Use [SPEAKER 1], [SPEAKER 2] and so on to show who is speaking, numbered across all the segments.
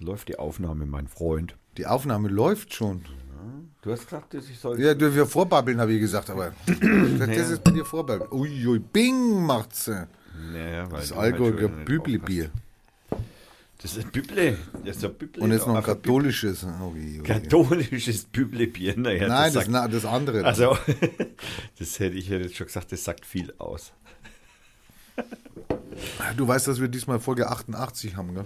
[SPEAKER 1] Läuft die Aufnahme, mein Freund.
[SPEAKER 2] Die Aufnahme läuft schon.
[SPEAKER 1] Du hast gesagt, dass ich soll.
[SPEAKER 2] Ja, du wir vorbabbeln, habe ich gesagt, aber das ist bei dir vorbabbeln. Uiui, bing macht's.
[SPEAKER 1] Naja, weil
[SPEAKER 2] Das Bübli-Bier.
[SPEAKER 1] aufpasst. Das ist Büble. Das ist ein Büble.
[SPEAKER 2] Und jetzt noch ein katholisches. Ui, ui.
[SPEAKER 1] Katholisches Büblebier. Naja,
[SPEAKER 2] Nein, das,
[SPEAKER 1] sagt,
[SPEAKER 2] na, das andere.
[SPEAKER 1] Also, das hätte ich hätte jetzt schon gesagt, das sagt viel aus.
[SPEAKER 2] Du weißt, dass wir diesmal Folge 88 haben, gell?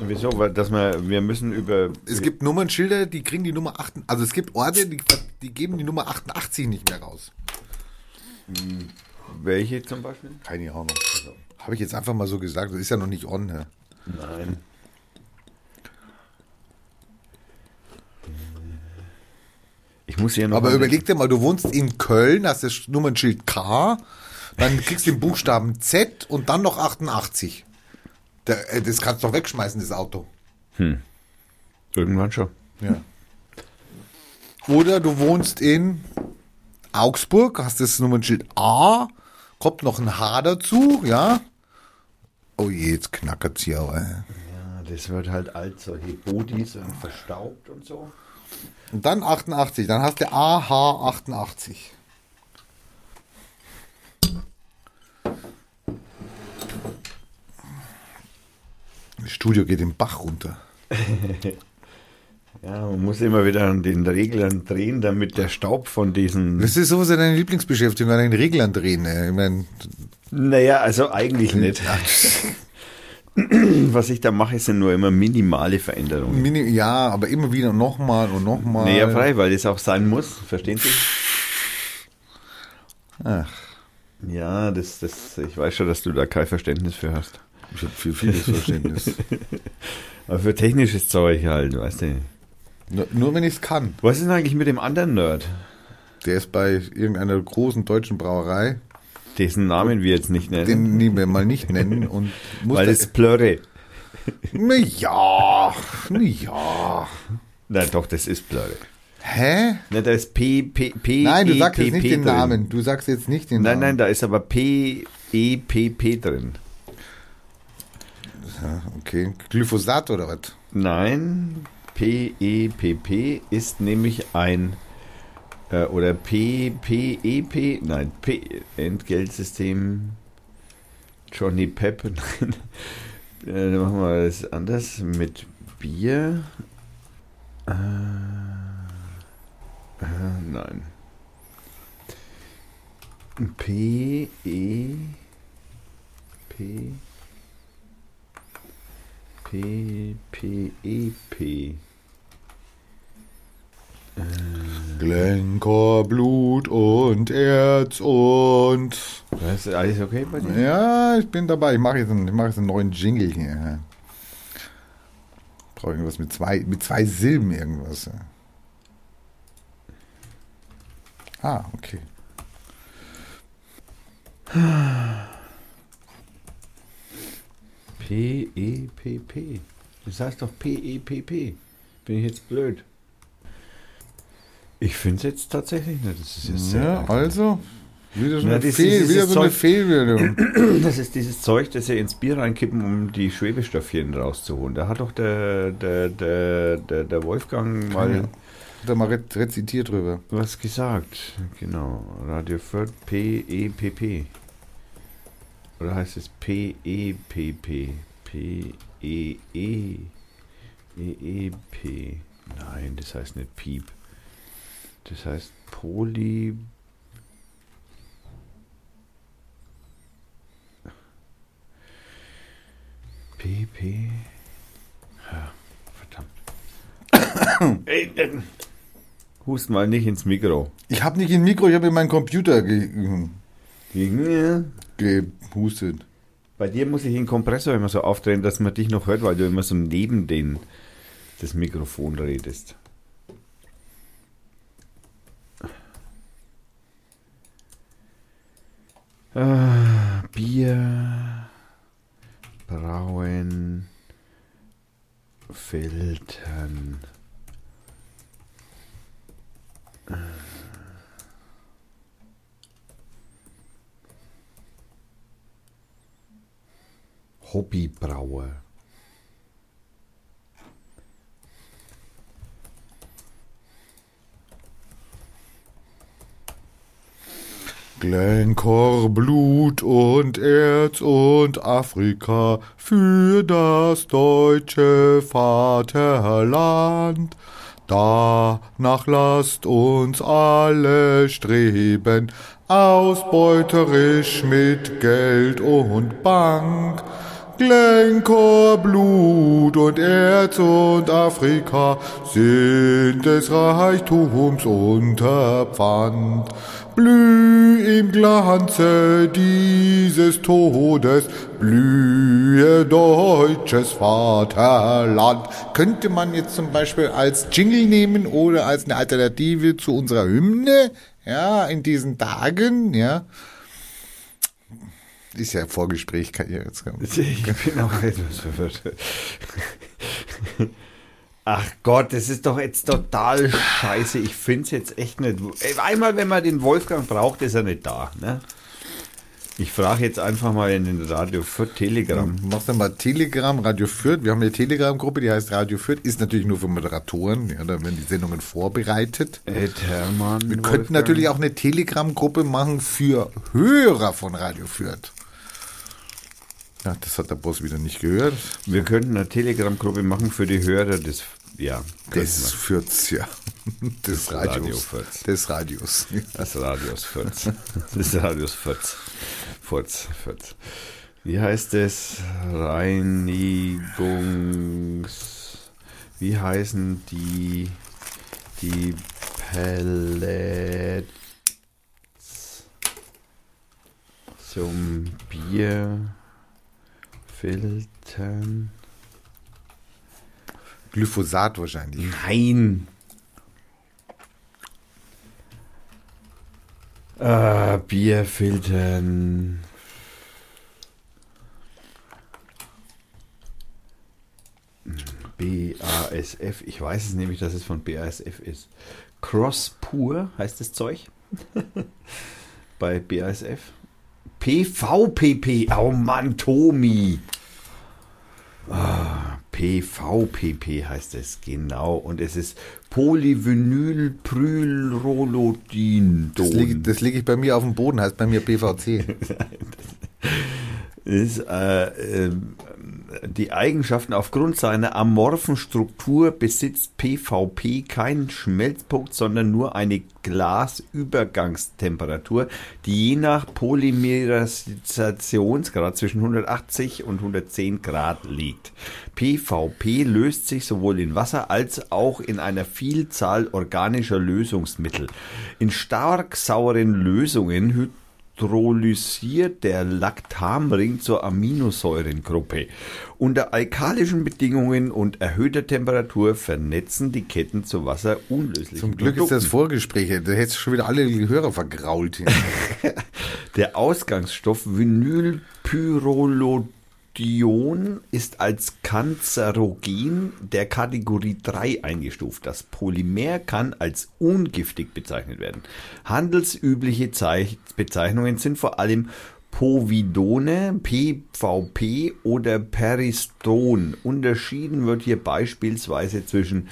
[SPEAKER 1] Wieso? Weil, dass wir, wir müssen über.
[SPEAKER 2] Es gibt Nummernschilder, die kriegen die Nummer 8. Also es gibt Orte, die, die geben die Nummer 88 nicht mehr raus.
[SPEAKER 1] Welche zum Beispiel?
[SPEAKER 2] Keine Ahnung. Habe ich jetzt einfach mal so gesagt. Das ist ja noch nicht on. Ne?
[SPEAKER 1] Nein. Ich muss ja noch.
[SPEAKER 2] Aber überleg dir mal, du wohnst in Köln, hast das Nummernschild K, dann kriegst du den Buchstaben Z und dann noch 88. Der, äh, das kannst du doch wegschmeißen, das Auto.
[SPEAKER 1] Irgendwann schon.
[SPEAKER 2] Ja. Oder du wohnst in Augsburg, hast das Nummernschild A, kommt noch ein H dazu, ja. Oh je, jetzt knackert's hier aber. ey.
[SPEAKER 1] Ja, das wird halt alt, solche Bodys und verstaubt und so.
[SPEAKER 2] Und dann 88, dann hast du AH 88. Das Studio geht den Bach runter.
[SPEAKER 1] Ja, man muss immer wieder an den Reglern drehen, damit der Staub von diesen.
[SPEAKER 2] Das ist sowas deine Lieblingsbeschäftigung, an den Reglern drehen. ey. Ich mein,
[SPEAKER 1] Naja, also eigentlich nicht. Was ich da mache, sind nur immer minimale Veränderungen.
[SPEAKER 2] Mini, ja, aber immer wieder nochmal und nochmal.
[SPEAKER 1] Naja, frei, weil das auch sein muss. Verstehen Sie?
[SPEAKER 2] Ach,
[SPEAKER 1] Ja, das, das, ich weiß schon, dass du da kein Verständnis für hast.
[SPEAKER 2] Ich habe für vieles Verständnis.
[SPEAKER 1] Aber für technisches Zeug halt, weißt du.
[SPEAKER 2] nur, nur wenn ich es kann.
[SPEAKER 1] Was ist denn eigentlich mit dem anderen Nerd?
[SPEAKER 2] Der ist bei irgendeiner großen deutschen Brauerei.
[SPEAKER 1] Dessen Namen wir jetzt nicht nennen.
[SPEAKER 2] Den nehmen wir mal nicht nennen. Und muss
[SPEAKER 1] weil es Blöre.
[SPEAKER 2] Ja, ja.
[SPEAKER 1] Nein, doch, das ist Blöre.
[SPEAKER 2] Hä?
[SPEAKER 1] Ne, da ist P, P, P,
[SPEAKER 2] Nein, du
[SPEAKER 1] E,
[SPEAKER 2] sagst jetzt nicht den. Namen. Du sagst jetzt nicht den
[SPEAKER 1] Nein,
[SPEAKER 2] Namen.
[SPEAKER 1] nein, da ist aber P, E, P, P drin.
[SPEAKER 2] Okay, Glyphosat oder was?
[SPEAKER 1] Nein, P, E, ist nämlich ein, äh, oder P, P, E, P, nein, P, Entgeltsystem, Johnny Pep, nein. Äh, dann machen wir das anders mit Bier. Äh, äh, nein. P, E, P, P, P, E, P.
[SPEAKER 2] Glencore, Blut und Erz und.
[SPEAKER 1] Was, ist alles okay bei dir?
[SPEAKER 2] Ja, ich bin dabei. Ich mache jetzt, einen- ich mache jetzt einen neuen Jingle hier. Brauche irgendwas mit zwei, mit zwei Silben irgendwas. ja. Ah, okay.
[SPEAKER 1] P, E, P, P. Das heißt doch P, E, P, P. Bin ich jetzt blöd? Ich finde es jetzt tatsächlich nicht. Das ist jetzt
[SPEAKER 2] Ja, also. Wieder, so eine, Fehl, wieder so eine Fehlwürdigung.
[SPEAKER 1] Das ist dieses Zeug, das sie ins Bier reinkippen, um die Schwebestoffchen rauszuholen. Da hat doch der, der, der, der, der Wolfgang mal
[SPEAKER 2] Ja. Hat er mal re rezitiert drüber.
[SPEAKER 1] was gesagt. Genau. Radio Fürth P, E, P, P. Oder heißt es P, E, P, P? P, E, E. E, E, P. Nein, das heißt nicht Piep. Das heißt Poly. P, P. Ja, verdammt. Ey, äh, Hust mal nicht ins Mikro.
[SPEAKER 2] Ich habe nicht in Mikro, ich habe in meinen Computer ge
[SPEAKER 1] Gegen
[SPEAKER 2] gehustet.
[SPEAKER 1] Bei dir muss ich den Kompressor immer so aufdrehen, dass man dich noch hört, weil du immer so neben den, das Mikrofon redest. Ah, Bier, Brauen, Filtern. Hobbybrauer.
[SPEAKER 2] Glencore, Blut und Erz und Afrika für das deutsche Vaterland. Danach lasst uns alle streben, ausbeuterisch mit Geld und Bank. Glencore, Blut und Erz und Afrika sind des Reichtums Unterpfand. Blüh im Glanze dieses Todes, blühe deutsches Vaterland. Könnte man jetzt zum Beispiel als Jingle nehmen oder als eine Alternative zu unserer Hymne, ja, in diesen Tagen, ja. Ist ja Vorgespräch, kann ich jetzt.
[SPEAKER 1] Ich bin auch etwas verwirrt. Ach Gott, das ist doch jetzt total scheiße. Ich finde es jetzt echt nicht. Einmal, wenn man den Wolfgang braucht, ist er nicht da. Ne? Ich frage jetzt einfach mal in den Radio Fürth Telegram.
[SPEAKER 2] Machst du mal Telegram, Radio Fürth. Wir haben eine Telegram-Gruppe, die heißt Radio Fürth. Ist natürlich nur für Moderatoren. Ja, da werden die Sendungen vorbereitet.
[SPEAKER 1] Ed Hermann,
[SPEAKER 2] Wir
[SPEAKER 1] Wolfgang.
[SPEAKER 2] könnten natürlich auch eine Telegram-Gruppe machen für Hörer von Radio Fürth. Ja, das hat der Boss wieder nicht gehört.
[SPEAKER 1] Wir könnten eine Telegram-Gruppe machen für die Hörer des. Ja,
[SPEAKER 2] Des Fürths, ja. Des
[SPEAKER 1] Radio
[SPEAKER 2] Radios.
[SPEAKER 1] Fürth.
[SPEAKER 2] Des Radios.
[SPEAKER 1] Das Radios Fürth. Das Radios Fürth. Furz, Fürth. Wie heißt es? Reinigungs. Wie heißen die die Pellets zum Bier filtern?
[SPEAKER 2] Glyphosat wahrscheinlich.
[SPEAKER 1] Nein. Äh, Bier filtern. BASF. Ich weiß es nämlich, dass es von BASF ist. Cross Pur heißt das Zeug. Bei BASF. PVPP. Oh Mann, Tomi. Ah, PVPP heißt es, genau. Und es ist Polyvinylprylrolodin.
[SPEAKER 2] Das lege das leg ich bei mir auf dem Boden, heißt bei mir PVC.
[SPEAKER 1] ist äh, äh, die Eigenschaften aufgrund seiner amorphen Struktur besitzt PVP keinen Schmelzpunkt, sondern nur eine Glasübergangstemperatur, die je nach Polymerisationsgrad zwischen 180 und 110 Grad liegt. PVP löst sich sowohl in Wasser als auch in einer Vielzahl organischer Lösungsmittel. In stark sauren Lösungen hydrolysiert der Lactamring zur Aminosäurengruppe. Unter alkalischen Bedingungen und erhöhter Temperatur vernetzen die Ketten zu Wasser unlöslich.
[SPEAKER 2] Zum Glück ist das Vorgespräch. Da hättest du schon wieder alle Hörer vergrault.
[SPEAKER 1] Der Ausgangsstoff Vinylpyrrolodion ist als Kanzerogen der Kategorie 3 eingestuft. Das Polymer kann als ungiftig bezeichnet werden. Handelsübliche Zeich Bezeichnungen sind vor allem Povidone, PVP oder Periston. Unterschieden wird hier beispielsweise zwischen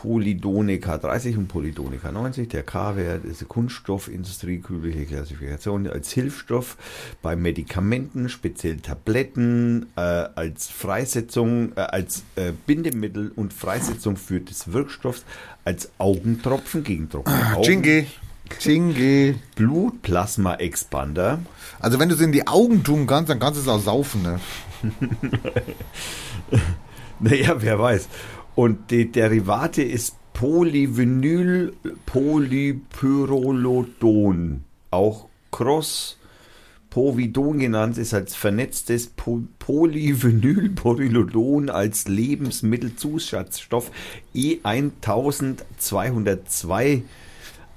[SPEAKER 1] Polydone K30 und Polydone K90. Der K-Wert ist eine Kunststoffindustrie, übliche Klassifikation als Hilfsstoff bei Medikamenten, speziell Tabletten, äh, als Freisetzung, äh, als äh, Bindemittel und Freisetzung für des Wirkstoffs, als Augentropfen gegen trockene Augen,
[SPEAKER 2] Chingy. Chingy.
[SPEAKER 1] Blutplasma-Expander,
[SPEAKER 2] Also wenn du es in die Augen tun kannst, dann kannst du es auch saufen. Ne?
[SPEAKER 1] Naja, wer weiß. Und die Derivate ist Polyvinyl Polypyrrolodon. Auch Cross Povidon genannt ist als vernetztes po Polyvinylpyrrolodon als Lebensmittelzusatzstoff E1202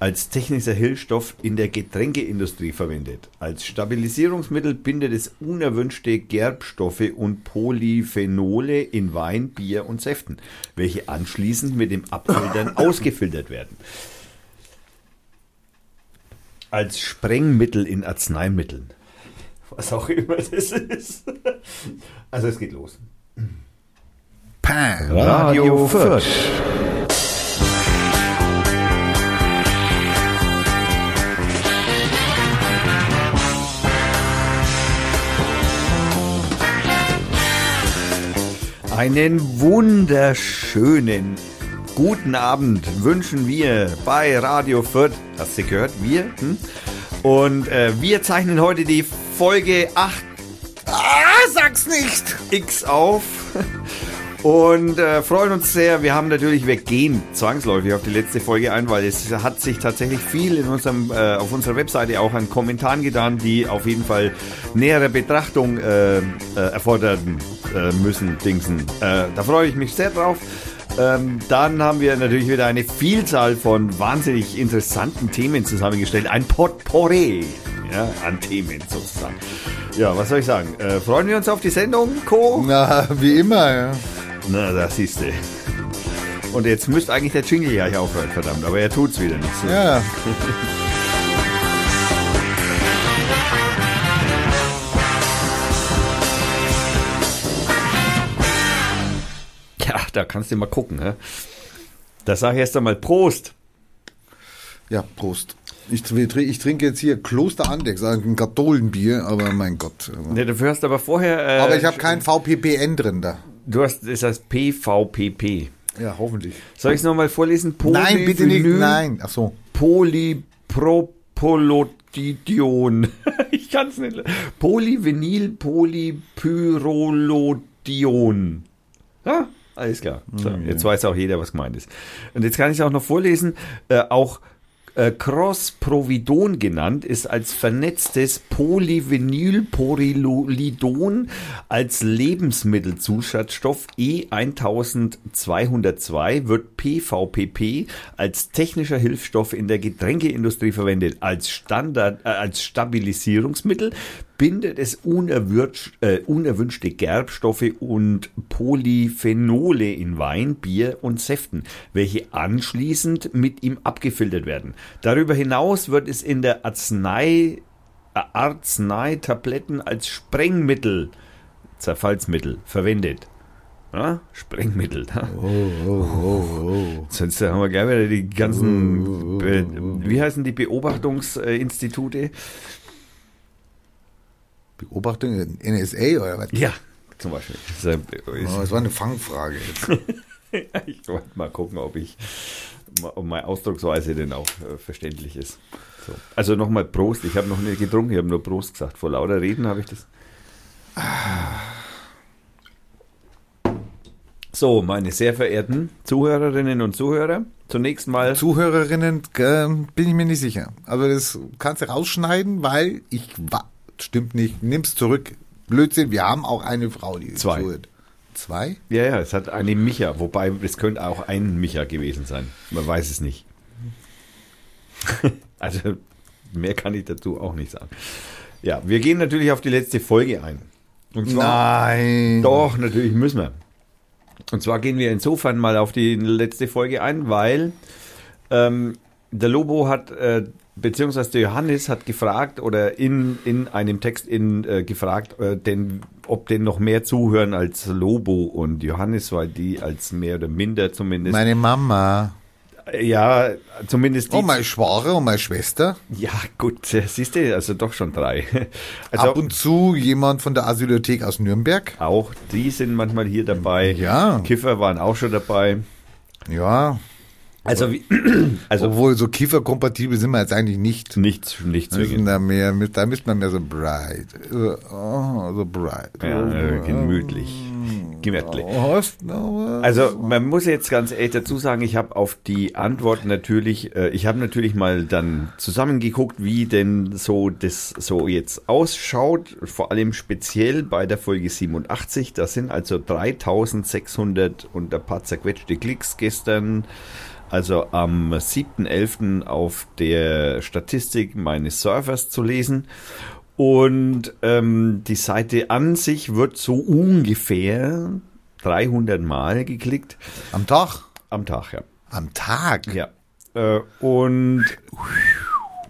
[SPEAKER 1] als technischer Hilfsstoff in der Getränkeindustrie verwendet. Als Stabilisierungsmittel bindet es unerwünschte Gerbstoffe und Polyphenole in Wein, Bier und Säften, welche anschließend mit dem Abfiltern ausgefiltert werden. Als Sprengmittel in Arzneimitteln. Was auch immer das ist. Also es geht los.
[SPEAKER 2] Pam.
[SPEAKER 1] Radio Fürth. Einen wunderschönen guten Abend wünschen wir bei Radio Fürth. Hast du gehört? Wir. Hm? Und äh, wir zeichnen heute die Folge 8
[SPEAKER 2] Ah, sag's nicht!
[SPEAKER 1] X auf. Und äh, freuen uns sehr. Wir haben natürlich, wir gehen zwangsläufig auf die letzte Folge ein, weil es hat sich tatsächlich viel in unserem, äh, auf unserer Webseite auch an Kommentaren getan, die auf jeden Fall nähere Betrachtung äh, äh, erfordern äh, müssen, Dingsen. Äh, da freue ich mich sehr drauf. Ähm, dann haben wir natürlich wieder eine Vielzahl von wahnsinnig interessanten Themen zusammengestellt. Ein Potpourri ja, an Themen sozusagen. Ja, was soll ich sagen? Äh, freuen wir uns auf die Sendung, Co?
[SPEAKER 2] Na, wie immer, ja.
[SPEAKER 1] Na, das siehst du. Und jetzt müsste eigentlich der Jingle ja aufhören, verdammt, aber er tut's wieder nicht so.
[SPEAKER 2] Ja.
[SPEAKER 1] Ja, da kannst du mal gucken, ne? Da sag ich erst einmal Prost.
[SPEAKER 2] Ja, Prost. Ich, ich trinke jetzt hier Kloster Andex, also ein Katholenbier, aber mein Gott.
[SPEAKER 1] Ne, dafür hast du aber vorher. Äh,
[SPEAKER 2] Aber ich habe kein VPPN drin da.
[SPEAKER 1] Du hast, das heißt PVPP.
[SPEAKER 2] Ja, hoffentlich.
[SPEAKER 1] Soll ich es nochmal vorlesen?
[SPEAKER 2] Nein, bitte nicht. Nein. Ach so.
[SPEAKER 1] Polypropolodidion. ich kann es nicht. Polyvinyl Polypyrrolodion. Ja, alles klar. So, jetzt weiß auch jeder, was gemeint ist. Und jetzt kann ich es auch noch vorlesen. Äh, auch äh, Cross-Providon genannt, ist als vernetztes Polyvinylporylidon als Lebensmittelzusatzstoff E1202 wird PVPP als technischer Hilfsstoff in der Getränkeindustrie verwendet. Als Standard, äh, als Stabilisierungsmittel bindet es äh, unerwünschte Gerbstoffe und Polyphenole in Wein, Bier und Säften, welche anschließend mit ihm abgefiltert werden. Darüber hinaus wird es in der Arznei, äh, Arzneitabletten als Sprengmittel, Zerfallsmittel verwendet. Ja, Sprengmittel. Sonst haben wir gleich wieder die ganzen, Be wie heißen die Beobachtungsinstitute?
[SPEAKER 2] Beobachtung NSA oder was?
[SPEAKER 1] Ja, zum Beispiel. Das
[SPEAKER 2] Oh, das war eine Fangfrage jetzt.
[SPEAKER 1] Ich wollte mal gucken, ob ich ob meine Ausdrucksweise denn auch äh, verständlich ist. So. Also nochmal Prost. Ich habe noch nicht getrunken, ich habe nur Prost gesagt. Vor lauter Reden habe ich das. So, meine sehr verehrten Zuhörerinnen und Zuhörer, zunächst mal
[SPEAKER 2] Zuhörerinnen äh, bin ich mir nicht sicher. Also das kannst du rausschneiden, weil ich wa stimmt nicht. Nimm's zurück. Blödsinn. Wir haben auch eine Frau, die
[SPEAKER 1] Zwei.
[SPEAKER 2] zuhört. Zwei?
[SPEAKER 1] Ja, ja, es hat eine Micha, wobei es könnte auch ein Micha gewesen sein. Man weiß es nicht. also mehr kann ich dazu auch nicht sagen. Ja, wir gehen natürlich auf die letzte Folge ein. Und zwar,
[SPEAKER 2] Nein.
[SPEAKER 1] doch, natürlich müssen wir. Und zwar gehen wir insofern mal auf die letzte Folge ein, weil ähm, der Lobo hat, äh, beziehungsweise der Johannes hat gefragt oder in, in einem Text in, äh, gefragt, äh, denn, ob denn noch mehr zuhören als Lobo und Johannes, weil die als mehr oder minder zumindest.
[SPEAKER 2] Meine Mama.
[SPEAKER 1] Äh, ja, zumindest die.
[SPEAKER 2] Oh, meine Schware und meine Schwester.
[SPEAKER 1] ja, gut, äh, siehst du, also doch schon drei. Also
[SPEAKER 2] Ab und zu jemand von der Asylothek aus Nürnberg.
[SPEAKER 1] auch die sind manchmal hier dabei.
[SPEAKER 2] Ja.
[SPEAKER 1] Kiffer waren auch schon dabei.
[SPEAKER 2] Ja.
[SPEAKER 1] Also, wie, also
[SPEAKER 2] Obwohl, so kieferkompatibel sind wir jetzt eigentlich nicht.
[SPEAKER 1] nichts, nichts
[SPEAKER 2] müssen da mehr, da müsste man mehr so bright. Oh, so bright.
[SPEAKER 1] Ja, äh, gemütlich. Gemütlich.
[SPEAKER 2] Oh?
[SPEAKER 1] Also man muss jetzt ganz ehrlich dazu sagen, ich habe auf die Antwort natürlich, äh, ich habe natürlich mal dann zusammengeguckt, wie denn so das so jetzt ausschaut, vor allem speziell bei der Folge 87. Das sind also 3600 und ein paar zerquetschte Klicks gestern. Also am 7.11. auf der Statistik meines Servers zu lesen. Und ähm, die Seite an sich wird so ungefähr 300 Mal geklickt
[SPEAKER 2] Am Tag?
[SPEAKER 1] am Tag, ja.
[SPEAKER 2] Am Tag?
[SPEAKER 1] Ja. Äh, und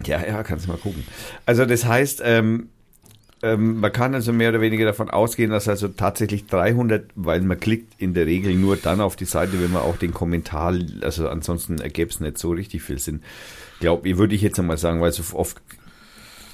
[SPEAKER 1] ja, ja, kannst mal gucken. Also das heißt, ähm, ähm, man kann also mehr oder weniger davon ausgehen, dass also tatsächlich 300, weil man klickt in der Regel nur dann auf die Seite, wenn man auch den Kommentar, also ansonsten ergäbe es nicht so richtig viel Sinn. Glaube, würde ich jetzt einmal sagen, weil so oft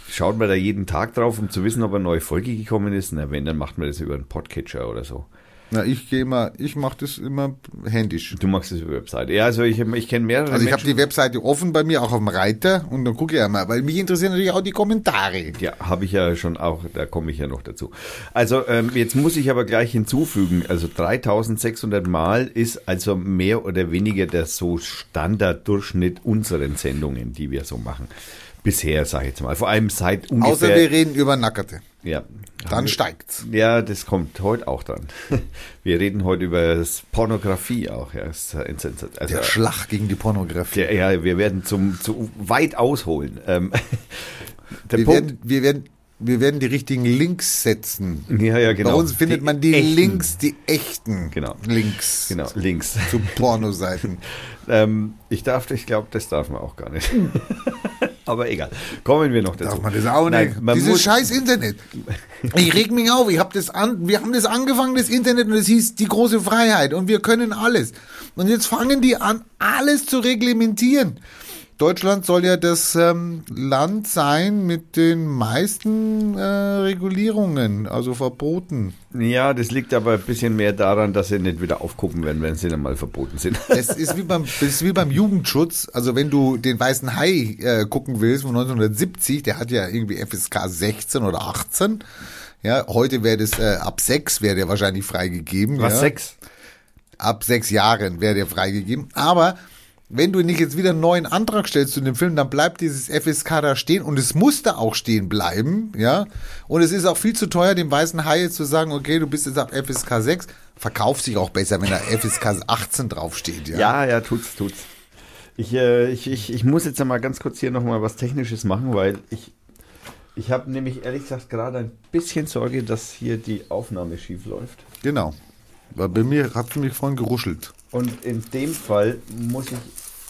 [SPEAKER 1] schaut man da jeden Tag drauf, um zu wissen, ob eine neue Folge gekommen ist. Na, wenn, dann macht man das über einen Podcatcher oder so.
[SPEAKER 2] Na, ich gehe immer, ich mache das immer händisch.
[SPEAKER 1] Du machst es über Webseite. Ja, also ich, ich kenne mehrere
[SPEAKER 2] Also ich habe die Webseite offen bei mir, auch auf dem Reiter, und dann gucke ich einmal, weil mich interessieren natürlich auch die Kommentare.
[SPEAKER 1] Ja, habe ich ja schon auch, da komme ich ja noch dazu. Also ähm, jetzt muss ich aber gleich hinzufügen, also 3600 Mal ist also mehr oder weniger der so Standarddurchschnitt unseren Sendungen, die wir so machen. Bisher, sage ich jetzt mal. Vor allem seit ungefähr...
[SPEAKER 2] Außer wir reden über Nackerte.
[SPEAKER 1] ja,
[SPEAKER 2] Dann steigt's.
[SPEAKER 1] ja, das kommt heute auch dran. Wir reden heute über Pornografie auch. Ja, ist- also,
[SPEAKER 2] Der Schlag gegen die Pornografie.
[SPEAKER 1] der, ja, wir werden zum zu weit ausholen. Ähm,
[SPEAKER 2] Wir
[SPEAKER 1] Punkt,
[SPEAKER 2] werden, wir werden, wir werden die richtigen Links setzen.
[SPEAKER 1] ja, ja, genau.
[SPEAKER 2] Bei uns findet
[SPEAKER 1] Die
[SPEAKER 2] man die
[SPEAKER 1] echten.
[SPEAKER 2] Links, die echten
[SPEAKER 1] Genau.
[SPEAKER 2] Links
[SPEAKER 1] Genau, links.
[SPEAKER 2] zu Pornoseiten.
[SPEAKER 1] Ähm, ich darf, ich glaube, das darf man auch gar nicht. Aber egal. Kommen wir noch dazu.
[SPEAKER 2] Darf man das auch
[SPEAKER 1] Nein,
[SPEAKER 2] nicht? Dieses scheiß Internet. Ich reg mich auf. Ich hab das an, wir haben das angefangen, das Internet, und es hieß die große Freiheit und wir können alles. Und jetzt fangen die an, alles zu reglementieren. Deutschland soll ja das ähm, Land sein mit den meisten äh, Regulierungen, also Verboten.
[SPEAKER 1] ja, das liegt aber ein bisschen mehr daran, dass sie nicht wieder aufgucken werden, wenn sie dann mal verboten sind.
[SPEAKER 2] Es ist wie beim, es ist wie beim Jugendschutz. Also wenn du den Weißen Hai äh, gucken willst von 1970, der hat ja irgendwie FSK 16 oder 18. Ja, heute wäre das äh, ab 6 wäre der wahrscheinlich freigegeben.
[SPEAKER 1] Was,
[SPEAKER 2] ja.
[SPEAKER 1] sechs?
[SPEAKER 2] Ab sechs Jahren wäre der freigegeben. Aber wenn du nicht jetzt wieder einen neuen Antrag stellst zu dem Film, dann bleibt dieses FSK da stehen und es muss da auch stehen bleiben, ja. Und es ist auch viel zu teuer, dem weißen Hai zu sagen, okay, du bist jetzt ab FSK 6, verkauft sich auch besser, wenn da FSK 18 draufsteht, ja.
[SPEAKER 1] Ja, ja, tut's, tut's. Ich, äh, ich, ich, ich muss jetzt mal ganz kurz hier nochmal was Technisches machen, weil ich, ich habe nämlich ehrlich gesagt gerade ein bisschen Sorge, dass hier die Aufnahme schief läuft.
[SPEAKER 2] Genau. Weil bei mir hat es mich vorhin geruschelt.
[SPEAKER 1] Und in dem Fall muss ich.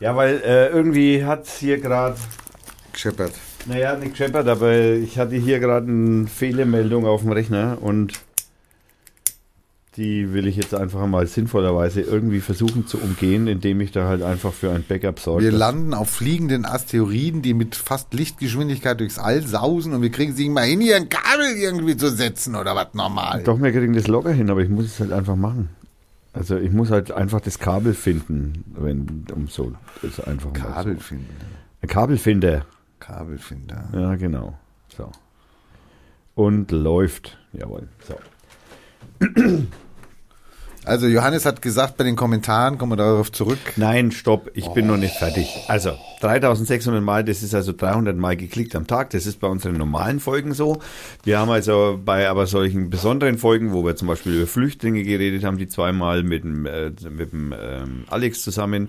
[SPEAKER 1] Ja, weil äh, irgendwie hat hier gerade,
[SPEAKER 2] Shepard.
[SPEAKER 1] naja, nicht gescheppert, aber ich hatte hier gerade eine Fehlermeldung auf dem Rechner und die will ich jetzt einfach mal sinnvollerweise irgendwie versuchen zu umgehen, indem ich da halt einfach für ein Backup sorge.
[SPEAKER 2] Wir landen auf fliegenden Asteroiden, die mit fast Lichtgeschwindigkeit durchs All sausen und wir kriegen sie mal hin, hier ein Kabel irgendwie zu setzen oder was normal.
[SPEAKER 1] Doch, wir kriegen das locker hin, aber ich muss es halt einfach machen. Also ich muss halt einfach das Kabel finden, wenn um so ist einfach
[SPEAKER 2] Kabelfinder.
[SPEAKER 1] So. Ein Kabelfinder.
[SPEAKER 2] Kabelfinder.
[SPEAKER 1] Ja, genau. So. Und läuft. Jawohl. So.
[SPEAKER 2] Also Johannes hat gesagt bei den Kommentaren, kommen wir darauf zurück.
[SPEAKER 1] Nein, stopp, ich bin noch nicht fertig. Also 3600 Mal, das ist also 300 Mal geklickt am Tag. Das ist bei unseren normalen Folgen so. Wir haben also bei aber solchen besonderen Folgen, wo wir zum Beispiel über Flüchtlinge geredet haben, die zweimal mit dem, äh, mit dem ähm, Alex zusammen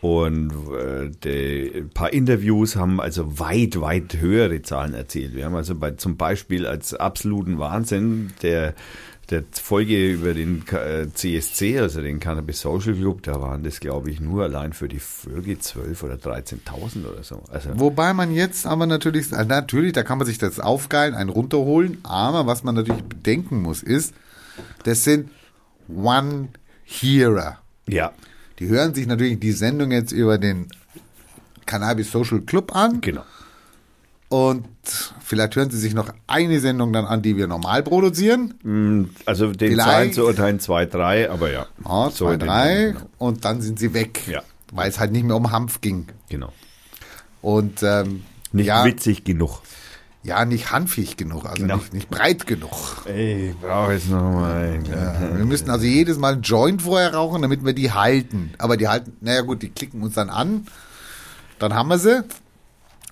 [SPEAKER 1] und äh, die, ein paar Interviews haben also weit, weit höhere Zahlen erzählt. Wir haben also bei, zum Beispiel als absoluten Wahnsinn der der Folge über den K- äh, CSC, also den Cannabis Social Club, da waren das, glaube ich, nur allein für die Folge 12.000 oder 13.000 oder so. Also,
[SPEAKER 2] Wobei man jetzt aber natürlich, äh, natürlich, da kann man sich das aufgeilen, einen runterholen, aber was man natürlich bedenken muss, ist, das sind One-Hearer.
[SPEAKER 1] ja,
[SPEAKER 2] Die hören sich natürlich die Sendung jetzt über den Cannabis Social Club an
[SPEAKER 1] genau.
[SPEAKER 2] Und vielleicht hören sie sich noch eine Sendung dann an, die wir normal produzieren.
[SPEAKER 1] Mm, Also den
[SPEAKER 2] Vielleicht-
[SPEAKER 1] Zahlen zu urteilen zwei, drei, aber ja.
[SPEAKER 2] Ja,
[SPEAKER 1] So
[SPEAKER 2] zwei,
[SPEAKER 1] in den-
[SPEAKER 2] drei
[SPEAKER 1] Genau.
[SPEAKER 2] und dann sind sie weg,
[SPEAKER 1] Ja.
[SPEAKER 2] weil es halt nicht mehr um Hanf ging.
[SPEAKER 1] genau.
[SPEAKER 2] Und ähm,
[SPEAKER 1] Nicht
[SPEAKER 2] ja,
[SPEAKER 1] witzig genug.
[SPEAKER 2] ja, nicht hanfig genug, also
[SPEAKER 1] Genau.
[SPEAKER 2] nicht, nicht breit genug.
[SPEAKER 1] Ey, ich brauche jetzt noch mal.
[SPEAKER 2] Ja, wir müssten also jedes Mal einen Joint vorher rauchen, damit wir die halten. Aber die halten, naja gut, die klicken uns dann an, dann haben wir sie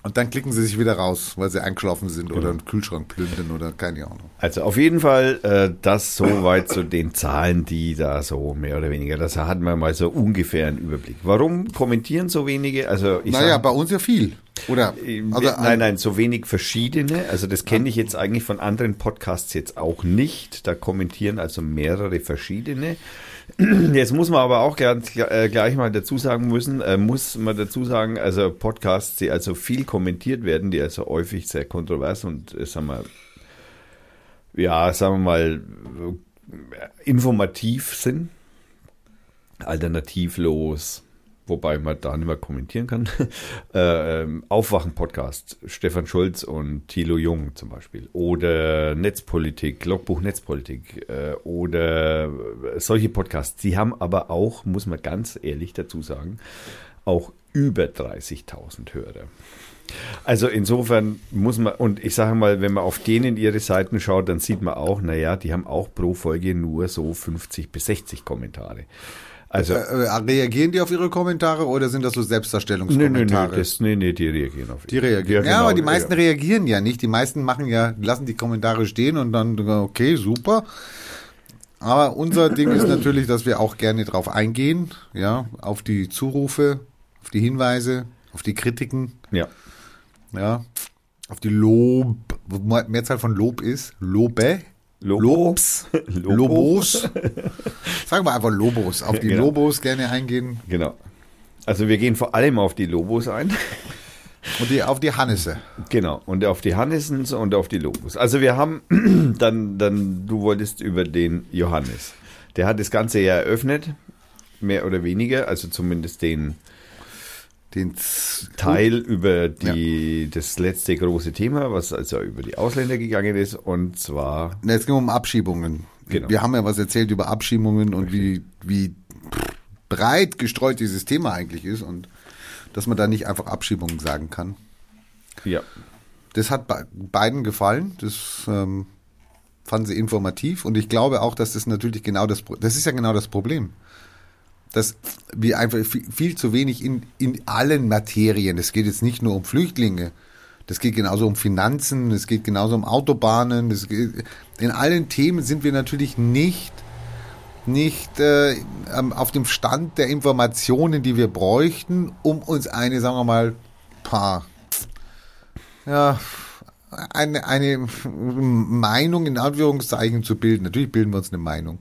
[SPEAKER 2] und dann klicken sie sich wieder raus, weil sie eingeschlafen sind oder einen Kühlschrank plündern oder keine Ahnung.
[SPEAKER 1] Also auf jeden Fall äh, das soweit zu den Zahlen, die da so mehr oder weniger, das hat man mal so ungefähr einen Überblick. Warum kommentieren so wenige? Also ich
[SPEAKER 2] Naja,
[SPEAKER 1] sag,
[SPEAKER 2] bei uns ja viel. Oder,
[SPEAKER 1] also nein, nein, so wenig verschiedene. Also das kenne ich jetzt eigentlich von anderen Podcasts jetzt auch nicht. Da kommentieren also mehrere verschiedene. Jetzt muss man aber auch gleich, äh, gleich mal dazu sagen müssen, äh, muss man dazu sagen, also Podcasts, die also viel kommentiert werden, die also häufig sehr kontrovers und äh, sagen wir, ja, sagen wir mal, informativ sind, alternativlos, wobei man da nicht mehr kommentieren kann. äh, Aufwachen-Podcast, Stefan Schulz und Thilo Jung zum Beispiel. Oder Netzpolitik, Logbuch Netzpolitik. Äh, oder solche Podcasts. Sie haben aber auch, muss man ganz ehrlich dazu sagen, auch über 30.000 Hörer. Also insofern muss man, und ich sage mal, wenn man auf denen ihre Seiten schaut, dann sieht man auch, naja, die haben auch pro Folge nur so 50 bis 60 Kommentare.
[SPEAKER 2] Also äh, äh, reagieren die auf ihre Kommentare oder sind das so Selbstdarstellungskommentare?
[SPEAKER 1] Nee, nee, das, nee, nee, die reagieren auf
[SPEAKER 2] Die reagieren. Ja, ja genau, aber die meisten ja. reagieren ja nicht. Die meisten machen ja, lassen die Kommentare stehen und dann, okay, super. Aber unser Ding ist natürlich, dass wir auch gerne drauf eingehen, ja, auf die Zurufe, auf die Hinweise, auf die Kritiken.
[SPEAKER 1] Ja.
[SPEAKER 2] Ja. Auf die Lob, Mehrzahl von Lob ist, Lobe.
[SPEAKER 1] Lobo.
[SPEAKER 2] Lobs, Lobos. Sagen wir einfach Lobos. Auf die genau. Lobos gerne eingehen.
[SPEAKER 1] Genau. Also wir gehen vor allem auf die Lobos ein.
[SPEAKER 2] Und die, auf die Hannisse.
[SPEAKER 1] Genau, und auf die Hannissens und auf die Lobos. Also wir haben dann, dann, du wolltest über den Johannes. Der hat das Ganze ja eröffnet, mehr oder weniger, also zumindest den den Teil über die, ja. das letzte große Thema, was also über die Ausländer gegangen ist, und zwar.
[SPEAKER 2] Es ging um Abschiebungen. Genau. Wir haben ja was erzählt über Abschiebungen und wie, wie breit gestreut dieses Thema eigentlich ist und dass man da nicht einfach Abschiebungen sagen kann.
[SPEAKER 1] Ja.
[SPEAKER 2] Das hat beiden gefallen. Das ähm, fanden sie informativ und ich glaube auch, dass das natürlich genau das, das ist ja genau das Problem dass wir einfach viel, zu wenig in, in allen Materien, es geht jetzt nicht nur um Flüchtlinge, das geht genauso um Finanzen, es geht genauso um Autobahnen, geht, in allen Themen sind wir natürlich nicht nicht äh, auf dem Stand der Informationen, die wir bräuchten, um uns eine, sagen wir mal, paar, ja, eine, eine Meinung in Anführungszeichen zu bilden. Natürlich bilden wir uns eine Meinung.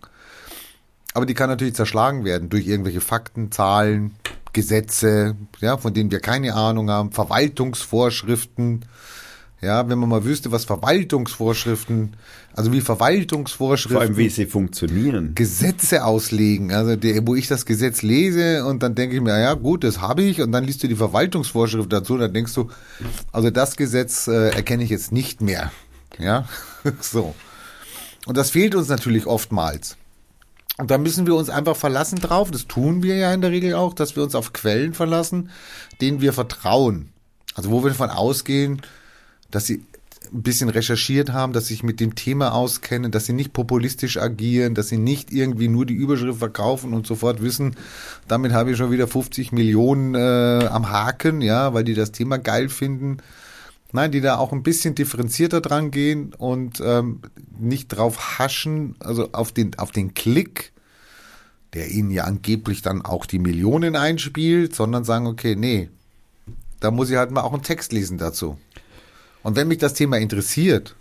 [SPEAKER 2] Aber die kann natürlich zerschlagen werden durch irgendwelche Fakten, Zahlen, Gesetze, ja, von denen wir keine Ahnung haben, Verwaltungsvorschriften. Ja, wenn man mal wüsste, was Verwaltungsvorschriften, also wie Verwaltungsvorschriften. Vor allem,
[SPEAKER 1] wie sie funktionieren.
[SPEAKER 2] Gesetze auslegen. Also, der, wo ich das Gesetz lese und dann denke ich mir, ja, gut, das habe ich. Und dann liest du die Verwaltungsvorschrift dazu, dann denkst du, also das Gesetz äh, erkenne ich jetzt nicht mehr. Ja, so. Und das fehlt uns natürlich oftmals. Und da müssen wir uns einfach verlassen drauf, das tun wir ja in der Regel auch, dass wir uns auf Quellen verlassen, denen wir vertrauen. Also wo wir davon ausgehen, dass sie ein bisschen recherchiert haben, dass sie sich mit dem Thema auskennen, dass sie nicht populistisch agieren, dass sie nicht irgendwie nur die Überschrift verkaufen und sofort wissen, damit habe ich schon wieder 50 Millionen äh, am Haken, ja, weil die das Thema geil finden. Nein, die da auch ein bisschen differenzierter dran gehen und ähm, nicht drauf haschen, also auf den, auf den Klick, der ihnen ja angeblich dann auch die Millionen einspielt, sondern sagen, okay, nee, da muss ich halt mal auch einen Text lesen dazu. Und wenn mich das Thema interessiert,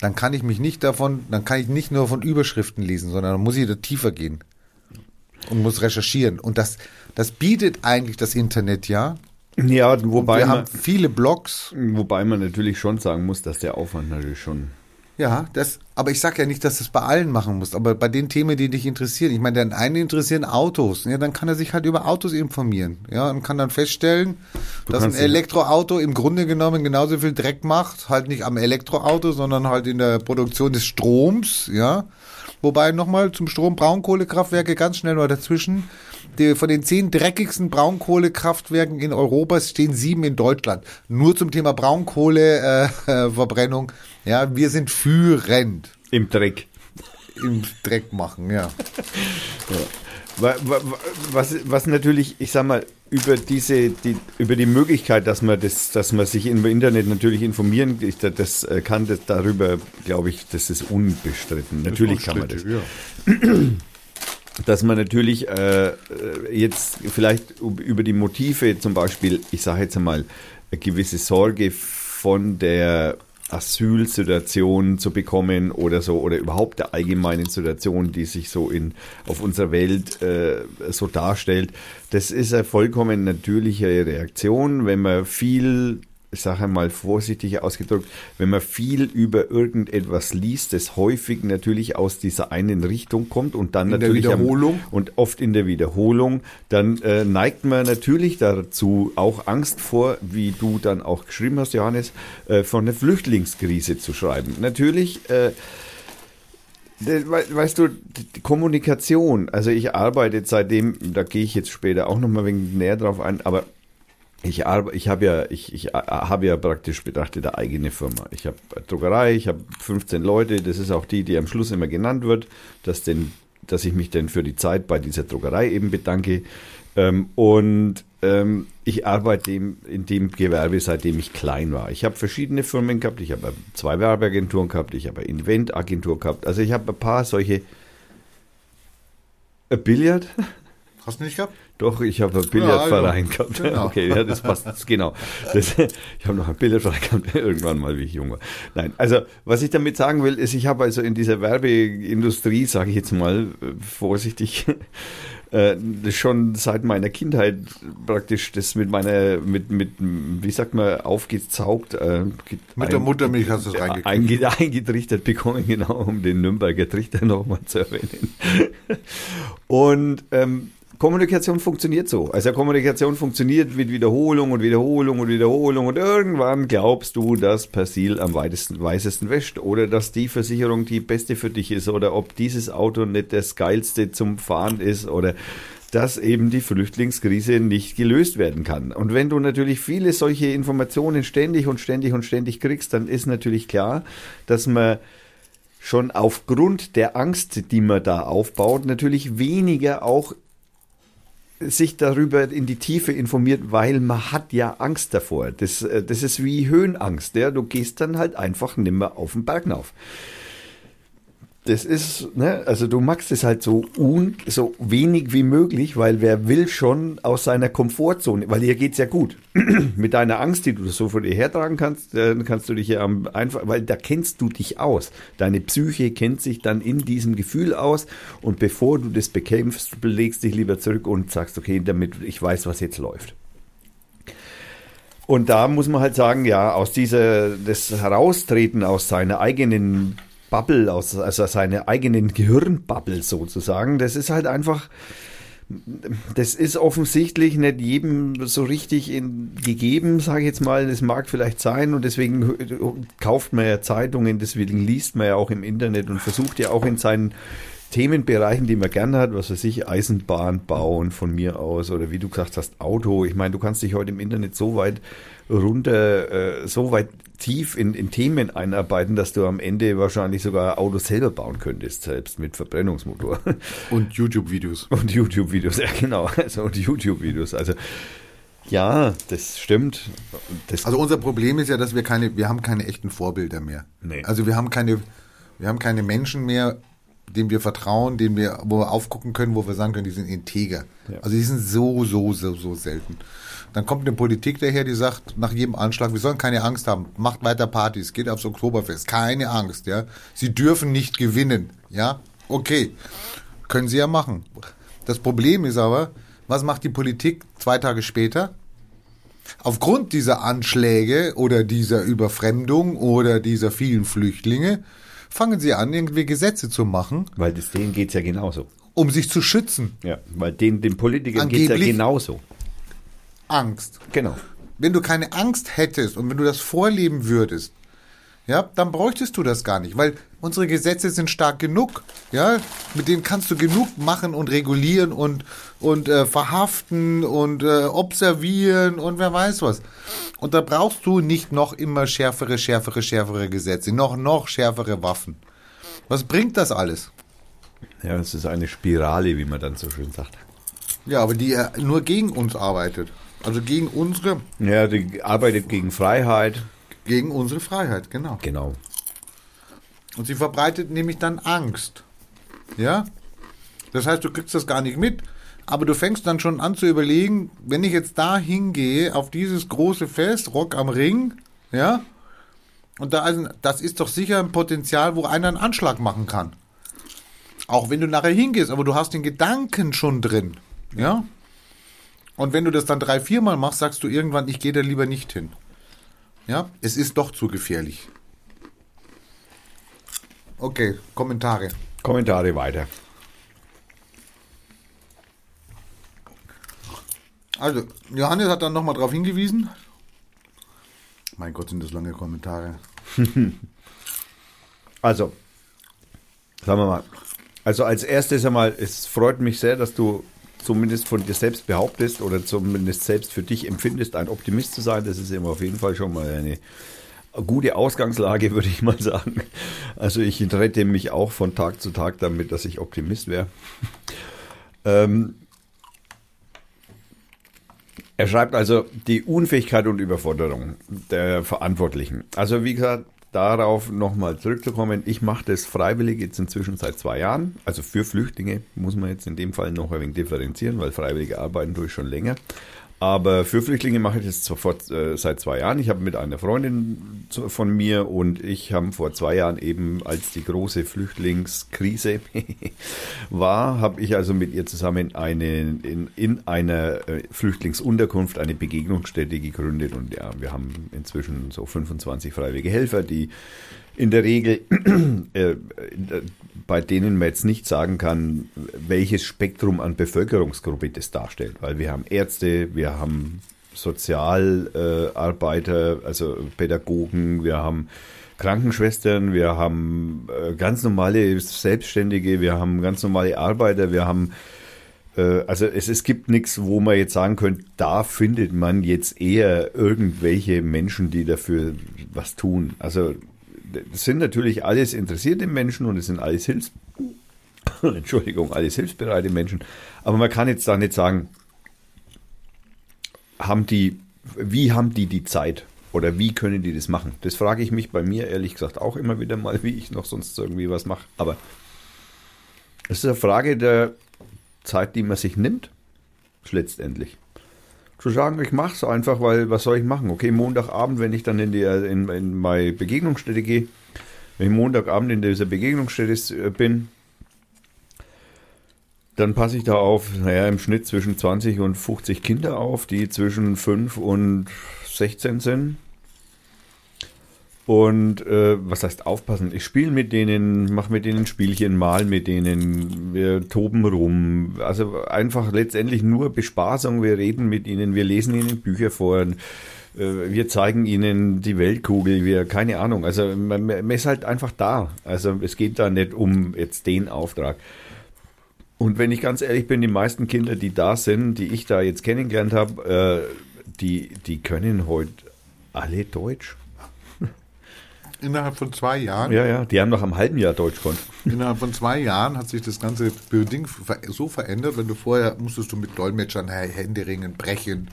[SPEAKER 2] dann kann ich mich nicht davon, dann kann ich nicht nur von Überschriften lesen, sondern dann muss ich da tiefer gehen und muss recherchieren. Und das, das bietet eigentlich das Internet ja.
[SPEAKER 1] Ja, wobei
[SPEAKER 2] wir man, haben viele Blogs.
[SPEAKER 1] Wobei man natürlich schon sagen muss, dass der Aufwand natürlich schon.
[SPEAKER 2] Ja, das, aber ich sage ja nicht, dass du es bei allen machen musst, aber bei den Themen, die dich interessieren. Ich meine, den einen interessieren Autos, ja, dann kann er sich halt über Autos informieren, ja, und kann dann feststellen, du dass ein Elektroauto im Grunde genommen genauso viel Dreck macht, halt nicht am Elektroauto, sondern halt in der Produktion des Stroms, ja. Wobei nochmal zum Strom Braunkohlekraftwerke ganz schnell mal dazwischen die, von den zehn dreckigsten Braunkohlekraftwerken in Europa stehen sieben in Deutschland. Nur zum Thema Braunkohleverbrennung. Äh, ja, wir sind führend.
[SPEAKER 1] Im Dreck.
[SPEAKER 2] Im Dreck machen, ja.
[SPEAKER 1] ja. Was, was natürlich, ich sag mal, über diese, die, über die Möglichkeit, dass man das, dass man sich im Internet natürlich informieren, das äh, kann das darüber, glaube ich, das ist unbestritten. Natürlich kann man das. Ja. dass man natürlich äh, jetzt vielleicht über die Motive zum Beispiel, ich sage jetzt einmal, eine gewisse Sorge von der Asylsituation zu bekommen oder so oder überhaupt der allgemeinen Situation, die sich so in auf unserer Welt äh, so darstellt. Das ist eine vollkommen natürliche Reaktion, wenn man viel ich sage mal vorsichtig ausgedrückt, wenn man viel über irgendetwas liest, das häufig natürlich aus dieser einen Richtung kommt und dann
[SPEAKER 2] In der
[SPEAKER 1] natürlich
[SPEAKER 2] Wiederholung?
[SPEAKER 1] Am, und oft in der Wiederholung, dann äh, neigt man natürlich dazu, auch Angst vor, wie du dann auch geschrieben hast, Johannes, äh, von der Flüchtlingskrise zu schreiben. Natürlich äh, Weißt du, die Kommunikation, also ich arbeite seitdem, da gehe ich jetzt später auch nochmal ein wenig näher drauf ein, aber ich, ich habe ja, ich, ich habe ja praktisch betrachtet eine eigene Firma. Ich habe Druckerei, ich habe 15 Leute, das ist auch die, die am Schluss immer genannt wird, dass, denn, dass ich mich denn für die Zeit bei dieser Druckerei eben bedanke. Ähm, und ähm, ich arbeite in dem Gewerbe, seitdem ich klein war. Ich habe verschiedene Firmen gehabt, ich habe zwei Werbeagenturen gehabt, ich habe eine Eventagentur gehabt. Also ich habe ein paar solche äh, Billard.
[SPEAKER 2] Hast du nicht gehabt?
[SPEAKER 1] Doch, ich habe einen Billardverein
[SPEAKER 2] ja, also,
[SPEAKER 1] gehabt. Genau. Okay, ja, das passt. genau. Das, ich habe noch einen Billardverein gehabt, irgendwann mal, wie ich jung war. Nein, also was ich damit sagen will, ist, ich habe also in dieser Werbeindustrie, sage ich jetzt mal vorsichtig, äh, schon seit meiner Kindheit praktisch das mit meiner, mit, mit wie sagt man, aufgezaugt. Äh,
[SPEAKER 2] mit der Muttermilch hast du es
[SPEAKER 1] reingekriegt. Eingetrichtert bekommen, genau, um den Nürnberger Trichter nochmal zu erwähnen. Und ähm, Kommunikation funktioniert so. Also Kommunikation funktioniert mit Wiederholung und Wiederholung und Wiederholung und irgendwann glaubst du, dass Persil am weitesten, weißesten wäscht oder dass die Versicherung die beste für dich ist oder ob dieses Auto nicht das geilste zum Fahren ist oder dass eben die Flüchtlingskrise nicht gelöst werden kann. Und wenn du natürlich viele solche Informationen ständig und ständig und ständig kriegst, dann ist natürlich klar, dass man schon aufgrund der Angst, die man da aufbaut, natürlich weniger auch sich darüber in die Tiefe informiert, weil man hat ja Angst davor. Das, äh, das ist wie Höhenangst. Ja? Du gehst dann halt einfach nimmer auf den Berg rauf das ist, ne, also du machst es halt so un, so wenig wie möglich, weil wer will schon aus seiner Komfortzone, weil dir geht's ja gut. Mit deiner Angst, die du so vor dir hertragen kannst, dann kannst du dich ja einfach, weil da kennst du dich aus. Deine Psyche kennt sich dann in diesem Gefühl aus und bevor du das bekämpfst, belegst dich lieber zurück und sagst, okay, damit ich weiß, was jetzt läuft. Und da muss man halt sagen, ja, aus dieser, das Heraustreten aus seiner eigenen Bubble, aus, also seine eigenen Gehirnbubble sozusagen. Das ist halt einfach, das ist offensichtlich nicht jedem so richtig in, gegeben, sage ich jetzt mal. Das mag vielleicht sein und deswegen kauft man ja Zeitungen, deswegen liest man ja auch im Internet und versucht ja auch in seinen Themenbereichen, die man gerne hat, was weiß ich, Eisenbahn bauen von mir aus oder wie du gesagt hast, Auto. Ich meine, du kannst dich heute im Internet so weit runter, äh, so weit tief in, in Themen einarbeiten, dass du am Ende wahrscheinlich sogar Autos selber bauen könntest, selbst mit Verbrennungsmotor.
[SPEAKER 2] Und YouTube-Videos.
[SPEAKER 1] Und YouTube-Videos, ja genau. Also und YouTube-Videos. Also ja, das stimmt. Das
[SPEAKER 2] also unser Problem ist ja, dass wir keine, wir haben keine echten Vorbilder mehr. Nee. Also wir haben keine, wir haben keine Menschen mehr, denen wir vertrauen, denen wir, wo wir aufgucken können, wo wir sagen können, die sind integer. Ja. Also die sind so, so, so, so selten. Dann kommt eine Politik daher, die sagt nach jedem Anschlag, wir sollen keine Angst haben, macht weiter Partys, geht aufs Oktoberfest, keine Angst, ja. Sie dürfen nicht gewinnen, ja. Okay, können sie ja machen. Das Problem ist aber, was macht die Politik zwei Tage später? Aufgrund dieser Anschläge oder dieser Überfremdung oder dieser vielen Flüchtlinge fangen sie an, irgendwie Gesetze zu machen.
[SPEAKER 1] Weil das, denen geht es ja genauso.
[SPEAKER 2] Um sich zu schützen.
[SPEAKER 1] Ja, weil den, den Politikern geht es ja genauso.
[SPEAKER 2] Angst.
[SPEAKER 1] Genau.
[SPEAKER 2] Wenn du keine Angst hättest und wenn du das vorleben würdest, ja, dann bräuchtest du das gar nicht, weil unsere Gesetze sind stark genug, ja, mit denen kannst du genug machen und regulieren und und äh, verhaften und äh, observieren und wer weiß was. Und da brauchst du nicht noch immer schärfere, schärfere, schärfere Gesetze, noch noch schärfere Waffen. Was bringt das alles?
[SPEAKER 1] Ja, es ist eine Spirale, wie man dann so schön sagt.
[SPEAKER 2] Ja, aber die äh, nur gegen uns arbeitet. Also gegen unsere.
[SPEAKER 1] Ja, die arbeitet gegen Freiheit.
[SPEAKER 2] Gegen unsere Freiheit, genau.
[SPEAKER 1] Genau.
[SPEAKER 2] Und sie verbreitet nämlich dann Angst. Ja? Das heißt, du kriegst das gar nicht mit, aber du fängst dann schon an zu überlegen, wenn ich jetzt da hingehe, auf dieses große Fest, Rock am Ring, ja, und da, also, das ist doch sicher ein Potenzial, wo einer einen Anschlag machen kann. Auch wenn du nachher hingehst, aber du hast den Gedanken schon drin, ja. Und wenn du das dann drei, viermal machst, sagst du irgendwann, ich gehe da lieber nicht hin. Ja, es ist doch zu gefährlich. Okay, Kommentare.
[SPEAKER 1] Kommentare weiter.
[SPEAKER 2] Also, Johannes hat dann nochmal darauf hingewiesen. Mein Gott, sind das lange Kommentare.
[SPEAKER 1] Also, sagen wir mal. Also als erstes einmal, es freut mich sehr, dass du zumindest von dir selbst behauptest oder zumindest selbst für dich empfindest, ein Optimist zu sein. Das ist immer auf jeden Fall schon mal eine gute Ausgangslage, würde ich mal sagen. Also ich rette mich auch von Tag zu Tag damit, dass ich Optimist wäre. Ähm, er schreibt also die Unfähigkeit und Überforderung der Verantwortlichen. Also wie gesagt, darauf nochmal zurückzukommen, ich mache das freiwillig jetzt inzwischen seit zwei Jahren. Also für Flüchtlinge muss man jetzt in dem Fall noch ein wenig differenzieren, weil freiwillige arbeiten tue ich schon länger. Aber für Flüchtlinge mache ich das sofort äh, seit zwei Jahren. Ich habe mit einer Freundin zu, von mir und ich haben vor zwei Jahren eben, als die große Flüchtlingskrise war, habe ich also mit ihr zusammen eine, in, in einer äh, Flüchtlingsunterkunft eine Begegnungsstätte gegründet und ja, wir haben inzwischen so 25 freiwillige Helfer, die in der Regel, äh, bei denen man jetzt nicht sagen kann, welches Spektrum an Bevölkerungsgruppe das darstellt, weil wir haben Ärzte, wir haben Sozialarbeiter, äh, also Pädagogen, wir haben Krankenschwestern, wir haben äh, ganz normale Selbstständige, wir haben ganz normale Arbeiter, wir haben äh, also es, es gibt nichts, wo man jetzt sagen könnte, da findet man jetzt eher irgendwelche Menschen, die dafür was tun. Also das sind natürlich alles interessierte Menschen und es sind alles Hilfs Entschuldigung, alles hilfsbereite Menschen. Aber man kann jetzt da nicht sagen, haben die, wie haben die die Zeit oder wie können die das machen? Das frage ich mich bei mir ehrlich gesagt auch immer wieder mal, wie ich noch sonst irgendwie was mache. Aber es ist eine Frage der Zeit, die man sich nimmt, letztendlich zu sagen, ich mache es einfach, weil was soll ich machen? Okay, Montagabend, wenn ich dann in, die, in, in meine Begegnungsstätte gehe, wenn ich Montagabend in dieser Begegnungsstätte äh, bin, dann passe ich da auf, naja, im Schnitt zwischen 20 und 50 Kinder auf, die zwischen 5 und 16 sind. Und äh, was heißt aufpassen? Ich spiele mit denen, mache mit denen Spielchen, mal mit denen, wir toben rum. Also einfach letztendlich nur Bespaßung. Wir reden mit ihnen, wir lesen ihnen Bücher vor, äh, wir zeigen ihnen die Weltkugel, wir, keine Ahnung. Also man, man ist halt einfach da. Also es geht da nicht um jetzt den Auftrag. Und wenn ich ganz ehrlich bin, die meisten Kinder, die da sind, die ich da jetzt kennengelernt habe, äh, die, die können heute alle Deutsch.
[SPEAKER 2] Innerhalb von zwei Jahren?
[SPEAKER 1] Ja, ja, die haben noch am halben Jahr Deutsch konnten.
[SPEAKER 2] Innerhalb von zwei Jahren hat sich das ganze Ding so verändert, wenn du vorher musstest du mit Dolmetschern Hände ringen, brechen,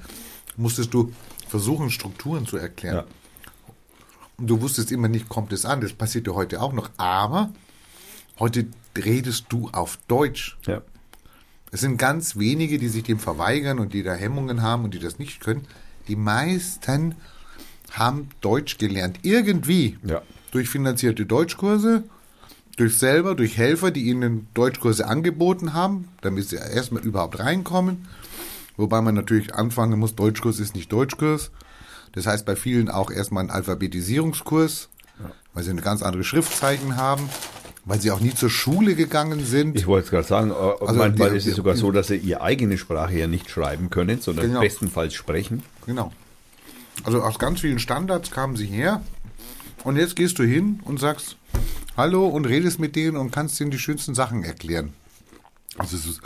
[SPEAKER 2] musstest du versuchen, Strukturen zu erklären. Ja. Und du wusstest immer nicht, kommt es an. Das passiert ja heute auch noch. Aber heute redest du auf Deutsch.
[SPEAKER 1] Ja.
[SPEAKER 2] Es sind ganz wenige, die sich dem verweigern und die da Hemmungen haben und die das nicht können. Die meisten haben Deutsch gelernt. Irgendwie.
[SPEAKER 1] Ja.
[SPEAKER 2] Durch finanzierte Deutschkurse, durch selber, durch Helfer, die ihnen Deutschkurse angeboten haben, damit sie erstmal überhaupt reinkommen. Wobei man natürlich anfangen muss, Deutschkurs ist nicht Deutschkurs. Das heißt bei vielen auch erstmal ein Alphabetisierungskurs, ja. weil sie eine ganz andere Schriftzeichen haben, weil sie auch nie zur Schule gegangen sind.
[SPEAKER 1] Ich wollte es gerade sagen, äh, also manchmal die, ist es sogar so, dass sie ihre eigene Sprache ja nicht schreiben können, sondern genau. bestenfalls sprechen.
[SPEAKER 2] Genau. Also aus ganz vielen Standards kamen sie her. Und jetzt gehst du hin und sagst Hallo und redest mit denen und kannst ihnen die schönsten Sachen erklären. Also es ist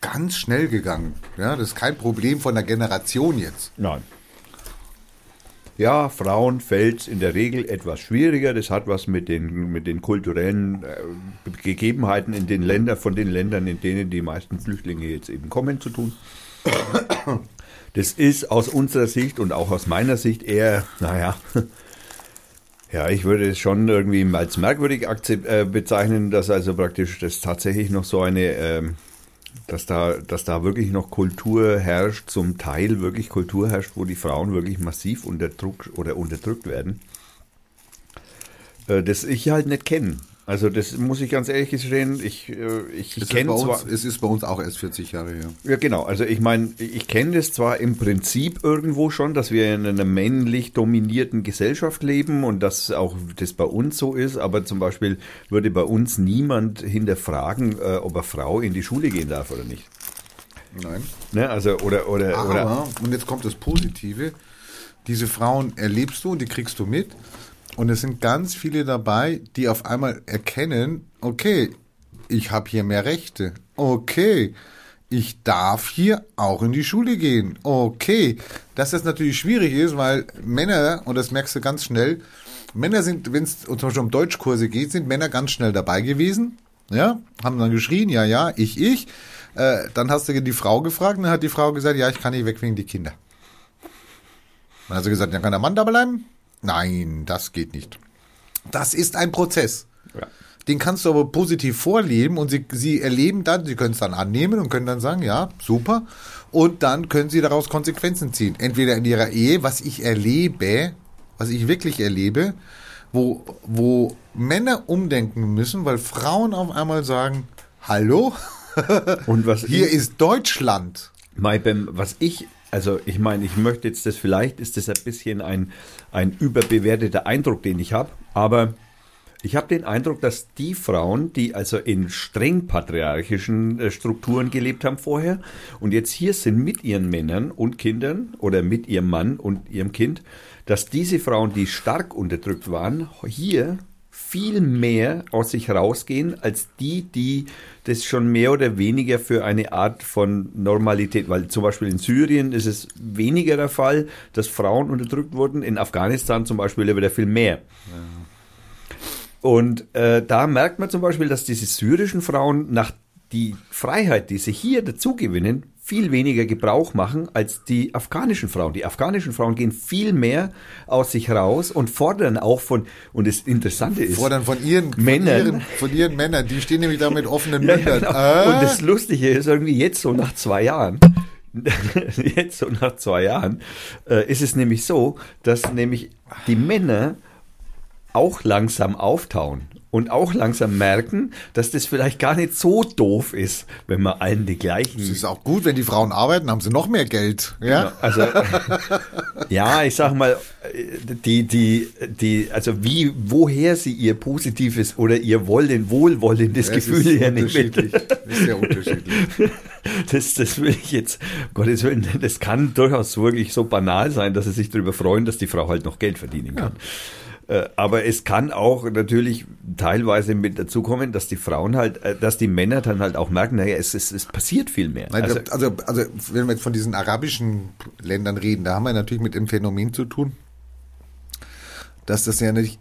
[SPEAKER 2] ganz schnell gegangen. Ja, das ist kein Problem von der Generation jetzt.
[SPEAKER 1] Nein. Ja, Frauen fällt in der Regel etwas schwieriger. Das hat was mit den, mit den kulturellen äh, Gegebenheiten in den Ländern, von den Ländern, in denen die meisten Flüchtlinge jetzt eben kommen, zu tun. Das ist aus unserer Sicht und auch aus meiner Sicht eher, naja, Ja, ich würde es schon irgendwie als merkwürdig äh, bezeichnen, dass also praktisch das tatsächlich noch so eine, ähm, dass da, dass da wirklich noch Kultur herrscht, zum Teil wirklich Kultur herrscht, wo die Frauen wirklich massiv unter Druck oder unterdrückt werden. Äh, das ich halt nicht kenne. Also das muss ich ganz ehrlich gestehen, ich, äh, ich, ich kenne zwar...
[SPEAKER 2] Es ist bei uns auch erst 40 Jahre her.
[SPEAKER 1] Ja genau, also ich meine, ich kenne das zwar im Prinzip irgendwo schon, dass wir in einer männlich dominierten Gesellschaft leben und dass auch das bei uns so ist, aber zum Beispiel würde bei uns niemand hinterfragen, äh, ob eine Frau in die Schule gehen darf oder nicht.
[SPEAKER 2] Nein.
[SPEAKER 1] Ne, also oder oder,
[SPEAKER 2] Aber,
[SPEAKER 1] oder
[SPEAKER 2] und jetzt kommt das Positive, diese Frauen erlebst du und die kriegst du mit und es sind ganz viele dabei, die auf einmal erkennen, okay, ich habe hier mehr Rechte. Okay, ich darf hier auch in die Schule gehen. Okay, dass das natürlich schwierig ist, weil Männer, und das merkst du ganz schnell, Männer sind, wenn es zum Beispiel um Deutschkurse geht, sind Männer ganz schnell dabei gewesen. Ja, haben dann geschrien, ja, ja, ich, ich. Äh, dann hast du die Frau gefragt, dann hat die Frau gesagt, ja, ich kann nicht weg wegen die Kinder. Dann hat sie gesagt, ja, kann der Mann da bleiben? Nein, das geht nicht. Das ist ein Prozess.
[SPEAKER 1] Ja.
[SPEAKER 2] Den kannst du aber positiv vorleben und sie, sie erleben dann, sie können es dann annehmen und können dann sagen, ja, super. Und dann können sie daraus Konsequenzen ziehen. Entweder in ihrer Ehe, was ich erlebe, was ich wirklich erlebe, wo, wo Männer umdenken müssen, weil Frauen auf einmal sagen, hallo,
[SPEAKER 1] und was
[SPEAKER 2] hier ist Deutschland.
[SPEAKER 1] Mai, was ich also ich meine, ich möchte jetzt das, vielleicht ist das ein bisschen ein, ein überbewerteter Eindruck, den ich habe, aber ich habe den Eindruck, dass die Frauen, die also in streng patriarchischen äh, Strukturen gelebt haben vorher und jetzt hier sind mit ihren Männern und Kindern oder mit ihrem Mann und ihrem Kind, dass diese Frauen, die stark unterdrückt waren, hier viel mehr aus sich rausgehen als die, die das schon mehr oder weniger für eine Art von Normalität, weil zum Beispiel in Syrien ist es weniger der Fall, dass Frauen unterdrückt wurden, in Afghanistan zum Beispiel wieder viel mehr. Ja. Und äh, da merkt man zum Beispiel, dass diese syrischen Frauen nach die Freiheit, die sie hier dazu gewinnen, viel weniger Gebrauch machen als die afghanischen Frauen. Die afghanischen Frauen gehen viel mehr aus sich raus und fordern auch von, und das Interessante ist,
[SPEAKER 2] fordern von ihren
[SPEAKER 1] Männern,
[SPEAKER 2] von ihren, von ihren Männern, die stehen nämlich da mit offenen ja, Mündern. Genau.
[SPEAKER 1] Äh? Und das Lustige ist irgendwie jetzt so nach zwei Jahren, jetzt so nach zwei Jahren, äh, ist es nämlich so, dass nämlich die Männer auch langsam auftauen und auch langsam merken, dass das vielleicht gar nicht so doof ist, wenn man allen die gleichen.
[SPEAKER 2] Es ist auch gut, wenn die Frauen arbeiten, haben sie noch mehr Geld. Ja,
[SPEAKER 1] genau. also ja, ich sag mal, die, die, die, also wie, woher sie ihr positives oder ihr wollen, wohlwollendes ja, Gefühl
[SPEAKER 2] ja nicht mit. Das ist sehr unterschiedlich.
[SPEAKER 1] Das, das will ich jetzt, Gottes Willen, das kann durchaus wirklich so banal sein, dass sie sich darüber freuen, dass die Frau halt noch Geld verdienen kann. Ja. Äh, aber es kann auch natürlich teilweise mit dazukommen, dass die Frauen halt, äh, dass die Männer dann halt auch merken, naja, es, es, es passiert viel mehr.
[SPEAKER 2] Nein, also, also, also, wenn wir jetzt von diesen arabischen Ländern reden, da haben wir natürlich mit dem Phänomen zu tun, dass das ja nicht,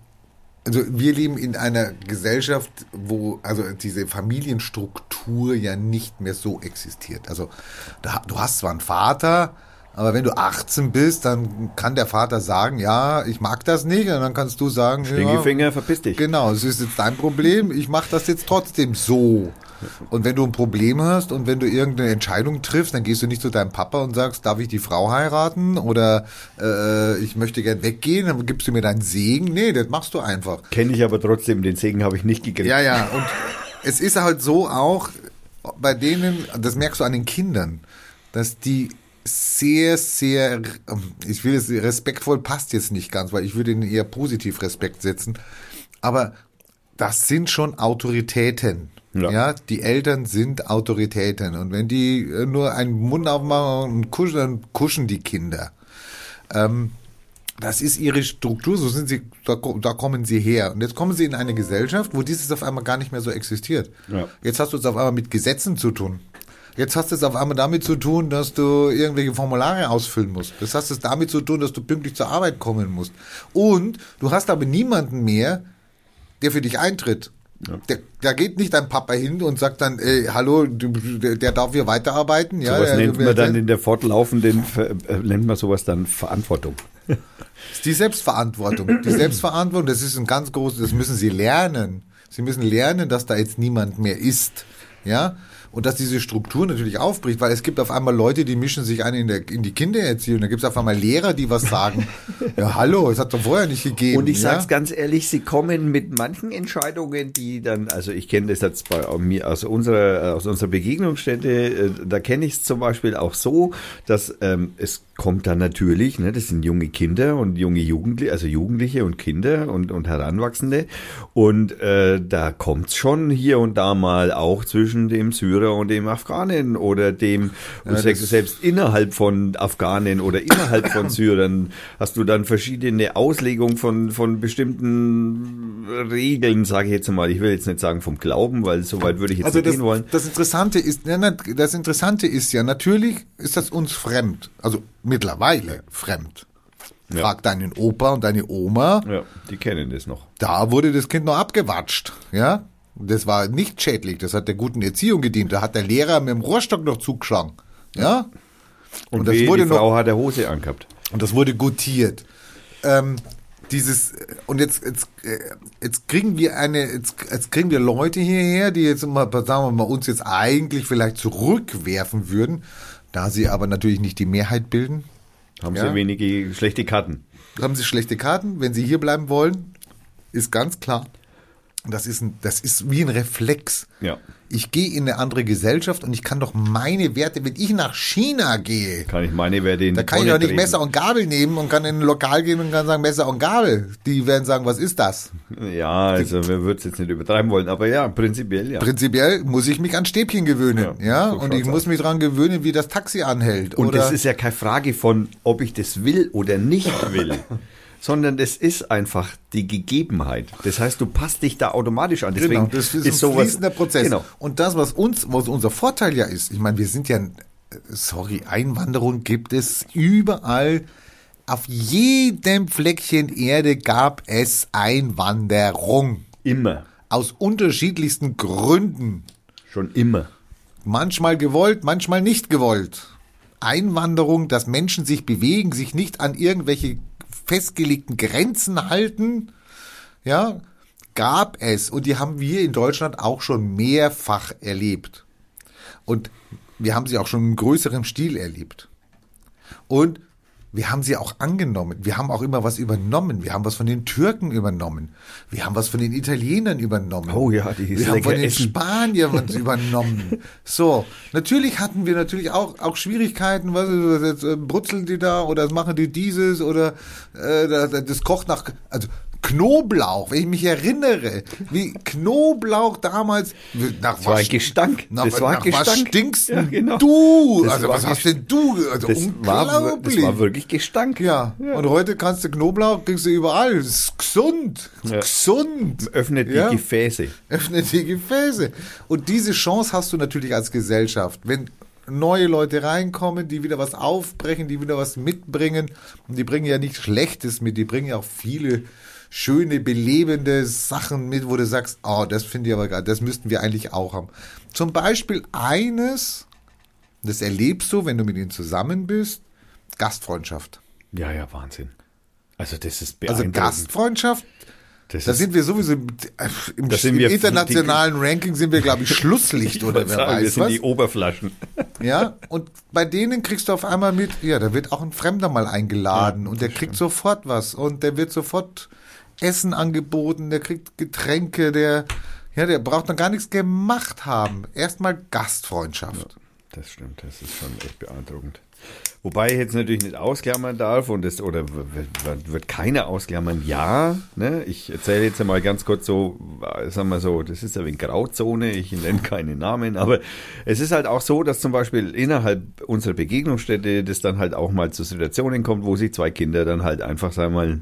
[SPEAKER 2] also wir leben in einer Gesellschaft, wo also diese Familienstruktur ja nicht mehr so existiert. Also da, du hast zwar einen Vater, aber wenn du 18 bist, dann kann der Vater sagen, ja, ich mag das nicht. Und dann kannst du sagen,
[SPEAKER 1] Stinkefinger,
[SPEAKER 2] ja,
[SPEAKER 1] verpiss dich.
[SPEAKER 2] Genau, es ist jetzt dein Problem. Ich mache das jetzt trotzdem so. Und wenn du ein Problem hast und wenn du irgendeine Entscheidung triffst, dann gehst du nicht zu deinem Papa und sagst, darf ich die Frau heiraten oder äh, ich möchte gern weggehen, dann gibst du mir deinen Segen. Nee, das machst du einfach.
[SPEAKER 1] Kenne ich aber trotzdem, den Segen habe ich nicht gekriegt.
[SPEAKER 2] Ja, ja, und es ist halt so auch bei denen, das merkst du an den Kindern, dass die sehr, sehr, ich will es respektvoll passt jetzt nicht ganz, weil ich würde ihnen eher positiv Respekt setzen. Aber das sind schon Autoritäten. Ja. ja. die Eltern sind Autoritäten. Und wenn die äh, nur einen Mund aufmachen und kuschen, dann kuschen die Kinder. Ähm, das ist ihre Struktur, so sind sie, da, da, kommen sie her. Und jetzt kommen sie in eine Gesellschaft, wo dieses auf einmal gar nicht mehr so existiert. Ja. Jetzt hast du es auf einmal mit Gesetzen zu tun. Jetzt hast du es auf einmal damit zu tun, dass du irgendwelche Formulare ausfüllen musst. Das hast es damit zu tun, dass du pünktlich zur Arbeit kommen musst. Und du hast aber niemanden mehr, der für dich eintritt. Ja. Der, da geht nicht dein Papa hin und sagt dann, ey, hallo, der, der, darf hier weiterarbeiten. Ja,
[SPEAKER 1] sowas
[SPEAKER 2] der,
[SPEAKER 1] nennt man dann in der fortlaufenden, äh, nennt man sowas dann Verantwortung.
[SPEAKER 2] Das ist die Selbstverantwortung. Die Selbstverantwortung, das ist ein ganz großes, das müssen sie lernen. Sie müssen lernen, dass da jetzt niemand mehr ist. Ja? Und dass diese Struktur natürlich aufbricht, weil es gibt auf einmal Leute, die mischen sich ein in, der, in die Kindererziehung. Da gibt es auf einmal Lehrer, die was sagen. ja, hallo, es hat doch vorher nicht gegeben.
[SPEAKER 1] Und ich
[SPEAKER 2] ja?
[SPEAKER 1] sag's ganz ehrlich, sie kommen mit manchen Entscheidungen, die dann, also ich kenne das jetzt bei mir aus unserer, aus unserer Begegnungsstätte, äh, da kenne ich es zum Beispiel auch so, dass ähm, es kommt dann natürlich, ne, das sind junge Kinder und junge Jugendliche, also Jugendliche und Kinder und, und Heranwachsende. Und äh, da kommt's schon hier und da mal auch zwischen dem Syrer und dem Afghanen oder dem,
[SPEAKER 2] Ja,
[SPEAKER 1] selbst, innerhalb von Afghanen oder innerhalb von Syrern hast du dann verschiedene Auslegungen von, von bestimmten Regeln, sage ich jetzt mal. Ich will jetzt nicht sagen vom Glauben, weil so weit würde ich jetzt
[SPEAKER 2] Also
[SPEAKER 1] nicht
[SPEAKER 2] das,
[SPEAKER 1] gehen wollen.
[SPEAKER 2] das Interessante ist, das Interessante ist ja, natürlich ist das uns fremd, also mittlerweile fremd.
[SPEAKER 1] Ja.
[SPEAKER 2] Frag deinen Opa und deine Oma,
[SPEAKER 1] Ja, die kennen das noch.
[SPEAKER 2] da wurde das Kind noch abgewatscht, ja. Das war nicht schädlich, das hat der guten Erziehung gedient. Da hat der Lehrer mit dem Rohrstock noch zugeschlagen, ja.
[SPEAKER 1] Und,
[SPEAKER 2] Und das
[SPEAKER 1] wehe,
[SPEAKER 2] wurde
[SPEAKER 1] die
[SPEAKER 2] noch-
[SPEAKER 1] Frau hat der Hose angehabt.
[SPEAKER 2] Und das wurde gutiert. Ähm, dieses und jetzt jetzt äh, jetzt kriegen wir eine jetzt, jetzt kriegen wir Leute hierher, die jetzt mal sagen wir mal uns jetzt eigentlich vielleicht zurückwerfen würden, da sie aber natürlich nicht die Mehrheit bilden,
[SPEAKER 1] Haben
[SPEAKER 2] Ja.
[SPEAKER 1] sie wenige schlechte Karten.
[SPEAKER 2] haben sie schlechte Karten. Wenn sie hier bleiben wollen, ist ganz klar. Das ist ein, das ist wie ein Reflex.
[SPEAKER 1] Ja.
[SPEAKER 2] Ich gehe in eine andere Gesellschaft und ich kann doch meine Werte, wenn ich nach China gehe,
[SPEAKER 1] Kann ich meine Werte in
[SPEAKER 2] Da kann ich doch nicht. Messer und Gabel nehmen und kann in ein Lokal gehen und kann sagen Messer und Gabel. Die werden sagen, was ist das?
[SPEAKER 1] Ja, also wir würden es jetzt nicht übertreiben wollen, aber ja, prinzipiell ja.
[SPEAKER 2] Prinzipiell muss ich mich an Stäbchen gewöhnen,
[SPEAKER 1] Ja,
[SPEAKER 2] ja,
[SPEAKER 1] so
[SPEAKER 2] und ich muss mich dran gewöhnen, wie das Taxi anhält.
[SPEAKER 1] Und das ist ja keine Frage von, ob ich das will oder nicht will, sondern das ist einfach die Gegebenheit. Das heißt, du passt dich da automatisch an. Deswegen
[SPEAKER 2] genau, das ist, ein
[SPEAKER 1] sowas-
[SPEAKER 2] fließender Prozess.
[SPEAKER 1] Genau.
[SPEAKER 2] Und das, was uns, was unser Vorteil ja ist, ich meine, wir sind ja, sorry, Einwanderung gibt es überall. Auf jedem Fleckchen Erde gab es Einwanderung.
[SPEAKER 1] Immer.
[SPEAKER 2] Aus unterschiedlichsten Gründen.
[SPEAKER 1] Schon immer.
[SPEAKER 2] Manchmal gewollt, manchmal nicht gewollt. Einwanderung, dass Menschen sich bewegen, sich nicht an irgendwelche festgelegten Grenzen halten, ja, gab es. Und die haben wir in Deutschland auch schon mehrfach erlebt. Und wir haben sie auch schon in größerem Stil erlebt. Und wir haben sie auch angenommen. Wir haben auch immer was übernommen. Wir haben was von den Türken übernommen. Wir haben was von den Italienern übernommen.
[SPEAKER 1] Oh ja, die
[SPEAKER 2] Wir haben von den
[SPEAKER 1] essen.
[SPEAKER 2] Spaniern was übernommen. So, natürlich hatten wir natürlich auch auch Schwierigkeiten. Was ist das jetzt? äh, Brutzeln die da oder machen die dieses oder äh, das, das kocht nach also Knoblauch, wenn ich mich erinnere, wie Knoblauch damals nach
[SPEAKER 1] Das war ein Gestank.
[SPEAKER 2] nach,
[SPEAKER 1] das war
[SPEAKER 2] nach was
[SPEAKER 1] Gestank.
[SPEAKER 2] stinkst
[SPEAKER 1] Ja, genau.
[SPEAKER 2] du?
[SPEAKER 1] Das
[SPEAKER 2] also
[SPEAKER 1] war
[SPEAKER 2] was hast denn du? Also
[SPEAKER 1] Das war, das
[SPEAKER 2] unglaublich.
[SPEAKER 1] war wirklich Gestank.
[SPEAKER 2] ja. und heute kannst du Knoblauch, kriegst du überall. Das ist gesund.
[SPEAKER 1] Ja.
[SPEAKER 2] Gesund.
[SPEAKER 1] Öffnet
[SPEAKER 2] Ja.
[SPEAKER 1] die Gefäße.
[SPEAKER 2] Öffnet die Gefäße. Und diese Chance hast du natürlich als Gesellschaft. Wenn neue Leute reinkommen, die wieder was aufbrechen, die wieder was mitbringen. Und die bringen ja nicht Schlechtes mit, die bringen ja auch viele schöne, belebende Sachen mit, wo du sagst, oh, das finde ich aber geil, das müssten wir eigentlich auch haben. Zum Beispiel eines, das erlebst du, wenn du mit ihnen zusammen bist, Gastfreundschaft.
[SPEAKER 1] Ja, ja, Wahnsinn. Also das ist
[SPEAKER 2] Also
[SPEAKER 1] beeindruckend.
[SPEAKER 2] Gastfreundschaft,
[SPEAKER 1] das
[SPEAKER 2] da sind wir sowieso im, im, im
[SPEAKER 1] wir
[SPEAKER 2] internationalen Ranking sind wir, glaube ich, Schlusslicht
[SPEAKER 1] ich
[SPEAKER 2] oder wer
[SPEAKER 1] sagen, wir
[SPEAKER 2] weiß
[SPEAKER 1] sind
[SPEAKER 2] was.
[SPEAKER 1] die Oberflaschen.
[SPEAKER 2] Ja, und bei denen kriegst du auf einmal mit, ja, da wird auch ein Fremder mal eingeladen und der kriegt sofort was und der wird sofort Essen angeboten, der kriegt Getränke, der, ja, der braucht noch gar nichts gemacht haben. Erstmal Gastfreundschaft.
[SPEAKER 1] Das stimmt, das ist schon echt beeindruckend. Wobei ich jetzt natürlich nicht ausklammern darf und das, oder wird keiner ausklammern, ja, ne? Ich erzähle jetzt einmal ganz kurz so, sagen wir so, das ist ja wegen Grauzone, ich nenne keine Namen, aber es ist halt auch so, dass zum Beispiel innerhalb unserer Begegnungsstätte das dann halt auch mal zu Situationen kommt, wo sich zwei Kinder dann halt einfach, sagen wir mal,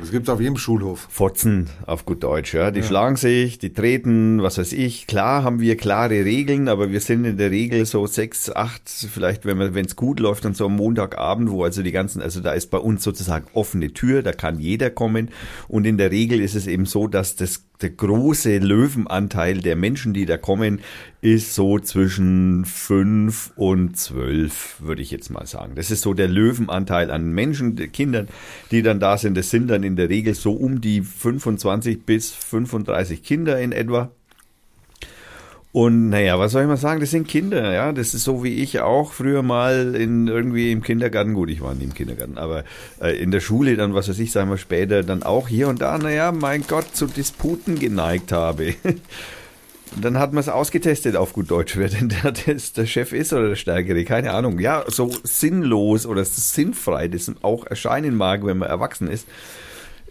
[SPEAKER 2] Das gibt's auf jedem Schulhof.
[SPEAKER 1] Fotzen auf gut Deutsch, ja. Die schlagen sich, die treten, was weiß ich. Klar haben wir klare Regeln, aber wir sind in der Regel so sechs, acht, vielleicht, wenn man, wenn es gut läuft, läuft dann so am Montagabend, wo also die ganzen, also da ist bei uns sozusagen offene Tür, da kann jeder kommen. Und in der Regel ist es eben so, dass das der große Löwenanteil der Menschen, die da kommen, ist so zwischen fünf und zwölf, würde ich jetzt mal sagen. Das ist so der Löwenanteil an Menschen, Kindern, die dann da sind. Das sind dann in der Regel so um die 25 bis 35 Kinder in etwa. Und naja, was soll ich mal sagen, das sind Kinder, ja. Das ist so wie ich auch früher mal in irgendwie im Kindergarten, gut, ich war nie im Kindergarten, aber äh, in der Schule dann, was weiß ich, sagen wir später, dann auch hier und da, naja, mein Gott, zu Disputen geneigt habe. Dann hat man es ausgetestet auf gut Deutsch, wer denn der, der Chef ist oder der Stärkere, keine Ahnung. Ja, so sinnlos oder sinnfrei das auch erscheinen mag, wenn man erwachsen ist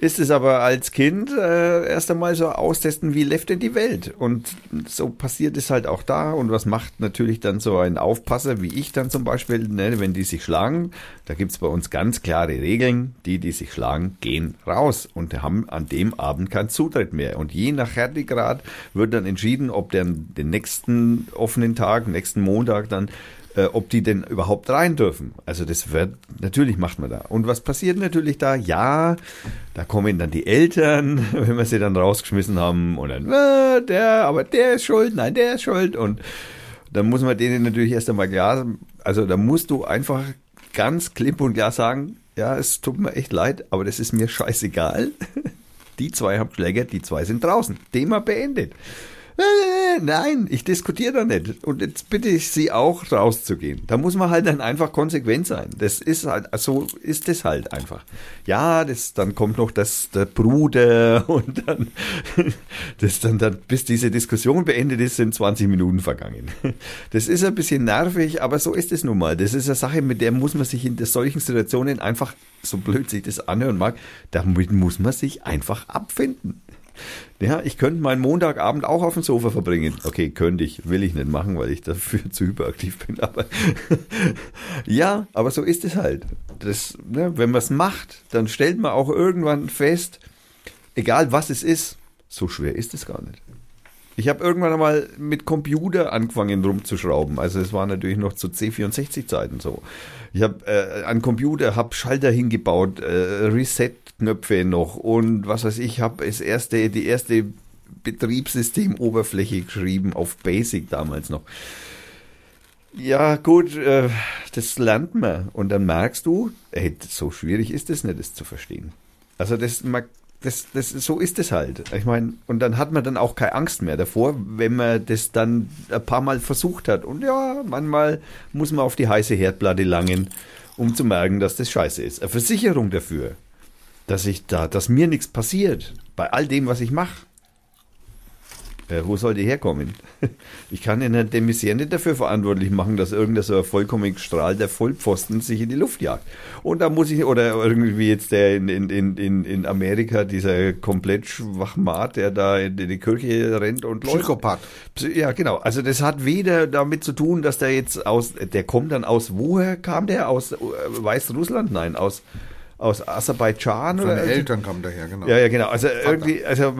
[SPEAKER 1] ist es aber als Kind äh, erst einmal so austesten, wie läuft denn die Welt? Und so passiert es halt auch da. Und was macht natürlich dann so ein Aufpasser, wie ich dann zum Beispiel, ne, wenn die sich schlagen, da gibt's bei uns ganz klare Regeln. Die, die sich schlagen, gehen raus und haben an dem Abend keinen Zutritt mehr. Und je nach Härtegrad wird dann entschieden, ob der den nächsten offenen Tag, nächsten Montag dann äh, ob die denn überhaupt rein dürfen. Also das wird, natürlich macht man da. Und was passiert natürlich da? Ja, da kommen dann die Eltern, wenn wir sie dann rausgeschmissen haben und dann, äh, der, aber der ist schuld, nein, der ist schuld und dann muss man denen natürlich erst einmal klar, also da musst du einfach ganz klipp und klar sagen, ja, es tut mir echt leid, aber das ist mir scheißegal. Die zwei haben Schläger, die zwei sind draußen. Thema beendet. Äh, nein, ich diskutiere da nicht. Und jetzt bitte ich Sie auch rauszugehen. Da muss man halt dann einfach konsequent sein. Das ist halt, so ist es halt einfach. Ja, das, dann kommt noch das, der Bruder und dann, das dann, dann, bis diese Diskussion beendet ist, sind 20 Minuten vergangen. Das ist ein bisschen nervig, aber so ist es nun mal. Das ist eine Sache, mit der muss man sich in solchen Situationen einfach, so blöd sich das anhören mag, damit muss man sich einfach abfinden. Ja, ich könnte meinen Montagabend auch auf dem Sofa verbringen. Okay, könnte ich, will ich nicht machen, weil ich dafür zu hyperaktiv bin. Aber ja, aber so ist es halt. Das, ne, wenn man es macht, dann stellt man auch irgendwann fest, egal was es ist, so schwer ist es gar nicht. Ich habe irgendwann einmal mit Computer angefangen rumzuschrauben. Also es war natürlich noch zu C64-Zeiten so. Ich habe äh, an Computer, habe Schalter hingebaut, äh, Reset-Knöpfe noch und was weiß ich, habe das erste, die erste Betriebssystemoberfläche geschrieben auf Basic damals noch. Ja, gut, äh, das lernt man. Und dann merkst du, ey, so schwierig ist es nicht, das zu verstehen. Also das, man das, das, so ist es halt. Ich meine, und dann hat man dann auch keine Angst mehr davor, wenn man das dann ein paar Mal versucht hat. Und ja, manchmal muss man auf die heiße Herdplatte langen, um zu merken, dass das scheiße ist. Eine Versicherung dafür, dass ich da, dass mir nichts passiert bei all dem, was ich mache. Äh, wo soll die herkommen? Ich kann in der Demisier nicht dafür verantwortlich machen, dass irgendein so vollkommen gestrahlter Vollpfosten sich in die Luft jagt. Und da muss ich, oder irgendwie jetzt der in, in, in, in Amerika, dieser komplett Schwachmat, der da in die Kirche rennt und
[SPEAKER 2] läuft. Psychopath.
[SPEAKER 1] Ja, genau. Also das hat weder damit zu tun, dass der jetzt aus, der kommt dann aus, woher kam der? Aus äh, Weißrussland? Nein, aus aus Aserbaidschan
[SPEAKER 2] Seine oder Eltern kamen daher, genau.
[SPEAKER 1] Ja, ja, genau. Also Vater. irgendwie, also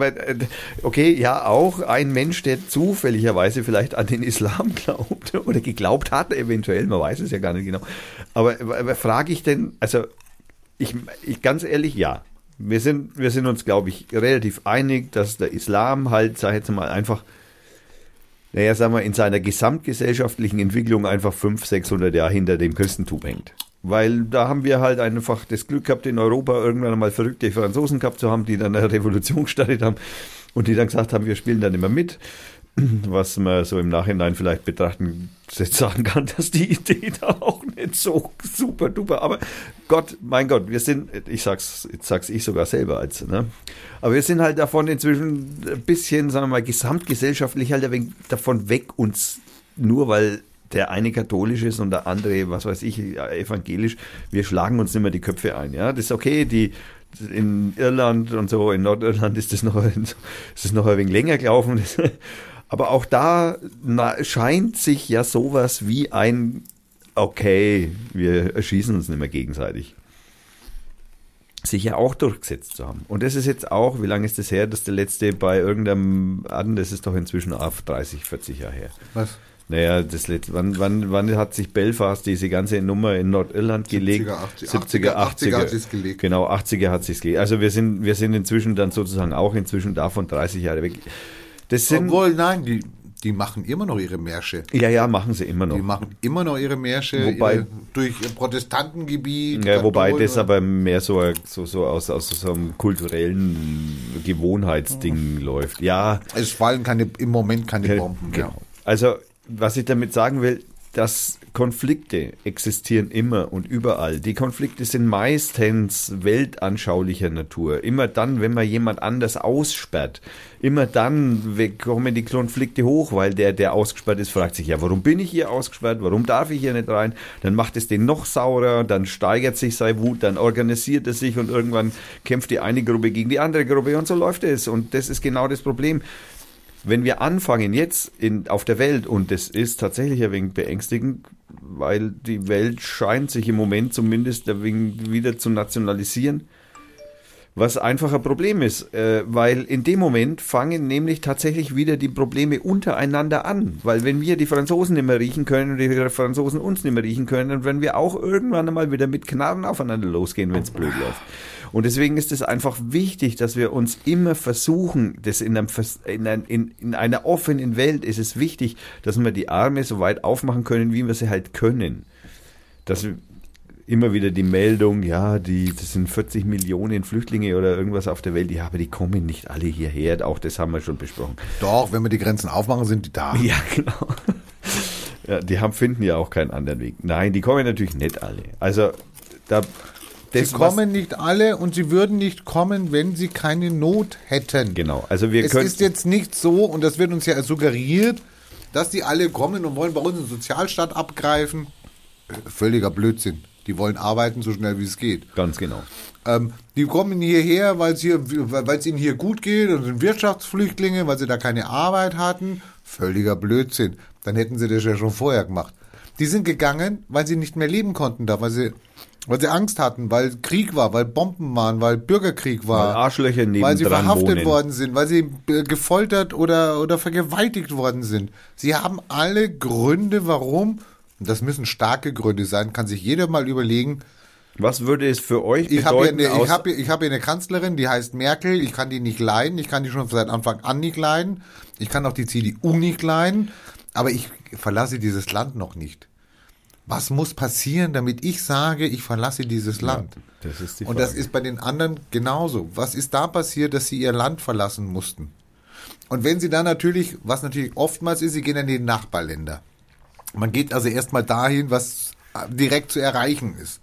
[SPEAKER 1] okay, ja, auch ein Mensch, der zufälligerweise vielleicht an den Islam glaubt oder geglaubt hat, eventuell, man weiß es ja gar nicht genau. Aber, aber frage ich denn, also ich, ich ganz ehrlich, ja. Wir sind, wir sind uns, glaube ich, relativ einig, dass der Islam halt, sag ich jetzt mal, einfach naja, sagen wir, in seiner gesamtgesellschaftlichen Entwicklung einfach 500, 600 Jahre hinter dem Christentum hängt. Weil da haben wir halt einfach das Glück gehabt, in Europa irgendwann einmal verrückte Franzosen gehabt zu haben, die dann eine Revolution gestartet haben und die dann gesagt haben, wir spielen dann immer mit. Was man so im Nachhinein vielleicht betrachten, sagen kann, dass die Idee da auch nicht so super duper. Aber Gott, mein Gott, wir sind, ich sag's, jetzt sag's ich sogar selber als, ne? Aber wir sind halt davon inzwischen ein bisschen, sagen wir mal, gesamtgesellschaftlich halt ein wenig davon weg, uns nur weil der eine katholisch ist und der andere, was weiß ich, evangelisch, wir schlagen uns nicht mehr die Köpfe ein. Ja, das ist okay, die, in Irland und so, in Nordirland ist das noch, ist das noch ein wenig länger gelaufen. Aber auch da scheint sich ja sowas wie ein, okay, wir erschießen uns nicht mehr gegenseitig, sich ja auch durchgesetzt zu haben. Und das ist jetzt auch, wie lange ist das her, dass der letzte bei irgendeinem, das ist doch inzwischen auf 30, 40 Jahre her.
[SPEAKER 2] Was?
[SPEAKER 1] Naja, das letzte, wann, wann, wann hat sich Belfast diese ganze Nummer in Nordirland gelegt?
[SPEAKER 2] 70er, 80er, 80er hat sich's gelegt.
[SPEAKER 1] Genau, 80er hat sich's gelegt. Also wir sind, wir sind inzwischen dann sozusagen auch inzwischen davon 30 Jahre weg. Das sind,
[SPEAKER 2] Obwohl, nein, die, die machen immer noch ihre Märsche.
[SPEAKER 1] ja, ja, machen sie immer noch.
[SPEAKER 2] Die machen immer noch ihre Märsche
[SPEAKER 1] Wobei-
[SPEAKER 2] ihre, durch ihr Protestantengebiet.
[SPEAKER 1] Ja, wobei das aber mehr so, so, so aus, aus so einem kulturellen Gewohnheitsding läuft. Ja,
[SPEAKER 2] Es fallen keine, im Moment keine Bomben.
[SPEAKER 1] Genau. Also, was ich damit sagen will, dass Konflikte existieren immer und überall. Die Konflikte sind meistens weltanschaulicher Natur. Immer dann, wenn man jemand anders aussperrt. Immer dann kommen die Konflikte hoch, weil der, der ausgesperrt ist, fragt sich, ja, warum bin ich hier ausgesperrt? Warum darf ich hier nicht rein? Dann macht es den noch saurer, dann steigert sich seine Wut, dann organisiert es sich und irgendwann kämpft die eine Gruppe gegen die andere Gruppe und so läuft es. Und das ist genau das Problem wenn wir anfangen jetzt in, auf der Welt, und das ist tatsächlich ein wenig beängstigend, weil die Welt scheint sich im Moment zumindest ein wenig wieder zu nationalisieren, was einfach ein Problem ist, äh, weil in dem Moment fangen nämlich tatsächlich wieder die Probleme untereinander an, weil wenn wir die Franzosen nicht mehr riechen können und die Franzosen uns nicht mehr riechen können, dann werden wir auch irgendwann einmal wieder mit Knarren aufeinander losgehen, wenn es blöd läuft. Und deswegen ist es einfach wichtig, dass wir uns immer versuchen, das in, einem, in, ein, in, in einer offenen Welt ist es wichtig, dass wir die Arme so weit aufmachen können, wie wir sie halt können. Dass immer wieder die Meldung, ja, die, das sind 40 Millionen Flüchtlinge oder irgendwas auf der Welt, ja, aber die kommen nicht alle hierher, auch das haben wir schon besprochen.
[SPEAKER 2] Doch, wenn wir die Grenzen aufmachen, sind die da.
[SPEAKER 1] Ja, genau. Ja, die haben, finden ja auch keinen anderen Weg. Nein, die kommen natürlich nicht alle. Also, da, das,
[SPEAKER 2] Sie kommen nicht alle und sie würden nicht kommen, wenn sie keine Not hätten.
[SPEAKER 1] Genau, also wir
[SPEAKER 2] es
[SPEAKER 1] können.
[SPEAKER 2] ist jetzt nicht so, und das wird uns ja suggeriert, dass die alle kommen und wollen bei uns den Sozialstaat abgreifen. Völliger Blödsinn. Die wollen arbeiten, so schnell wie es geht.
[SPEAKER 1] Ganz genau.
[SPEAKER 2] Ähm, die kommen hierher, weil es hier, weil es ihnen hier gut geht und sind Wirtschaftsflüchtlinge, weil sie da keine Arbeit hatten. Völliger Blödsinn. Dann hätten sie das ja schon vorher gemacht. Die sind gegangen, weil sie nicht mehr leben konnten da, weil sie, weil sie Angst hatten, weil Krieg war, weil Bomben waren, weil Bürgerkrieg war.
[SPEAKER 1] Weil Arschlöcher
[SPEAKER 2] Weil sie verhaftet
[SPEAKER 1] wohnen.
[SPEAKER 2] worden sind, weil sie äh, gefoltert oder, oder vergewaltigt worden sind. Sie haben alle Gründe, warum, und das müssen starke Gründe sein, kann sich jeder mal überlegen,
[SPEAKER 1] Was würde es für euch
[SPEAKER 2] ich habe hier,
[SPEAKER 1] bedeuten?
[SPEAKER 2] eine- ich
[SPEAKER 1] aus-
[SPEAKER 2] hab, hier- ich hab hier eine Kanzlerin, die heißt Merkel. Ich kann die nicht leiden. Ich kann die schon seit Anfang an nicht leiden. Ich kann auch die CDU nicht leiden. Aber ich verlasse dieses Land noch nicht. Was muss passieren, damit ich sage, ich verlasse dieses Land?
[SPEAKER 1] das ist die
[SPEAKER 2] Und das ist bei den anderen genauso. Was ist da passiert, dass sie ihr Land verlassen mussten? Und wenn sie dann natürlich, was natürlich oftmals ist, sie gehen in die Nachbarländer. Man geht also erstmal dahin, was direkt zu erreichen ist.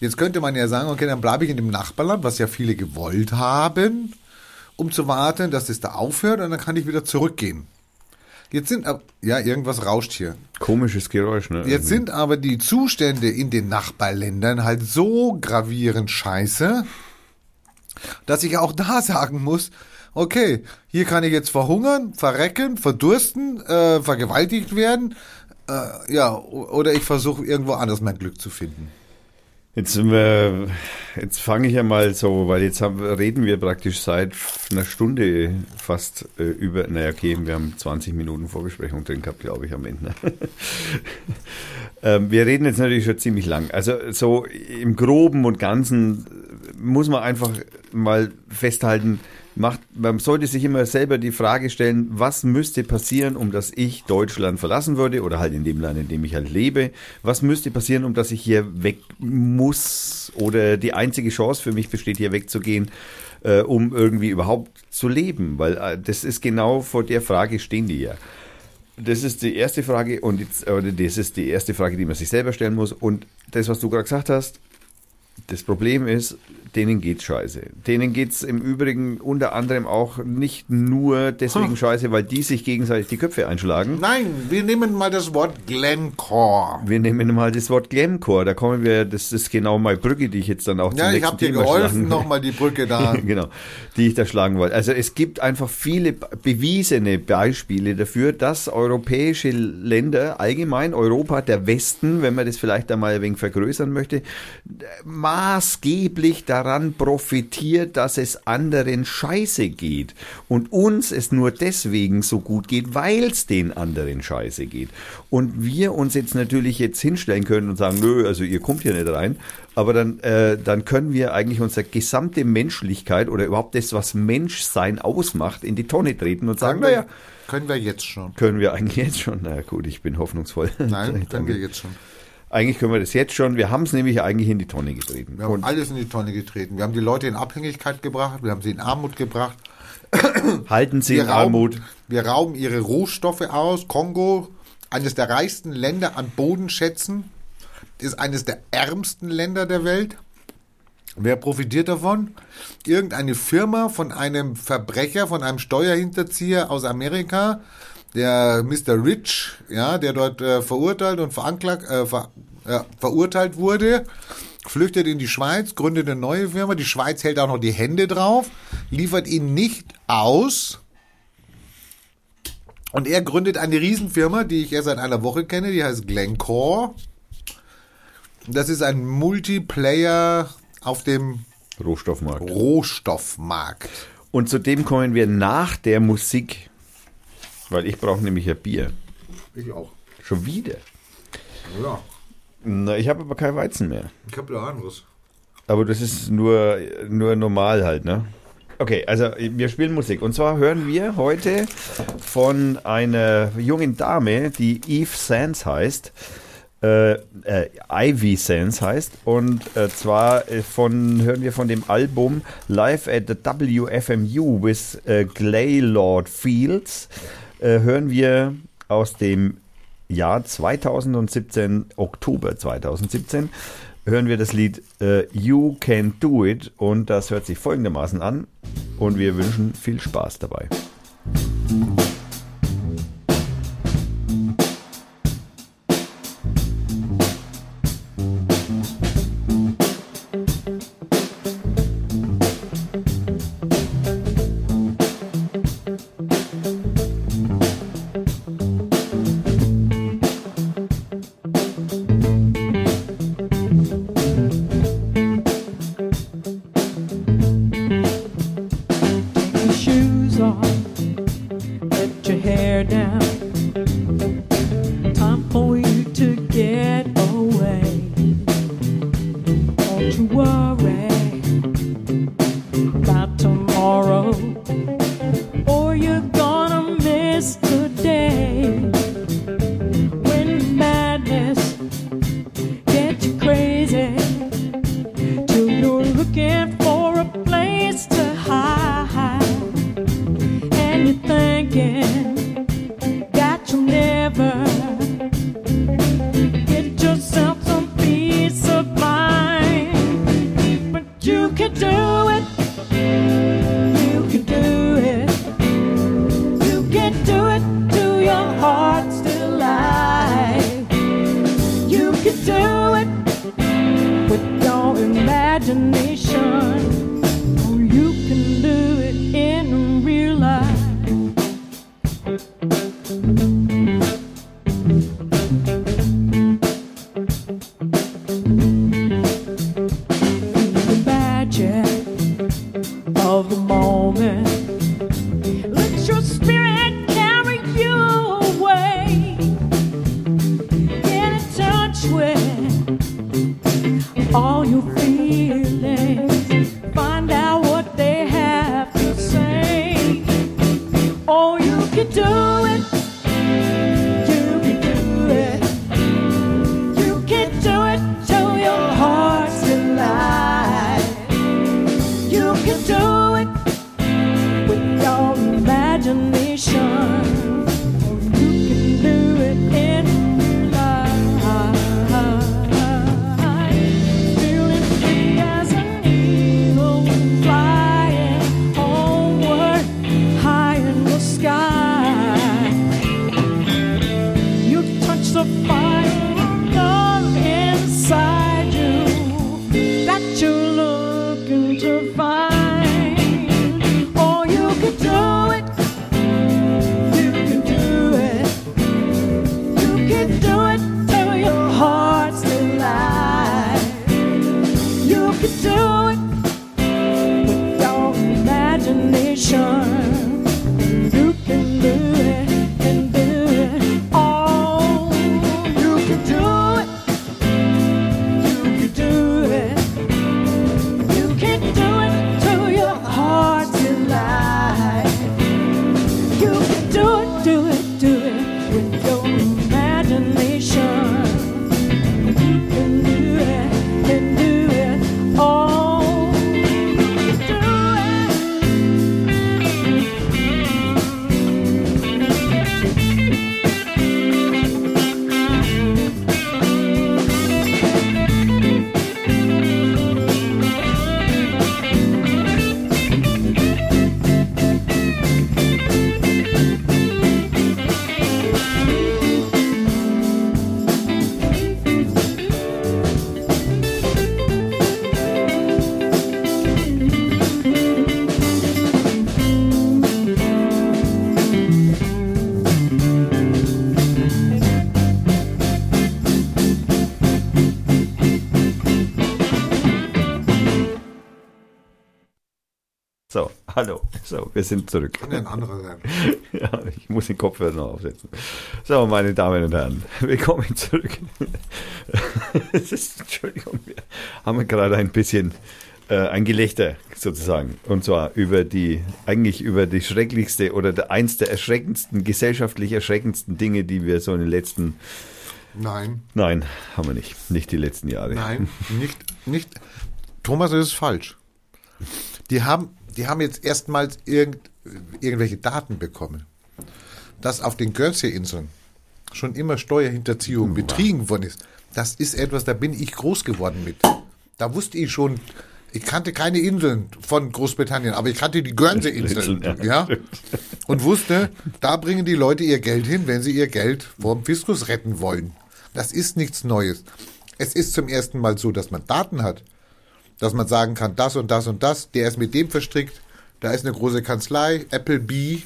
[SPEAKER 2] Jetzt könnte man ja sagen, okay, dann bleibe ich in dem Nachbarland, was ja viele gewollt haben, um zu warten, dass es da aufhört und dann kann ich wieder zurückgehen. Jetzt sind, ab- ja, irgendwas rauscht hier.
[SPEAKER 1] Komisches Geräusch, ne?
[SPEAKER 2] Jetzt sind aber die Zustände in den Nachbarländern halt so gravierend scheiße, dass ich auch da sagen muss, okay, hier kann ich jetzt verhungern, verrecken, verdursten, äh, vergewaltigt werden, äh, ja, oder ich versuche irgendwo anders mein Glück zu finden.
[SPEAKER 1] Jetzt, jetzt fange ich ja mal so, weil jetzt haben, reden wir praktisch seit einer Stunde fast äh, über, naja, okay, wir haben 20 Minuten Vorbesprechung drin gehabt, glaube ich, am Ende. ähm, wir reden jetzt natürlich schon ziemlich lang. Also so im Groben und Ganzen muss man einfach mal festhalten, macht, man sollte sich immer selber die Frage stellen, was müsste passieren, um dass ich Deutschland verlassen würde oder halt in dem Land, in dem ich halt lebe. Was müsste passieren, um dass ich hier weg muss oder die einzige Chance für mich besteht, hier wegzugehen, äh, um irgendwie überhaupt zu leben? Weil äh, das ist genau vor der Frage stehen die ja. Das ist die erste Frage und jetzt, oder das ist die erste Frage, die man sich selber stellen muss. Und das, was du gerade gesagt hast, das Problem ist, denen geht's scheiße. Denen geht's im Übrigen unter anderem auch nicht nur deswegen scheiße, weil die sich gegenseitig die Köpfe einschlagen.
[SPEAKER 2] Nein, wir nehmen mal das Wort Glencore.
[SPEAKER 1] Wir nehmen mal das Wort Glencore, da kommen wir, das ist genau meine Brücke, die ich jetzt dann auch
[SPEAKER 2] Ja,
[SPEAKER 1] zum
[SPEAKER 2] ich habe dir geholfen, nochmal die Brücke da.
[SPEAKER 1] genau, die ich da schlagen wollte. Also es gibt einfach viele bewiesene Beispiele dafür, dass europäische Länder, allgemein Europa, der Westen, wenn man das vielleicht einmal ein wenig vergrößern möchte, maßgeblich daran
[SPEAKER 3] daran profitiert, dass es anderen scheiße geht und uns es nur deswegen so gut geht, weil es den anderen scheiße geht. Und wir uns jetzt natürlich jetzt hinstellen können und sagen, nö, also ihr kommt hier nicht rein, aber dann, äh, dann können wir eigentlich unsere gesamte Menschlichkeit oder überhaupt das, was Menschsein ausmacht, in die Tonne treten und sagen, naja,
[SPEAKER 2] Können wir jetzt schon.
[SPEAKER 3] können wir eigentlich jetzt schon. Na gut, ich bin hoffnungsvoll.
[SPEAKER 2] Nein, können wir jetzt schon.
[SPEAKER 3] Eigentlich können wir das jetzt schon. Wir haben es nämlich eigentlich in die Tonne getreten.
[SPEAKER 2] Wir haben
[SPEAKER 3] Und
[SPEAKER 2] alles in die Tonne getreten. Wir haben die Leute in Abhängigkeit gebracht, wir haben sie in Armut gebracht.
[SPEAKER 3] halten Sie
[SPEAKER 2] Wir
[SPEAKER 3] in Armut.
[SPEAKER 2] rauben, wir rauben ihre Rohstoffe aus. Kongo, eines der reichsten Länder an Bodenschätzen, ist eines der ärmsten Länder der Welt. Wer profitiert davon? Irgendeine Firma von einem Verbrecher, von einem Steuerhinterzieher aus Amerika, der Mr. Rich, ja, der dort äh, verurteilt und veranklagt, äh, ver, äh, verurteilt wurde, flüchtet in die Schweiz, gründet eine neue Firma. Die Schweiz hält auch noch die Hände drauf, liefert ihn nicht aus. Und er gründet eine Riesenfirma, die ich erst seit einer Woche kenne, die heißt Glencore. Das ist ein Multiplayer auf dem
[SPEAKER 3] Rohstoffmarkt.
[SPEAKER 2] Rohstoffmarkt.
[SPEAKER 3] Und zu dem kommen wir nach der Musik. Weil ich brauche nämlich ein Bier.
[SPEAKER 2] Ich auch.
[SPEAKER 3] Schon wieder.
[SPEAKER 2] Ja,
[SPEAKER 3] Na, ich habe aber kein Weizen mehr.
[SPEAKER 2] ich habe da anderes.
[SPEAKER 3] Aber das ist nur, nur normal halt, ne? Okay, also wir spielen Musik. Und zwar hören wir heute von einer jungen Dame, die Eve Sands heißt. Äh, äh, Ivy Sands heißt. Und äh, zwar äh, von, hören wir von dem Album Live at the WFMU with äh, Glaylord Fields. Äh, hören wir aus dem Jahr 2017, Oktober 2017, hören wir das Lied äh, You Can Do It und das hört sich folgendermaßen an und wir wünschen viel Spaß dabei.
[SPEAKER 1] So, wir sind zurück.
[SPEAKER 2] Kann ja ein anderer sein.
[SPEAKER 1] Ja, ich muss den Kopfhörer noch aufsetzen. So, meine Damen und Herren, willkommen zurück. Es ist, Entschuldigung, wir haben gerade ein bisschen äh, ein Gelächter sozusagen. Und zwar über die, eigentlich über die schrecklichste oder der, eins der erschreckendsten, gesellschaftlich erschreckendsten Dinge, die wir so in den letzten,
[SPEAKER 2] Nein,
[SPEAKER 1] nein, haben wir nicht, nicht die letzten Jahre.
[SPEAKER 2] nein, nicht, nicht. Thomas, das ist falsch. Die haben, die haben jetzt erstmals irgend, irgendwelche Daten bekommen, dass auf den Guernsey-Inseln schon immer Steuerhinterziehung betrieben worden ist. Das ist etwas, da bin ich groß geworden mit. Da wusste ich schon, ich kannte keine Inseln von Großbritannien, aber ich kannte die Guernsey-Inseln,
[SPEAKER 1] Inseln,
[SPEAKER 2] ja. Und wusste, da bringen die Leute ihr Geld hin, wenn sie ihr Geld vom Fiskus retten wollen. Das ist nichts Neues. Es ist zum ersten Mal so, dass man Daten hat, dass man sagen kann, das und das und das, der ist mit dem verstrickt, da ist eine große Kanzlei, Applebee,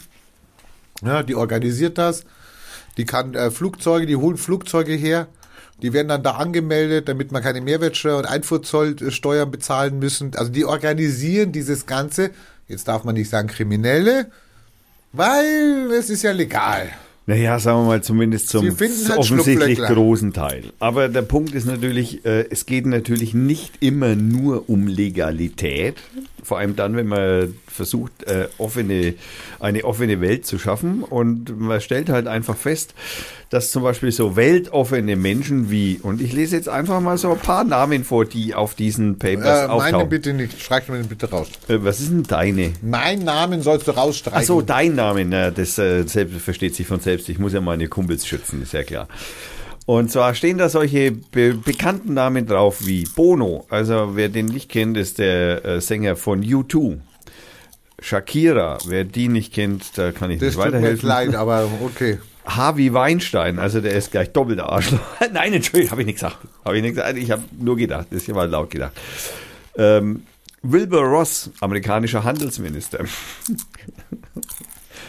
[SPEAKER 2] ja, die organisiert das, die kann äh, Flugzeuge, die holen Flugzeuge her, die werden dann da angemeldet, damit man keine Mehrwertsteuer und Einfuhrzollsteuern bezahlen müssen. Also die organisieren dieses Ganze, jetzt darf man nicht sagen Kriminelle, weil es ist ja legal.
[SPEAKER 1] Naja, sagen wir mal zumindest zum
[SPEAKER 2] halt
[SPEAKER 1] offensichtlich großen Teil. Aber der Punkt ist natürlich, äh, es geht natürlich nicht immer nur um Legalität. Vor allem dann, wenn man versucht, äh, offene, eine offene Welt zu schaffen. Und man stellt halt einfach fest, dass zum Beispiel so weltoffene Menschen wie, und ich lese jetzt einfach mal so ein paar Namen vor, die auf diesen Papers
[SPEAKER 2] Äh, meine
[SPEAKER 1] auftauchen.
[SPEAKER 2] bitte nicht, streich mir den bitte raus.
[SPEAKER 1] Äh, was ist denn deine?
[SPEAKER 2] Mein Namen sollst du rausstreichen.
[SPEAKER 1] Ach so, dein Name, na, das äh, selbst, versteht sich von selbst. Ich muss ja meine Kumpels schützen, ist ja klar. Und zwar stehen da solche be bekannten Namen drauf wie Bono. Also wer den nicht kennt, ist der äh, Sänger von U2. Shakira, wer die nicht kennt, da kann ich
[SPEAKER 2] das
[SPEAKER 1] nicht
[SPEAKER 2] tut mir jetzt
[SPEAKER 1] weiterhelfen.
[SPEAKER 2] leid, aber okay.
[SPEAKER 1] Harvey Weinstein, also der ist gleich doppelter Arschloch. Nein, Entschuldigung, habe ich nicht gesagt. Habe ich nicht gesagt. Ich habe nur gedacht, das ist ja mal laut gedacht. Ähm, Wilbur Ross, amerikanischer Handelsminister.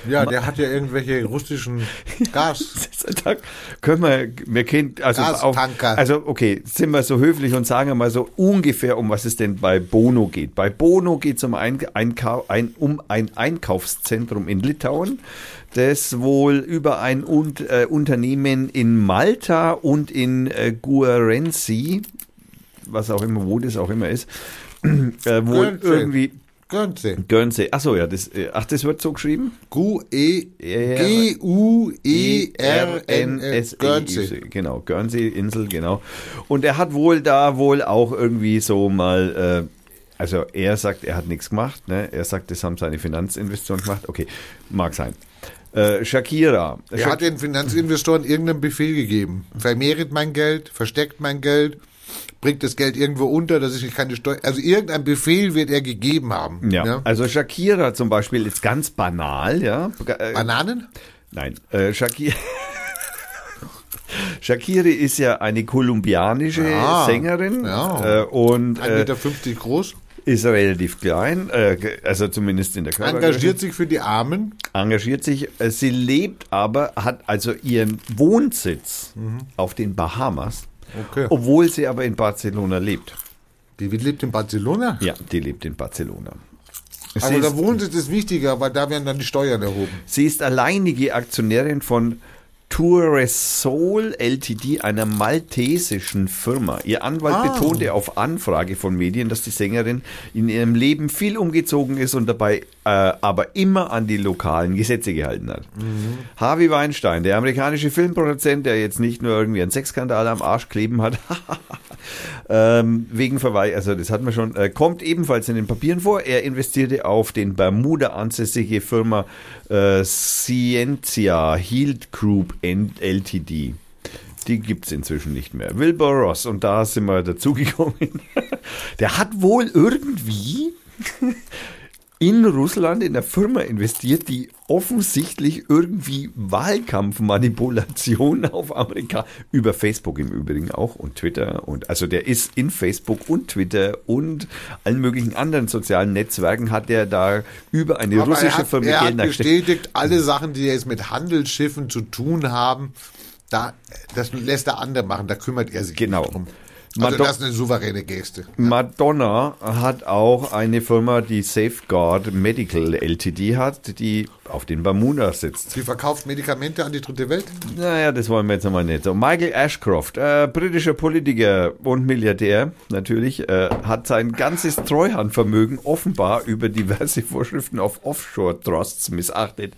[SPEAKER 2] Ja, der hat ja irgendwelche russischen Gas.
[SPEAKER 1] Können wir, wir kennen, also, auf, also okay, sind wir so höflich und sagen mal so ungefähr, um was es denn bei Bono geht. Bei Bono geht es um ein, Einkau, ein, um ein Einkaufszentrum in Litauen, das wohl über ein und, äh, Unternehmen in Malta und in äh, Guernsey, was auch immer, wo das auch immer ist, äh, wohl irgendwie
[SPEAKER 2] Guernsey.
[SPEAKER 1] Guernsey, ach so, ja, das, äh, ach, das wird so geschrieben?
[SPEAKER 2] E G-U-E-R-N-S. Guernsey.
[SPEAKER 1] Guernsey. Genau, Guernsey-Insel, genau. Und er hat wohl da wohl auch irgendwie so mal, äh, also er sagt, er hat nichts gemacht, ne? Er sagt, das haben seine Finanzinvestoren gemacht. Okay, mag sein. Äh, Shakira.
[SPEAKER 2] Er hat den Finanzinvestoren irgendeinen Befehl gegeben. Vermehret mein Geld, versteckt mein Geld, bringt das Geld irgendwo unter, dass ich keine Steuer. Also irgendein Befehl wird er gegeben haben.
[SPEAKER 1] ja. also Shakira zum Beispiel ist ganz banal, ja.
[SPEAKER 2] Bananen?
[SPEAKER 1] Nein, äh, Shakira. Shakiri ist ja eine kolumbianische
[SPEAKER 2] Ja,
[SPEAKER 1] Sängerin
[SPEAKER 2] ja.
[SPEAKER 1] äh, und
[SPEAKER 2] 1,50
[SPEAKER 1] äh,
[SPEAKER 2] Meter groß.
[SPEAKER 1] ist relativ klein, äh, also zumindest in der Körpergröße.
[SPEAKER 2] Engagiert sich für die Armen.
[SPEAKER 1] engagiert sich. Äh, Sie lebt aber, hat also ihren Wohnsitz auf den Bahamas,
[SPEAKER 2] Okay.
[SPEAKER 1] obwohl sie aber in Barcelona lebt.
[SPEAKER 2] Die lebt in Barcelona.
[SPEAKER 1] Ja, die lebt in Barcelona. Sie
[SPEAKER 2] Aber der
[SPEAKER 1] ist,
[SPEAKER 2] Wohnsitz ist wichtiger, weil da werden dann die Steuern erhoben.
[SPEAKER 1] sie ist alleinige Aktionärin von Touresol Ltd, einer maltesischen Firma. Ihr Anwalt
[SPEAKER 2] Ah.
[SPEAKER 1] betonte auf Anfrage von Medien, dass die Sängerin in ihrem Leben viel umgezogen ist und dabei äh, aber immer an die lokalen Gesetze gehalten hat. Harvey Weinstein, der amerikanische Filmproduzent, der jetzt nicht nur irgendwie einen Sexskandal am Arsch kleben hat, ähm, wegen Verweis, also das hatten wir schon, äh, kommt ebenfalls in den Papieren vor. Er investierte auf den Bermuda ansässige Firma äh, Scientia Healed Group Ltd. Die gibt es inzwischen nicht mehr. Wilbur Ross, und da sind wir dazugekommen. Der hat wohl irgendwie in Russland in der Firma investiert, die offensichtlich irgendwie Wahlkampfmanipulation auf Amerika über Facebook im Übrigen auch und Twitter und also der ist in Facebook und Twitter und allen möglichen anderen sozialen Netzwerken hat der da über eine
[SPEAKER 2] Aber er
[SPEAKER 1] russische
[SPEAKER 2] hat,
[SPEAKER 1] Firma
[SPEAKER 2] er hat bestätigt, alle Sachen, die jetzt mit Handelsschiffen zu tun haben, da, das lässt der andere machen, da kümmert er sich
[SPEAKER 1] Genau.
[SPEAKER 2] nicht drum. Also das ist eine souveräne Geste.
[SPEAKER 1] Madonna hat auch eine Firma, die Safeguard Medical LTD hat, die auf den Bermuda sitzt.
[SPEAKER 2] Sie verkauft Medikamente an die dritte Welt.
[SPEAKER 1] Naja, das wollen wir jetzt nochmal nicht. So, Michael Ashcroft, äh, britischer Politiker und Milliardär natürlich, äh, hat sein ganzes Treuhandvermögen offenbar über diverse Vorschriften auf Offshore-Trusts missachtet.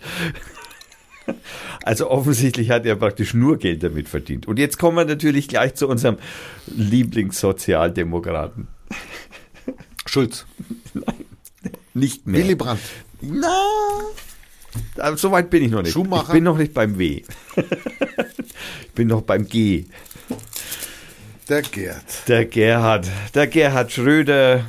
[SPEAKER 1] Also offensichtlich hat er praktisch nur Geld damit verdient. Und jetzt kommen wir natürlich gleich zu unserem Lieblingssozialdemokraten.
[SPEAKER 2] Schulz.
[SPEAKER 1] Nicht mehr.
[SPEAKER 2] Willy Brandt.
[SPEAKER 1] Na, so weit bin ich noch nicht.
[SPEAKER 2] Schumacher?
[SPEAKER 1] Ich bin noch nicht beim W. ich bin noch beim G.
[SPEAKER 2] Der Gerd.
[SPEAKER 1] Der Gerhard, der Gerhard Schröder,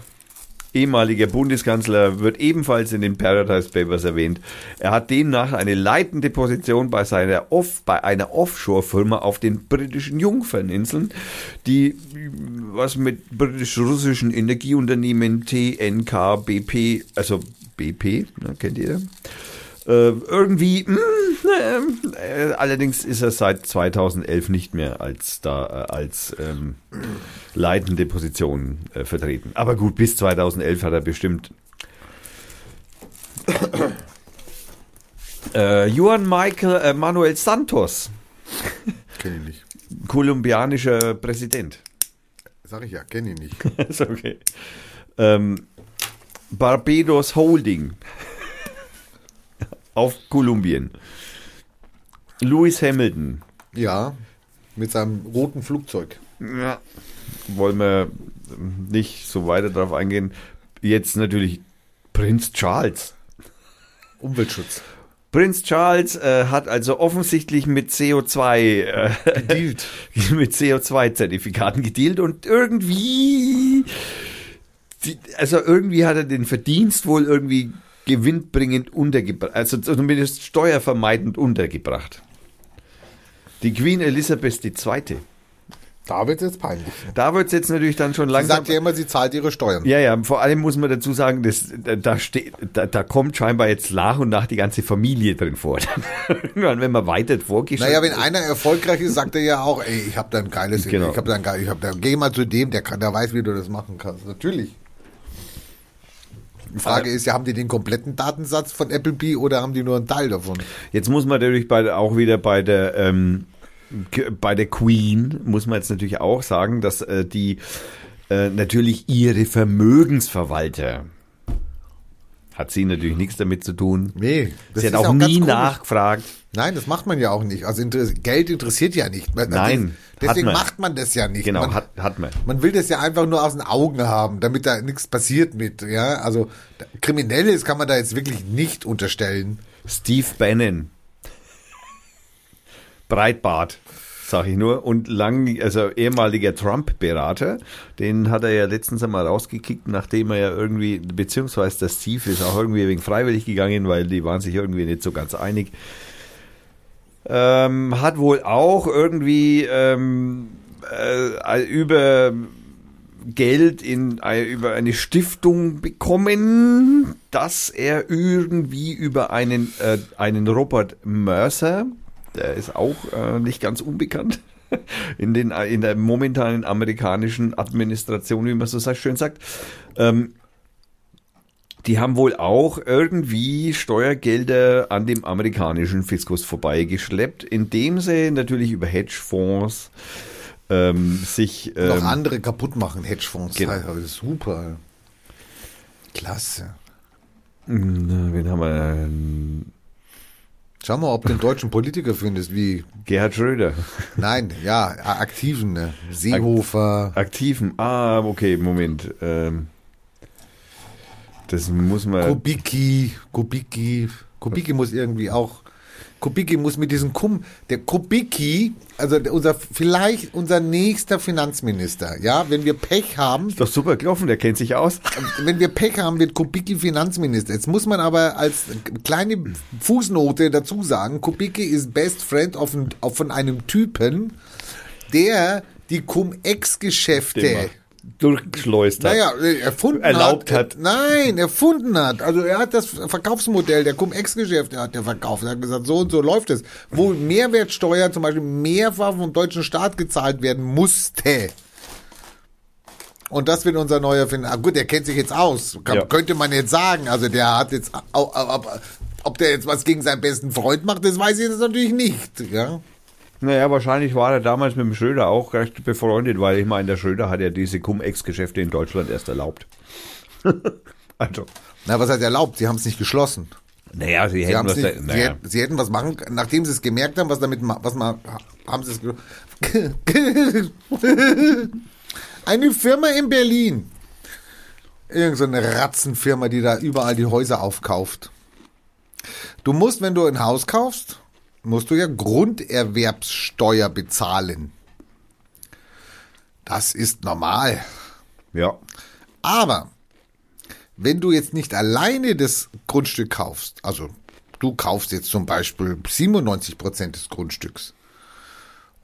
[SPEAKER 1] ehemaliger Bundeskanzler, wird ebenfalls in den Paradise Papers erwähnt. Er hat demnach eine leitende Position bei, seiner Off, bei einer Offshore-Firma auf den britischen Jungferninseln, die was mit britisch-russischen Energieunternehmen TNK, BP, also BP, ne, kennt ihr? Äh, irgendwie, mh, äh, allerdings ist er seit 2011 nicht mehr als da äh, als ähm, leitende Position äh, vertreten. Aber gut, bis 2011 hat er bestimmt. äh, Juan Michael äh, Manuel Santos,
[SPEAKER 2] Kenn ich nicht.
[SPEAKER 1] kolumbianischer Präsident.
[SPEAKER 2] Sag ich ja, kenn ich nicht.
[SPEAKER 1] ist okay. Ähm, Barbados Holding auf Kolumbien. Lewis Hamilton.
[SPEAKER 2] Ja, mit seinem roten Flugzeug.
[SPEAKER 1] Ja. Wollen wir nicht so weiter darauf eingehen. Jetzt natürlich Prinz Charles.
[SPEAKER 2] Umweltschutz.
[SPEAKER 1] Prinz Charles äh, hat also offensichtlich mit CO2 äh,
[SPEAKER 2] Gedealt.
[SPEAKER 1] mit CO2-Zertifikaten gedealt und irgendwie, die, also irgendwie hat er den Verdienst wohl irgendwie gewinnbringend untergebracht, also zumindest steuervermeidend untergebracht. Die Queen Elizabeth II.
[SPEAKER 2] Da wird es jetzt peinlich.
[SPEAKER 1] Da wird es jetzt natürlich dann schon
[SPEAKER 2] Sie
[SPEAKER 1] langsam.
[SPEAKER 2] sagt ja immer, sie zahlt ihre Steuern.
[SPEAKER 1] Ja, ja, vor allem muss man dazu sagen, dass, da, steht, da, da kommt scheinbar jetzt nach und nach die ganze Familie drin vor. Wenn man weiter vorgeht.
[SPEAKER 2] Naja, wenn einer erfolgreich ist, sagt er ja auch, ey, ich habe da ein geiles,
[SPEAKER 1] Genau.
[SPEAKER 2] ich habe da ein geiles, ich habe da, geh mal zu dem, der kann, der weiß, wie du das machen kannst. Natürlich. Die Frage ist ja, haben die den kompletten Datensatz von Applebee oder haben die nur einen Teil davon?
[SPEAKER 1] Jetzt muss man natürlich bei, auch wieder bei der, ähm, bei der Queen, muss man jetzt natürlich auch sagen, dass äh, die äh, natürlich ihre Vermögensverwalter, hat sie natürlich nichts damit zu tun.
[SPEAKER 2] Nee, das
[SPEAKER 1] sie hat
[SPEAKER 2] ist
[SPEAKER 1] auch
[SPEAKER 2] auch
[SPEAKER 1] nie nachgefragt.
[SPEAKER 2] Nein, das macht man ja auch nicht. Also inter Geld interessiert ja nicht. Man-
[SPEAKER 1] Nein,
[SPEAKER 2] Deswegen
[SPEAKER 1] hat man.
[SPEAKER 2] macht man das ja nicht.
[SPEAKER 1] Genau,
[SPEAKER 2] man,
[SPEAKER 1] hat, hat man.
[SPEAKER 2] man will das ja einfach nur aus den Augen haben, damit da nichts passiert mit. Ja, also Kriminelles kann man da jetzt wirklich nicht unterstellen.
[SPEAKER 1] Steve Bannon. Breitbart, sag ich nur. Und lang, also ehemaliger Trump-Berater, den hat er ja letztens einmal rausgekickt, nachdem er ja irgendwie, beziehungsweise der Steve ist auch irgendwie wegen freiwillig gegangen, weil die waren sich irgendwie nicht so ganz einig. Ähm, hat wohl auch irgendwie ähm, äh, über Geld in äh, über eine Stiftung bekommen, dass er irgendwie über einen äh, einen Robert Mercer, der ist auch äh, nicht ganz unbekannt in den in der momentanen amerikanischen Administration, wie man so schön sagt, ähm, die haben wohl auch irgendwie Steuergelder an dem amerikanischen Fiskus vorbeigeschleppt, indem sie natürlich über Hedgefonds ähm, sich
[SPEAKER 2] Noch
[SPEAKER 1] ähm,
[SPEAKER 2] andere kaputt machen, Hedgefonds.
[SPEAKER 1] Genau.
[SPEAKER 2] Super. Klasse.
[SPEAKER 1] Na, wen haben wir?
[SPEAKER 2] Schau mal, ob du einen deutschen Politiker findest, wie,
[SPEAKER 1] Gerhard Schröder.
[SPEAKER 2] nein, ja, aktiven, ne? Seehofer.
[SPEAKER 1] Aktiven. Ah, okay, Moment. Ähm, das muss man.
[SPEAKER 2] Kubicki, Kubicki, Kubicki muss irgendwie auch, Kubicki muss mit diesem Kum, der Kubicki, also unser, vielleicht unser nächster Finanzminister, ja, wenn wir Pech haben,
[SPEAKER 1] Ist doch super gelaufen, der kennt sich aus.
[SPEAKER 2] wenn wir Pech haben, wird Kubicki Finanzminister. Jetzt muss man aber als kleine Fußnote dazu sagen, Kubicki ist Best Friend of, von einem Typen, der die Cum-Ex-Geschäfte
[SPEAKER 1] durchgeschleust hat.
[SPEAKER 2] naja, erfunden
[SPEAKER 1] Erlaubt
[SPEAKER 2] hat.
[SPEAKER 1] hat.
[SPEAKER 2] Nein, erfunden hat. Also er hat das Verkaufsmodell der Cum-Ex-Geschäfte hat er verkauft. Er hat gesagt, so und so läuft es. Wo Mehrwertsteuer zum Beispiel mehrfach vom deutschen Staat gezahlt werden musste. Und das wird unser neuer Finder. Ah, gut, der kennt sich jetzt aus. Kann,
[SPEAKER 1] Ja.
[SPEAKER 2] Könnte man jetzt sagen. Also der hat jetzt, ob der jetzt was gegen seinen besten Freund macht, das weiß ich jetzt natürlich nicht. Ja.
[SPEAKER 1] Naja, wahrscheinlich war er damals mit dem Schröder auch recht befreundet, weil ich meine, der Schröder hat ja diese Cum-Ex-Geschäfte in Deutschland erst erlaubt. also,
[SPEAKER 2] Na, was hat er erlaubt? Sie haben es nicht geschlossen.
[SPEAKER 1] naja, sie
[SPEAKER 2] Sie,
[SPEAKER 1] hätten was
[SPEAKER 2] nicht,
[SPEAKER 1] da,
[SPEAKER 2] sie,
[SPEAKER 1] naja.
[SPEAKER 2] hätten, sie hätten was machen, nachdem sie es gemerkt haben, was damit, was mal, haben sie es. Eine Firma in Berlin. Irgend so eine Ratzenfirma, die da überall die Häuser aufkauft. Du musst, wenn du ein Haus kaufst, musst du ja Grunderwerbssteuer bezahlen. Das ist normal.
[SPEAKER 1] Ja,
[SPEAKER 2] Aber wenn du jetzt nicht alleine das Grundstück kaufst, also du kaufst jetzt zum Beispiel 97 Prozent des Grundstücks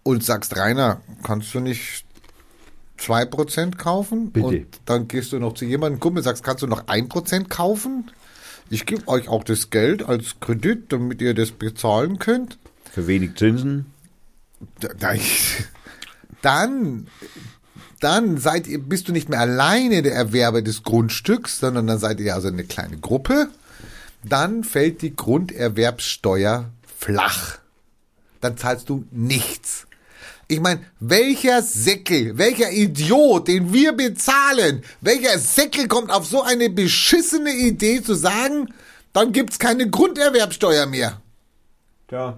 [SPEAKER 2] und sagst, Rainer, kannst du nicht 2 Prozent kaufen?
[SPEAKER 1] Bitte.
[SPEAKER 2] Und dann gehst du noch zu jemandem, Kumpel, und sagst, kannst du noch 1 Prozent kaufen? Ich gebe euch auch das Geld als Kredit, damit ihr das bezahlen könnt.
[SPEAKER 1] für wenig Zinsen.
[SPEAKER 2] Da- da- Dann, dann seid ihr, bist du nicht mehr alleine der Erwerber des Grundstücks, sondern dann seid ihr also eine kleine Gruppe. Dann fällt die Grunderwerbssteuer flach. Dann zahlst du nichts. Ich meine, welcher Säckel, welcher Idiot, den wir bezahlen, welcher Säckel kommt auf so eine beschissene Idee zu sagen, dann gibt's keine Grunderwerbsteuer mehr.
[SPEAKER 1] Ja.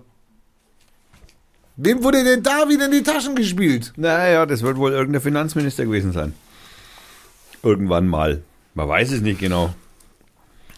[SPEAKER 2] Wem wurde denn da wieder in die Taschen gespielt?
[SPEAKER 1] Naja, das wird wohl irgendein Finanzminister gewesen sein. Irgendwann mal. Man weiß es nicht genau.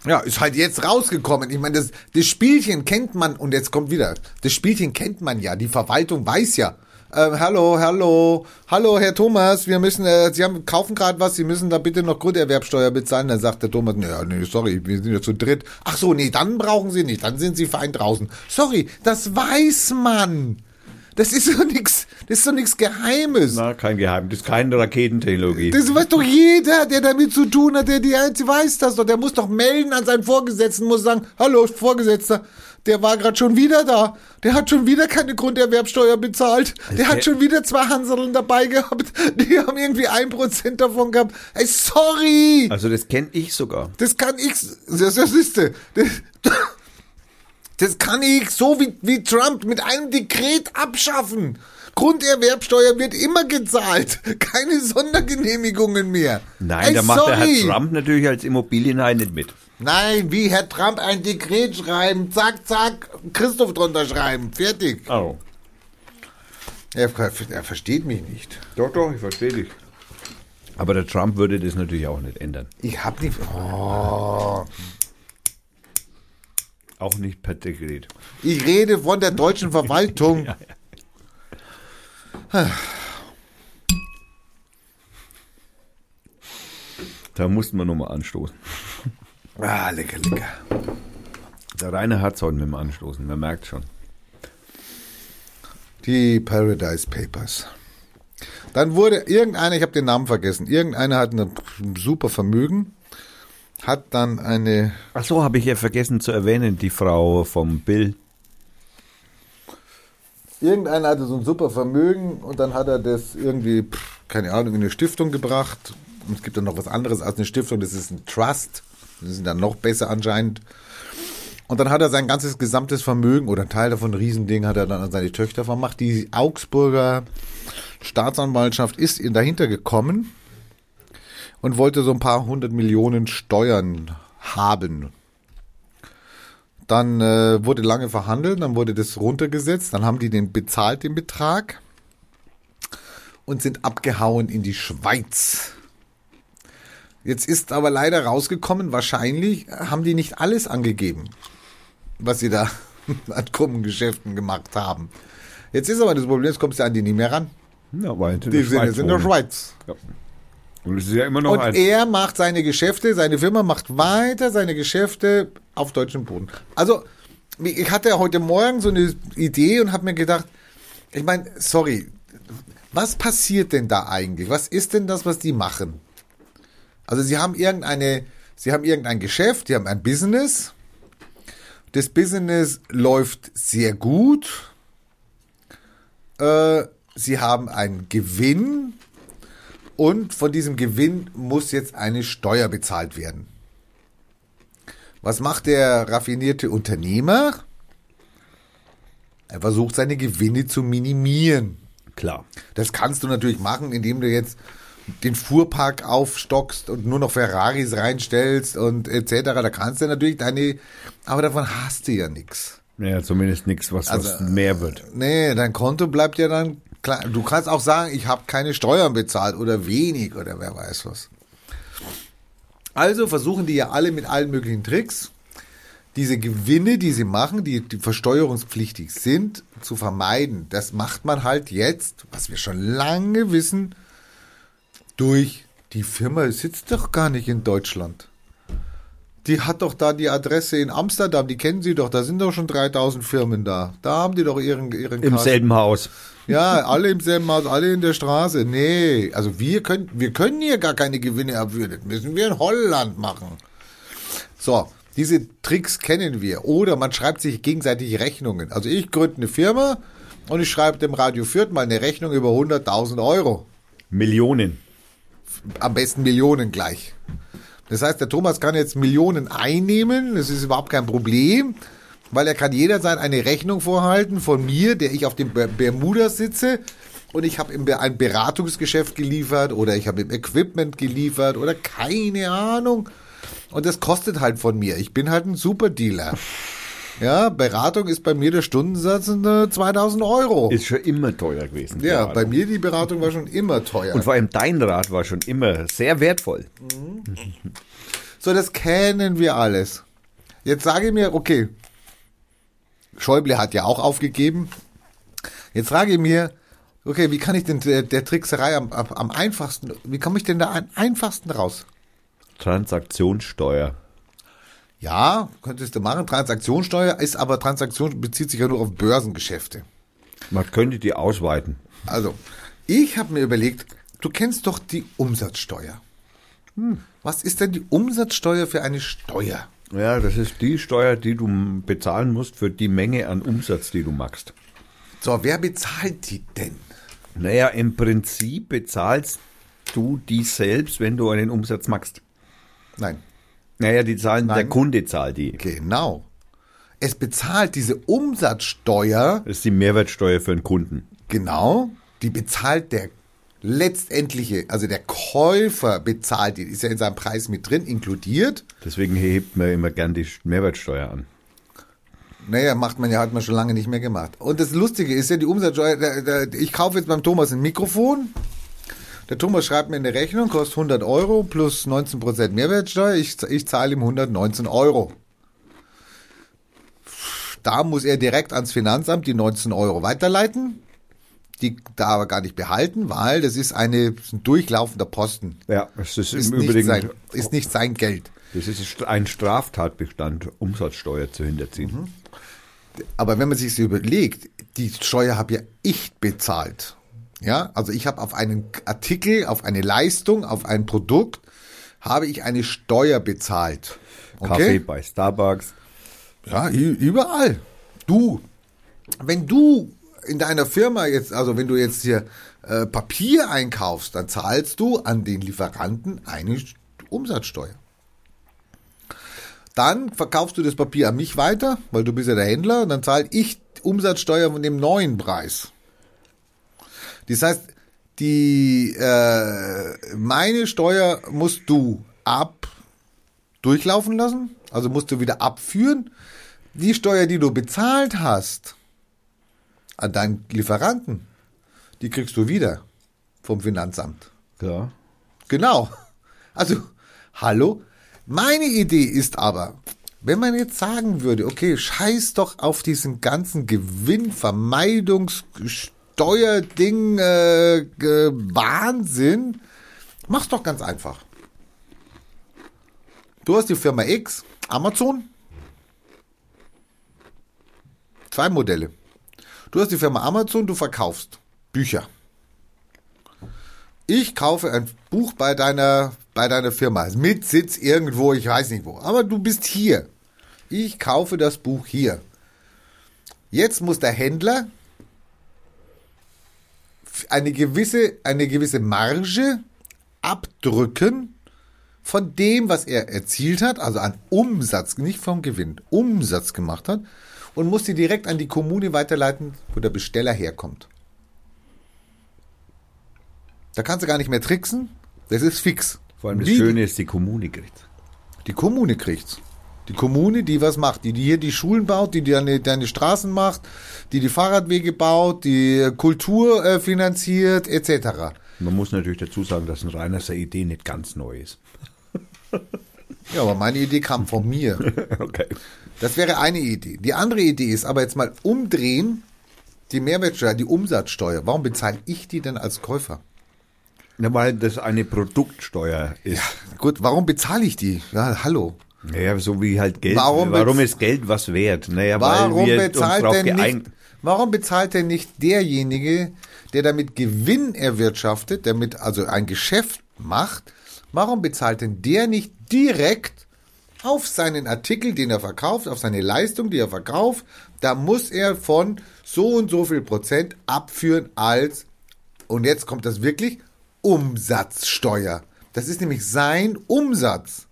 [SPEAKER 2] Ja, ist halt jetzt rausgekommen. Ich meine, das, das Spielchen kennt man, und jetzt kommt wieder, das Spielchen kennt man ja, die Verwaltung weiß ja. Ähm, hallo, hallo, hallo, Herr Thomas, wir müssen, äh, Sie haben, kaufen gerade was, Sie müssen da bitte noch Grunderwerbsteuer bezahlen. Dann sagt der Thomas, nee, nee, sorry, wir sind ja zu dritt. Ach so, nee, dann brauchen Sie nicht, dann sind Sie fein draußen. Sorry, das weiß man. Das ist doch nix, das ist doch nix Geheimes.
[SPEAKER 1] Na, kein Geheimnis. Das ist keine Raketentechnologie.
[SPEAKER 2] Das weiß doch jeder, der damit zu tun hat, der die weiß das doch. Der muss doch melden an seinen Vorgesetzten, muss sagen, hallo Vorgesetzter, der war gerade schon wieder da. Der hat schon wieder keine Grunderwerbsteuer bezahlt. Der hat
[SPEAKER 1] der-
[SPEAKER 2] schon wieder zwei Hanseln dabei gehabt. Die haben irgendwie ein Prozent davon gehabt. Ey, sorry.
[SPEAKER 1] Also das kenne ich sogar.
[SPEAKER 2] Das kann ich, das, das ist, das, das kann ich so wie, wie Trump mit einem Dekret abschaffen. Grunderwerbsteuer wird immer gezahlt. Keine Sondergenehmigungen mehr.
[SPEAKER 1] Nein,
[SPEAKER 2] Ey,
[SPEAKER 1] da macht der. Herr Trump natürlich als Immobilienhai nicht mit.
[SPEAKER 2] Nein, wie Herr Trump ein Dekret schreiben, zack, zack, Christoph drunter schreiben, fertig.
[SPEAKER 1] Oh.
[SPEAKER 2] Er, er versteht mich nicht.
[SPEAKER 1] Doch, doch, ich verstehe dich. Aber der Trump würde das natürlich auch nicht ändern.
[SPEAKER 2] Ich hab nicht. Oh.
[SPEAKER 1] Auch nicht per Dekret.
[SPEAKER 2] Ich rede von der deutschen Verwaltung.
[SPEAKER 1] Da mussten wir nochmal anstoßen.
[SPEAKER 2] Ah, lecker, lecker.
[SPEAKER 1] Der Rainer hat heute mit dem Anstoßen, man merkt schon.
[SPEAKER 2] Die Paradise Papers. Dann wurde irgendeiner, ich habe den Namen vergessen, irgendeiner hat ein super Vermögen, hat dann eine,
[SPEAKER 1] Ach so, habe ich ja vergessen zu erwähnen, die Frau vom Bill.
[SPEAKER 2] Irgendeiner hatte so ein super Vermögen und dann hat er das irgendwie, keine Ahnung, in eine Stiftung gebracht. Und es gibt dann noch was anderes als eine Stiftung, das ist ein Trust. Das ist dann noch besser anscheinend. Und dann hat er sein ganzes gesamtes Vermögen oder ein Teil davon, ein Riesending, hat er dann an seine Töchter vermacht. Die Augsburger Staatsanwaltschaft ist dahinter gekommen und wollte so ein paar hundert Millionen Steuern haben. Dann äh, wurde lange verhandelt, dann wurde das runtergesetzt, dann haben die den bezahlt, den Betrag, und sind abgehauen in die Schweiz. Jetzt ist aber leider rausgekommen, wahrscheinlich haben die nicht alles angegeben, was sie da an krummen Geschäften gemacht haben. Jetzt ist aber das Problem, jetzt kommst du an die nicht mehr ran.
[SPEAKER 1] Ja, weil
[SPEAKER 2] Die sind jetzt in der Schweiz.
[SPEAKER 1] Ja. Und ja immer noch
[SPEAKER 2] Und er macht seine Geschäfte, seine Firma macht weiter seine Geschäfte auf deutschem Boden. Also, ich hatte heute Morgen so eine Idee und habe mir gedacht, ich meine, sorry, was passiert denn da eigentlich? Was ist denn das, was die machen? Also, sie haben irgendeine, sie haben irgendein Geschäft, die haben ein Business. Das Business läuft sehr gut. Äh, sie haben einen Gewinn Und von diesem Gewinn muss jetzt eine Steuer bezahlt werden. Was macht der raffinierte Unternehmer? Er versucht seine Gewinne zu minimieren.
[SPEAKER 1] Klar.
[SPEAKER 2] Das kannst du natürlich machen, indem du jetzt den Fuhrpark aufstockst und nur noch Ferraris reinstellst und etc. Da kannst du natürlich deine, aber davon hast du ja nichts.
[SPEAKER 1] Ja, zumindest nichts, was, was
[SPEAKER 2] Also,
[SPEAKER 1] mehr wird.
[SPEAKER 2] Nee, dein Konto bleibt ja dann klar. Du kannst auch sagen, ich habe keine Steuern bezahlt oder wenig oder wer weiß was. Also versuchen die ja alle mit allen möglichen Tricks, diese Gewinne, die sie machen, die, die versteuerungspflichtig sind, zu vermeiden. Das macht man halt jetzt, was wir schon lange wissen, durch die Firma sitzt doch gar nicht in Deutschland. Die hat doch da die Adresse in Amsterdam, die kennen Sie doch, da sind doch schon 3000 Firmen da. Da haben die doch ihren, ihren
[SPEAKER 1] Im
[SPEAKER 2] Kasten.
[SPEAKER 1] selben Haus.
[SPEAKER 2] Ja, alle im selben Haus, alle in der Straße. Nee, also wir können, wir können hier gar keine Gewinne abführen. Das müssen wir in Holland machen. So, diese Tricks kennen wir. Oder man schreibt sich gegenseitig Rechnungen. Also ich gründe eine Firma und ich schreibe dem Radio Fürth mal eine Rechnung über 100.000 Euro.
[SPEAKER 1] Millionen.
[SPEAKER 2] Am besten Millionen gleich. Das heißt, der Thomas kann jetzt Millionen einnehmen. Das ist überhaupt kein Problem, weil er kann jederzeit eine Rechnung vorhalten von mir, der ich auf dem Ber- Bermuda sitze und ich habe ihm ein Beratungsgeschäft geliefert oder ich habe ihm Equipment geliefert oder keine Ahnung. Und das kostet halt von mir. Ich bin halt ein Superdealer. Ja, Beratung ist bei mir der Stundensatz äh, 2000 Euro.
[SPEAKER 1] Ist schon immer teuer gewesen.
[SPEAKER 2] ja, bei mir die Beratung war schon immer teuer.
[SPEAKER 1] Und vor allem dein Rad war schon immer sehr wertvoll.
[SPEAKER 2] So, das kennen wir alles. Jetzt sage ich mir, okay, Schäuble hat ja auch aufgegeben. Jetzt frage ich mir, okay, wie kann ich denn der, der Trickserei am, am, einfachsten, wie komme ich denn da am einfachsten raus?
[SPEAKER 1] Transaktionssteuer.
[SPEAKER 2] Ja, könntest du machen. Transaktionssteuer ist aber Transaktion bezieht sich ja nur auf Börsengeschäfte.
[SPEAKER 1] Man könnte die ausweiten.
[SPEAKER 2] Also, ich habe mir überlegt, du kennst doch die Umsatzsteuer. Hm, was ist denn die Umsatzsteuer für eine Steuer?
[SPEAKER 1] Ja, das ist die Steuer, die du bezahlen musst für die Menge an Umsatz, die du machst.
[SPEAKER 2] So, wer bezahlt die denn?
[SPEAKER 1] Naja, im Prinzip bezahlst du die selbst, wenn du einen Umsatz machst.
[SPEAKER 2] Nein,
[SPEAKER 1] Naja, die zahlen, der
[SPEAKER 2] Nein.
[SPEAKER 1] Kunde zahlt die.
[SPEAKER 2] Genau. Es bezahlt diese Umsatzsteuer,
[SPEAKER 1] Das ist die Mehrwertsteuer für den Kunden.
[SPEAKER 2] genau, die bezahlt der letztendliche, also der Käufer bezahlt die, ist ja in seinem Preis mit drin, inkludiert.
[SPEAKER 1] Deswegen hebt man immer gern die Mehrwertsteuer an.
[SPEAKER 2] Naja, macht man ja, hat man schon lange nicht mehr gemacht. Und das Lustige ist ja, die Umsatzsteuer, ich kaufe jetzt beim Thomas ein Mikrofon. Der Thomas schreibt mir eine Rechnung, kostet 100 Euro plus 19% Mehrwertsteuer. Ich, ich zahle ihm 119 Euro. Da muss er direkt ans Finanzamt die 19 Euro weiterleiten. Die da aber gar nicht behalten, weil das ist eine, das ist ein durchlaufender Posten.
[SPEAKER 1] Ja, das ist,
[SPEAKER 2] Ist
[SPEAKER 1] im
[SPEAKER 2] nicht,
[SPEAKER 1] Übrigen
[SPEAKER 2] sein, ist nicht sein Geld.
[SPEAKER 1] das ist ein Straftatbestand, Umsatzsteuer zu hinterziehen.
[SPEAKER 2] Aber wenn man sich so überlegt, die Steuer habe ja ich bezahlt. Ja, also ich habe auf einen Artikel, auf eine Leistung, auf ein Produkt, habe ich eine Steuer bezahlt.
[SPEAKER 1] Kaffee
[SPEAKER 2] Okay?
[SPEAKER 1] bei Starbucks.
[SPEAKER 2] Ja, überall. Du, wenn du in deiner Firma jetzt, also wenn du jetzt hier äh, Papier einkaufst, dann zahlst du an den Lieferanten eine St- Umsatzsteuer. Dann verkaufst du das Papier an mich weiter, weil du bist ja der Händler, und dann zahle ich Umsatzsteuer von dem neuen Preis. Das heißt, die äh, meine Steuer musst du ab durchlaufen lassen, also musst du wieder abführen. Die Steuer, die du bezahlt hast an deinen Lieferanten, die kriegst du wieder vom Finanzamt.
[SPEAKER 1] Ja.
[SPEAKER 2] Genau. Also, hallo? Meine Idee ist aber, wenn man jetzt sagen würde, okay, scheiß doch auf diesen ganzen Gewinnvermeidungssteuerding, äh, Wahnsinn, mach's doch ganz einfach. Du hast die Firma X, Amazon, zwei Modelle. Du hast die Firma Amazon, du verkaufst Bücher. Ich kaufe ein Buch bei deiner, bei deiner Firma. Mit Sitz irgendwo, ich weiß nicht wo. Aber du bist hier. Ich kaufe das Buch hier. Jetzt muss der Händler eine gewisse, eine gewisse Marge abdrücken von dem, was er erzielt hat, also an Umsatz, nicht vom Gewinn, Umsatz gemacht hat und muss die direkt an die Kommune weiterleiten, wo der Besteller herkommt. Da kannst du gar nicht mehr tricksen, das ist fix.
[SPEAKER 1] Vor allem das
[SPEAKER 2] Wie-
[SPEAKER 1] Schöne ist, die Kommune kriegt.
[SPEAKER 2] Die Kommune kriegt's. Die Kommune, die was macht, die, die hier die Schulen baut, die deine, deine Straßen macht, die die Fahrradwege baut, die Kultur äh, finanziert, etc.
[SPEAKER 1] Man muss natürlich dazu sagen, dass ein Reiners Idee nicht ganz neu ist.
[SPEAKER 2] Ja, aber meine Idee kam von mir.
[SPEAKER 1] Okay.
[SPEAKER 2] Das wäre eine Idee. Die andere Idee ist aber jetzt mal umdrehen, die Mehrwertsteuer, die Umsatzsteuer. Warum bezahle ich die denn als Käufer?
[SPEAKER 1] Na, weil das eine Produktsteuer ist.
[SPEAKER 2] Gut, warum bezahle ich die? Ja, hallo.
[SPEAKER 1] Naja, so wie halt Geld.
[SPEAKER 2] Warum
[SPEAKER 1] Warum, ist Geld was wert? Naja,
[SPEAKER 2] Warum
[SPEAKER 1] weil wir uns
[SPEAKER 2] bezahlt
[SPEAKER 1] drauf
[SPEAKER 2] denn nicht, warum bezahlt denn nicht derjenige, der damit Gewinn erwirtschaftet, der mit also ein Geschäft macht, warum bezahlt denn der nicht direkt auf seinen Artikel, den er verkauft, auf seine Leistung, die er verkauft, da muss er von so und so viel Prozent abführen als, und jetzt kommt das wirklich, Umsatzsteuer. Das ist nämlich sein Umsatz.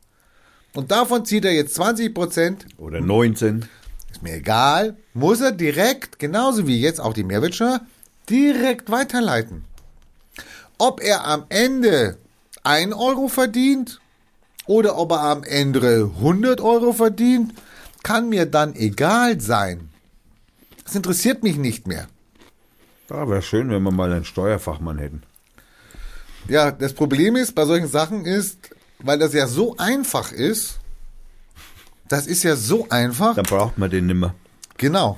[SPEAKER 2] Und davon zieht er jetzt 20 Prozent
[SPEAKER 1] Oder 19.
[SPEAKER 2] ist mir egal, muss er direkt, genauso wie jetzt auch die Mehrwertsteuer, direkt weiterleiten. Ob er am Ende 1 Euro verdient oder ob er am Ende 100 Euro verdient, kann mir dann egal sein. Das interessiert mich nicht mehr.
[SPEAKER 1] Da wäre schön, wenn wir mal einen Steuerfachmann hätten.
[SPEAKER 2] Ja, das Problem ist bei solchen Sachen ist, weil das ja so einfach ist, das ist ja so einfach,
[SPEAKER 1] Dann braucht man den nimmer.
[SPEAKER 2] Genau.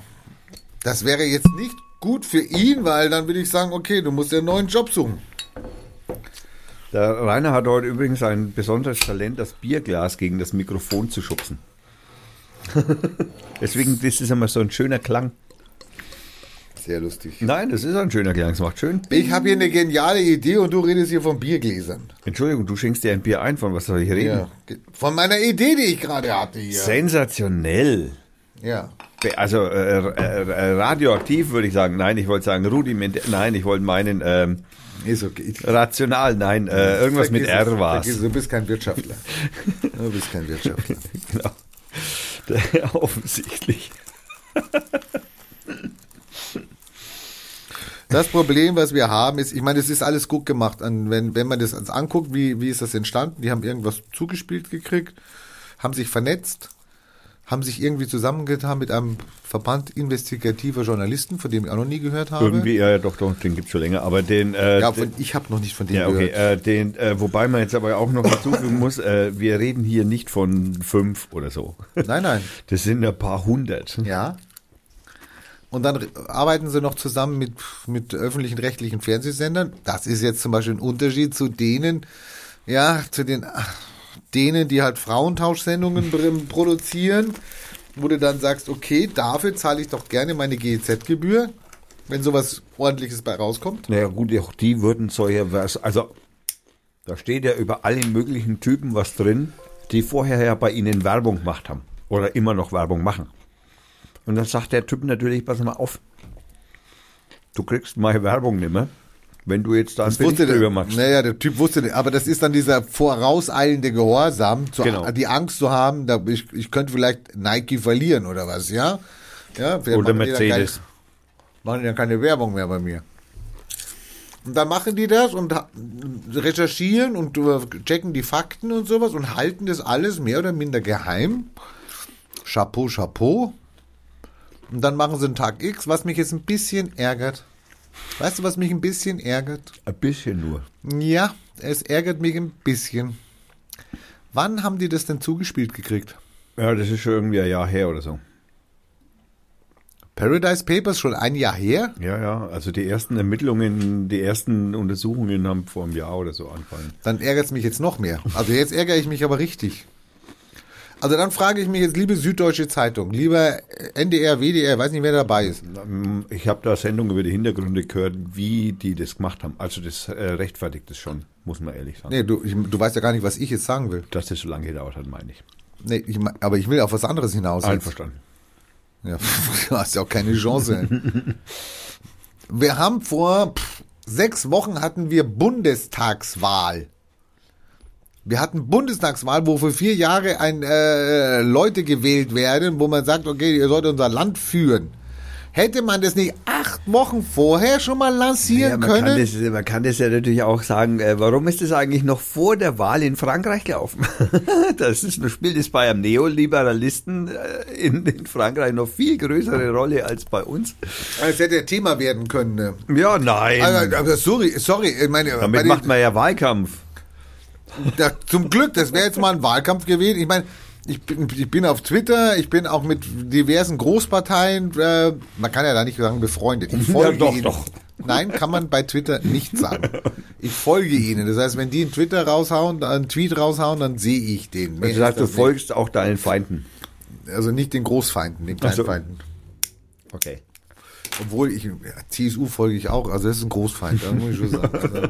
[SPEAKER 2] Das wäre jetzt nicht gut für ihn, weil dann würde ich sagen, okay, du musst dir einen neuen Job suchen.
[SPEAKER 1] Der Rainer hat heute übrigens ein besonderes Talent, das Bierglas gegen das Mikrofon zu schubsen. Deswegen das ist immer so ein schöner Klang.
[SPEAKER 2] Sehr lustig.
[SPEAKER 1] Nein, das ist ein schöner Klang. Es macht schön.
[SPEAKER 2] Ich habe hier eine geniale Idee und du redest hier von Biergläsern.
[SPEAKER 1] Entschuldigung, du schenkst dir ein Bier ein. Von was soll ich reden?
[SPEAKER 2] Ja. Von meiner Idee, die ich gerade hatte hier.
[SPEAKER 1] Sensationell.
[SPEAKER 2] Ja.
[SPEAKER 1] Also äh, äh, äh, radioaktiv würde ich sagen. Nein, ich wollte sagen rudimentär. Nein, ich wollte meinen ähm,
[SPEAKER 2] Ist okay.
[SPEAKER 1] rational. Nein, äh, irgendwas mit
[SPEAKER 2] Vergiss es,
[SPEAKER 1] R war
[SPEAKER 2] es. Du bist kein Wirtschaftler. Du bist kein Wirtschaftler.
[SPEAKER 1] Genau. Offensichtlich.
[SPEAKER 2] Das Problem, was wir haben, ist, ich meine, es ist alles gut gemacht. Und wenn, wenn man das anguckt, wie, wie ist das entstanden? Die haben irgendwas zugespielt gekriegt, haben sich vernetzt, haben sich irgendwie zusammengetan mit einem Verband investigativer Journalisten, von dem ich auch noch nie gehört habe.
[SPEAKER 1] Irgendwie, ja, doch, doch, den gibt's schon länger. Aber den, äh,
[SPEAKER 2] Ja, von, ich habe noch nicht von dem
[SPEAKER 1] Ja, okay.
[SPEAKER 2] gehört.
[SPEAKER 1] Äh, den, äh, wobei man jetzt aber auch noch hinzufügen muss, äh, wir reden hier nicht von fünf oder so.
[SPEAKER 2] Nein, nein.
[SPEAKER 1] Das sind ein paar hundert.
[SPEAKER 2] Ja. Und dann arbeiten sie noch zusammen mit, mit öffentlichen rechtlichen Fernsehsendern. Das ist jetzt zum Beispiel ein Unterschied zu denen, ja, zu den, ach, denen, die halt Frauentauschsendungen produzieren, wo du dann sagst, okay, dafür zahle ich doch gerne meine GEZ-Gebühr, wenn sowas ordentliches bei rauskommt.
[SPEAKER 1] Naja, gut, auch die würden solche, also da steht ja über alle möglichen Typen was drin, die vorher ja bei ihnen Werbung gemacht haben oder immer noch Werbung machen. Und dann sagt der Typ natürlich, pass mal auf, du kriegst meine Werbung nimmer, wenn du jetzt da einen
[SPEAKER 2] Das
[SPEAKER 1] Bericht
[SPEAKER 2] wusste
[SPEAKER 1] drüber machst.
[SPEAKER 2] naja, der Typ wusste, aber das ist dann dieser vorauseilende Gehorsam, zu,
[SPEAKER 1] Genau.
[SPEAKER 2] die Angst zu haben, da, ich, ich könnte vielleicht Nike verlieren oder was, ja? ja
[SPEAKER 1] Oder
[SPEAKER 2] die
[SPEAKER 1] Mercedes.
[SPEAKER 2] Keine, machen dann keine Werbung mehr bei mir. Und dann machen die das und recherchieren und checken die Fakten und sowas und halten das alles mehr oder minder geheim. Chapeau, Chapeau. Und dann machen sie einen Tag X, was mich jetzt ein bisschen ärgert. Weißt du, was mich ein bisschen ärgert?
[SPEAKER 1] Ein bisschen nur.
[SPEAKER 2] Ja, es ärgert mich ein bisschen. Wann haben die das denn zugespielt gekriegt?
[SPEAKER 1] Ja, das ist schon irgendwie ein Jahr her oder so.
[SPEAKER 2] Paradise Papers schon ein Jahr her?
[SPEAKER 1] Ja, ja, also die ersten Ermittlungen, die ersten Untersuchungen haben vor einem Jahr oder so angefangen.
[SPEAKER 2] Dann ärgert es mich jetzt noch mehr. Also jetzt ärgere ich mich aber richtig. Also dann frage ich mich jetzt, liebe Süddeutsche Zeitung, lieber NDR, WDR, weiß nicht, wer dabei ist.
[SPEAKER 1] Ich habe da Sendungen über die Hintergründe gehört, wie die das gemacht haben. Also das äh, rechtfertigt es schon, muss man ehrlich sagen.
[SPEAKER 2] Nee, du, ich, du weißt ja gar nicht, was ich jetzt sagen will.
[SPEAKER 1] Dass das so lange gedauert hat, meine ich.
[SPEAKER 2] Nee, ich, aber ich will auf was anderes hinaus.
[SPEAKER 1] Einverstanden.
[SPEAKER 2] Ja, du hast ja auch keine Chance. wir haben vor pff, sechs Wochen hatten wir Bundestagswahl. Wir hatten Bundestagswahl, wo für vier Jahre ein, äh, Leute gewählt werden, wo man sagt, okay, ihr sollt unser Land führen. Hätte man das nicht acht Wochen vorher schon mal lancieren
[SPEAKER 1] Ja, man,
[SPEAKER 2] können?
[SPEAKER 1] kann das, man kann das ja natürlich auch sagen, äh, warum ist das eigentlich noch vor der Wahl in Frankreich gelaufen? das ist, spielt es bei einem Neoliberalisten äh, in, in Frankreich noch viel größere Rolle als bei uns.
[SPEAKER 2] Es hätte Thema werden können. ne?
[SPEAKER 1] Ja, nein.
[SPEAKER 2] Aber, aber sorry, sorry, meine,
[SPEAKER 1] Damit macht man ja Wahlkampf.
[SPEAKER 2] Da, zum Glück, das wäre jetzt mal ein Wahlkampf gewesen. Ich meine, ich bin, ich bin auf Twitter, ich bin auch mit diversen Großparteien, äh, man kann ja da nicht sagen befreundet. Ich folge
[SPEAKER 1] doch,
[SPEAKER 2] ihnen.
[SPEAKER 1] doch.
[SPEAKER 2] Nein, kann man bei Twitter nicht sagen. Ich folge ihnen. Das heißt, wenn die einen Twitter raushauen, einen Tweet raushauen, dann sehe ich den. Mehr
[SPEAKER 1] Das heißt,
[SPEAKER 2] ist
[SPEAKER 1] du
[SPEAKER 2] das
[SPEAKER 1] folgst auch deinen Feinden.
[SPEAKER 2] Also nicht den Großfeinden, den
[SPEAKER 1] Ach so.
[SPEAKER 2] Kleinfeinden.
[SPEAKER 1] Okay.
[SPEAKER 2] Obwohl ich, ja, CSU folge ich auch, also das ist ein Großfeind, das muss ich schon sagen. Also,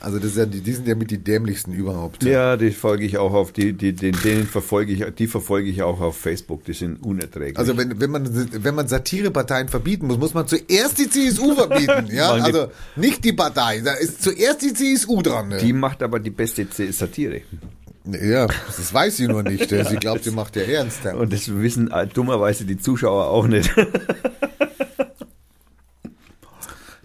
[SPEAKER 2] also das ja, die, die sind ja mit die dämlichsten überhaupt.
[SPEAKER 1] Ja, die folge ich auch auf die, die, den, denen verfolge ich, die verfolge ich auch auf Facebook. Die sind unerträglich.
[SPEAKER 2] Also wenn, wenn man wenn man Satireparteien verbieten muss, muss man zuerst die CSU verbieten, ja? Also nicht die Partei, da ist zuerst die CSU dran. Ne?
[SPEAKER 1] die macht aber die beste Satire.
[SPEAKER 2] ja, das weiß sie nur nicht. Sie glaubt, sie macht ja ernst. ja.
[SPEAKER 1] Und das wissen äh, dummerweise die Zuschauer auch nicht.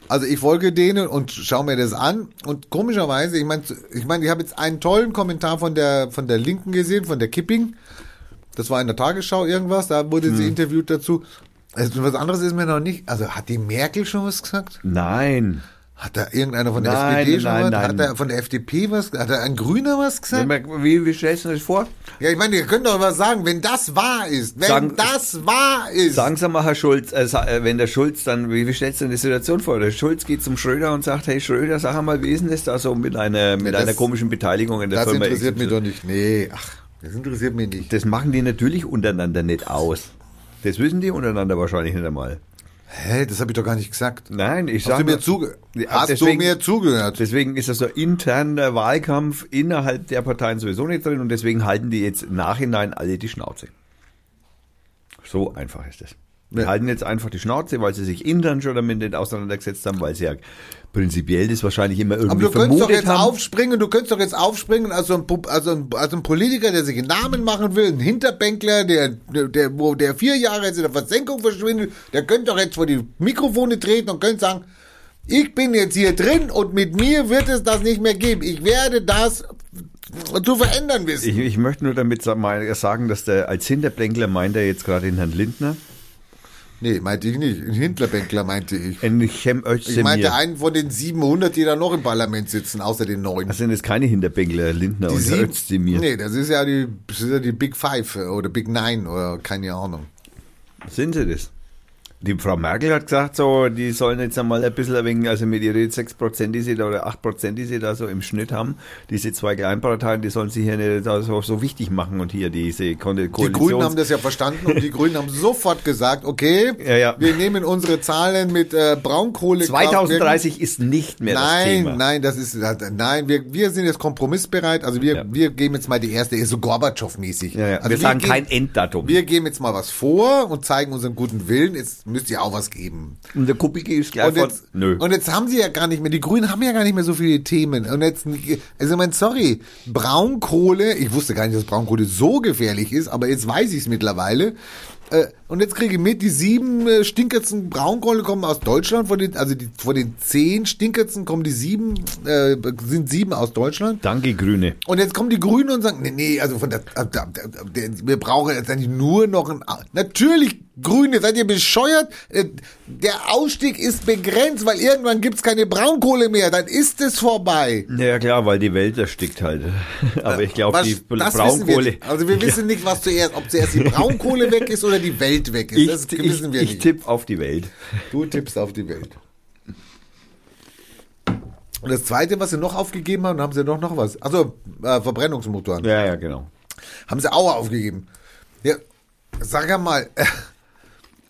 [SPEAKER 2] Also ich folge denen und schaue mir das an und komischerweise, ich meine, ich meine, ich habe jetzt einen tollen Kommentar von der von der Linken gesehen, von der Kipping. Das war in der Tagesschau irgendwas, da wurde
[SPEAKER 1] Hm.
[SPEAKER 2] sie interviewt dazu. Also was anderes ist mir noch nicht. Also hat die Merkel schon was gesagt?
[SPEAKER 1] Nein.
[SPEAKER 2] Hat da irgendeiner von der
[SPEAKER 1] Nein,
[SPEAKER 2] SPD schon
[SPEAKER 1] nein,
[SPEAKER 2] was?
[SPEAKER 1] nein.
[SPEAKER 2] Hat er von der FDP was? Hat er ein Grüner was gesagt?
[SPEAKER 1] Wie, wie stellst du das vor?
[SPEAKER 2] Ja, ich meine, ihr könnt doch was sagen, wenn das wahr ist. Wenn
[SPEAKER 1] Sagen-
[SPEAKER 2] das wahr ist.
[SPEAKER 1] Sagen Sie mal, Herr Schulz, äh, äh, wenn der Schulz dann, wie, wie stellst du dir die Situation vor? Der Schulz geht zum Schröder und sagt, hey Schröder, sag mal, wie ist denn das da so mit einer, mit
[SPEAKER 2] das-
[SPEAKER 1] einer komischen Beteiligung in der
[SPEAKER 2] das
[SPEAKER 1] Firma
[SPEAKER 2] interessiert mich doch nicht. Nee, ach, das interessiert mich nicht.
[SPEAKER 1] Das machen die natürlich untereinander nicht aus. Das wissen die untereinander wahrscheinlich nicht einmal.
[SPEAKER 2] Hä, das habe ich doch gar nicht gesagt.
[SPEAKER 1] Nein, ich
[SPEAKER 2] Hast du
[SPEAKER 1] sage
[SPEAKER 2] mir,
[SPEAKER 1] Ja,
[SPEAKER 2] hast
[SPEAKER 1] deswegen-
[SPEAKER 2] du mir zugehört?
[SPEAKER 1] Deswegen ist das so interner Wahlkampf innerhalb der Parteien sowieso nicht drin und deswegen halten die jetzt im Nachhinein alle die Schnauze. So einfach ist es.
[SPEAKER 2] Ja.
[SPEAKER 1] halten jetzt einfach die Schnauze, weil sie sich intern schon damit nicht auseinandergesetzt haben, weil sie ja prinzipiell das wahrscheinlich immer irgendwie
[SPEAKER 2] Aber du könntest doch
[SPEAKER 1] vermutet
[SPEAKER 2] jetzt
[SPEAKER 1] haben.
[SPEAKER 2] aufspringen, du könntest doch jetzt aufspringen als so ein, also ein, also ein Politiker, der sich einen Namen machen will, ein Hinterbänkler, der, der, wo der vier Jahre jetzt in der Versenkung verschwindet, der könnte doch jetzt vor die Mikrofone treten und könnte sagen, ich bin jetzt hier drin und mit mir wird es das nicht mehr geben. Ich werde das zu verändern wissen.
[SPEAKER 1] Ich, ich möchte nur damit sagen, dass der als Hinterblänkler meint er jetzt gerade den Herrn Lindner.
[SPEAKER 2] Nee, meinte ich nicht. Ein Hinterbänkler meinte ich.
[SPEAKER 1] Ein
[SPEAKER 2] Ich meinte einen von den 700, die da noch im Parlament sitzen, außer den neun.
[SPEAKER 1] Das sind jetzt keine Hinterbänkler, Lindner
[SPEAKER 2] Die
[SPEAKER 1] und
[SPEAKER 2] sieben-
[SPEAKER 1] Özdemir.
[SPEAKER 2] Nee, das ist ja die, das ist ja die Big Five oder Big Nine oder keine Ahnung.
[SPEAKER 1] Sind sie das? Die Frau Merkel hat gesagt, so, die sollen jetzt einmal ein bisschen wenig, also mit ihren 6%, die sie da oder 8%, die sie da so im Schnitt haben, diese zwei Kleinparteien, die sollen sich hier nicht so, so wichtig machen und hier diese Ko
[SPEAKER 2] Die. Grünen haben das ja verstanden und die Grünen haben sofort gesagt, okay,
[SPEAKER 1] Ja, ja.
[SPEAKER 2] wir nehmen unsere Zahlen mit äh, Braunkohle.
[SPEAKER 1] 2030 ist nicht mehr das
[SPEAKER 2] Nein,
[SPEAKER 1] Thema.
[SPEAKER 2] nein, das ist nein, wir, wir sind jetzt kompromissbereit. Also wir,
[SPEAKER 1] Ja.
[SPEAKER 2] wir geben jetzt mal die erste, so Gorbatschow-mäßig. Also
[SPEAKER 1] wir sagen
[SPEAKER 2] geben-
[SPEAKER 1] kein Enddatum.
[SPEAKER 2] Wir geben jetzt mal was vor und zeigen unseren guten Willen. Jetzt müsst ihr auch was geben.
[SPEAKER 1] und der Kubicki ist gleich
[SPEAKER 2] Und
[SPEAKER 1] von...
[SPEAKER 2] jetzt,
[SPEAKER 1] Nö.
[SPEAKER 2] und jetzt haben sie ja gar nicht mehr, die Grünen haben ja gar nicht mehr so viele Themen. Und jetzt, also ich meine, sorry, Braunkohle, ich wusste gar nicht, dass Braunkohle so gefährlich ist, aber jetzt weiß ich es mittlerweile. Äh, Und jetzt kriege ich mit, die sieben äh, stinkertsten Braunkohle kommen aus Deutschland, von den, also die, von den zehn stinkertsten kommen die sieben, äh, sind sieben aus Deutschland.
[SPEAKER 1] Danke, Grüne.
[SPEAKER 2] Und jetzt kommen die Grünen und sagen, nee, nee, also von der, äh, da- der wir brauchen jetzt eigentlich nur noch ein, natürlich Grüne, seid ihr bescheuert? Äh, Der Ausstieg ist begrenzt, weil irgendwann gibt's keine Braunkohle mehr, dann ist es vorbei.
[SPEAKER 1] Ja klar, weil die Welt erstickt halt. Aber ich glaube, die Braunkohle...
[SPEAKER 2] Wir. Also wir wissen nicht, was zuerst, ob zuerst die Braunkohle weg ist oder die Welt weg ist.
[SPEAKER 1] Ich,
[SPEAKER 2] das
[SPEAKER 1] ich,
[SPEAKER 2] wissen wir
[SPEAKER 1] ich
[SPEAKER 2] nicht.
[SPEAKER 1] tippe auf die Welt.
[SPEAKER 2] Du tippst auf die Welt. Und das zweite, was sie noch aufgegeben haben, haben sie noch, noch was. Also äh, Verbrennungsmotoren.
[SPEAKER 1] Ja, ja, genau.
[SPEAKER 2] Haben sie auch aufgegeben. Ja, sag ja mal, äh,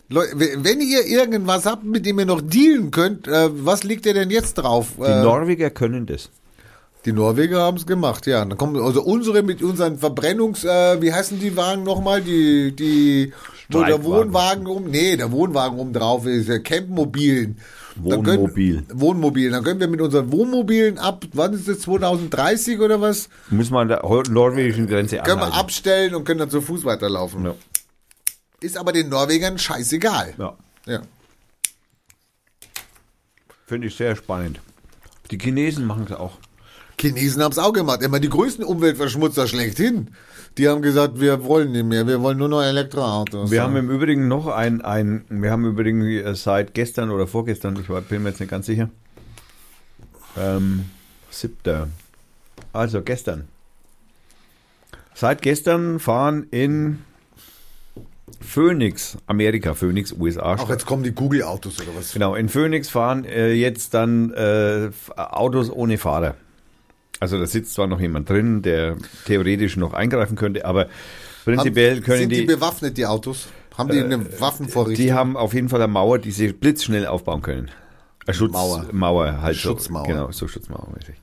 [SPEAKER 2] Leute, wenn ihr irgendwas habt, mit dem ihr noch dealen könnt, äh, was liegt ihr denn jetzt drauf?
[SPEAKER 1] Die
[SPEAKER 2] Äh,
[SPEAKER 1] Norweger können das.
[SPEAKER 2] Die Norweger haben es gemacht, ja. Dann kommen also unsere mit unseren Verbrennungs, äh, wie heißen die Wagen nochmal? Die, die, wo der. Wohnwagen um, nee, der Wohnwagen um drauf ist, der Campmobilen. Dann können-
[SPEAKER 1] Wohnmobil.
[SPEAKER 2] Wohnmobil. Dann können wir mit unseren Wohnmobilen ab, wann ist das, 2030 oder was?
[SPEAKER 1] Muss man an der norwegischen Grenze
[SPEAKER 2] Können wir
[SPEAKER 1] anhalten.
[SPEAKER 2] abstellen und können dann zu Fuß weiterlaufen.
[SPEAKER 1] Ja.
[SPEAKER 2] Ist aber den Norwegern scheißegal.
[SPEAKER 1] Ja,
[SPEAKER 2] Ja.
[SPEAKER 1] finde ich sehr spannend. Die Chinesen machen es auch.
[SPEAKER 2] Chinesen haben es auch gemacht. Immer die größten Umweltverschmutzer schlechthin. Die haben gesagt, wir wollen nicht mehr, wir wollen nur noch Elektroautos.
[SPEAKER 1] Wir haben im Übrigen noch ein, ein wir haben im Übrigen äh, seit gestern oder vorgestern, ich war, bin mir jetzt nicht ganz sicher, ähm, siebter, also gestern. Seit gestern fahren in Phoenix, Amerika, Phoenix, USA,
[SPEAKER 2] auch jetzt kommen die Google-Autos oder was?
[SPEAKER 1] Genau, in Phoenix fahren äh, jetzt dann äh, Autos ohne Fahrer. Also da sitzt zwar noch jemand drin, der theoretisch noch eingreifen könnte, aber prinzipiell
[SPEAKER 2] Haben-
[SPEAKER 1] können
[SPEAKER 2] sind die,
[SPEAKER 1] die, Äh,
[SPEAKER 2] bewaffnet, die Autos? Haben die eine Waffenvorrichtung?
[SPEAKER 1] die haben auf jeden Fall eine Mauer, die sie blitzschnell aufbauen können. Eine Schutzmauer.
[SPEAKER 2] Mauer.
[SPEAKER 1] Halt
[SPEAKER 2] Schutzmauer.
[SPEAKER 1] So, genau, so Schutzmauermäßig.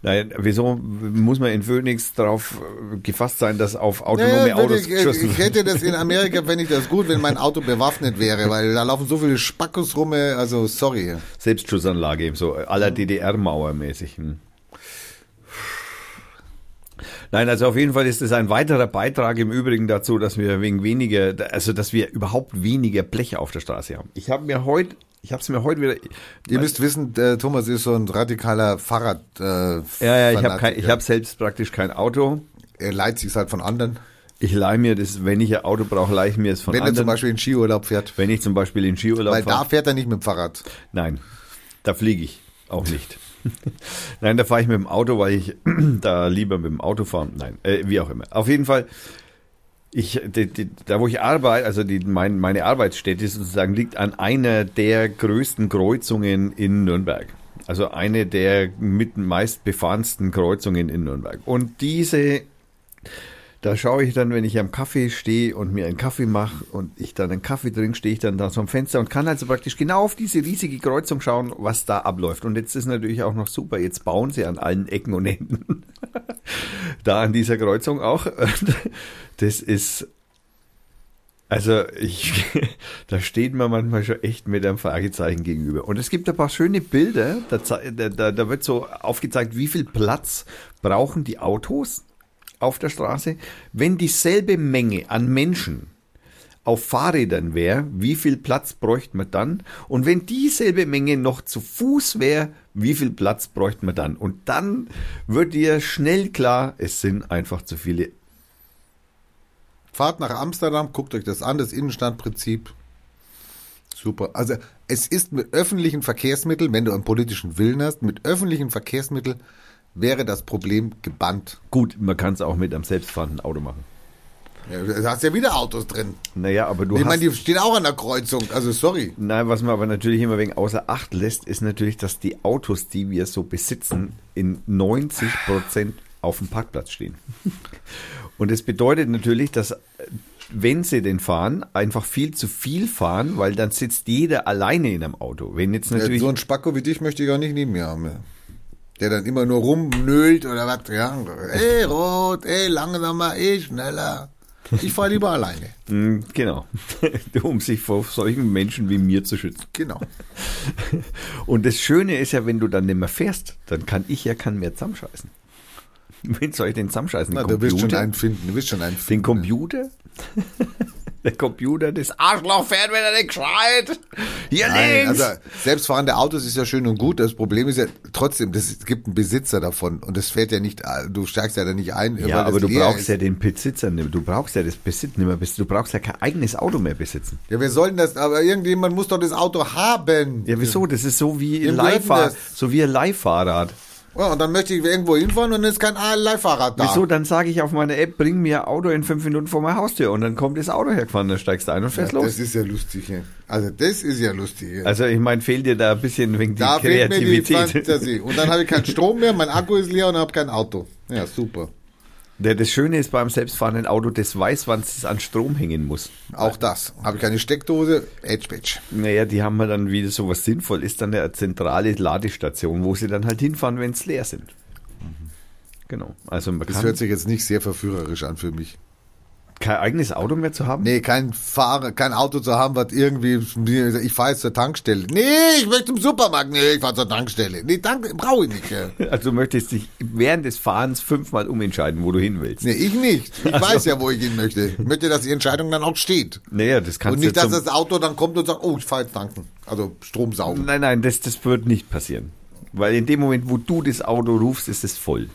[SPEAKER 1] Nein, wieso muss man in Phoenix darauf äh, gefasst sein, dass auf autonome
[SPEAKER 2] Ja,
[SPEAKER 1] Autos
[SPEAKER 2] ich,
[SPEAKER 1] geschossen
[SPEAKER 2] ich hätte das in Amerika, fände ich das gut, wenn mein Auto bewaffnet wäre, weil da laufen so viele Spackos rum, äh, also sorry.
[SPEAKER 1] Selbstschussanlage, so aller DDR-Mauer mäßig. Hm. Nein, also auf jeden Fall ist es ein weiterer Beitrag im Übrigen dazu, dass wir wegen weniger, also dass wir überhaupt weniger Blech auf der Straße haben. Ich habe mir heute, ich habe es mir heute wieder,
[SPEAKER 2] Ihr müsst wissen, der Thomas ist so ein radikaler Fahrrad. Äh,
[SPEAKER 1] ja, ja, ich habe habe selbst praktisch kein Auto.
[SPEAKER 2] Er leiht sich halt von anderen.
[SPEAKER 1] Ich leihe mir das, wenn ich ein Auto brauche, leihe ich mir es von
[SPEAKER 2] Wenn er zum
[SPEAKER 1] anderen.
[SPEAKER 2] Beispiel in Skiurlaub fährt.
[SPEAKER 1] wenn ich zum Beispiel in Skiurlaub
[SPEAKER 2] Weil da
[SPEAKER 1] fahre.
[SPEAKER 2] fährt er nicht mit dem Fahrrad.
[SPEAKER 1] Nein, da fliege ich auch nicht. Nein, da fahre ich mit dem Auto, weil ich da lieber mit dem Auto fahre. Nein, äh, wie auch immer. Auf jeden Fall, ich, die, die, da wo ich arbeite, also die, mein, meine Arbeitsstätte sozusagen liegt an einer der größten Kreuzungen in Nürnberg. Also eine der mit meist befahrensten Kreuzungen in Nürnberg. Und diese da schaue ich dann, wenn ich am Kaffee stehe und mir einen Kaffee mache und ich dann einen Kaffee trinke, stehe ich dann da am Fenster und kann also praktisch genau auf diese riesige Kreuzung schauen, was da abläuft. Und jetzt ist natürlich auch noch super, jetzt bauen sie an allen Ecken und Enden. da an dieser Kreuzung auch. Das ist, also ich, da steht man manchmal schon echt mit einem Fragezeichen gegenüber. Und es gibt ein paar schöne Bilder, da, da, da wird so aufgezeigt, wie viel Platz brauchen die Autos auf der Straße, wenn dieselbe Menge an Menschen auf Fahrrädern wäre, wie viel Platz bräuchte man dann? Und wenn dieselbe Menge noch zu Fuß wäre, wie viel Platz bräuchte man dann? Und dann wird dir schnell klar, es sind einfach zu viele.
[SPEAKER 2] Fahrt nach Amsterdam, guckt euch das an, das Innenstadtprinzip. Super. Also es ist mit öffentlichen Verkehrsmitteln, wenn du einen politischen Willen hast, mit öffentlichen Verkehrsmitteln wäre das Problem gebannt.
[SPEAKER 1] Gut, man kann es auch mit einem selbstfahrenden Auto machen.
[SPEAKER 2] Ja, da hast ja wieder Autos drin.
[SPEAKER 1] Naja, aber du
[SPEAKER 2] ich
[SPEAKER 1] hast...
[SPEAKER 2] meine, die stehen auch an der Kreuzung. Also sorry.
[SPEAKER 1] Nein, was man aber natürlich immer wegen außer Acht lässt, ist natürlich, dass die Autos, die wir so besitzen, in 90 Prozent auf dem Parkplatz stehen. Und das bedeutet natürlich, dass wenn sie den fahren, einfach viel zu viel fahren, weil dann sitzt jeder alleine in einem Auto. Wenn jetzt
[SPEAKER 2] Ja,
[SPEAKER 1] natürlich
[SPEAKER 2] so ein Spacko wie dich möchte ich auch nicht neben mir haben. Der dann immer nur rumnölt oder was. Ja. Ey, rot, ey, langsamer, ey, schneller. Ich fahre lieber alleine.
[SPEAKER 1] Mm, genau, um sich vor solchen Menschen wie mir zu schützen.
[SPEAKER 2] Genau.
[SPEAKER 1] Und das Schöne ist ja, wenn du dann nicht mehr fährst, dann kann ich ja keinen mehr zusammenscheißen. Wen soll ich denn zusammenscheißen?
[SPEAKER 2] Na,
[SPEAKER 1] Den
[SPEAKER 2] du wirst schon einen finden. Du wirst schon einen
[SPEAKER 1] Den
[SPEAKER 2] finden.
[SPEAKER 1] Computer? Der Computer, das Arschloch fährt, wenn er nicht schreit. Hier
[SPEAKER 2] Nein,
[SPEAKER 1] links.
[SPEAKER 2] also selbstfahrende Autos ist ja schön und gut. Das Problem ist ja trotzdem, das, es gibt einen Besitzer davon und das fährt ja nicht, du steigst ja da nicht ein.
[SPEAKER 1] ja, aber du brauchst
[SPEAKER 2] ist.
[SPEAKER 1] ja den Besitzer nicht. Du brauchst ja das Besitz nicht mehr. Du brauchst ja kein eigenes Auto mehr besitzen.
[SPEAKER 2] Ja, wir sollen das, aber irgendjemand muss doch das Auto haben.
[SPEAKER 1] Ja, wieso? Das ist so wie ein Leihfahrrad. So wie ein Leihfahrrad.
[SPEAKER 2] Ja, und dann möchte ich irgendwo hinfahren und dann ist kein Leihfahrrad da.
[SPEAKER 1] Wieso? Dann sage ich auf meiner App, bring mir ein Auto in fünf Minuten vor meine Haustür und dann kommt das Auto hergefahren, dann steigst du ein und fährst
[SPEAKER 2] Ja,
[SPEAKER 1] los.
[SPEAKER 2] das ist ja lustig. ja. Also das ist ja lustig. ja.
[SPEAKER 1] Also ich meine, fehlt dir da ein bisschen wegen die
[SPEAKER 2] da fehlt mir die
[SPEAKER 1] Kreativität.
[SPEAKER 2] Fantasie. Und dann habe ich keinen Strom mehr, mein Akku ist leer und habe kein Auto. Ja, super.
[SPEAKER 1] Der, das Schöne ist beim selbstfahrenden Auto, das weiß, wann es an Strom hängen muss.
[SPEAKER 2] Auch das. Habe ich keine Steckdose, Edge Bitch.
[SPEAKER 1] Naja, die haben wir dann wieder so was sinnvoll ist, dann eine zentrale Ladestation, wo sie dann halt hinfahren, wenn es leer sind. Genau. Also man
[SPEAKER 2] Das
[SPEAKER 1] kann,
[SPEAKER 2] hört sich jetzt nicht sehr verführerisch an für mich.
[SPEAKER 1] Kein eigenes Auto mehr zu haben?
[SPEAKER 2] Nee, kein Fahrer, kein Auto zu haben, was irgendwie, ich fahre jetzt zur Tankstelle. Nee, ich möchte zum Supermarkt. Nee, ich fahre zur Tankstelle. Nee, danke, brauche ich nicht. Ja.
[SPEAKER 1] Also du möchtest dich während des Fahrens fünfmal umentscheiden, wo du hin willst.
[SPEAKER 2] Nee, ich nicht. Ich weiß ja, wo ich hin möchte. Ich möchte, dass die Entscheidung dann auch steht.
[SPEAKER 1] Naja, das kannst
[SPEAKER 2] Und nicht,
[SPEAKER 1] du
[SPEAKER 2] dass das Auto dann kommt und sagt, oh, ich fahre jetzt tanken. Also Strom saugen.
[SPEAKER 1] Nein, nein, das, das wird nicht passieren. Weil in dem Moment, wo du das Auto rufst, ist es voll.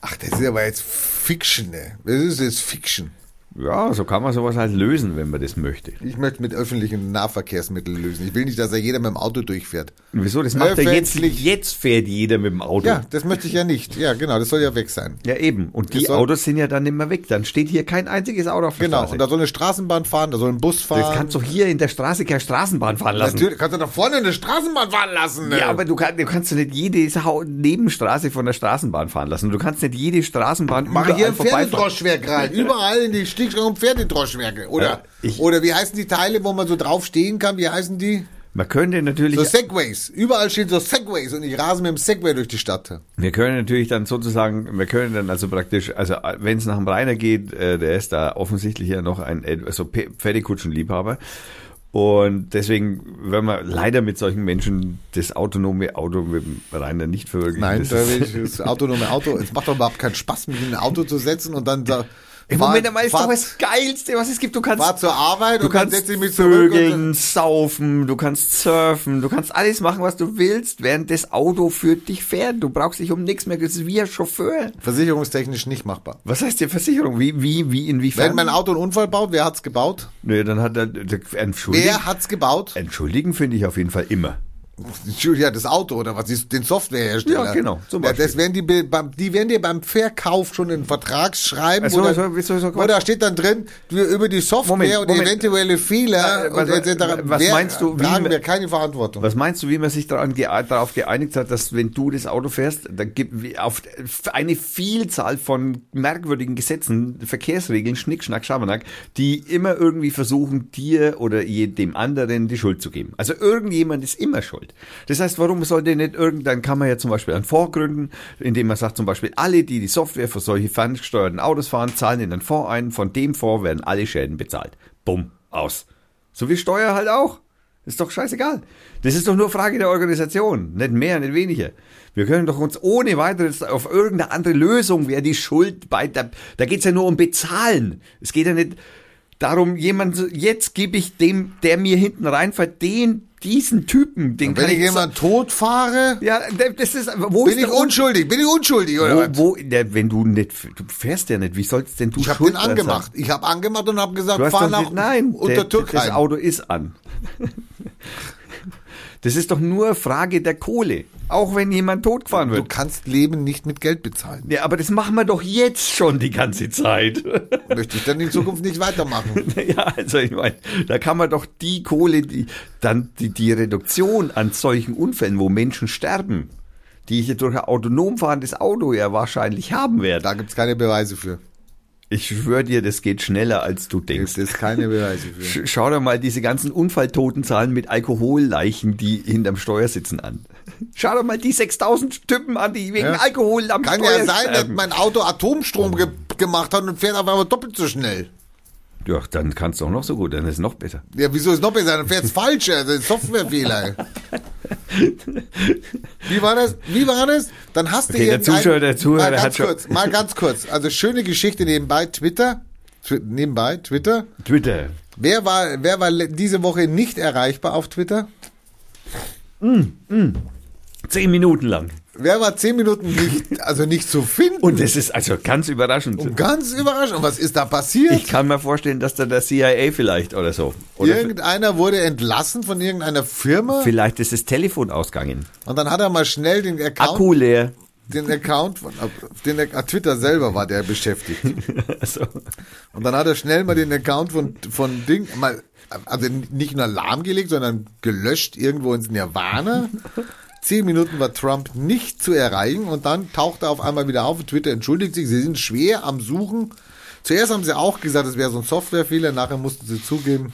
[SPEAKER 2] Ach, das ist aber jetzt Fiction, ne? Das ist jetzt Fiction.
[SPEAKER 1] Ja, so kann man sowas halt lösen, wenn man das möchte.
[SPEAKER 2] Ich möchte mit öffentlichen Nahverkehrsmitteln lösen. Ich will nicht, dass da jeder mit dem Auto durchfährt.
[SPEAKER 1] Und wieso? Das macht er jetzt.
[SPEAKER 2] Öffentlich.
[SPEAKER 1] Jetzt fährt jeder mit dem Auto.
[SPEAKER 2] Ja, das möchte ich ja nicht. Ja, genau, das soll ja weg sein.
[SPEAKER 1] Ja, eben. Und die
[SPEAKER 2] soll-
[SPEAKER 1] Autos sind ja dann nicht mehr weg. Dann steht hier kein einziges Auto auf der
[SPEAKER 2] Genau,
[SPEAKER 1] Straße.
[SPEAKER 2] und da soll eine Straßenbahn fahren, da soll ein Bus fahren.
[SPEAKER 1] das kannst du hier in der Straße keine Straßenbahn fahren lassen.
[SPEAKER 2] Natürlich, kannst du da vorne eine Straßenbahn fahren lassen. Ne?
[SPEAKER 1] Ja, aber du, kann, du kannst nicht jede Nebenstraße von der Straßenbahn fahren lassen. Du kannst nicht jede Straßenbahn
[SPEAKER 2] Mach hier ein. Pferdedroschwerk rein. Überall in die Stiegstraße und Pferdedroschwerke. Oder,
[SPEAKER 1] ich-
[SPEAKER 2] oder wie heißen die Teile, wo man so drauf stehen kann? Wie heißen die?
[SPEAKER 1] Man könnte natürlich,
[SPEAKER 2] So Segways. Überall stehen so Segways und ich rase mit dem Segway durch die Stadt.
[SPEAKER 1] wir können natürlich dann sozusagen, wir können dann also praktisch, also wenn es nach dem Rainer geht, äh, der ist da offensichtlich ja noch ein äh, also Pferdekutschenliebhaber. Und deswegen, wenn man leider mit solchen Menschen das autonome Auto mit dem Rainer nicht verwirklichen.
[SPEAKER 2] Nein,
[SPEAKER 1] das
[SPEAKER 2] das autonome Auto. Es macht doch überhaupt keinen Spaß, mich in ein Auto zu setzen und dann da.
[SPEAKER 1] Im Moment einmal ist
[SPEAKER 2] fahr-
[SPEAKER 1] doch das Geilste, was es gibt. Du kannst
[SPEAKER 2] Fahr zur Arbeit
[SPEAKER 1] Du kannst
[SPEAKER 2] mich zurück.
[SPEAKER 1] vögeln, saufen, du kannst surfen, du kannst alles machen, was du willst, während das Auto für dich fährt. Du brauchst dich um nichts mehr, das ist wie ein Chauffeur.
[SPEAKER 2] versicherungstechnisch nicht machbar.
[SPEAKER 1] Was heißt die Versicherung? Wie, wie, wie, inwiefern?
[SPEAKER 2] Wenn mein Auto einen Unfall baut, wer hat's gebaut?
[SPEAKER 1] Nö, dann hat er, entschuldigen,
[SPEAKER 2] Wer hat's gebaut?
[SPEAKER 1] entschuldigen finde ich auf jeden Fall immer.
[SPEAKER 2] Ja, das Auto oder was ist den Softwarehersteller?
[SPEAKER 1] Ja, genau, zum
[SPEAKER 2] Ja,
[SPEAKER 1] Beispiel.
[SPEAKER 2] das werden die, beim, die werden dir beim Verkauf schon einen Vertrag schreiben,
[SPEAKER 1] Also,
[SPEAKER 2] da,
[SPEAKER 1] so- so- so-
[SPEAKER 2] wo da steht dann drin, über die Software
[SPEAKER 1] Moment,
[SPEAKER 2] und
[SPEAKER 1] Moment.
[SPEAKER 2] eventuelle Fehler
[SPEAKER 1] Äh, was-
[SPEAKER 2] und
[SPEAKER 1] was
[SPEAKER 2] wer,
[SPEAKER 1] meinst du, wie
[SPEAKER 2] tragen
[SPEAKER 1] man-
[SPEAKER 2] wir keine Verantwortung.
[SPEAKER 1] Was meinst du, wie man sich daran darauf geeinigt hat, dass wenn du das Auto fährst, da gibt wie auf eine Vielzahl von merkwürdigen Gesetzen, Verkehrsregeln, Schnick, Schnack, Schabernack, die immer irgendwie versuchen, dir oder je- dem anderen die Schuld zu geben. Also irgendjemand ist immer schuld. Das heißt, warum sollte nicht irgend, dann kann man ja zum Beispiel einen Fonds gründen, indem man sagt zum Beispiel, alle, die die Software für solche ferngesteuerten Autos fahren, zahlen in einen Fonds ein, von dem Fonds werden alle Schäden bezahlt. Bumm, aus. So wie Steuer halt auch. Ist doch scheißegal. Das ist doch nur Frage der Organisation. Nicht mehr, nicht weniger. Wir können doch uns ohne weiteres auf irgendeine andere Lösung, wer die Schuld bei, da, da geht's ja nur um Bezahlen. Es geht ja nicht darum, jemand, so, jetzt gebe ich dem, der mir hinten reinfährt, den, diesen Typen, den
[SPEAKER 2] Wenn
[SPEAKER 1] kann
[SPEAKER 2] ich jemand tot fahre,
[SPEAKER 1] ja, das ist, wo
[SPEAKER 2] bin
[SPEAKER 1] ist
[SPEAKER 2] ich unschuldig, bin ich unschuldig oder?
[SPEAKER 1] Wo, wo, der, wenn du nicht, du fährst ja nicht, wie sollst denn du
[SPEAKER 2] Ich habe den
[SPEAKER 1] sein?
[SPEAKER 2] angemacht. Ich habe angemacht und habe gesagt, fahr nach
[SPEAKER 1] nicht, nein,
[SPEAKER 2] unter
[SPEAKER 1] der,
[SPEAKER 2] Türkei.
[SPEAKER 1] das Auto ist an. Das ist doch nur Frage der Kohle. Auch wenn jemand totgefahren
[SPEAKER 2] Du
[SPEAKER 1] wird.
[SPEAKER 2] kannst Leben nicht mit Geld bezahlen.
[SPEAKER 1] Ja, aber das machen wir doch jetzt schon die ganze Zeit.
[SPEAKER 2] Möchte ich dann in Zukunft nicht weitermachen.
[SPEAKER 1] ja, also ich meine, da kann man doch die Kohle, die dann die, die Reduktion an solchen Unfällen, wo Menschen sterben, die ich durch ein autonom fahrendes Auto ja wahrscheinlich haben werde.
[SPEAKER 2] Da gibt's keine Beweise für.
[SPEAKER 1] Ich schwöre dir, das geht schneller, als du denkst.
[SPEAKER 2] Gibt es keine Beweise für.
[SPEAKER 1] Sch- Schau dir mal diese ganzen Unfalltotenzahlen mit Alkoholleichen, die hinterm Steuer sitzen an. Schau dir mal die 6000 Typen an, die wegen
[SPEAKER 2] Ja.
[SPEAKER 1] Alkohol am
[SPEAKER 2] Kann
[SPEAKER 1] Steuer
[SPEAKER 2] ja sein, dass
[SPEAKER 1] sterben.
[SPEAKER 2] mein Auto Atomstrom ge gemacht hat und fährt auf einmal doppelt so schnell.
[SPEAKER 1] Ja, dann kannst du auch noch so gut, dann ist es noch besser.
[SPEAKER 2] Ja, wieso ist noch besser? Dann fährt's falsch, also ein Softwarefehler. Wie war das? Wie war das? Dann hast du
[SPEAKER 1] Okay, der Zuschauer- der Zuhörer
[SPEAKER 2] mal ganz
[SPEAKER 1] hat schon-
[SPEAKER 2] kurz, mal ganz kurz. Also schöne Geschichte nebenbei, Twitter. Twi nebenbei, Twitter.
[SPEAKER 1] Twitter.
[SPEAKER 2] Wer war, wer war diese Woche nicht erreichbar auf Twitter?
[SPEAKER 1] Zehn Minuten lang.
[SPEAKER 2] Wer war zehn Minuten nicht, also nicht zu finden?
[SPEAKER 1] Und das ist also ganz überraschend.
[SPEAKER 2] ganz überraschend. Und was ist da passiert?
[SPEAKER 1] Ich kann mir vorstellen, dass da der CIA vielleicht oder so. Oder
[SPEAKER 2] Irgendeiner wurde entlassen von irgendeiner Firma
[SPEAKER 1] vielleicht ist das Telefon ausgegangen.
[SPEAKER 2] und dann hat er mal schnell den Account,
[SPEAKER 1] Akku leer.
[SPEAKER 2] den Account von, den ah, Twitter selber war der beschäftigt.
[SPEAKER 1] Also,
[SPEAKER 2] Und dann hat er schnell mal den Account von, von Ding, mal, also nicht nur lahmgelegt, sondern gelöscht irgendwo ins Nirvana. Zehn Minuten war Trump nicht zu erreichen und dann taucht er auf einmal wieder auf und Twitter entschuldigt sich. Sie sind schwer am Suchen. Zuerst haben sie auch gesagt, es wäre so ein Softwarefehler, nachher mussten sie zugeben,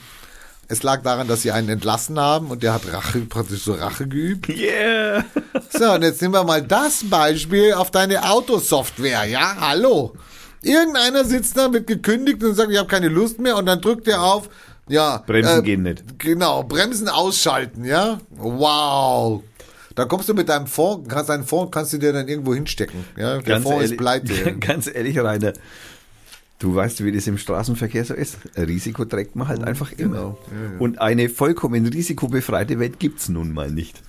[SPEAKER 2] es lag daran, dass sie einen entlassen haben und der hat Rache, praktisch so Rache geübt.
[SPEAKER 1] yeah.
[SPEAKER 2] So, und jetzt nehmen wir mal das Beispiel auf deine Autosoftware. Ja, hallo. Irgendeiner sitzt da, wird gekündigt und sagt, ich habe keine Lust mehr und dann drückt er auf, ja.
[SPEAKER 1] Bremsen
[SPEAKER 2] äh,
[SPEAKER 1] gehen nicht.
[SPEAKER 2] Genau, Bremsen ausschalten, ja. Wow. Da kommst du mit deinem Fonds, kannst deinen Fonds kannst du dir dann irgendwo hinstecken. Ja, der Fonds ist pleite.
[SPEAKER 1] Ganz ehrlich, Rainer, du weißt, wie das im Straßenverkehr so ist. Risiko trägt man halt einfach immer.
[SPEAKER 2] Genau. Ja, ja.
[SPEAKER 1] Und eine vollkommen risikobefreite Welt gibt's nun mal nicht.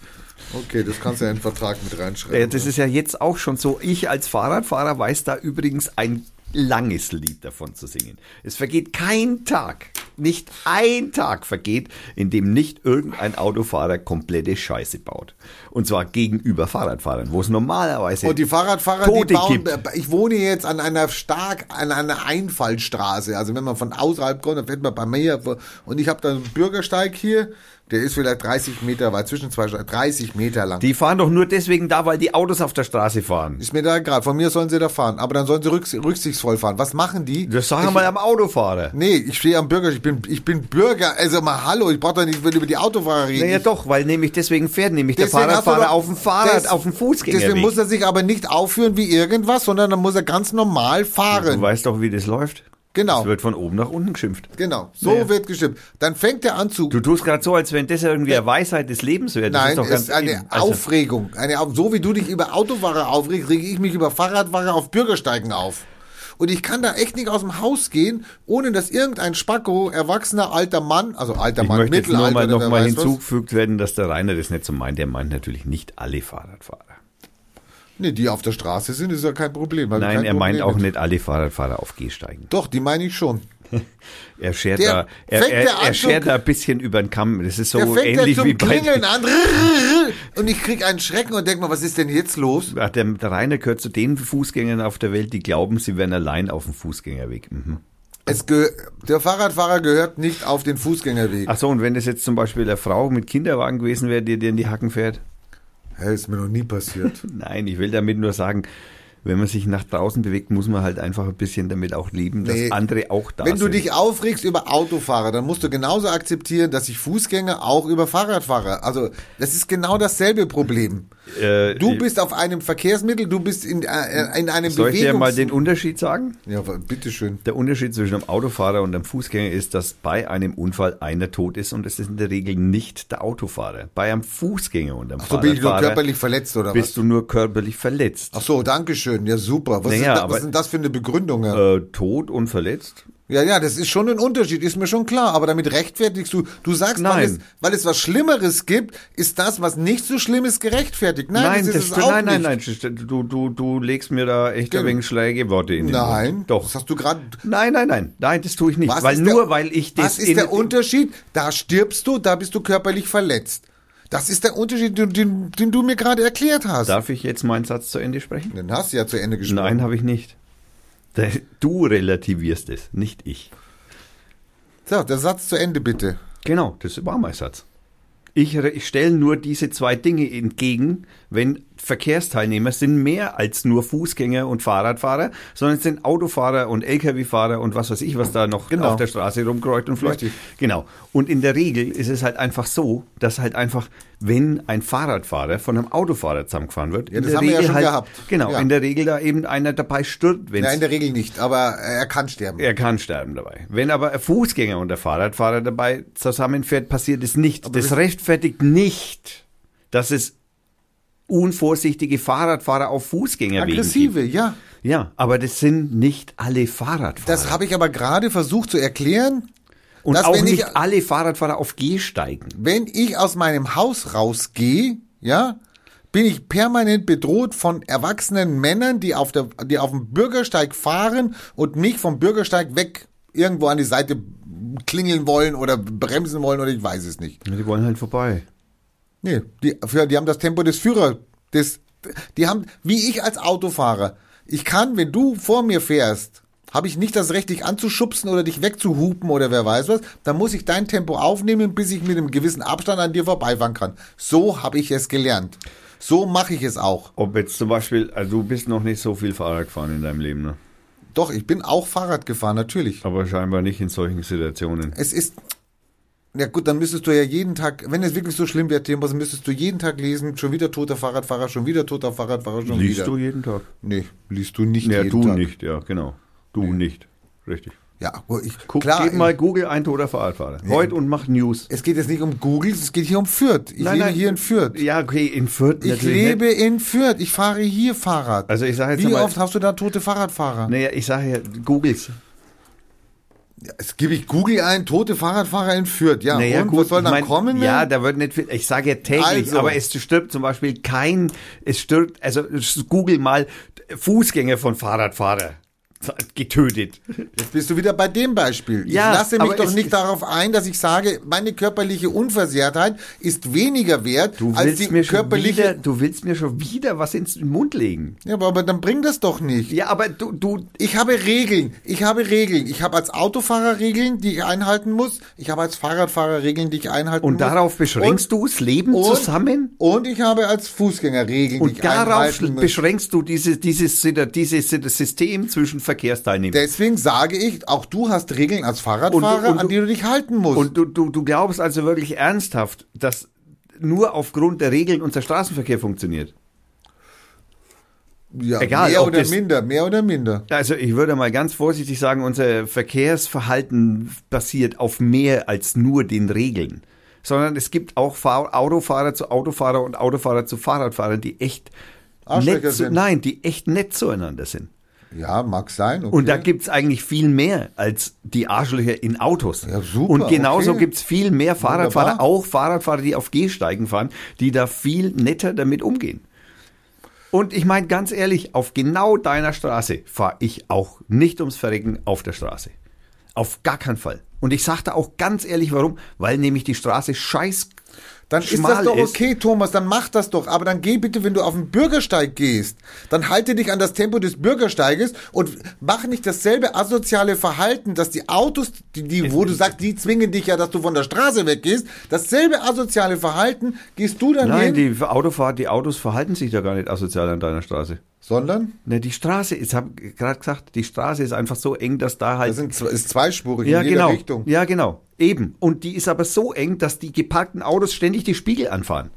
[SPEAKER 2] Okay, das kannst du in den Vertrag mit reinschreiben.
[SPEAKER 1] Das ist ja jetzt auch schon so. Ich als Fahrradfahrer weiß da übrigens ein langes Lied davon zu singen. Es vergeht kein Tag, nicht ein Tag vergeht, in dem nicht irgendein Autofahrer komplette Scheiße baut. Und zwar gegenüber Fahrradfahrern, wo es normalerweise
[SPEAKER 2] Und die Fahrradfahrer,
[SPEAKER 1] Tote
[SPEAKER 2] die bauen,
[SPEAKER 1] gibt.
[SPEAKER 2] ich wohne jetzt an einer stark, an einer Einfallstraße. Also wenn man von außerhalb kommt, dann fährt man bei mir, und ich habe da einen Bürgersteig hier, der ist vielleicht 30 Meter weit, zwischen zwei, Straßen, 30 Meter lang.
[SPEAKER 1] Die fahren doch nur deswegen da, weil die Autos auf der Straße fahren.
[SPEAKER 2] ist mir da gerade, von mir sollen sie da fahren, aber dann sollen sie rücks rücksichtsvoll fahren. Was machen die?
[SPEAKER 1] Das sagen wir
[SPEAKER 2] ich,
[SPEAKER 1] mal am Autofahrer.
[SPEAKER 2] Nee, ich stehe am Bürger, ich bin, ich bin Bürger, also mal hallo, ich brauche doch nicht über die Autofahrer reden.
[SPEAKER 1] Naja doch, weil nämlich deswegen fährt nämlich der
[SPEAKER 2] Deswegen du
[SPEAKER 1] Fahrradfahrer
[SPEAKER 2] doch-
[SPEAKER 1] auf dem Fahrrad,
[SPEAKER 2] des-
[SPEAKER 1] auf dem Fußgängerweg.
[SPEAKER 2] Deswegen muss er sich aber nicht aufführen wie irgendwas, sondern dann muss er ganz normal
[SPEAKER 1] du
[SPEAKER 2] fahren.
[SPEAKER 1] weißt doch, wie das läuft.
[SPEAKER 2] Genau.
[SPEAKER 1] Es wird von oben nach unten geschimpft.
[SPEAKER 2] Genau, so
[SPEAKER 1] Naja.
[SPEAKER 2] wird gestimmt. Dann fängt er an zu
[SPEAKER 1] Du tust gerade so, als wenn das irgendwie eine Weisheit des Lebens wäre. Das
[SPEAKER 2] Nein,
[SPEAKER 1] ist doch ganz
[SPEAKER 2] ist eine
[SPEAKER 1] eben. Also,
[SPEAKER 2] Aufregung. Eine, so wie du dich über Autofahrer aufregst, rege ich mich über Fahrradfahrer auf Bürgersteigen auf. Und ich kann da echt nicht aus dem Haus gehen, ohne dass irgendein Spacko, erwachsener alter Mann, also alter
[SPEAKER 1] ich
[SPEAKER 2] Mann,
[SPEAKER 1] möchte jetzt nur
[SPEAKER 2] Mittelalter,
[SPEAKER 1] mal, noch mal
[SPEAKER 2] weiß was.
[SPEAKER 1] hinzugefügt werden, dass der Rainer das nicht so meint. Der meint natürlich nicht alle Fahrradfahrer.
[SPEAKER 2] Nee, die auf der Straße sind, ist ja kein Problem. Ich
[SPEAKER 1] Nein,
[SPEAKER 2] kein
[SPEAKER 1] er meint
[SPEAKER 2] Problem
[SPEAKER 1] auch
[SPEAKER 2] mit.
[SPEAKER 1] nicht alle Fahrradfahrer auf Gehsteigen.
[SPEAKER 2] Doch, die meine ich schon.
[SPEAKER 1] Er schert
[SPEAKER 2] Der
[SPEAKER 1] da, er, er,
[SPEAKER 2] der
[SPEAKER 1] er schert da ein bisschen über den Kamm. Das ist so
[SPEAKER 2] Der fängt
[SPEAKER 1] ähnlich
[SPEAKER 2] zum
[SPEAKER 1] wie bei
[SPEAKER 2] Klingeln an. Und ich krieg einen Schrecken und denk mal, was ist denn jetzt los?
[SPEAKER 1] Ach, der, der Rainer gehört zu den Fußgängern auf der Welt, die glauben, sie wären allein auf dem Fußgängerweg. Mhm.
[SPEAKER 2] Es der Fahrradfahrer gehört nicht auf den Fußgängerweg.
[SPEAKER 1] Ach so, und wenn das jetzt zum Beispiel eine Frau mit Kinderwagen gewesen wäre, die dir in die Hacken fährt?
[SPEAKER 2] Hä, ist mir noch nie passiert.
[SPEAKER 1] Nein, ich will damit nur sagen, wenn man sich nach draußen bewegt, muss man halt einfach ein bisschen damit auch leben, dass
[SPEAKER 2] Nee.
[SPEAKER 1] andere auch da
[SPEAKER 2] Wenn
[SPEAKER 1] sind.
[SPEAKER 2] du dich aufregst über Autofahrer, dann musst du genauso akzeptieren, dass sich Fußgänger auch über Fahrradfahrer, also das ist genau dasselbe Problem.
[SPEAKER 1] Äh,
[SPEAKER 2] Du bist auf einem Verkehrsmittel, du bist in, äh, in einem
[SPEAKER 1] Soll ich dir mal den Unterschied sagen?
[SPEAKER 2] ja, bitteschön.
[SPEAKER 1] Der Unterschied zwischen einem Autofahrer und einem Fußgänger ist, dass bei einem Unfall einer tot ist und es ist in der Regel nicht der Autofahrer. Bei einem Fußgänger und einem
[SPEAKER 2] So bin ich nur körperlich verletzt oder
[SPEAKER 1] bist
[SPEAKER 2] was?
[SPEAKER 1] du nur körperlich verletzt.
[SPEAKER 2] Ach so, danke schön. Ja, super. Was,
[SPEAKER 1] Naja,
[SPEAKER 2] ist, da, was ist denn das für eine Begründung? Ja?
[SPEAKER 1] Äh, tot und verletzt?
[SPEAKER 2] Ja, ja, das ist schon ein Unterschied, ist mir schon klar. Aber damit rechtfertigst du, du sagst, weil
[SPEAKER 1] Nein.
[SPEAKER 2] es, weil es was Schlimmeres gibt, ist das, was nicht so schlimm ist, gerechtfertigt. Nein,
[SPEAKER 1] Nein,
[SPEAKER 2] das,
[SPEAKER 1] das
[SPEAKER 2] ist es
[SPEAKER 1] stimmt,
[SPEAKER 2] auch
[SPEAKER 1] nein, nein,
[SPEAKER 2] nicht.
[SPEAKER 1] nein, du, du, du legst mir da echt ein
[SPEAKER 2] Genau.
[SPEAKER 1] wenig Schlägeworte in den
[SPEAKER 2] Nein,
[SPEAKER 1] Mund. Doch.
[SPEAKER 2] Das hast du gerade.
[SPEAKER 1] Nein, nein, nein, nein, das tue ich nicht.
[SPEAKER 2] Was
[SPEAKER 1] weil nur
[SPEAKER 2] der,
[SPEAKER 1] weil ich das
[SPEAKER 2] Was ist der Unterschied? Da stirbst du, da bist du körperlich verletzt. Das ist der Unterschied, den, den, den du mir gerade erklärt hast.
[SPEAKER 1] Darf ich jetzt meinen Satz zu Ende sprechen?
[SPEAKER 2] Den hast du ja zu Ende gesprochen.
[SPEAKER 1] Nein, habe ich nicht. Du relativierst es, nicht ich.
[SPEAKER 2] So, der Satz zu Ende bitte.
[SPEAKER 1] Genau, das war mein Satz. Ich, ich stelle nur diese zwei Dinge entgegen, wenn Verkehrsteilnehmer sind mehr als nur Fußgänger und Fahrradfahrer, sondern es sind Autofahrer und Lkw-Fahrer und was weiß ich, was da noch
[SPEAKER 2] Genau.
[SPEAKER 1] auf der Straße rumkreucht und fleucht.
[SPEAKER 2] Richtig.
[SPEAKER 1] Genau. Und in der Regel ist es halt einfach so, dass halt einfach, wenn ein Fahrradfahrer von einem Autofahrer zusammengefahren wird,
[SPEAKER 2] Ja, das haben wir ja
[SPEAKER 1] Regel
[SPEAKER 2] schon
[SPEAKER 1] halt,
[SPEAKER 2] gehabt.
[SPEAKER 1] Genau,
[SPEAKER 2] Ja.
[SPEAKER 1] in der Regel da eben einer dabei stirbt, wenn
[SPEAKER 2] Ja, in der Regel nicht, aber er kann sterben.
[SPEAKER 1] er kann sterben dabei. Wenn aber ein Fußgänger und der Fahrradfahrer dabei zusammenfährt, passiert es nicht. das
[SPEAKER 2] wir-
[SPEAKER 1] rechtfertigt nicht, dass es unvorsichtige Fahrradfahrer auf Fußgängerwegen
[SPEAKER 2] Aggressive,
[SPEAKER 1] gibt.
[SPEAKER 2] ja.
[SPEAKER 1] Ja, aber das sind nicht alle Fahrradfahrer.
[SPEAKER 2] Das habe ich aber gerade versucht zu erklären.
[SPEAKER 1] und
[SPEAKER 2] dass
[SPEAKER 1] auch
[SPEAKER 2] wenn
[SPEAKER 1] nicht
[SPEAKER 2] ich-
[SPEAKER 1] alle Fahrradfahrer auf Gehsteigen.
[SPEAKER 2] Wenn ich aus meinem Haus rausgehe, ja, bin ich permanent bedroht von erwachsenen Männern, die auf, der, die auf dem Bürgersteig fahren und mich vom Bürgersteig weg irgendwo an die Seite klingeln wollen oder bremsen wollen oder ich weiß es nicht.
[SPEAKER 1] Die wollen halt vorbei.
[SPEAKER 2] Nee, die, für, die haben das Tempo des Führers. Des, die haben, wie ich als Autofahrer. Ich kann, wenn du vor mir fährst, habe ich nicht das Recht, dich anzuschubsen oder dich wegzuhupen oder wer weiß was. Dann muss ich dein Tempo aufnehmen, bis ich mit einem gewissen Abstand an dir vorbeifahren kann. So habe ich es gelernt. So mache ich es auch.
[SPEAKER 1] Ob jetzt zum Beispiel, also du bist noch nicht so viel Fahrrad gefahren in deinem Leben, ne?
[SPEAKER 2] Doch, ich bin auch Fahrrad gefahren, natürlich.
[SPEAKER 1] Aber scheinbar nicht in solchen Situationen.
[SPEAKER 2] Es ist. Ja gut, dann müsstest du ja jeden Tag, wenn es wirklich so schlimm wäre, Thema, müsstest du jeden Tag lesen, schon wieder toter Fahrradfahrer, schon wieder toter Fahrradfahrer, schon
[SPEAKER 1] Liest
[SPEAKER 2] wieder.
[SPEAKER 1] du jeden Tag?
[SPEAKER 2] Nee, liest du nicht
[SPEAKER 1] Ja,
[SPEAKER 2] jeden
[SPEAKER 1] du
[SPEAKER 2] Tag.
[SPEAKER 1] nicht, ja, genau. Du nicht. Richtig.
[SPEAKER 2] Ja, ich,
[SPEAKER 1] Guck,
[SPEAKER 2] klar.
[SPEAKER 1] gib mal Google ein toter Fahrradfahrer. Heute und mach News.
[SPEAKER 2] Es geht jetzt nicht um Google, es geht hier um Fürth. Ich lebe hier in Fürth.
[SPEAKER 1] Ja, okay, in Fürth
[SPEAKER 2] Ich
[SPEAKER 1] natürlich
[SPEAKER 2] lebe
[SPEAKER 1] Nicht.
[SPEAKER 2] in Fürth. Ich fahre hier Fahrrad.
[SPEAKER 1] Also ich sage jetzt
[SPEAKER 2] Wie oft hast du da tote Fahrradfahrer?
[SPEAKER 1] Naja, ich sage ja, Googles.
[SPEAKER 2] Es gebe ich Google ein, tote Fahrradfahrer in Fürth. Ja,
[SPEAKER 1] Naja,
[SPEAKER 2] und
[SPEAKER 1] gut,
[SPEAKER 2] was soll dann
[SPEAKER 1] mein-
[SPEAKER 2] kommen?
[SPEAKER 1] Ja,
[SPEAKER 2] ne?
[SPEAKER 1] da wird nicht viel. Ich sage ja täglich,
[SPEAKER 2] Also.
[SPEAKER 1] aber es stirbt zum Beispiel kein, es stirbt, also Google mal Fußgänger von Fahrradfahrer getötet.
[SPEAKER 2] Jetzt bist du wieder bei dem Beispiel.
[SPEAKER 1] Ja,
[SPEAKER 2] ich lasse mich doch nicht darauf ein, dass ich sage, meine körperliche Unversehrtheit ist weniger wert
[SPEAKER 1] Du
[SPEAKER 2] als die körperliche.
[SPEAKER 1] wieder, du willst mir schon wieder was ins Mund legen.
[SPEAKER 2] Ja, aber, aber dann bring das doch nicht.
[SPEAKER 1] Ja, aber du, du,
[SPEAKER 2] Ich habe Regeln. Ich habe Regeln. Ich habe als Autofahrer Regeln, die ich einhalten muss. Ich habe als Fahrradfahrer Regeln, die ich einhalten
[SPEAKER 1] und
[SPEAKER 2] muss.
[SPEAKER 1] darauf beschränkst du das Leben
[SPEAKER 2] und,
[SPEAKER 1] zusammen?
[SPEAKER 2] Und ich habe als Fußgänger Regeln, die
[SPEAKER 1] Und
[SPEAKER 2] ich
[SPEAKER 1] darauf
[SPEAKER 2] einhalten muss.
[SPEAKER 1] beschränkst du dieses, dieses, dieses, dieses System zwischen Verkehrsteilnehmern.
[SPEAKER 2] Deswegen sage ich, auch du hast Regeln als Fahrradfahrer,
[SPEAKER 1] Und- und-
[SPEAKER 2] an die du dich halten musst.
[SPEAKER 1] Und du, du, du glaubst also wirklich ernsthaft, dass nur aufgrund der Regeln unser Straßenverkehr funktioniert?
[SPEAKER 2] ja,
[SPEAKER 1] egal,
[SPEAKER 2] mehr oder
[SPEAKER 1] das-
[SPEAKER 2] minder, mehr oder minder.
[SPEAKER 1] Also ich würde mal ganz vorsichtig sagen, unser Verkehrsverhalten basiert auf mehr als nur den Regeln. Sondern es gibt auch Fahr Autofahrer zu Autofahrer und Autofahrer zu Fahrradfahrern, die echt nett
[SPEAKER 2] sind.
[SPEAKER 1] nein, die echt nett zueinander sind.
[SPEAKER 2] Ja, mag sein. Okay.
[SPEAKER 1] Und da gibt's eigentlich viel mehr als die Arschlöcher in Autos.
[SPEAKER 2] Ja, super,
[SPEAKER 1] Und genauso
[SPEAKER 2] okay.
[SPEAKER 1] gibt's viel mehr Fahrradfahrer,
[SPEAKER 2] Wunderbar.
[SPEAKER 1] auch Fahrradfahrer, die auf Gehsteigen fahren, die da viel netter damit umgehen. Und ich meine ganz ehrlich, auf genau deiner Straße fahre ich auch nicht ums Verrecken auf der Straße. Auf gar keinen Fall. Und ich sage da auch ganz ehrlich, warum? Weil nämlich die Straße scheiß
[SPEAKER 2] Dann ist das doch okay, Thomas, dann mach das doch. Aber dann geh bitte, wenn du auf den Bürgersteig gehst, dann halte dich an das Tempo des Bürgersteiges und mach nicht dasselbe asoziale Verhalten, dass die Autos, die, die, wo du sagst, die zwingen dich ja, dass du von der Straße weggehst. Dasselbe asoziale Verhalten gehst du dann
[SPEAKER 1] Nein,
[SPEAKER 2] hin,
[SPEAKER 1] die Autofahrer, die Autos verhalten sich da gar nicht asozial an deiner Straße.
[SPEAKER 2] sondern
[SPEAKER 1] Ne, die Straße, ich habe gerade gesagt, die Straße ist einfach so eng, dass da halt
[SPEAKER 2] das sind, zwei- ist zweispurig
[SPEAKER 1] ja,
[SPEAKER 2] in jeder
[SPEAKER 1] genau.
[SPEAKER 2] Richtung.
[SPEAKER 1] Ja, genau. Eben. Und die ist aber so eng, dass die geparkten Autos ständig die Spiegel anfahren,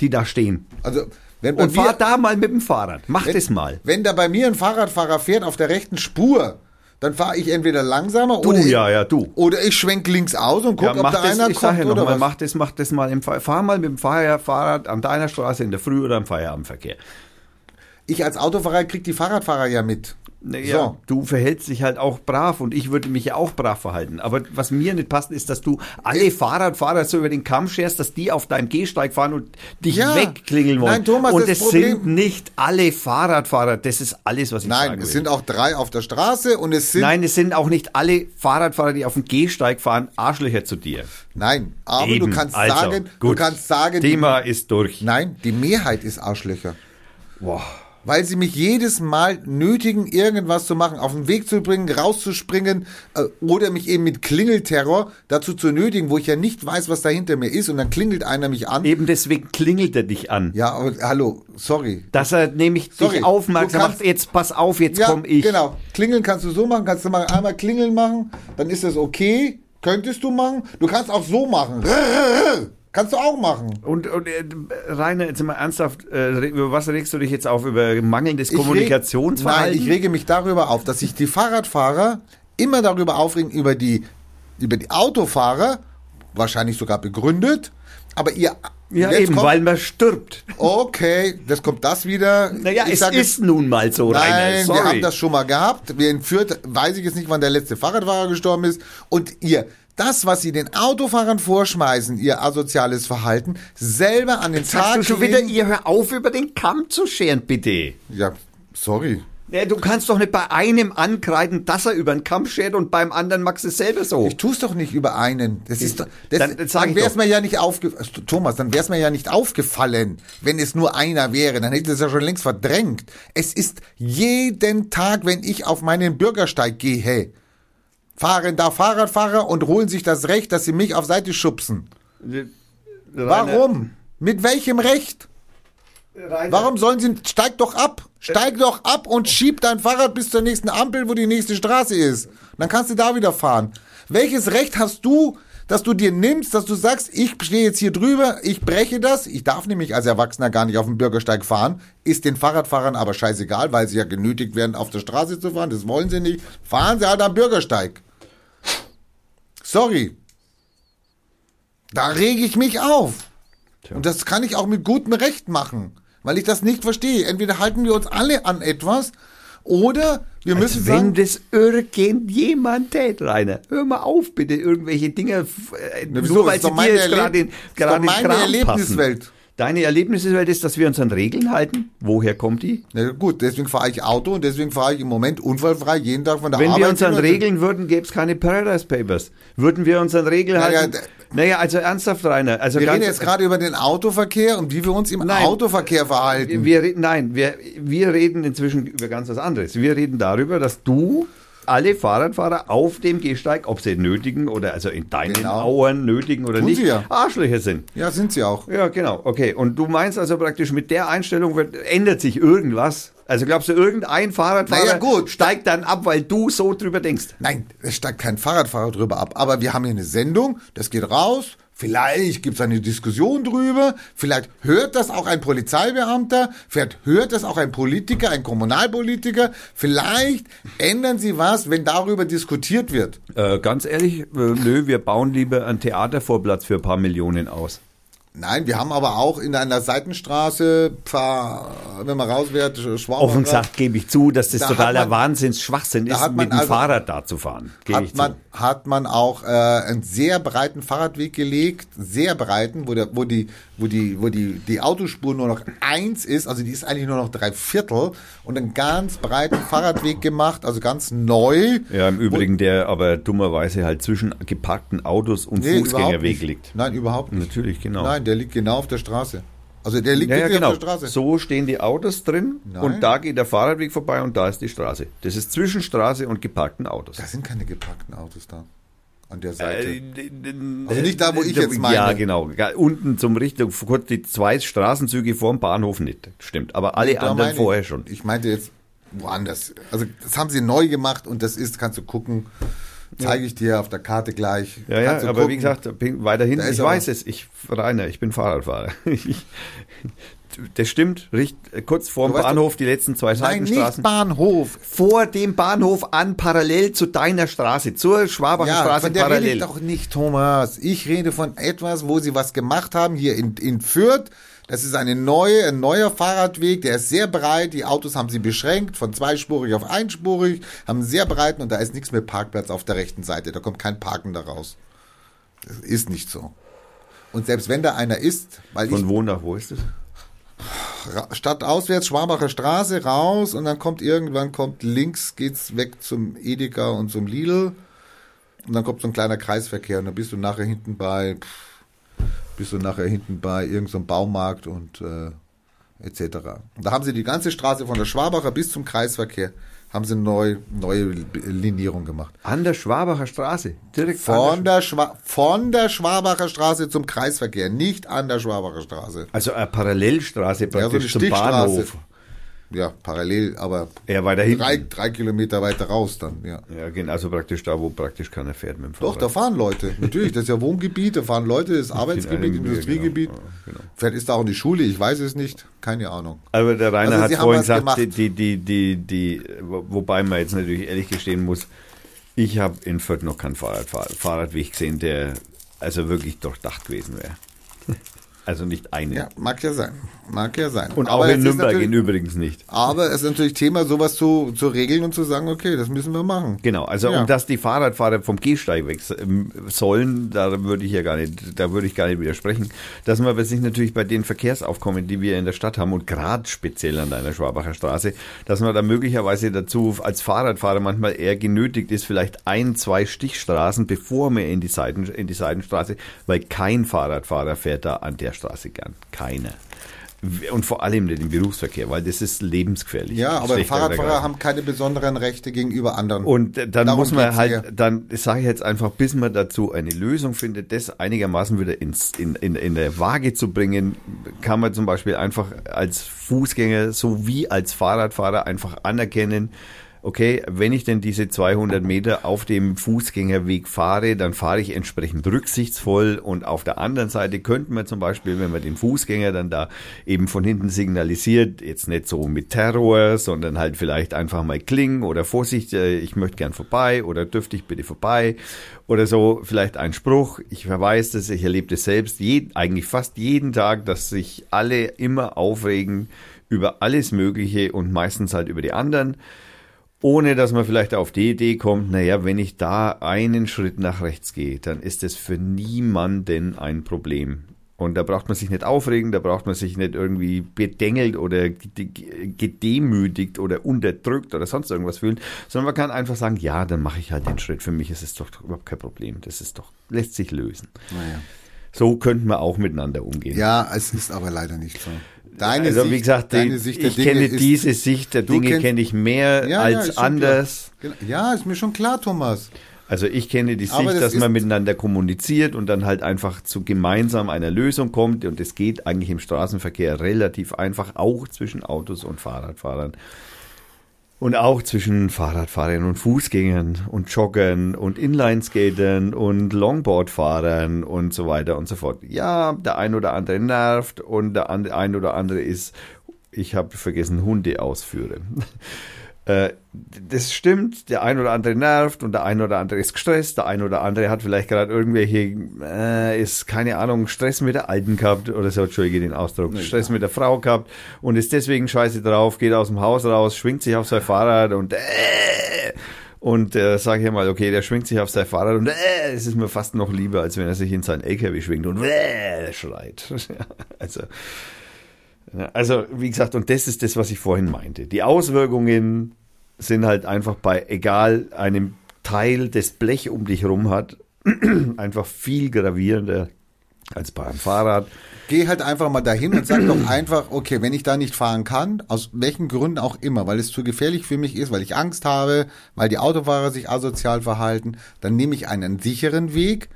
[SPEAKER 1] die da stehen.
[SPEAKER 2] Also, wenn bei
[SPEAKER 1] Und
[SPEAKER 2] mir,
[SPEAKER 1] fahr da mal mit dem Fahrrad. Mach
[SPEAKER 2] wenn,
[SPEAKER 1] das mal.
[SPEAKER 2] Wenn da bei mir ein Fahrradfahrer fährt auf der rechten Spur, dann fahre ich entweder langsamer
[SPEAKER 1] Du,
[SPEAKER 2] oder, ich,
[SPEAKER 1] ja, ja, du.
[SPEAKER 2] oder ich schwenk links aus und guck,
[SPEAKER 1] Ja,
[SPEAKER 2] ob da
[SPEAKER 1] das,
[SPEAKER 2] einer
[SPEAKER 1] ich sag
[SPEAKER 2] kommt
[SPEAKER 1] ja noch
[SPEAKER 2] oder
[SPEAKER 1] mal,
[SPEAKER 2] was.
[SPEAKER 1] mach das, mach das mal im fahr mal mit dem Fahr Fahrrad an deiner Straße in der Früh oder im Feierabendverkehr.
[SPEAKER 2] Ich als Autofahrer krieg die Fahrradfahrer ja mit.
[SPEAKER 1] Naja,
[SPEAKER 2] So.
[SPEAKER 1] du verhältst dich halt auch brav und ich würde mich ja auch brav verhalten. Aber was mir nicht passt, ist, dass du alle Fahrradfahrer so über den Kamm scherst, dass die auf deinem Gehsteig fahren und dich
[SPEAKER 2] Ja.
[SPEAKER 1] wegklingeln wollen.
[SPEAKER 2] Nein, Thomas,
[SPEAKER 1] und
[SPEAKER 2] das
[SPEAKER 1] es
[SPEAKER 2] Problem-
[SPEAKER 1] sind nicht alle Fahrradfahrer. Das ist alles, was ich
[SPEAKER 2] Nein,
[SPEAKER 1] sagen
[SPEAKER 2] es
[SPEAKER 1] will.
[SPEAKER 2] sind auch drei auf der Straße und es sind.
[SPEAKER 1] Nein, es sind auch nicht alle Fahrradfahrer, die auf dem Gehsteig fahren, Arschlöcher zu dir.
[SPEAKER 2] Nein, aber
[SPEAKER 1] Eben,
[SPEAKER 2] du kannst
[SPEAKER 1] also,
[SPEAKER 2] sagen, du
[SPEAKER 1] gut.
[SPEAKER 2] kannst sagen, die,
[SPEAKER 1] Thema ist durch.
[SPEAKER 2] nein, die Mehrheit ist Arschlöcher.
[SPEAKER 1] Boah.
[SPEAKER 2] Weil sie mich jedes Mal nötigen, irgendwas zu machen, auf den Weg zu bringen, rauszuspringen äh, oder mich eben mit Klingelterror dazu zu nötigen, wo ich ja nicht weiß, was da hinter mir ist und dann klingelt einer mich an.
[SPEAKER 1] Eben deswegen klingelt er dich an.
[SPEAKER 2] Ja, aber hallo, sorry.
[SPEAKER 1] Dass er nämlich
[SPEAKER 2] Sorry,
[SPEAKER 1] dich aufmerksam
[SPEAKER 2] kannst-
[SPEAKER 1] macht, jetzt pass auf, jetzt
[SPEAKER 2] ja,
[SPEAKER 1] komm ich.
[SPEAKER 2] genau. Klingeln kannst du so machen, kannst du mal einmal klingeln machen, dann ist das okay. Könntest du machen. Du kannst auch so machen. Kannst du auch machen.
[SPEAKER 1] Und, und äh, Rainer, jetzt mal ernsthaft, äh, über was regst du dich jetzt auf? Über mangelndes
[SPEAKER 2] Ich reg-
[SPEAKER 1] Kommunikationsverhalten?
[SPEAKER 2] Nein, ich rege mich darüber auf, dass sich die Fahrradfahrer immer darüber aufregen, über die, über die Autofahrer, wahrscheinlich sogar begründet, aber ihr.
[SPEAKER 1] ja, eben,
[SPEAKER 2] kommt,
[SPEAKER 1] weil man stirbt.
[SPEAKER 2] Okay, das kommt das wieder.
[SPEAKER 1] Naja,
[SPEAKER 2] Ich
[SPEAKER 1] es
[SPEAKER 2] sage-
[SPEAKER 1] ist nun mal so, Rainer.
[SPEAKER 2] Nein,
[SPEAKER 1] Sorry.
[SPEAKER 2] wir haben das schon mal gehabt. Wir in Fürth, weiß ich jetzt nicht, wann der letzte Fahrradfahrer gestorben ist. Und ihr, das, was sie den Autofahrern vorschmeißen, ihr asoziales Verhalten, selber an den
[SPEAKER 1] Sagst
[SPEAKER 2] Tag
[SPEAKER 1] du schon wieder, ihr hör auf, über den Kamm zu scheren, bitte.
[SPEAKER 2] Ja, sorry.
[SPEAKER 1] Ja, du kannst doch nicht bei einem ankreiden, dass er über den Kamm schert und beim anderen magst du es selber so.
[SPEAKER 2] Ich tu's doch nicht über einen. Das ist doch, das,
[SPEAKER 1] Dann- dann ich
[SPEAKER 2] wär's
[SPEAKER 1] doch.
[SPEAKER 2] mir ja nicht aufge Thomas, dann wär's mir ja nicht aufgefallen, wenn es nur einer wäre. Dann hätte es ja schon längst verdrängt. Es ist jeden Tag, wenn ich auf meinen Bürgersteig gehe, fahren da Fahrradfahrer und holen sich das Recht, dass sie mich auf Seite schubsen. Warum? Mit welchem Recht?
[SPEAKER 1] Rainer,
[SPEAKER 2] Warum sollen sie, steig doch ab, steig doch ab und schieb dein Fahrrad bis zur nächsten Ampel, wo die nächste Straße ist. Dann kannst du da wieder fahren. Welches Recht hast du, dass du dir nimmst, dass du sagst, ich stehe jetzt hier drüber, ich breche das, ich darf nämlich als Erwachsener gar nicht auf dem Bürgersteig fahren, ist den Fahrradfahrern aber scheißegal, weil sie ja genötigt werden, auf der Straße zu fahren, das wollen sie nicht, fahren sie halt am Bürgersteig. Sorry. Da rege ich mich auf. Und das kann ich auch mit gutem Recht machen, weil ich das nicht verstehe. Entweder halten wir uns alle an etwas oder wir müssen
[SPEAKER 1] Als wenn
[SPEAKER 2] sagen,
[SPEAKER 1] das irgendjemand tät, Rainer. Hör mal auf, bitte, irgendwelche Dinge,
[SPEAKER 2] Na, wieso?
[SPEAKER 1] nur weil
[SPEAKER 2] Ist
[SPEAKER 1] sie dir jetzt gerade in, gerade in Kram
[SPEAKER 2] Erlebniswelt.
[SPEAKER 1] Passen. Deine Erlebniswelt ist, dass wir uns an Regeln halten. Woher kommt die?
[SPEAKER 2] na gut, deswegen fahre ich Auto und deswegen fahre ich im Moment unfallfrei jeden Tag von der
[SPEAKER 1] Wenn
[SPEAKER 2] Arbeit.
[SPEAKER 1] wir uns an Regeln würden, gäbe es keine Paradise Papers. Würden wir uns an Regeln
[SPEAKER 2] Naja,
[SPEAKER 1] halten? Naja, also ernsthaft, Rainer. Also
[SPEAKER 2] Wir reden jetzt gerade über den Autoverkehr und wie wir uns im
[SPEAKER 1] Nein.
[SPEAKER 2] Autoverkehr verhalten.
[SPEAKER 1] Wir, nein, wir, wir reden inzwischen über ganz was anderes. Wir reden darüber, dass du alle Fahrradfahrer auf dem Gehsteig, ob sie nötigen oder also in deinen
[SPEAKER 2] Genau.
[SPEAKER 1] Auern nötigen oder
[SPEAKER 2] Tun
[SPEAKER 1] nicht,
[SPEAKER 2] ja.
[SPEAKER 1] Arschlöcher sind.
[SPEAKER 2] ja, sind sie auch.
[SPEAKER 1] Ja, genau. Okay. Und du meinst also praktisch, mit der Einstellung wird, ändert sich irgendwas? Also glaubst du, irgendein Fahrradfahrer
[SPEAKER 2] Naja, gut.
[SPEAKER 1] steigt dann ab, weil du so drüber denkst?
[SPEAKER 2] Nein, es steigt kein Fahrradfahrer drüber ab. Aber wir haben hier eine Sendung, das geht raus. Vielleicht gibt es eine Diskussion drüber. Vielleicht hört das auch ein Polizeibeamter. Vielleicht hört das auch ein Politiker, ein Kommunalpolitiker. Vielleicht ändern sie was, wenn darüber diskutiert wird.
[SPEAKER 1] Äh, ganz ehrlich, äh, nö, wir bauen lieber einen Theatervorplatz für ein paar Millionen aus.
[SPEAKER 2] Nein, wir haben aber auch in einer Seitenstraße, Pfarr, wenn man rausfährt, Schwaber.
[SPEAKER 1] Offen gesagt gebe ich zu, dass das
[SPEAKER 2] Da
[SPEAKER 1] totaler Wahnsinns-Schwachsinn ist, mit dem
[SPEAKER 2] also-
[SPEAKER 1] Fahrrad da zu fahren. Gebe ich
[SPEAKER 2] hat man,
[SPEAKER 1] zu.
[SPEAKER 2] hat man auch äh, einen sehr breiten Fahrradweg gelegt, sehr breiten, wo, der, wo, die, wo, die, wo die, die Autospur nur noch eins ist, also die ist eigentlich nur noch drei Viertel und einen ganz breiten Fahrradweg gemacht, also ganz neu.
[SPEAKER 1] Ja, im Übrigen, der aber dummerweise halt zwischen geparkten Autos und
[SPEAKER 2] Nee,
[SPEAKER 1] Fußgängerweg liegt.
[SPEAKER 2] Nein, überhaupt nicht.
[SPEAKER 1] Natürlich, genau.
[SPEAKER 2] Nein, der liegt genau auf der Straße. Also der liegt
[SPEAKER 1] Ja, ja, genau.
[SPEAKER 2] auf der Straße.
[SPEAKER 1] So stehen die Autos drin
[SPEAKER 2] Nein.
[SPEAKER 1] und da geht der Fahrradweg vorbei und da ist die Straße. Das ist zwischen Straße und geparkten Autos.
[SPEAKER 2] Da sind keine geparkten Autos da. An der Seite.
[SPEAKER 1] Äh,
[SPEAKER 2] Also nicht da, wo ich jetzt meine.
[SPEAKER 1] Ja, genau. Ja, Unten zum Richtung, kurz die zwei Straßenzüge vorm Bahnhof nicht. Stimmt. Aber alle
[SPEAKER 2] Da
[SPEAKER 1] anderen vorher schon.
[SPEAKER 2] Ich meinte jetzt woanders. Also das haben sie neu gemacht und das ist, kannst du gucken, zeige ich dir auf der Karte gleich.
[SPEAKER 1] Ja, ja, aber wie
[SPEAKER 2] gucken.
[SPEAKER 1] gesagt, bin weiter hinten,
[SPEAKER 2] Da ist
[SPEAKER 1] ich weiß es, ich, Rainer, ich bin Fahrradfahrer. Ich, das stimmt, richt, kurz
[SPEAKER 2] Du weißt
[SPEAKER 1] Bahnhof, die letzten zwei
[SPEAKER 2] Nein, nicht
[SPEAKER 1] Seitenstraßen.
[SPEAKER 2] Bahnhof.
[SPEAKER 1] vor dem Bahnhof an, parallel zu deiner Straße, zur Schwabacher
[SPEAKER 2] Ja,
[SPEAKER 1] Straße
[SPEAKER 2] der rede
[SPEAKER 1] parallel.
[SPEAKER 2] ich doch nicht, Thomas. Ich rede von etwas, wo sie was gemacht haben, hier in, in Fürth. Das ist eine neue, ein neuer Fahrradweg, der ist sehr breit. Die Autos haben sie beschränkt, von zweispurig auf einspurig, haben einen sehr breiten und da ist nichts mit Parkplatz auf der rechten Seite. Da kommt kein Parken da raus. Das ist nicht so. Und selbst wenn da einer ist, weil ich
[SPEAKER 1] Von wo nach wo ist es?
[SPEAKER 2] Ra- stadtauswärts Schwabacher Straße raus und dann kommt irgendwann kommt links geht's weg zum Edeka und zum Lidl und dann kommt so ein kleiner Kreisverkehr und dann bist du nachher hinten bei pff, bist du nachher hinten bei irgendeinem so Baumarkt und äh, etc. Und da haben sie die ganze Straße von der Schwabacher bis zum Kreisverkehr haben sie neu neue Linierung gemacht.
[SPEAKER 1] An der Schwabacher Straße. Direkt
[SPEAKER 2] Von
[SPEAKER 1] der
[SPEAKER 2] der, Schwa von der Schwabacher Straße zum Kreisverkehr, nicht an der Schwabacher Straße.
[SPEAKER 1] Also eine Parallelstraße
[SPEAKER 2] so eine
[SPEAKER 1] praktisch zum. Bahnhof.
[SPEAKER 2] Ja, parallel, aber
[SPEAKER 1] Ja, weiter hinten.
[SPEAKER 2] drei, drei Kilometer weiter raus dann, ja.
[SPEAKER 1] Ja, genau, also praktisch da, wo praktisch keiner fährt mit dem
[SPEAKER 2] Doch,
[SPEAKER 1] Fahrrad.
[SPEAKER 2] da fahren Leute. Natürlich, das ist ja Wohngebiet, da fahren Leute, das ist Arbeitsgebiet, Industriegebiet.
[SPEAKER 1] genau, genau.
[SPEAKER 2] Vielleicht ist da auch eine Schule, ich weiß es nicht, keine Ahnung.
[SPEAKER 1] Aber der Rainer
[SPEAKER 2] Also
[SPEAKER 1] hat vorhin gesagt, die, die, die, die, die, wo- wobei man jetzt natürlich ehrlich gestehen muss, ich habe in Fürth noch keinen Fahrradfahr Fahrradweg gesehen, der also wirklich durchdacht gewesen wäre. Also nicht einen.
[SPEAKER 2] Ja, mag ja sein, mag ja sein.
[SPEAKER 1] Und
[SPEAKER 2] Aber
[SPEAKER 1] auch in Nürnberg in übrigens nicht.
[SPEAKER 2] Aber es ist natürlich Thema, sowas zu, zu regeln und zu sagen, okay, das müssen wir machen.
[SPEAKER 1] Genau, also
[SPEAKER 2] Ja.
[SPEAKER 1] um dass die Fahrradfahrer vom Gehsteig weg sollen, da würde ich ja gar nicht, da würde ich gar nicht widersprechen. Dass man aber sich natürlich bei den Verkehrsaufkommen, die wir in der Stadt haben und gerade speziell an deiner Schwabacher Straße, dass man da möglicherweise dazu als Fahrradfahrer manchmal eher genötigt ist, vielleicht ein, zwei Stichstraßen, bevor man in die Seiten, in die Seitenstraße, weil kein Fahrradfahrer fährt da an der Straße gern. Keiner. Und vor allem im Berufsverkehr, weil das ist lebensgefährlich.
[SPEAKER 2] Ja, aber Fahrradfahrer haben keine besonderen Rechte gegenüber anderen.
[SPEAKER 1] Und dann
[SPEAKER 2] Darum
[SPEAKER 1] muss man halt,
[SPEAKER 2] hier.
[SPEAKER 1] dann sage ich jetzt einfach, bis man dazu eine Lösung findet, das einigermaßen wieder ins, in, in, in der Waage zu bringen, kann man zum Beispiel einfach als Fußgänger sowie als Fahrradfahrer einfach anerkennen, okay, wenn ich denn diese 200 Meter auf dem Fußgängerweg fahre, dann fahre ich entsprechend rücksichtsvoll. Und auf der anderen Seite könnten wir zum Beispiel, wenn man den Fußgänger dann da eben von hinten signalisiert, jetzt nicht so mit Terror, sondern halt vielleicht einfach mal klingen oder Vorsicht, äh, ich möchte gern vorbei oder dürfte ich bitte vorbei oder so, vielleicht ein Spruch. Ich verweise das, ich erlebe das selbst, je, eigentlich fast jeden Tag, dass sich alle immer aufregen über alles Mögliche und meistens halt über die anderen ohne dass man vielleicht auf die Idee kommt, naja, wenn ich da einen Schritt nach rechts gehe, dann ist es für niemanden ein Problem. Und da braucht man sich nicht aufregen, da braucht man sich nicht irgendwie bedengelt oder gedemütigt oder unterdrückt oder sonst irgendwas fühlen, sondern man kann einfach sagen, ja, dann mache ich halt den Schritt. Für mich ist es doch überhaupt kein Problem. Das ist doch, lässt sich lösen.
[SPEAKER 2] Naja.
[SPEAKER 1] So könnten wir auch miteinander umgehen.
[SPEAKER 2] Ja, es ist aber leider nicht so. Deine
[SPEAKER 1] also
[SPEAKER 2] Sicht,
[SPEAKER 1] wie gesagt, die,
[SPEAKER 2] Sicht der
[SPEAKER 1] ich
[SPEAKER 2] Dinge
[SPEAKER 1] kenne
[SPEAKER 2] ist,
[SPEAKER 1] diese Sicht der Dinge kenne ich mehr
[SPEAKER 2] Ja, ja,
[SPEAKER 1] als
[SPEAKER 2] schon
[SPEAKER 1] anders.
[SPEAKER 2] Klar. Ja, ist mir schon klar, Thomas.
[SPEAKER 1] Also ich kenne die Sicht,
[SPEAKER 2] das
[SPEAKER 1] dass man miteinander kommuniziert und dann halt einfach zu gemeinsam einer Lösung kommt. Und es geht eigentlich im Straßenverkehr relativ einfach, auch zwischen Autos und Fahrradfahrern. Und auch zwischen Fahrradfahrern und Fußgängern und Joggern und Inlineskatern und Longboardfahrern und so weiter und so fort. Ja, der ein oder andere nervt und der ein oder andere ist, ich habe vergessen, Hunde ausführe. Äh, das stimmt, der ein oder andere nervt und der ein oder andere ist gestresst, der ein oder andere hat vielleicht gerade irgendwelche, äh, ist keine Ahnung, Stress mit der Alten gehabt oder so, entschuldige den Ausdruck, Stress mit der Frau gehabt und ist deswegen scheiße drauf, geht aus dem Haus raus, schwingt sich auf sein Fahrrad und äh, und äh, sage ich mal, okay, der schwingt sich auf sein Fahrrad und äh, es ist mir fast noch lieber, als wenn er sich in seinen LKW schwingt und äh, schreit. also ja, Also, wie gesagt, und das ist das, was ich vorhin meinte. Die Auswirkungen sind halt einfach bei, egal einem Teil des Blech um dich rum hat, einfach viel gravierender als bei einem Fahrrad.
[SPEAKER 2] Geh halt einfach mal dahin und sag doch einfach, okay, wenn ich da nicht fahren kann, aus welchen Gründen auch immer, weil es zu gefährlich für mich ist, weil ich Angst habe, weil die Autofahrer sich asozial verhalten, dann nehme ich einen sicheren Weg.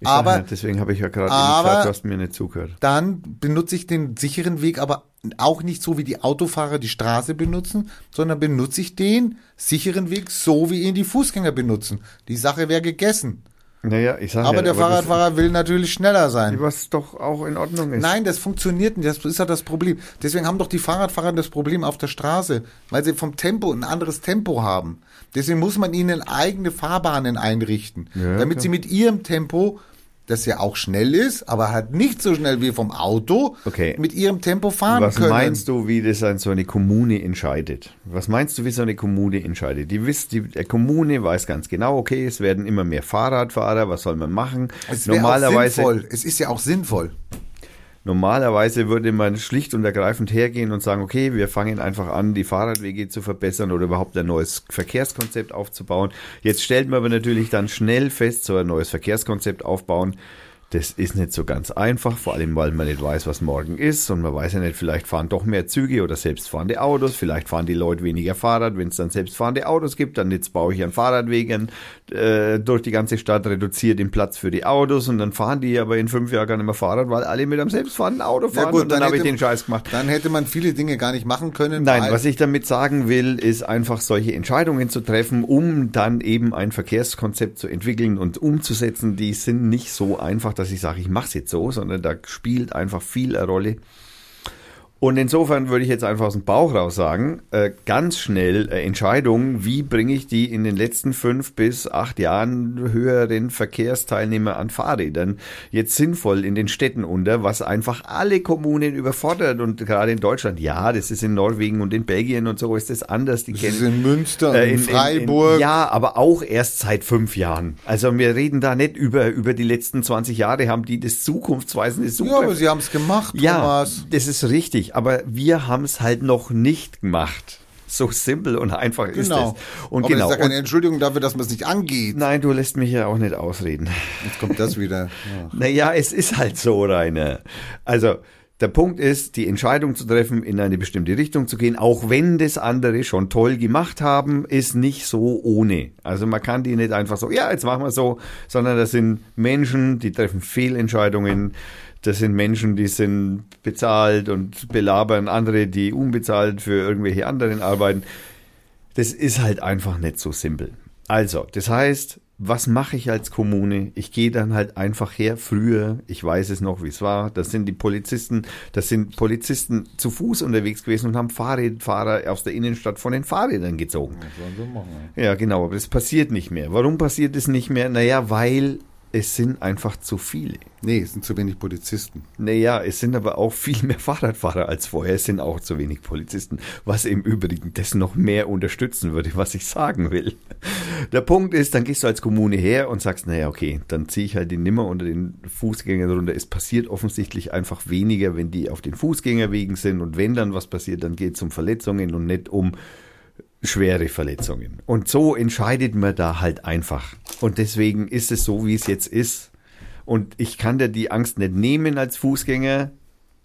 [SPEAKER 1] Ich
[SPEAKER 2] aber
[SPEAKER 1] ja, deswegen habe ich ja gerade gesagt, du hast mir nicht zugehört.
[SPEAKER 2] dann benutze ich den sicheren Weg, aber auch nicht so, wie die Autofahrer die Straße benutzen, sondern benutze ich den sicheren Weg, so wie ihn die Fußgänger benutzen. Die Sache wäre gegessen.
[SPEAKER 1] Naja, ich sage
[SPEAKER 2] Aber
[SPEAKER 1] ja,
[SPEAKER 2] der Fahrradfahrer will natürlich schneller sein.
[SPEAKER 1] Was doch auch in Ordnung ist.
[SPEAKER 2] Nein, das funktioniert nicht. Das ist ja das Problem. Deswegen haben doch die Fahrradfahrer das Problem auf der Straße, weil sie vom Tempo ein anderes Tempo haben. Deswegen muss man ihnen eigene Fahrbahnen einrichten,
[SPEAKER 1] Ja,
[SPEAKER 2] damit
[SPEAKER 1] klar.
[SPEAKER 2] sie mit ihrem Tempo, das ja auch schnell ist, aber halt nicht so schnell wie vom Auto,
[SPEAKER 1] Okay.
[SPEAKER 2] mit ihrem Tempo fahren
[SPEAKER 1] Was
[SPEAKER 2] können.
[SPEAKER 1] meinst du, wie das an so eine Kommune entscheidet? Was meinst du, wie so eine Kommune entscheidet? Die wisst, die der Kommune weiß ganz genau, okay, es werden immer mehr Fahrradfahrer, was soll man machen?
[SPEAKER 2] Es wäre auch
[SPEAKER 1] normalerweise,
[SPEAKER 2] sinnvoll. Es ist ja auch sinnvoll.
[SPEAKER 1] Normalerweise würde man schlicht und ergreifend hergehen und sagen, okay, wir fangen einfach an, die Fahrradwege zu verbessern oder überhaupt ein neues Verkehrskonzept aufzubauen. Jetzt stellt man aber natürlich dann schnell fest, so ein neues Verkehrskonzept aufbauen, das ist nicht so ganz einfach, vor allem weil man nicht weiß, was morgen ist und man weiß ja nicht, vielleicht fahren doch mehr Züge oder selbstfahrende Autos, vielleicht fahren die Leute weniger Fahrrad, wenn es dann selbstfahrende Autos gibt, dann jetzt baue ich an, äh, durch die ganze Stadt, reduziere den Platz für die Autos und dann fahren die aber in fünf Jahren gar nicht mehr Fahrrad, weil alle mit einem selbstfahrenden Auto fahren
[SPEAKER 2] Ja gut,
[SPEAKER 1] und dann, habe ich
[SPEAKER 2] hätte-
[SPEAKER 1] den Scheiß gemacht.
[SPEAKER 2] Dann hätte man viele Dinge gar nicht machen können.
[SPEAKER 1] Nein, was ich damit sagen will, ist einfach solche Entscheidungen zu treffen, um dann eben ein Verkehrskonzept zu entwickeln und umzusetzen. Die sind nicht so einfach, dass ich sage, ich mache es jetzt so, sondern da spielt einfach viel eine Rolle. Und insofern würde ich jetzt einfach aus dem Bauch raus sagen, äh, ganz schnell äh, Entscheidungen, wie bringe ich die in den letzten fünf bis acht Jahren höheren Verkehrsteilnehmer an Fahrrädern jetzt sinnvoll in den Städten unter, was einfach alle Kommunen überfordert und gerade in Deutschland, ja, das ist in Norwegen und in Belgien und so ist das anders. Die
[SPEAKER 2] das ist
[SPEAKER 1] kennen
[SPEAKER 2] in Münster,
[SPEAKER 1] äh,
[SPEAKER 2] in, Freiburg.
[SPEAKER 1] ja, aber auch erst seit fünf Jahren. Also wir reden da nicht über, über die letzten 20 Jahre, haben die das zukunftsweisende super
[SPEAKER 2] ja, aber sie haben es gemacht,
[SPEAKER 1] ja,
[SPEAKER 2] Thomas.
[SPEAKER 1] das ist richtig, aber wir haben es halt noch nicht gemacht. So simpel und einfach ist
[SPEAKER 2] Genau.
[SPEAKER 1] es. Und
[SPEAKER 2] aber
[SPEAKER 1] genau.
[SPEAKER 2] das ist ja keine Entschuldigung dafür, dass man es nicht angeht.
[SPEAKER 1] nein, du lässt mich ja auch nicht ausreden.
[SPEAKER 2] Jetzt kommt das wieder. Ja.
[SPEAKER 1] Naja, es ist halt so, Rainer. Also, der Punkt ist, die Entscheidung zu treffen, in eine bestimmte Richtung zu gehen, auch wenn das andere schon toll gemacht haben, ist nicht so ohne. Also man kann die nicht einfach so, ja, jetzt machen wir so, sondern das sind Menschen, die treffen Fehlentscheidungen. Das sind Menschen, die sind bezahlt und belabern andere, die unbezahlt für irgendwelche anderen arbeiten. Das ist halt einfach nicht so simpel. Also, das heißt, was mache ich als Kommune? Ich gehe dann halt einfach her. Früher, ich weiß es noch, wie es war. Das sind die Polizisten, das sind Polizisten zu Fuß unterwegs gewesen und haben Fahrradfahrer aus der Innenstadt von den Fahrrädern gezogen. Ja, genau, aber das passiert nicht mehr. Warum passiert es nicht mehr? Naja, weil es sind einfach zu viele.
[SPEAKER 2] Nee, es sind zu wenig Polizisten.
[SPEAKER 1] Naja, es sind aber auch viel mehr Fahrradfahrer als vorher. Es sind auch zu wenig Polizisten, was im Übrigen das noch mehr unterstützen würde, was ich sagen will. Der Punkt ist, dann gehst du als Kommune her und sagst, naja, okay, dann ziehe ich halt die Nimmer unter den Fußgängern runter. Es passiert offensichtlich einfach weniger, wenn die auf den Fußgängerwegen sind und wenn dann was passiert, dann geht es um Verletzungen und nicht um schwere Verletzungen. Und so entscheidet man da halt einfach. Und deswegen ist es so, wie es jetzt ist. Und ich kann dir die Angst nicht nehmen als Fußgänger.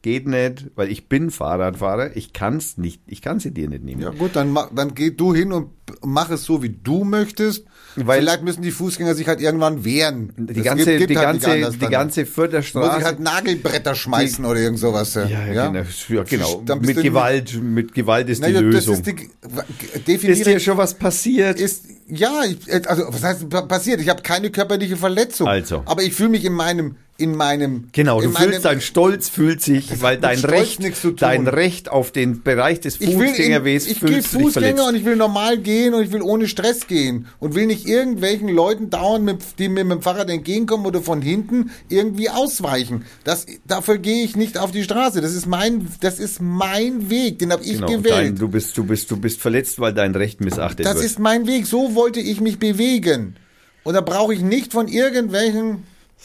[SPEAKER 1] Geht nicht, weil ich bin Fahrradfahrer. Ich kann es nicht, ich kann sie dir nicht nehmen.
[SPEAKER 2] Ja gut, dann, dann geh du hin und mach es so, wie du möchtest.
[SPEAKER 1] Weil-
[SPEAKER 2] Vielleicht müssen die Fußgänger sich halt irgendwann wehren.
[SPEAKER 1] Die
[SPEAKER 2] Das
[SPEAKER 1] ganze,
[SPEAKER 2] gibt- gibt
[SPEAKER 1] die
[SPEAKER 2] halt
[SPEAKER 1] ganze, die
[SPEAKER 2] dann.
[SPEAKER 1] ganze
[SPEAKER 2] Muss ich halt Nagelbretter schmeißen oder irgend sowas.
[SPEAKER 1] ja, ja, genau. Ja, genau.
[SPEAKER 2] Bist
[SPEAKER 1] Mit Gewalt, mit Gewalt ist
[SPEAKER 2] Naja,
[SPEAKER 1] die Lösung.
[SPEAKER 2] ist die,
[SPEAKER 1] ist dir schon was passiert?
[SPEAKER 2] ist ja, ich, also was heißt pa- passiert? Ich habe keine körperliche Verletzung.
[SPEAKER 1] Also.
[SPEAKER 2] aber ich fühle mich in meinem in meinem
[SPEAKER 1] Genau, du
[SPEAKER 2] meinem,
[SPEAKER 1] fühlst dein Stolz fühlt sich, weil dein
[SPEAKER 2] Stolz
[SPEAKER 1] Recht,
[SPEAKER 2] nichts zu tun.
[SPEAKER 1] dein Recht auf den Bereich des
[SPEAKER 2] ich will in,
[SPEAKER 1] Fußgängerwegs
[SPEAKER 2] ich gehe Fußgänger und ich will normal gehen und ich will ohne Stress gehen und will nicht irgendwelchen Leuten dauernd, mit, die mir mit dem Fahrrad entgegenkommen oder von hinten irgendwie ausweichen. Das, dafür gehe ich nicht auf die Straße. Das ist mein, das ist mein Weg. Den habe ich
[SPEAKER 1] Genau, dein,
[SPEAKER 2] gewählt.
[SPEAKER 1] du bist, du bist, du bist verletzt, weil dein Recht missachtet
[SPEAKER 2] Das
[SPEAKER 1] wird.
[SPEAKER 2] ist mein Weg. So wollte ich mich bewegen. Und da brauche ich nicht von irgendwelchen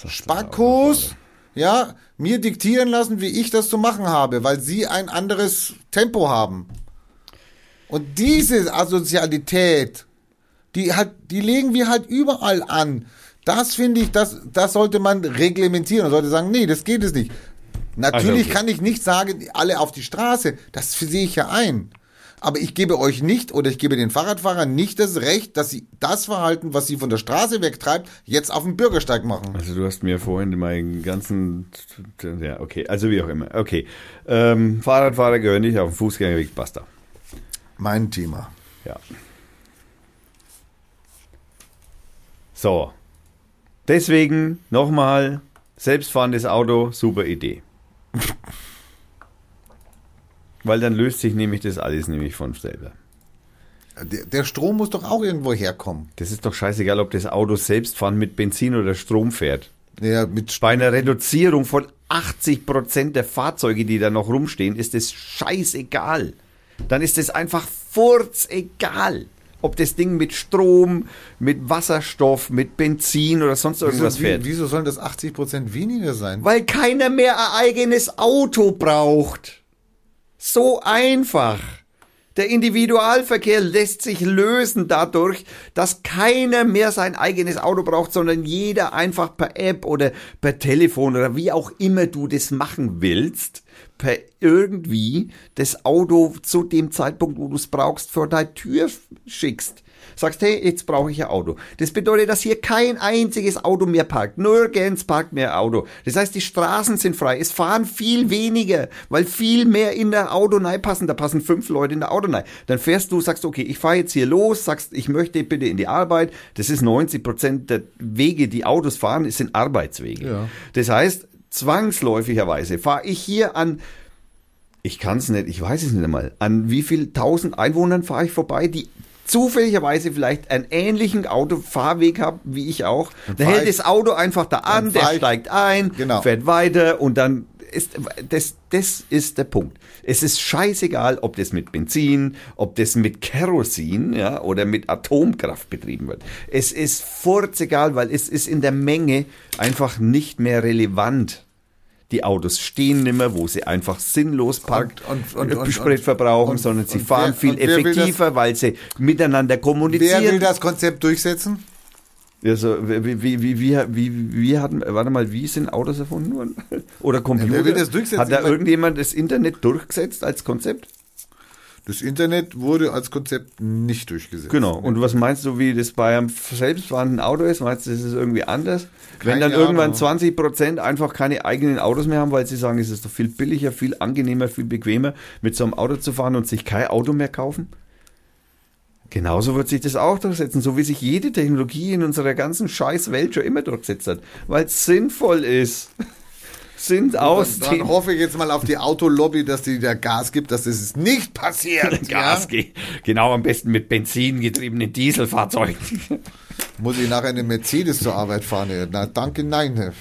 [SPEAKER 2] Spackos, ja, mir diktieren lassen, wie ich das zu machen habe, weil sie ein anderes Tempo haben. Und diese Asozialität, die hat, die legen wir halt überall an. Das finde ich, das, das sollte man reglementieren und sollte sagen, nee, das geht es nicht. Natürlich
[SPEAKER 1] Also, okay.
[SPEAKER 2] kann ich nicht sagen, alle auf die Straße. Das sehe ich ja ein. Aber ich gebe euch nicht oder ich gebe den Fahrradfahrern nicht das Recht, dass sie das Verhalten, was sie von der Straße wegtreibt, jetzt auf dem Bürgersteig machen.
[SPEAKER 1] Also du hast mir vorhin meinen ganzen, ja okay, also wie auch immer, okay. Ähm, Fahrradfahrer gehören nicht auf den Fußgängerweg, basta.
[SPEAKER 2] Mein Thema.
[SPEAKER 1] Ja. So. Deswegen nochmal, selbstfahrendes Auto, super Idee. Weil dann löst sich nämlich das alles nämlich von selber.
[SPEAKER 2] Der, der Strom muss doch auch irgendwo herkommen.
[SPEAKER 1] Das ist doch scheißegal, ob das Auto selbstfahren mit Benzin oder Strom fährt.
[SPEAKER 2] Ja, mit
[SPEAKER 1] Bei einer Reduzierung von 80 Prozent der Fahrzeuge, die da noch rumstehen, ist es scheißegal. Dann ist es einfach furzegal. Ob das Ding mit Strom, mit Wasserstoff, mit Benzin oder sonst irgendwas
[SPEAKER 2] wieso,
[SPEAKER 1] fährt.
[SPEAKER 2] wie, wieso sollen das 80 Prozent weniger sein?
[SPEAKER 1] Weil keiner mehr ein eigenes Auto braucht. So einfach. Der Individualverkehr lässt sich lösen dadurch, dass keiner mehr sein eigenes Auto braucht, sondern jeder einfach per App oder per Telefon oder wie auch immer du das machen willst, per irgendwie das Auto zu dem Zeitpunkt, wo du es brauchst, vor deine Tür schickst. Sagst, hey, jetzt brauche ich ein Auto. Das bedeutet, dass hier kein einziges Auto mehr parkt. Nirgends parkt mehr Auto. Das heißt, die Straßen sind frei. Es fahren viel weniger, weil viel mehr in der Auto passen. Da passen fünf Leute in der Auto Dann fährst du, sagst, okay, ich fahre jetzt hier los, sagst, ich möchte bitte in die Arbeit. Das ist 90 Prozent der Wege, die Autos fahren, es sind Arbeitswege.
[SPEAKER 2] Ja.
[SPEAKER 1] Das heißt, zwangsläufigerweise fahre ich hier an ich kann es nicht, ich weiß es nicht einmal. An wie viel tausend Einwohnern fahre ich vorbei, die zufälligerweise vielleicht einen ähnlichen Autofahrweg haben, wie ich auch. Dann hält
[SPEAKER 2] ich-
[SPEAKER 1] das Auto einfach da an, der
[SPEAKER 2] ich-
[SPEAKER 1] steigt ein,
[SPEAKER 2] Genau.
[SPEAKER 1] fährt weiter und dann ist das, das ist der Punkt. Es ist scheißegal, ob das mit Benzin, ob das mit Kerosin ja, oder mit Atomkraft betrieben wird. Es ist furzegal, weil es ist in der Menge einfach nicht mehr relevant. Die Autos stehen nimmer, wo sie einfach sinnlos parkt,
[SPEAKER 2] Und- und- und- und-
[SPEAKER 1] Sprit verbrauchen, sondern sie fahren
[SPEAKER 2] wer-
[SPEAKER 1] viel
[SPEAKER 2] will das-
[SPEAKER 1] effektiver, weil sie miteinander kommunizieren.
[SPEAKER 2] Wer will das Konzept durchsetzen?
[SPEAKER 1] Also, wie, wie, wie, wie, wie, wie hatten, warte mal, wie sind Autos erfunden worden? Oder Computer?
[SPEAKER 2] wer will das durchsetzen?
[SPEAKER 1] Hat da irgendjemand das Internet durchgesetzt als Konzept?
[SPEAKER 2] Das Internet wurde als Konzept nicht durchgesetzt.
[SPEAKER 1] Genau. Und was meinst du, wie das bei einem selbstfahrenden Auto ist? Meinst du, das ist irgendwie anders? Wenn
[SPEAKER 2] Keine
[SPEAKER 1] dann irgendwann
[SPEAKER 2] Ahnung.
[SPEAKER 1] 20 Prozent einfach keine eigenen Autos mehr haben, weil sie sagen, es ist doch viel billiger, viel angenehmer, viel bequemer, mit so einem Auto zu fahren und sich kein Auto mehr kaufen? Genauso wird sich das auch durchsetzen, so wie sich jede Technologie in unserer ganzen Scheißwelt schon immer durchgesetzt hat, weil es sinnvoll ist. Sind aus
[SPEAKER 2] Dann
[SPEAKER 1] dem
[SPEAKER 2] hoffe ich jetzt mal auf die Autolobby, dass die da Gas gibt, dass das nicht passiert.
[SPEAKER 1] Gas,
[SPEAKER 2] ja?
[SPEAKER 1] ge- genau am besten mit Benzin getriebenen Dieselfahrzeugen.
[SPEAKER 2] Muss ich nachher eine Mercedes zur Arbeit fahren? Na, danke, nein.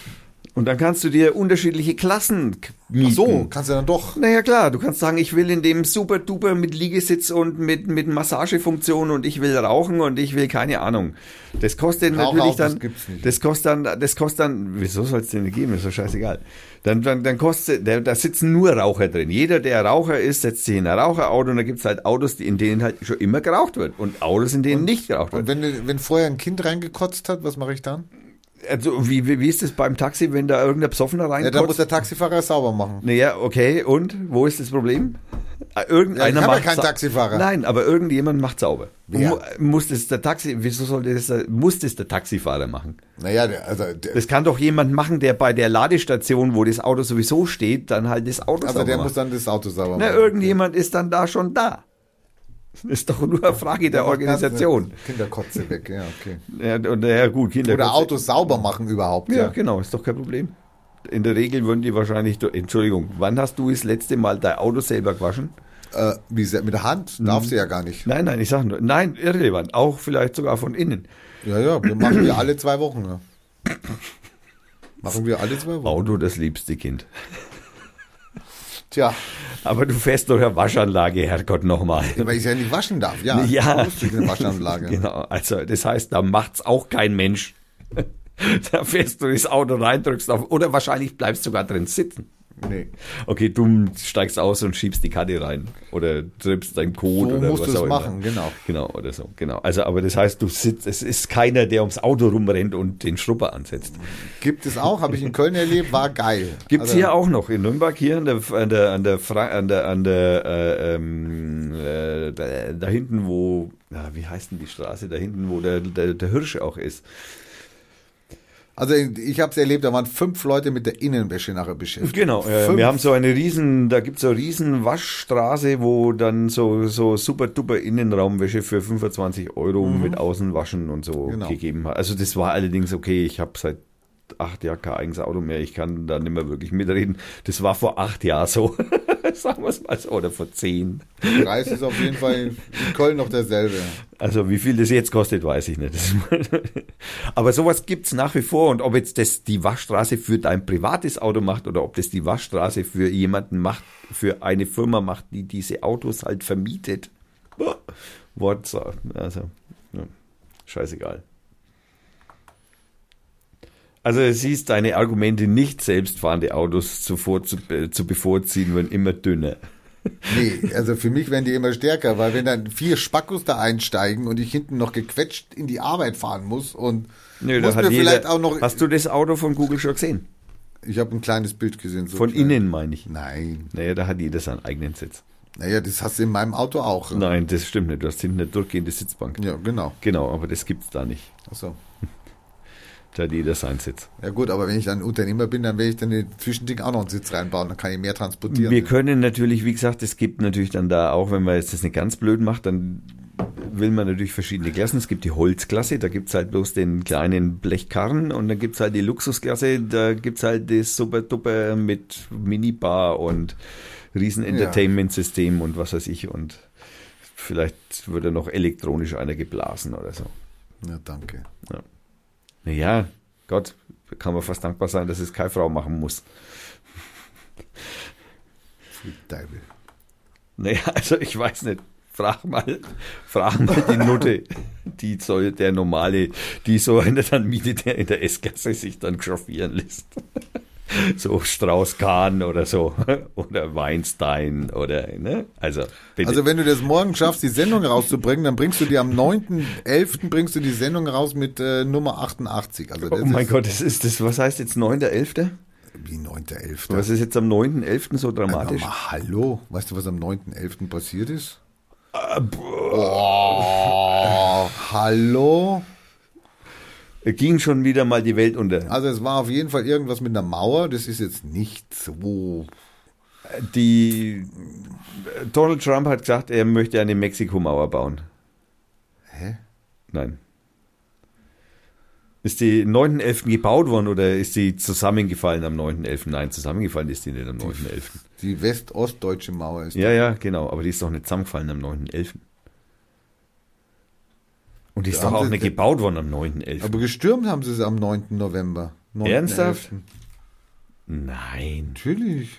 [SPEAKER 1] Und dann kannst du dir unterschiedliche Klassen k-
[SPEAKER 2] Ach
[SPEAKER 1] mieten.
[SPEAKER 2] so, kannst du dann doch.
[SPEAKER 1] Naja klar, du kannst sagen, ich will in dem super duper mit Liegesitz und mit, mit Massagefunktion und ich will rauchen und ich will keine Ahnung. Das kostet natürlich
[SPEAKER 2] Raucherautos
[SPEAKER 1] dann,
[SPEAKER 2] gibt's nicht.
[SPEAKER 1] das kostet dann, das kostet dann, wieso soll es denn geben, ist doch scheißegal. Dann, dann, dann kostet, da, da sitzen nur Raucher drin. Jeder, der Raucher ist, setzt sich in ein Raucherauto und da gibt's halt Autos, die- in denen halt schon immer geraucht wird und Autos, in denen nicht geraucht wird.
[SPEAKER 2] Und wenn, wenn vorher ein Kind reingekotzt hat, was mache ich dann?
[SPEAKER 1] Also, wie, wie, wie ist das beim Taxi, wenn da irgendein Besoffener
[SPEAKER 2] Ja,
[SPEAKER 1] reinkommt?
[SPEAKER 2] dann muss der Taxifahrer sauber machen.
[SPEAKER 1] Naja, okay, und wo ist das Problem? Äh, Irgendeiner
[SPEAKER 2] Ja, ja
[SPEAKER 1] macht
[SPEAKER 2] keinen
[SPEAKER 1] sau-
[SPEAKER 2] Taxifahrer.
[SPEAKER 1] Nein, aber irgendjemand macht sauber. Mu- Muss das der Taxi, wieso sollte das, der- muss das der Taxifahrer machen?
[SPEAKER 2] Naja, der, also, der,
[SPEAKER 1] Das kann doch jemand machen, der bei der Ladestation, wo das Auto sowieso steht, dann halt das Auto
[SPEAKER 2] also
[SPEAKER 1] sauber
[SPEAKER 2] der
[SPEAKER 1] macht.
[SPEAKER 2] muss dann das Auto sauber
[SPEAKER 1] Na,
[SPEAKER 2] machen.
[SPEAKER 1] irgendjemand ist dann da schon da. Ist doch nur eine Frage der Organisation.
[SPEAKER 2] Kinderkotze weg, ja, okay.
[SPEAKER 1] Ja, und, ja gut, Kinder.
[SPEAKER 2] Oder Autos sauber machen überhaupt,
[SPEAKER 1] Ja,
[SPEAKER 2] ja.
[SPEAKER 1] genau, ist doch kein Problem. In der Regel würden die wahrscheinlich, Entschuldigung, wann hast du das letzte Mal dein Auto selber gewaschen?
[SPEAKER 2] Äh, wie mit der Hand? Darf sie ja gar nicht.
[SPEAKER 1] Nein, nein, ich sage nur, nein, irrelevant, auch vielleicht sogar von innen.
[SPEAKER 2] Ja, ja, wir machen wir alle zwei Wochen. Ja. Machen wir alle zwei Wochen.
[SPEAKER 1] Auto das liebste Kind.
[SPEAKER 2] Tja,
[SPEAKER 1] Aber du fährst durch eine Waschanlage, Herrgott, nochmal.
[SPEAKER 2] weil ich ja nicht waschen darf. Ja,
[SPEAKER 1] Ja.
[SPEAKER 2] eine Waschanlage.
[SPEAKER 1] Genau, also das heißt, da macht's auch kein Mensch. Da fährst du ins Auto rein, drückst auf, oder wahrscheinlich bleibst sogar drin sitzen.
[SPEAKER 2] Nee.
[SPEAKER 1] Okay, du steigst aus und schiebst die Karte rein oder trippst deinen Code
[SPEAKER 2] So
[SPEAKER 1] oder
[SPEAKER 2] musst
[SPEAKER 1] was
[SPEAKER 2] du es
[SPEAKER 1] auch immer.
[SPEAKER 2] machen, genau.
[SPEAKER 1] Genau, oder so, genau. Also, aber das heißt, du sitzt, es ist keiner, der ums Auto rumrennt und den Schrupper ansetzt.
[SPEAKER 2] Gibt es auch, habe ich in Köln erlebt, war geil.
[SPEAKER 1] Gibt's
[SPEAKER 2] Also,
[SPEAKER 1] hier auch noch in Nürnberg hier an der an der an der Fra an der an der äh, ähm, äh, da, da hinten wo ja, wie heißt denn die Straße da hinten wo der der, der Hirsch auch ist.
[SPEAKER 2] Also ich habe es erlebt, da waren fünf Leute mit der Innenwäsche nachher beschäftigt.
[SPEAKER 1] Genau,
[SPEAKER 2] Fünf.
[SPEAKER 1] wir haben so eine riesen, da gibt's so eine riesen Waschstraße, wo dann so so super duper Innenraumwäsche für 25 Euro mit Außenwaschen und so
[SPEAKER 2] Genau.
[SPEAKER 1] gegeben hat. Also das war allerdings okay. Ich habe seit acht Jahren kein eigenes Auto mehr. Ich kann da nicht mehr wirklich mitreden. Das war vor acht Jahren so. Sagen wir es mal so. Oder vor zehn.
[SPEAKER 2] Der Preis ist auf jeden Fall in Köln noch derselbe.
[SPEAKER 1] Also wie viel das jetzt kostet, weiß ich nicht. Aber sowas gibt's nach wie vor. Und ob jetzt das die Waschstraße für dein privates Auto macht oder ob das die Waschstraße für jemanden macht, für eine Firma macht, die diese Autos halt vermietet. Boah, Wortsaat. Also, ja, scheißegal. Also es siehst deine Argumente nicht selbstfahrende Autos zuvor zu, äh, zu bevorziehen, werden immer dünner.
[SPEAKER 2] Nee, also für mich werden die immer stärker, weil wenn dann vier Spackos da einsteigen und ich hinten noch gequetscht in die Arbeit fahren muss und
[SPEAKER 1] Nö,
[SPEAKER 2] muss mir vielleicht
[SPEAKER 1] jeder,
[SPEAKER 2] auch noch...
[SPEAKER 1] Hast du das Auto von Google schon gesehen?
[SPEAKER 2] ich habe ein kleines Bild gesehen. So
[SPEAKER 1] Von
[SPEAKER 2] klein.
[SPEAKER 1] innen meine ich.
[SPEAKER 2] Nein.
[SPEAKER 1] Naja, da hat jeder seinen eigenen Sitz.
[SPEAKER 2] Naja, das hast du in meinem Auto auch.
[SPEAKER 1] Nein, das stimmt nicht. Du hast hinten eine durchgehende Sitzbank.
[SPEAKER 2] Ja, genau.
[SPEAKER 1] Genau, aber das gibt's da nicht.
[SPEAKER 2] Achso.
[SPEAKER 1] Da hat jeder seinen Sitz.
[SPEAKER 2] Ja gut, aber wenn ich dann Unternehmer bin, dann werde ich dann in den Zwischending auch noch einen Sitz reinbauen, dann kann ich mehr transportieren.
[SPEAKER 1] Wir können natürlich, wie gesagt, es gibt natürlich dann da auch, wenn man jetzt das nicht ganz blöd macht, dann will man natürlich verschiedene Klassen. Es gibt die Holzklasse, da gibt's halt bloß den kleinen Blechkarren und dann gibt's halt die Luxusklasse, da gibt's halt das super duper mit Minibar und riesen Entertainment-System und was weiß ich und vielleicht wird da noch elektronisch einer geblasen oder so.
[SPEAKER 2] ja, danke.
[SPEAKER 1] Naja, Gott, kann man fast dankbar sein, dass es keine Frau machen muss.
[SPEAKER 2] Teufel.
[SPEAKER 1] Naja, also ich weiß nicht. Frag mal, frag mal die Nutte, die soll der normale, die so einer dann mietet, der in der S-Klasse sich dann chauffieren lässt. So Strauß-Kahn oder so. Oder Weinstein oder, ne? Also, bitte.
[SPEAKER 2] Also wenn du das morgen schaffst, die Sendung rauszubringen, dann bringst du die am 9.11. bringst du die Sendung raus mit äh, Nummer 88. Also
[SPEAKER 1] oh mein Gott, das ist das, was heißt jetzt 9.11.?
[SPEAKER 2] Wie 9.11.
[SPEAKER 1] Was ist jetzt am 9.11. so dramatisch?
[SPEAKER 2] Aber hallo, weißt du, was am 9.11. passiert ist?
[SPEAKER 1] Äh,
[SPEAKER 2] Oh, hallo?
[SPEAKER 1] Ging schon wieder mal die Welt unter.
[SPEAKER 2] Also es war auf jeden Fall irgendwas mit einer Mauer. Das ist jetzt nicht so.
[SPEAKER 1] Die Donald Trump hat gesagt, er möchte eine Mexiko-Mauer bauen.
[SPEAKER 2] Hä?
[SPEAKER 1] Nein. Ist die 9.11. gebaut worden oder ist sie zusammengefallen am 9.11.? Nein, zusammengefallen ist die nicht am 9.11.
[SPEAKER 2] Die west-ostdeutsche Mauer ist.
[SPEAKER 1] Ja, ja, genau. Aber die ist doch nicht zusammengefallen am 9.11. Und die ist doch auch
[SPEAKER 2] sie-
[SPEAKER 1] nicht gebaut worden am 9.11.
[SPEAKER 2] Aber gestürmt haben sie es am 9. November. 9.
[SPEAKER 1] Ernsthaft?
[SPEAKER 2] 11..
[SPEAKER 1] Nein.
[SPEAKER 2] Natürlich.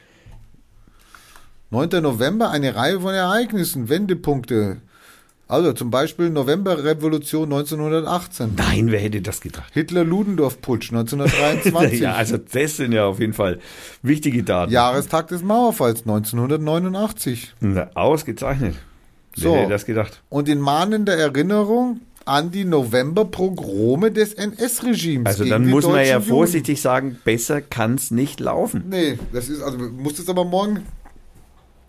[SPEAKER 2] 9. November, eine Reihe von Ereignissen, Wendepunkte. Also zum Beispiel Novemberrevolution 1918.
[SPEAKER 1] Nein, wer hätte das gedacht?
[SPEAKER 2] Hitler-Ludendorff-Putsch 1923.
[SPEAKER 1] ja, also das sind ja auf jeden Fall wichtige Daten.
[SPEAKER 2] Jahrestag des Mauerfalls 1989.
[SPEAKER 1] Na, ausgezeichnet.
[SPEAKER 2] So.
[SPEAKER 1] Wer hätte das gedacht?
[SPEAKER 2] Und in mahnender Erinnerung an die Novemberpogrome des NS-Regimes.
[SPEAKER 1] Also dann muss man ja vorsichtig sagen, besser kann's nicht laufen.
[SPEAKER 2] Nee, das ist, also du musst es aber morgen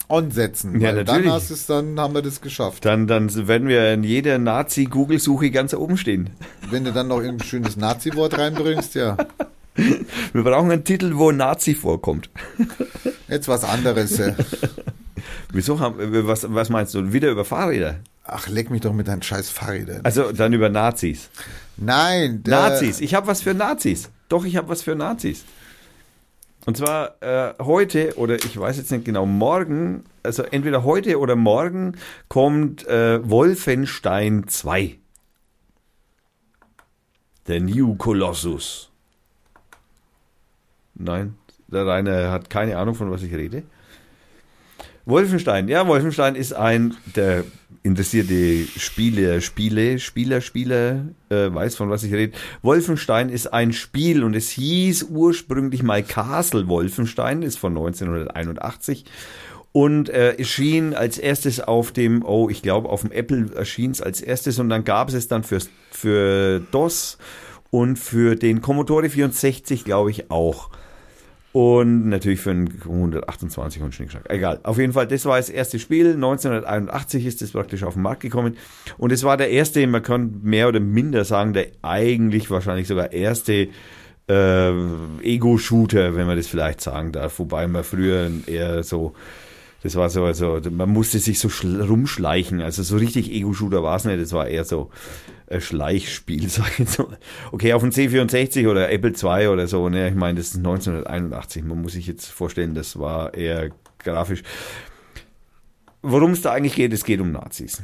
[SPEAKER 2] ansetzen.
[SPEAKER 1] Ja, natürlich.
[SPEAKER 2] Dann, hast es, dann haben wir das geschafft.
[SPEAKER 1] Dann, dann werden wir in jeder Nazi-Google-Suche ganz oben stehen.
[SPEAKER 2] Wenn du dann noch ein schönes Nazi-Wort reinbringst, ja.
[SPEAKER 1] Wir brauchen einen Titel, wo Nazi vorkommt.
[SPEAKER 2] Jetzt was anderes.
[SPEAKER 1] Wieso haben, was, was meinst du? Wieder über Fahrräder?
[SPEAKER 2] Ach, leck mich doch mit deinen scheiß Fahrrädern.
[SPEAKER 1] Also dann über Nazis.
[SPEAKER 2] Nein, der,
[SPEAKER 1] Nazis. Ich habe was für Nazis. Doch, ich habe was für Nazis. Und zwar äh, heute oder ich weiß jetzt nicht genau, morgen, also entweder heute oder morgen kommt äh, Wolfenstein 2. Der New Colossus. Nein, der Rainer hat keine Ahnung, von was ich rede. Wolfenstein, ja, Wolfenstein ist ein, der interessierte Spieler, Spiele, Spieler, Spieler, äh, weiß von was ich rede. Wolfenstein ist ein Spiel und es hieß ursprünglich mal Castle Wolfenstein, ist von 1981 und äh, erschien als erstes auf dem, oh, ich glaube auf dem Apple erschien es als erstes und dann gab es es dann fürs, für DOS und für den Commodore 64, glaube ich, auch. Und natürlich für einen 128 und Schnickschnack. Egal. Auf jeden Fall, das war das erste Spiel. 1981 ist es praktisch auf den Markt gekommen. Und es war der erste, man kann mehr oder minder sagen, der eigentlich wahrscheinlich sogar erste äh, Ego-Shooter, wenn man das vielleicht sagen darf. Wobei man früher eher so, das war so, also man musste sich so schl- rumschleichen. Also so richtig Ego-Shooter war es nicht. Das war eher so Schleichspiel, sag ich jetzt mal. Okay, auf dem C64 oder Apple II oder so, ne? Ich meine, das ist 1981. Man muss sich jetzt vorstellen, das war eher grafisch. Worum es da eigentlich geht, es geht um Nazis.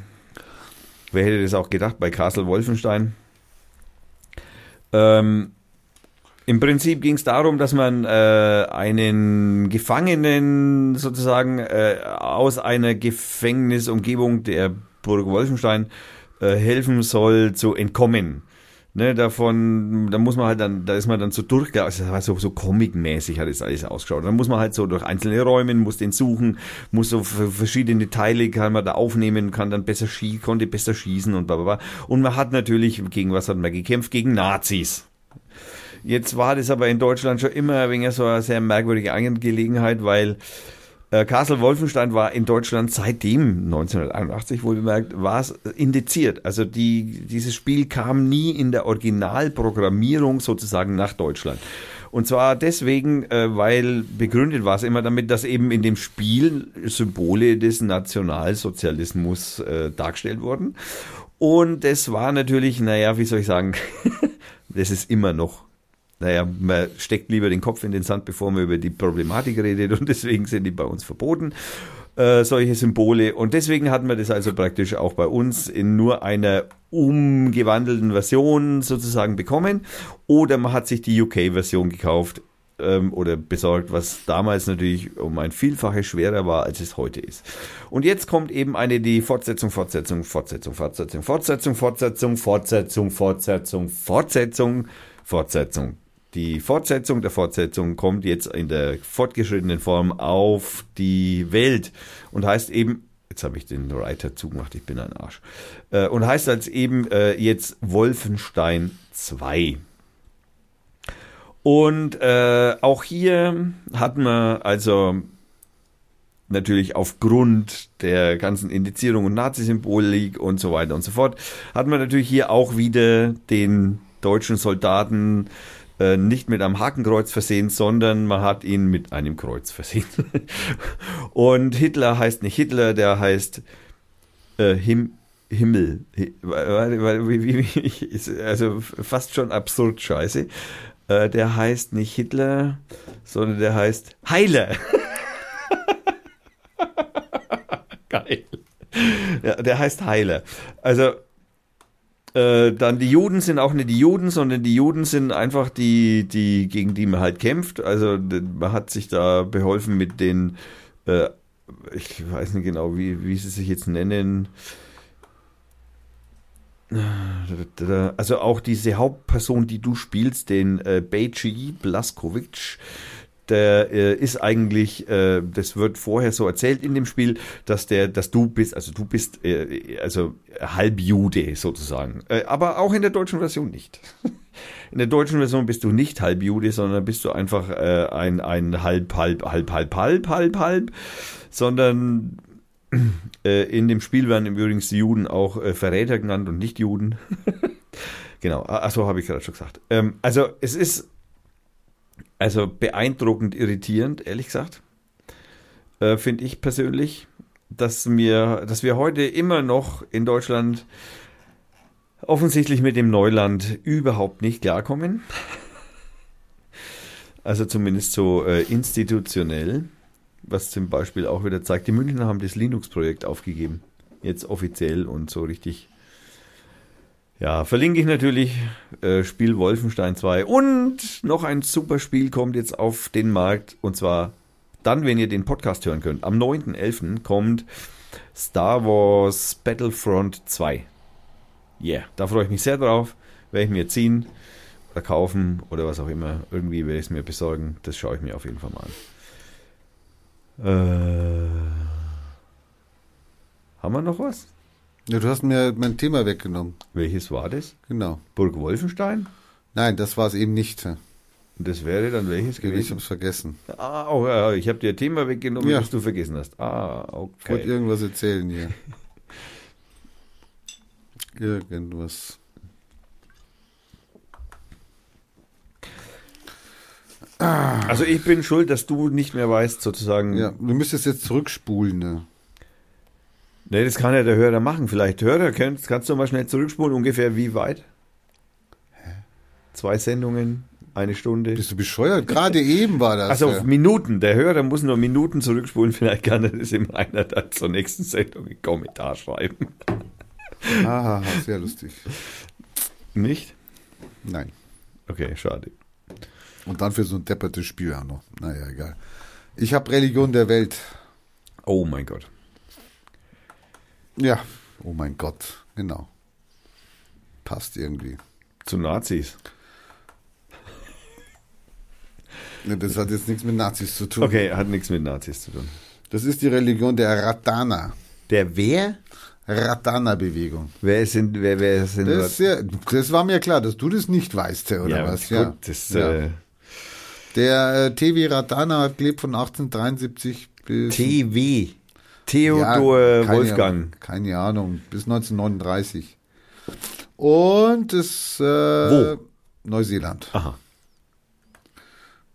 [SPEAKER 1] Wer hätte das auch gedacht bei Castle Wolfenstein? Ähm, Im Prinzip ging es darum, dass man äh, einen Gefangenen sozusagen äh, aus einer Gefängnisumgebung der Burg Wolfenstein äh, helfen soll zu entkommen. Ne, davon, da muss man halt dann, da ist man dann so durch, also so, comic-mäßig hat es alles ausgeschaut. Dann muss man halt so durch einzelne Räume, muss den suchen, muss so verschiedene Teile kann man da aufnehmen, kann dann besser schießen, konnte besser schießen und bla bla bla. Und man hat natürlich, gegen was hat man gekämpft? Gegen Nazis. Jetzt war das aber in Deutschland schon immer wenig so eine sehr merkwürdige Angelegenheit, weil äh, Castle Wolfenstein war in Deutschland seitdem 1981 wohl bemerkt, war es indiziert. Also die, dieses Spiel kam nie in der Originalprogrammierung sozusagen nach Deutschland. Und zwar deswegen, äh, weil begründet war es immer damit, dass eben in dem Spiel Symbole des Nationalsozialismus äh, dargestellt wurden. Und das war natürlich, naja, wie soll ich sagen, das ist immer noch naja, man steckt lieber den Kopf in den Sand, bevor man über die Problematik redet und deswegen sind die bei uns verboten, äh, solche Symbole. Und deswegen hatten wir das also praktisch auch bei uns in nur einer umgewandelten Version sozusagen bekommen. Oder man hat sich die UK-Version gekauft ähm, oder besorgt, was damals natürlich um ein Vielfaches schwerer war, als es heute ist. Und jetzt kommt eben eine die Fortsetzung, Fortsetzung, Fortsetzung, Fortsetzung, Fortsetzung, Fortsetzung, Fortsetzung, Fortsetzung, Fortsetzung, Fortsetzung. Die Fortsetzung der Fortsetzung kommt jetzt in der fortgeschrittenen Form auf die Welt und heißt eben, jetzt habe ich den Writer zugemacht, ich bin ein Arsch, äh, und heißt als eben äh, jetzt Wolfenstein 2. Und äh, auch hier hat man also natürlich aufgrund der ganzen Indizierung und Nazisymbolik und so weiter und so fort, hat man natürlich hier auch wieder den deutschen Soldaten äh, nicht mit einem Hakenkreuz versehen, sondern man hat ihn mit einem Kreuz versehen. und Hitler heißt nicht Hitler, der heißt äh, Him Himmel. Also fast schon absurd scheiße. Äh, der heißt nicht Hitler, sondern der heißt Heiler. Geil. Ja, der heißt Heiler. Also, äh, dann die Juden sind auch nicht die Juden, sondern die Juden sind einfach die, die, gegen die man halt kämpft. Also, man hat sich da beholfen mit den, äh, ich weiß nicht genau, wie, wie sie sich jetzt nennen. Also auch diese Hauptperson, die du spielst, den äh, Beji Blaskovic, der äh, ist eigentlich, äh, das wird vorher so erzählt in dem Spiel, dass der, dass du bist, also du bist äh, also halb Jude sozusagen, äh, aber auch in der deutschen Version nicht. In der deutschen Version bist du nicht halb Jude, sondern bist du einfach äh, ein ein halb halb halb halb halb halb halb, sondern äh, in dem Spiel werden übrigens die Juden auch Verräter genannt und nicht Juden. genau, achso, habe ich gerade schon gesagt. Ähm, also es ist also beeindruckend irritierend, ehrlich gesagt, äh, finde ich persönlich, dass mir, dass wir heute immer noch in Deutschland offensichtlich mit dem Neuland überhaupt nicht klarkommen. Also zumindest so äh, institutionell, was zum Beispiel auch wieder zeigt, die Münchner haben das Linux-Projekt aufgegeben. Jetzt offiziell und so richtig. Ja, verlinke ich natürlich äh, Spiel Wolfenstein 2 und noch ein super Spiel kommt jetzt auf den Markt und zwar dann, wenn ihr den Podcast hören könnt. Am 9.11. kommt Star Wars Battlefront 2. Yeah, da freue ich mich sehr drauf. Werde ich mir ziehen oder kaufen oder was auch immer. Irgendwie werde ich es mir besorgen. Das schaue ich mir auf jeden Fall mal an. Äh, haben wir noch was?
[SPEAKER 2] Ja, du hast mir mein Thema weggenommen.
[SPEAKER 1] Welches war das?
[SPEAKER 2] Genau.
[SPEAKER 1] Burg Wolfenstein?
[SPEAKER 2] Nein, das war es eben nicht.
[SPEAKER 1] Und das wäre dann welches
[SPEAKER 2] Ich
[SPEAKER 1] gewesen?
[SPEAKER 2] hab's vergessen.
[SPEAKER 1] Ah, oh, ja, ich habe dir ein Thema weggenommen,
[SPEAKER 2] Ja.
[SPEAKER 1] das du vergessen hast. Ah,
[SPEAKER 2] Ich wollte
[SPEAKER 1] okay.
[SPEAKER 2] irgendwas erzählen hier. Irgendwas.
[SPEAKER 1] Also ich bin schuld, dass du nicht mehr weißt, sozusagen.
[SPEAKER 2] Ja, du müsstest jetzt zurückspulen. Ne?
[SPEAKER 1] Nee, das kann ja der Hörer machen. Vielleicht Hörer, kannst, kannst du mal schnell zurückspulen, ungefähr wie weit? Zwei Sendungen, eine Stunde.
[SPEAKER 2] Bist du bescheuert? Gerade eben war das.
[SPEAKER 1] Also
[SPEAKER 2] ja.
[SPEAKER 1] Minuten. Der Hörer muss nur Minuten zurückspulen. Vielleicht kann er das im einer dann zur nächsten Sendung im Kommentar schreiben.
[SPEAKER 2] Aha, sehr lustig.
[SPEAKER 1] Nicht?
[SPEAKER 2] Nein.
[SPEAKER 1] Okay, schade.
[SPEAKER 2] Und dann für so ein deppertes Spiel auch noch. Naja, egal. Ich habe Religion der Welt.
[SPEAKER 1] Oh mein Gott.
[SPEAKER 2] Ja. Oh mein Gott. Genau. Passt irgendwie.
[SPEAKER 1] Zu Nazis.
[SPEAKER 2] Ne, Das hat jetzt nichts mit Nazis zu tun.
[SPEAKER 1] Okay, hat nichts mit Nazis zu tun.
[SPEAKER 2] Das ist die Religion der Ratana.
[SPEAKER 1] Der wer?
[SPEAKER 2] Ratana-Bewegung.
[SPEAKER 1] Wer sind, wer, wer sind
[SPEAKER 2] Das, ja, das war mir klar, dass du das nicht weißt, oder
[SPEAKER 1] ja,
[SPEAKER 2] was?
[SPEAKER 1] gut,
[SPEAKER 2] Ja.
[SPEAKER 1] das,
[SPEAKER 2] ja.
[SPEAKER 1] Äh,
[SPEAKER 2] Der äh, TV Ratana hat gelebt von 1873 bis.
[SPEAKER 1] TW. Theodor
[SPEAKER 2] Ja, keine-
[SPEAKER 1] Wolfgang.
[SPEAKER 2] Keine Ahnung, bis 1939. Und das. Äh,
[SPEAKER 1] Wo?
[SPEAKER 2] Neuseeland.
[SPEAKER 1] Aha.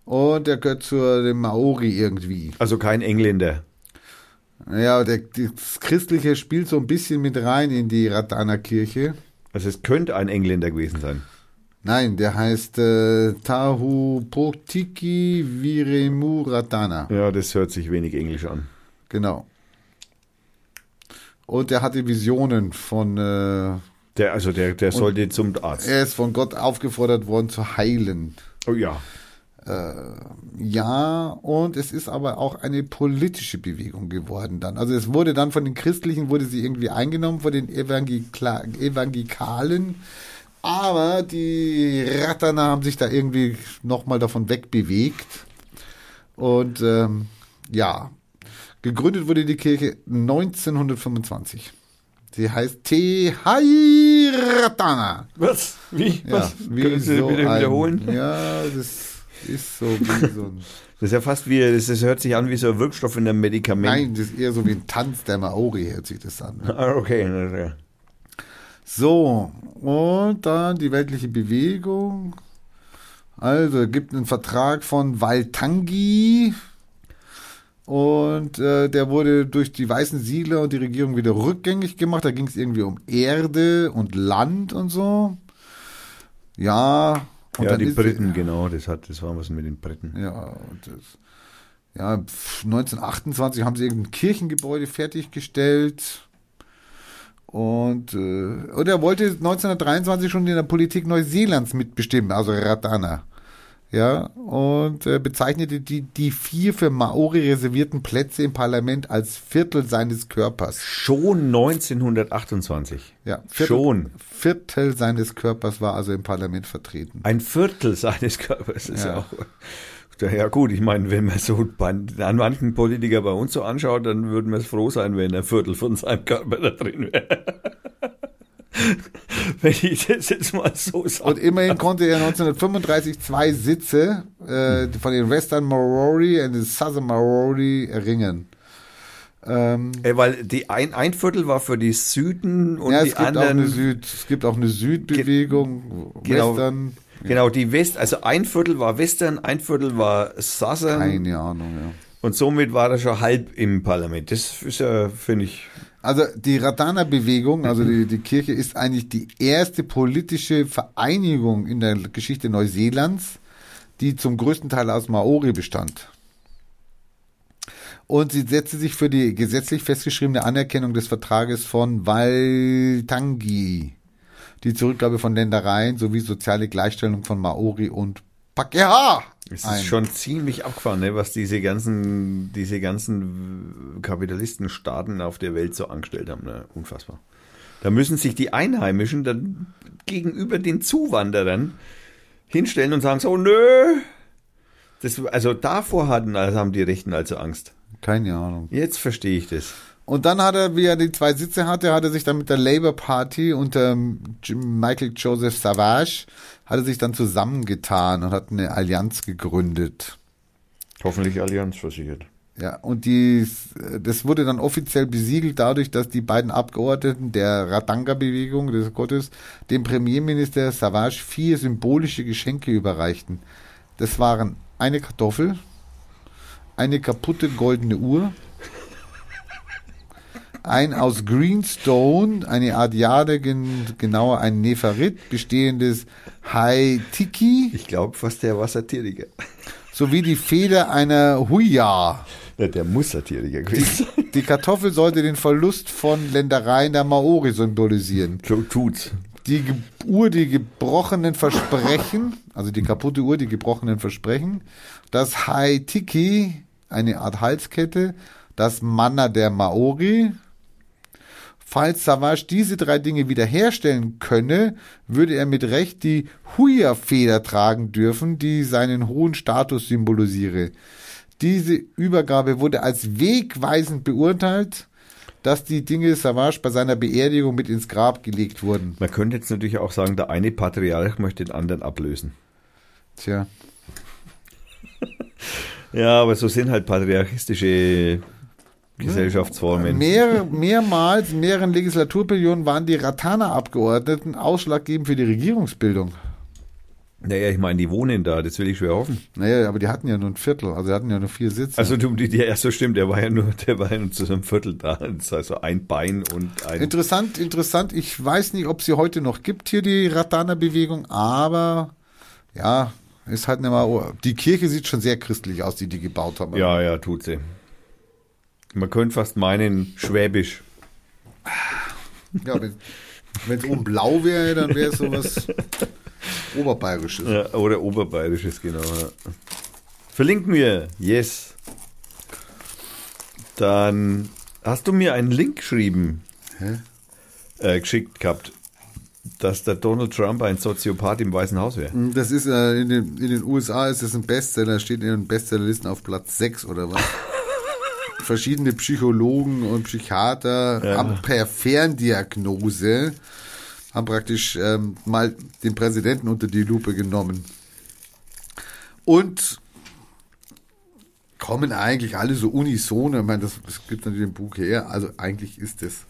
[SPEAKER 2] Und der gehört zu dem Maori irgendwie.
[SPEAKER 1] Also kein Engländer.
[SPEAKER 2] Ja, der, das Christliche spielt so ein bisschen mit rein in die Ratana-Kirche.
[SPEAKER 1] Also es könnte ein Engländer gewesen sein.
[SPEAKER 2] Nein, der heißt äh, Tahu Potiki Viremu Ratana.
[SPEAKER 1] Ja, das hört sich wenig englisch an.
[SPEAKER 2] Genau. Und der hatte Visionen von, äh,
[SPEAKER 1] Der, also der, der sollte zum Arzt.
[SPEAKER 2] er ist von Gott aufgefordert worden zu heilen.
[SPEAKER 1] oh ja.
[SPEAKER 2] Ja, und es ist aber auch eine politische Bewegung geworden dann. Also es wurde dann von den Christlichen, wurde sie irgendwie eingenommen, von den Evangelikalen. Aber die Ratana haben sich da irgendwie nochmal davon wegbewegt. Und ähm, ja, gegründet wurde die Kirche 1925. Sie heißt Tehai Ratana.
[SPEAKER 1] Was? Wie?
[SPEAKER 2] Ja,
[SPEAKER 1] Was?
[SPEAKER 2] wie
[SPEAKER 1] Können Sie
[SPEAKER 2] so ein,
[SPEAKER 1] wiederholen?
[SPEAKER 2] Ja, das ist so wie so ein...
[SPEAKER 1] Das ist ja fast wie, das, das hört sich an wie so ein Wirkstoff in einem Medikament.
[SPEAKER 2] Nein, das ist eher so wie ein Tanz der Maori, hört sich das an. Ne?
[SPEAKER 1] Ah, okay.
[SPEAKER 2] So, und dann die weltliche Bewegung. Also, es gibt einen Vertrag von Waltangi Und äh, der wurde durch die weißen Siedler und die Regierung wieder rückgängig gemacht. Da ging es irgendwie um Erde und Land und so. Ja. Und
[SPEAKER 1] ja, die Briten, genau, das hat, das war was mit den Briten.
[SPEAKER 2] Ja, und das, ja, pf, 1928 haben sie irgendein Kirchengebäude fertiggestellt. Und, äh, und er wollte 1923 schon in der Politik Neuseelands mitbestimmen, also Ratana. Ja, und äh, bezeichnete die, die vier für Maori reservierten Plätze im Parlament als Viertel seines Körpers.
[SPEAKER 1] Schon 1928.
[SPEAKER 2] Ja, Viertel,
[SPEAKER 1] Schon.
[SPEAKER 2] Viertel seines Körpers war also im Parlament vertreten.
[SPEAKER 1] Ein Viertel seines Körpers ist ja,
[SPEAKER 2] Ja.
[SPEAKER 1] auch. Ja gut, ich meine, wenn man so an manchen Politiker bei uns so anschaut, dann würden wir es froh sein, wenn ein Viertel von seinem Körper da drin wäre. wenn ich das jetzt mal so
[SPEAKER 2] Und
[SPEAKER 1] sage.
[SPEAKER 2] immerhin konnte er 1935 zwei Sitze äh, von den Western Maori und den Southern Maori erringen. Ähm,
[SPEAKER 1] Äh, weil die ein, ein Viertel war für die Süden und
[SPEAKER 2] ja,
[SPEAKER 1] die anderen.
[SPEAKER 2] eine Süd, es gibt auch eine Südbewegung,
[SPEAKER 1] Genau.
[SPEAKER 2] Western,
[SPEAKER 1] Genau, die West, also ein Viertel war Western, ein Viertel war Southern
[SPEAKER 2] keine Ahnung. Ja.
[SPEAKER 1] und somit war er schon halb im Parlament. Das ist ja, finde ich,
[SPEAKER 2] Also die Ratana-Bewegung, also die, die Kirche, ist eigentlich die erste politische Vereinigung in der Geschichte Neuseelands, die zum größten Teil aus Maori bestand. Und sie setzte sich für die gesetzlich festgeschriebene Anerkennung des Vertrages von Waitangi, die Zurückgabe von Ländereien sowie soziale Gleichstellung von Maori und Pakeha.
[SPEAKER 1] Es ist schon ziemlich abgefahren, ne, was diese ganzen, diese ganzen Kapitalistenstaaten auf der Welt so angestellt haben. Ne? Unfassbar. Da müssen sich die Einheimischen dann gegenüber den Zuwanderern hinstellen und sagen so, nö. Das, also davor hatten, also haben die Rechten also Angst.
[SPEAKER 2] Keine Ahnung.
[SPEAKER 1] Jetzt verstehe ich das.
[SPEAKER 2] Und dann hat er, wie er die zwei Sitze hatte, hat er sich dann mit der Labour Party unter Michael Joseph Savage, hat er sich dann zusammengetan und hat eine Allianz gegründet.
[SPEAKER 1] Hoffentlich Allianz versichert.
[SPEAKER 2] Ja, und die, das wurde dann offiziell besiegelt dadurch, dass die beiden Abgeordneten der Ratanga-Bewegung des Gottes dem Premierminister Savage vier symbolische Geschenke überreichten. Das waren eine Kartoffel, eine kaputte goldene Uhr, ein aus Greenstone, eine Art Jade, gen, genauer ein Nepharit, bestehendes Haitiki,
[SPEAKER 1] Ich glaube fast, der war Satiriker.
[SPEAKER 2] sowie die Feder einer Huya.
[SPEAKER 1] Der muss Satiriker gewesen sein.
[SPEAKER 2] Die Kartoffel sollte den Verlust von Ländereien der Maori symbolisieren.
[SPEAKER 1] So tut's.
[SPEAKER 2] Die Uhr, die gebrochenen Versprechen, also die kaputte Uhr, die gebrochenen Versprechen. Das Haitiki, eine Art Halskette. Das Manna der Maori. Falls Savage diese drei Dinge wiederherstellen könne, würde er mit Recht die Huya-Feder tragen dürfen, die seinen hohen Status symbolisiere. Diese Übergabe wurde als wegweisend beurteilt, dass die Dinge Savage bei seiner Beerdigung mit ins Grab gelegt wurden.
[SPEAKER 1] Man könnte jetzt natürlich auch sagen, der eine Patriarch möchte den anderen ablösen.
[SPEAKER 2] Tja,
[SPEAKER 1] Ja, aber so sind halt patriarchistische Gesellschaftsformen.
[SPEAKER 2] Mehr, mehrmals, in mehreren Legislaturperioden waren die Ratana-Abgeordneten ausschlaggebend für die Regierungsbildung.
[SPEAKER 1] Naja, ich meine, die wohnen da, das will ich schwer hoffen.
[SPEAKER 2] Naja, aber die hatten ja nur ein Viertel, also die hatten ja nur vier Sitze.
[SPEAKER 1] Also du, die, ja, so stimmt, der war ja nur, der war ja nur zu so einem Viertel da. Das ist also ein Bein und ein.
[SPEAKER 2] Interessant, interessant. Ich weiß nicht, ob sie heute noch gibt hier die Ratana-Bewegung, aber ja, ist halt nicht mal. Die Kirche sieht schon sehr christlich aus, die die gebaut haben.
[SPEAKER 1] Ja, ja, tut sie. Man könnte fast meinen, schwäbisch.
[SPEAKER 2] ja wenn es oben blau wäre, dann wäre es sowas Oberbayerisches.
[SPEAKER 1] Ja, oder oberbayerisches, genau. Ja. Verlinken wir, yes. Dann hast du mir einen Link geschrieben,
[SPEAKER 2] Hä?
[SPEAKER 1] äh, geschickt gehabt, dass der Donald Trump ein Soziopath im Weißen Haus wäre.
[SPEAKER 2] Das ist äh, in, den, in den USA ist es ein Bestseller, steht in den Bestsellerlisten auf Platz 6 oder was. Verschiedene Psychologen und Psychiater
[SPEAKER 1] Ja.
[SPEAKER 2] haben per Ferndiagnose haben praktisch ähm, mal den Präsidenten unter die Lupe genommen. Und kommen eigentlich alle so unisono, ich meine, das, das gibt natürlich im Buch her, also eigentlich ist es,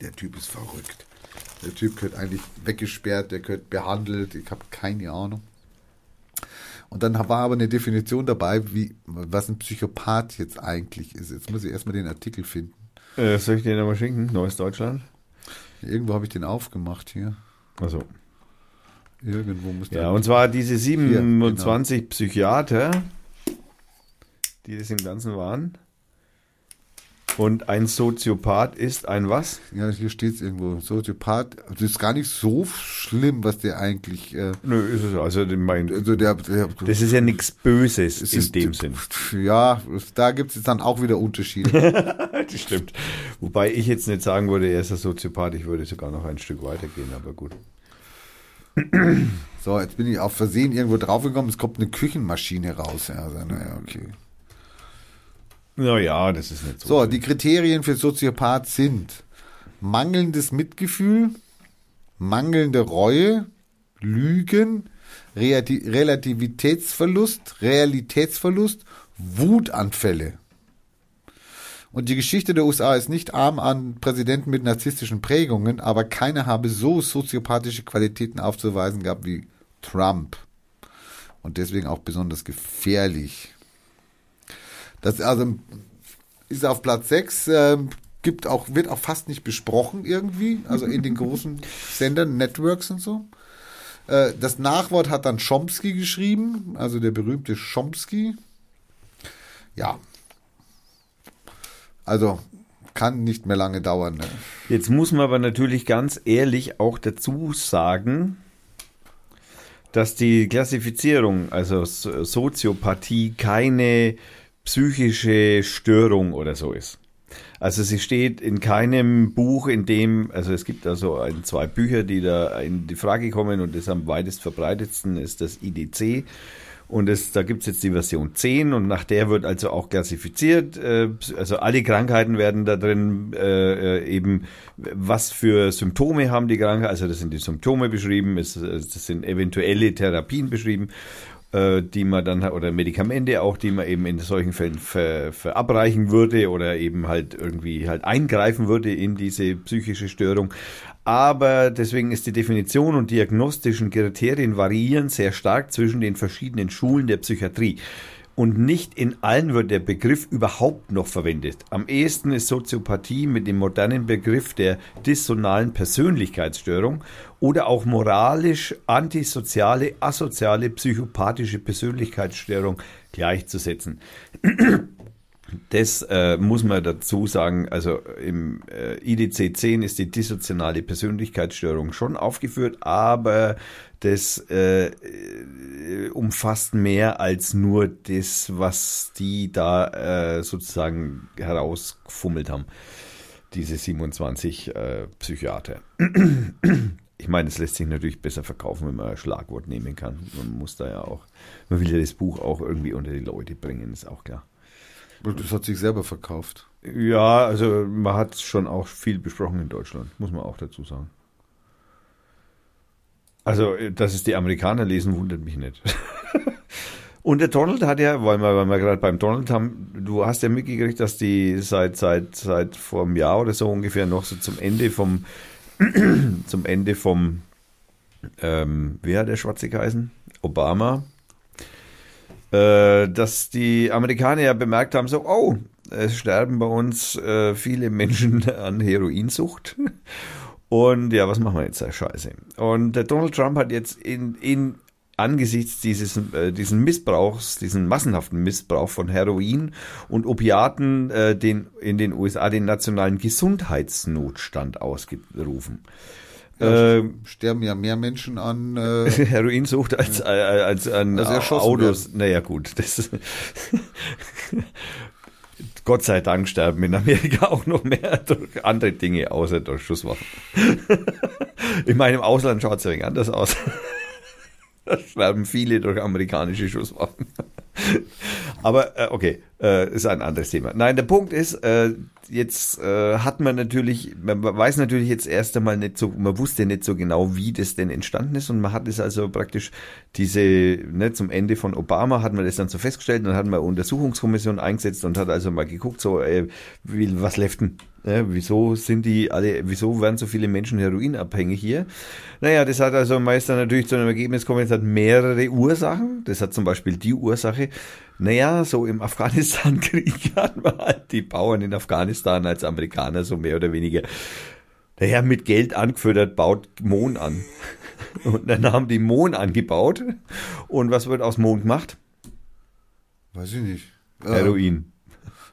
[SPEAKER 2] der Typ ist verrückt. Der Typ gehört eigentlich weggesperrt, der gehört behandelt, ich habe keine Ahnung. Und dann war aber eine Definition dabei, wie, was ein Psychopath jetzt eigentlich ist. Jetzt muss ich erstmal den Artikel finden.
[SPEAKER 1] Äh, soll ich dir nochmal schicken? Neues Deutschland?
[SPEAKER 2] Irgendwo habe ich den aufgemacht hier.
[SPEAKER 1] Also.
[SPEAKER 2] Irgendwo muss
[SPEAKER 1] Ja,
[SPEAKER 2] der.
[SPEAKER 1] und zwar diese
[SPEAKER 2] genau.
[SPEAKER 1] 27 Psychiater, die das im Ganzen waren. Und ein Soziopath ist ein was?
[SPEAKER 2] Ja, hier steht es irgendwo. Soziopath. Das ist gar nicht so schlimm, was der eigentlich. Äh,
[SPEAKER 1] Nö, ist es also mein,
[SPEAKER 2] also der, der,
[SPEAKER 1] Das ist ja nichts Böses
[SPEAKER 2] es
[SPEAKER 1] in
[SPEAKER 2] ist-
[SPEAKER 1] dem Sinn.
[SPEAKER 2] Ja, da gibt es jetzt dann auch wieder Unterschiede.
[SPEAKER 1] Das stimmt. Wobei ich jetzt nicht sagen würde, er ist ein Soziopath, ich würde sogar noch ein Stück weitergehen, aber gut.
[SPEAKER 2] so, jetzt bin ich auf Versehen irgendwo draufgekommen. Es kommt eine Küchenmaschine raus. Ja, also, naja, okay.
[SPEAKER 1] Naja, das ist nicht so.
[SPEAKER 2] So, die Kriterien für Soziopath sind mangelndes Mitgefühl, mangelnde Reue, Lügen, Relativitätsverlust, Realitätsverlust, Wutanfälle. Und die Geschichte der USA ist nicht arm an Präsidenten mit narzisstischen Prägungen, aber keiner habe so soziopathische Qualitäten aufzuweisen gehabt wie Trump. Und deswegen auch besonders gefährlich. Das also ist auf Platz 6, ähm, gibt auch, wird auch fast nicht besprochen irgendwie, also in den großen Sendern, Networks und so. Äh, das Nachwort hat dann Chomsky geschrieben, also der berühmte Chomsky. Ja. Also kann nicht mehr lange dauern. Ne?
[SPEAKER 1] Jetzt muss man aber natürlich ganz ehrlich auch dazu sagen, dass die Klassifizierung, also So- Soziopathie, keine psychische Störung oder so ist. Also sie steht in keinem Buch, in dem, also es gibt also ein, zwei Bücher, die da in die Frage kommen und das am weitest verbreitetsten ist das IDC. Und es, da gibt's jetzt die Version 10 und nach der wird also auch klassifiziert. Äh, also alle Krankheiten werden da drin äh, äh, eben, was für Symptome haben die Krankheit. Also das sind die Symptome beschrieben, es, es- das sind eventuelle Therapien beschrieben, äh, die man dann, oder Medikamente auch, die man eben in solchen Fällen ver, verabreichen würde oder eben halt irgendwie halt eingreifen würde in diese psychische Störung. Aber deswegen ist die Definition und diagnostischen Kriterien variieren sehr stark zwischen den verschiedenen Schulen der Psychiatrie. Und nicht in allen wird der Begriff überhaupt noch verwendet. Am ehesten ist Soziopathie mit dem modernen Begriff der dissonalen Persönlichkeitsstörung oder auch moralisch antisoziale, asoziale, psychopathische Persönlichkeitsstörung gleichzusetzen. Das äh, muss man dazu sagen, also im äh, IDC 10 ist die dissoziale Persönlichkeitsstörung schon aufgeführt, aber das äh, äh, umfasst mehr als nur das, was die da äh, sozusagen herausgefummelt haben, diese 27 äh, Psychiater. Ich meine, es lässt sich natürlich besser verkaufen, wenn man ein Schlagwort nehmen kann. Man muss da ja auch, man will ja das Buch auch irgendwie unter die Leute bringen, ist auch klar.
[SPEAKER 2] Das hat sich selber verkauft.
[SPEAKER 1] Ja, also man hat schon auch viel besprochen in Deutschland, muss man auch dazu sagen. Also, dass es die Amerikaner lesen, wundert mich nicht. Und der Donald hat ja, weil wir, weil wir gerade beim Donald haben, du hast ja mitgekriegt, dass die seit, seit, seit vor einem Jahr oder so ungefähr noch so zum Ende vom, zum Ende vom, ähm, wie hat der Schwarze geheißen? Obama, äh, dass die Amerikaner ja bemerkt haben, so, oh, es sterben bei uns äh, viele Menschen an Heroinsucht. Und ja, was machen wir jetzt da Scheiße? Und der Donald Trump hat jetzt in, in angesichts dieses, äh, diesen Missbrauchs, diesen massenhaften Missbrauch von Heroin und Opiaten äh, den, in den USA den nationalen Gesundheitsnotstand ausgerufen. Äh,
[SPEAKER 2] Sterben ja mehr Menschen an. Äh,
[SPEAKER 1] Heroinsucht als, äh, als an
[SPEAKER 2] Als
[SPEAKER 1] Autos. Naja, gut. Das, Gott sei Dank sterben in Amerika auch noch mehr durch andere Dinge, außer durch Schusswaffen. in meinem Ausland schaut es ein wenig anders aus. Da sterben viele durch amerikanische Schusswaffen. Aber äh, okay, Äh, ist ein anderes Thema. Nein, der Punkt ist, äh, jetzt äh, hat man natürlich, man weiß natürlich jetzt erst einmal nicht so, man wusste nicht so genau, wie das denn entstanden ist und man hat es also praktisch diese, ne, zum Ende von Obama hat man das dann so festgestellt, dann hat man eine Untersuchungskommission eingesetzt und hat also mal geguckt, so, äh, wie, was läuft denn? Ja, wieso sind die alle, wieso werden so viele Menschen heroinabhängig hier? Naja, das hat also meist dann natürlich zu einem Ergebnis gekommen, es hat mehrere Ursachen. Das hat zum Beispiel die Ursache, naja, so im Afghanistan-Krieg hatten wir halt die Bauern in Afghanistan als Amerikaner so mehr oder weniger, naja, mit Geld angefüttert, baut Mohn an. Und dann haben die Mohn angebaut. Und was wird aus Mohn gemacht?
[SPEAKER 2] Weiß ich nicht. Äh,
[SPEAKER 1] Heroin.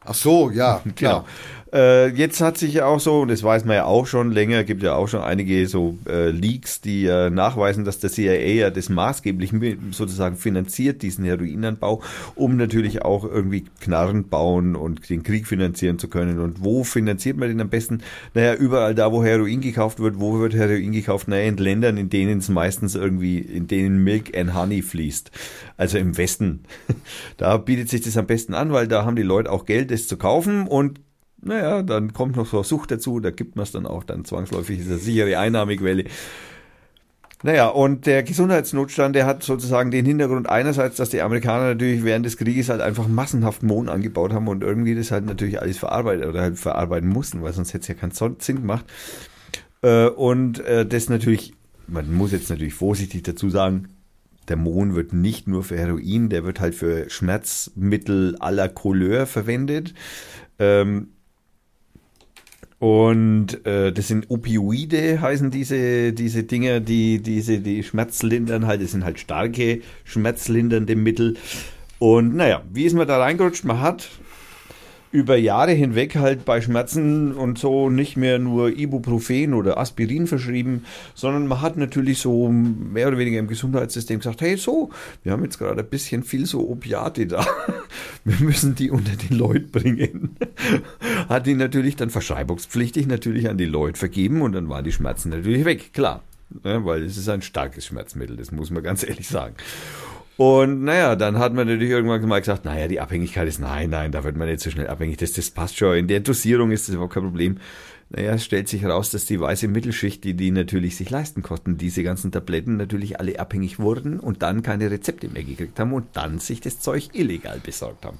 [SPEAKER 2] Ach so, ja,
[SPEAKER 1] Genau. Äh, jetzt hat sich ja auch so, und das weiß man ja auch schon länger, gibt ja auch schon einige so äh, Leaks, die äh, nachweisen, dass der CIA ja das maßgeblich sozusagen finanziert, diesen Heroinanbau, um natürlich auch irgendwie Knarren bauen und den Krieg finanzieren zu können. Und wo finanziert man den am besten? Naja, überall da, wo Heroin gekauft wird. Wo wird Heroin gekauft? Naja, in Ländern, in denen es meistens irgendwie, in denen Milk and Honey fließt. Also im Westen. Da bietet sich das am besten an, weil da haben die Leute auch Geld, das zu kaufen und naja, dann kommt noch so Sucht dazu, da gibt man es dann auch dann zwangsläufig, ist eine sichere Einnahmequelle. Naja, und der Gesundheitsnotstand, der hat sozusagen den Hintergrund einerseits, dass die Amerikaner natürlich während des Krieges halt einfach massenhaft Mohn angebaut haben und irgendwie das halt natürlich alles verarbeitet oder halt verarbeiten mussten, weil sonst hätte es ja keinen Sinn gemacht. Äh, Und äh, das natürlich, man muss jetzt natürlich vorsichtig dazu sagen, der Mohn wird nicht nur für Heroin, der wird halt für Schmerzmittel aller Couleur verwendet. Ähm, und äh, das sind Opioide, heißen diese, diese Dinger, die, diese, die Schmerzlindern halt, das sind halt starke schmerzlindernde Mittel. Und naja, wie ist man da reingerutscht? Man hat über Jahre hinweg halt bei Schmerzen und so nicht mehr nur Ibuprofen oder Aspirin verschrieben, sondern man hat natürlich so mehr oder weniger im Gesundheitssystem gesagt, hey so, wir haben jetzt gerade ein bisschen viel so Opiate da, wir müssen die unter die Leute bringen. Hat die natürlich dann verschreibungspflichtig natürlich an die Leute vergeben und dann waren die Schmerzen natürlich weg, klar. Ja, weil es ist ein starkes Schmerzmittel, das muss man ganz ehrlich sagen. Und naja, dann hat man natürlich irgendwann mal gesagt, naja, die Abhängigkeit ist, nein, nein, da wird man nicht so schnell abhängig, das, das passt schon, in der Dosierung ist das überhaupt kein Problem. Naja, es stellt sich heraus, dass die weiße Mittelschicht, die die natürlich sich leisten konnten, diese ganzen Tabletten natürlich alle abhängig wurden und dann keine Rezepte mehr gekriegt haben und dann sich das Zeug illegal besorgt haben.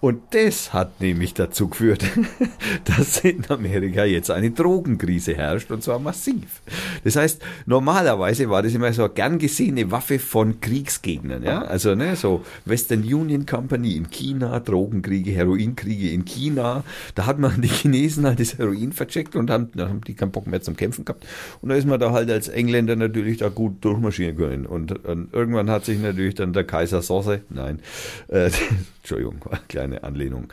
[SPEAKER 1] Und das hat nämlich dazu geführt, dass in Amerika jetzt eine Drogenkrise herrscht und zwar massiv. Das heißt, normalerweise war das immer so eine gern gesehene Waffe von Kriegsgegnern, ja. Also, ne, so Western Union Company in China, Drogenkriege, Heroinkriege in China. Da hat man die Chinesen halt das Heroin vercheckt und haben, haben die keinen Bock mehr zum Kämpfen gehabt. Und da ist man da halt als Engländer natürlich da gut durchmarschieren können. Und, und irgendwann hat sich natürlich dann der Kaiser Sosse, nein, äh, Entschuldigung, kleine Anlehnung.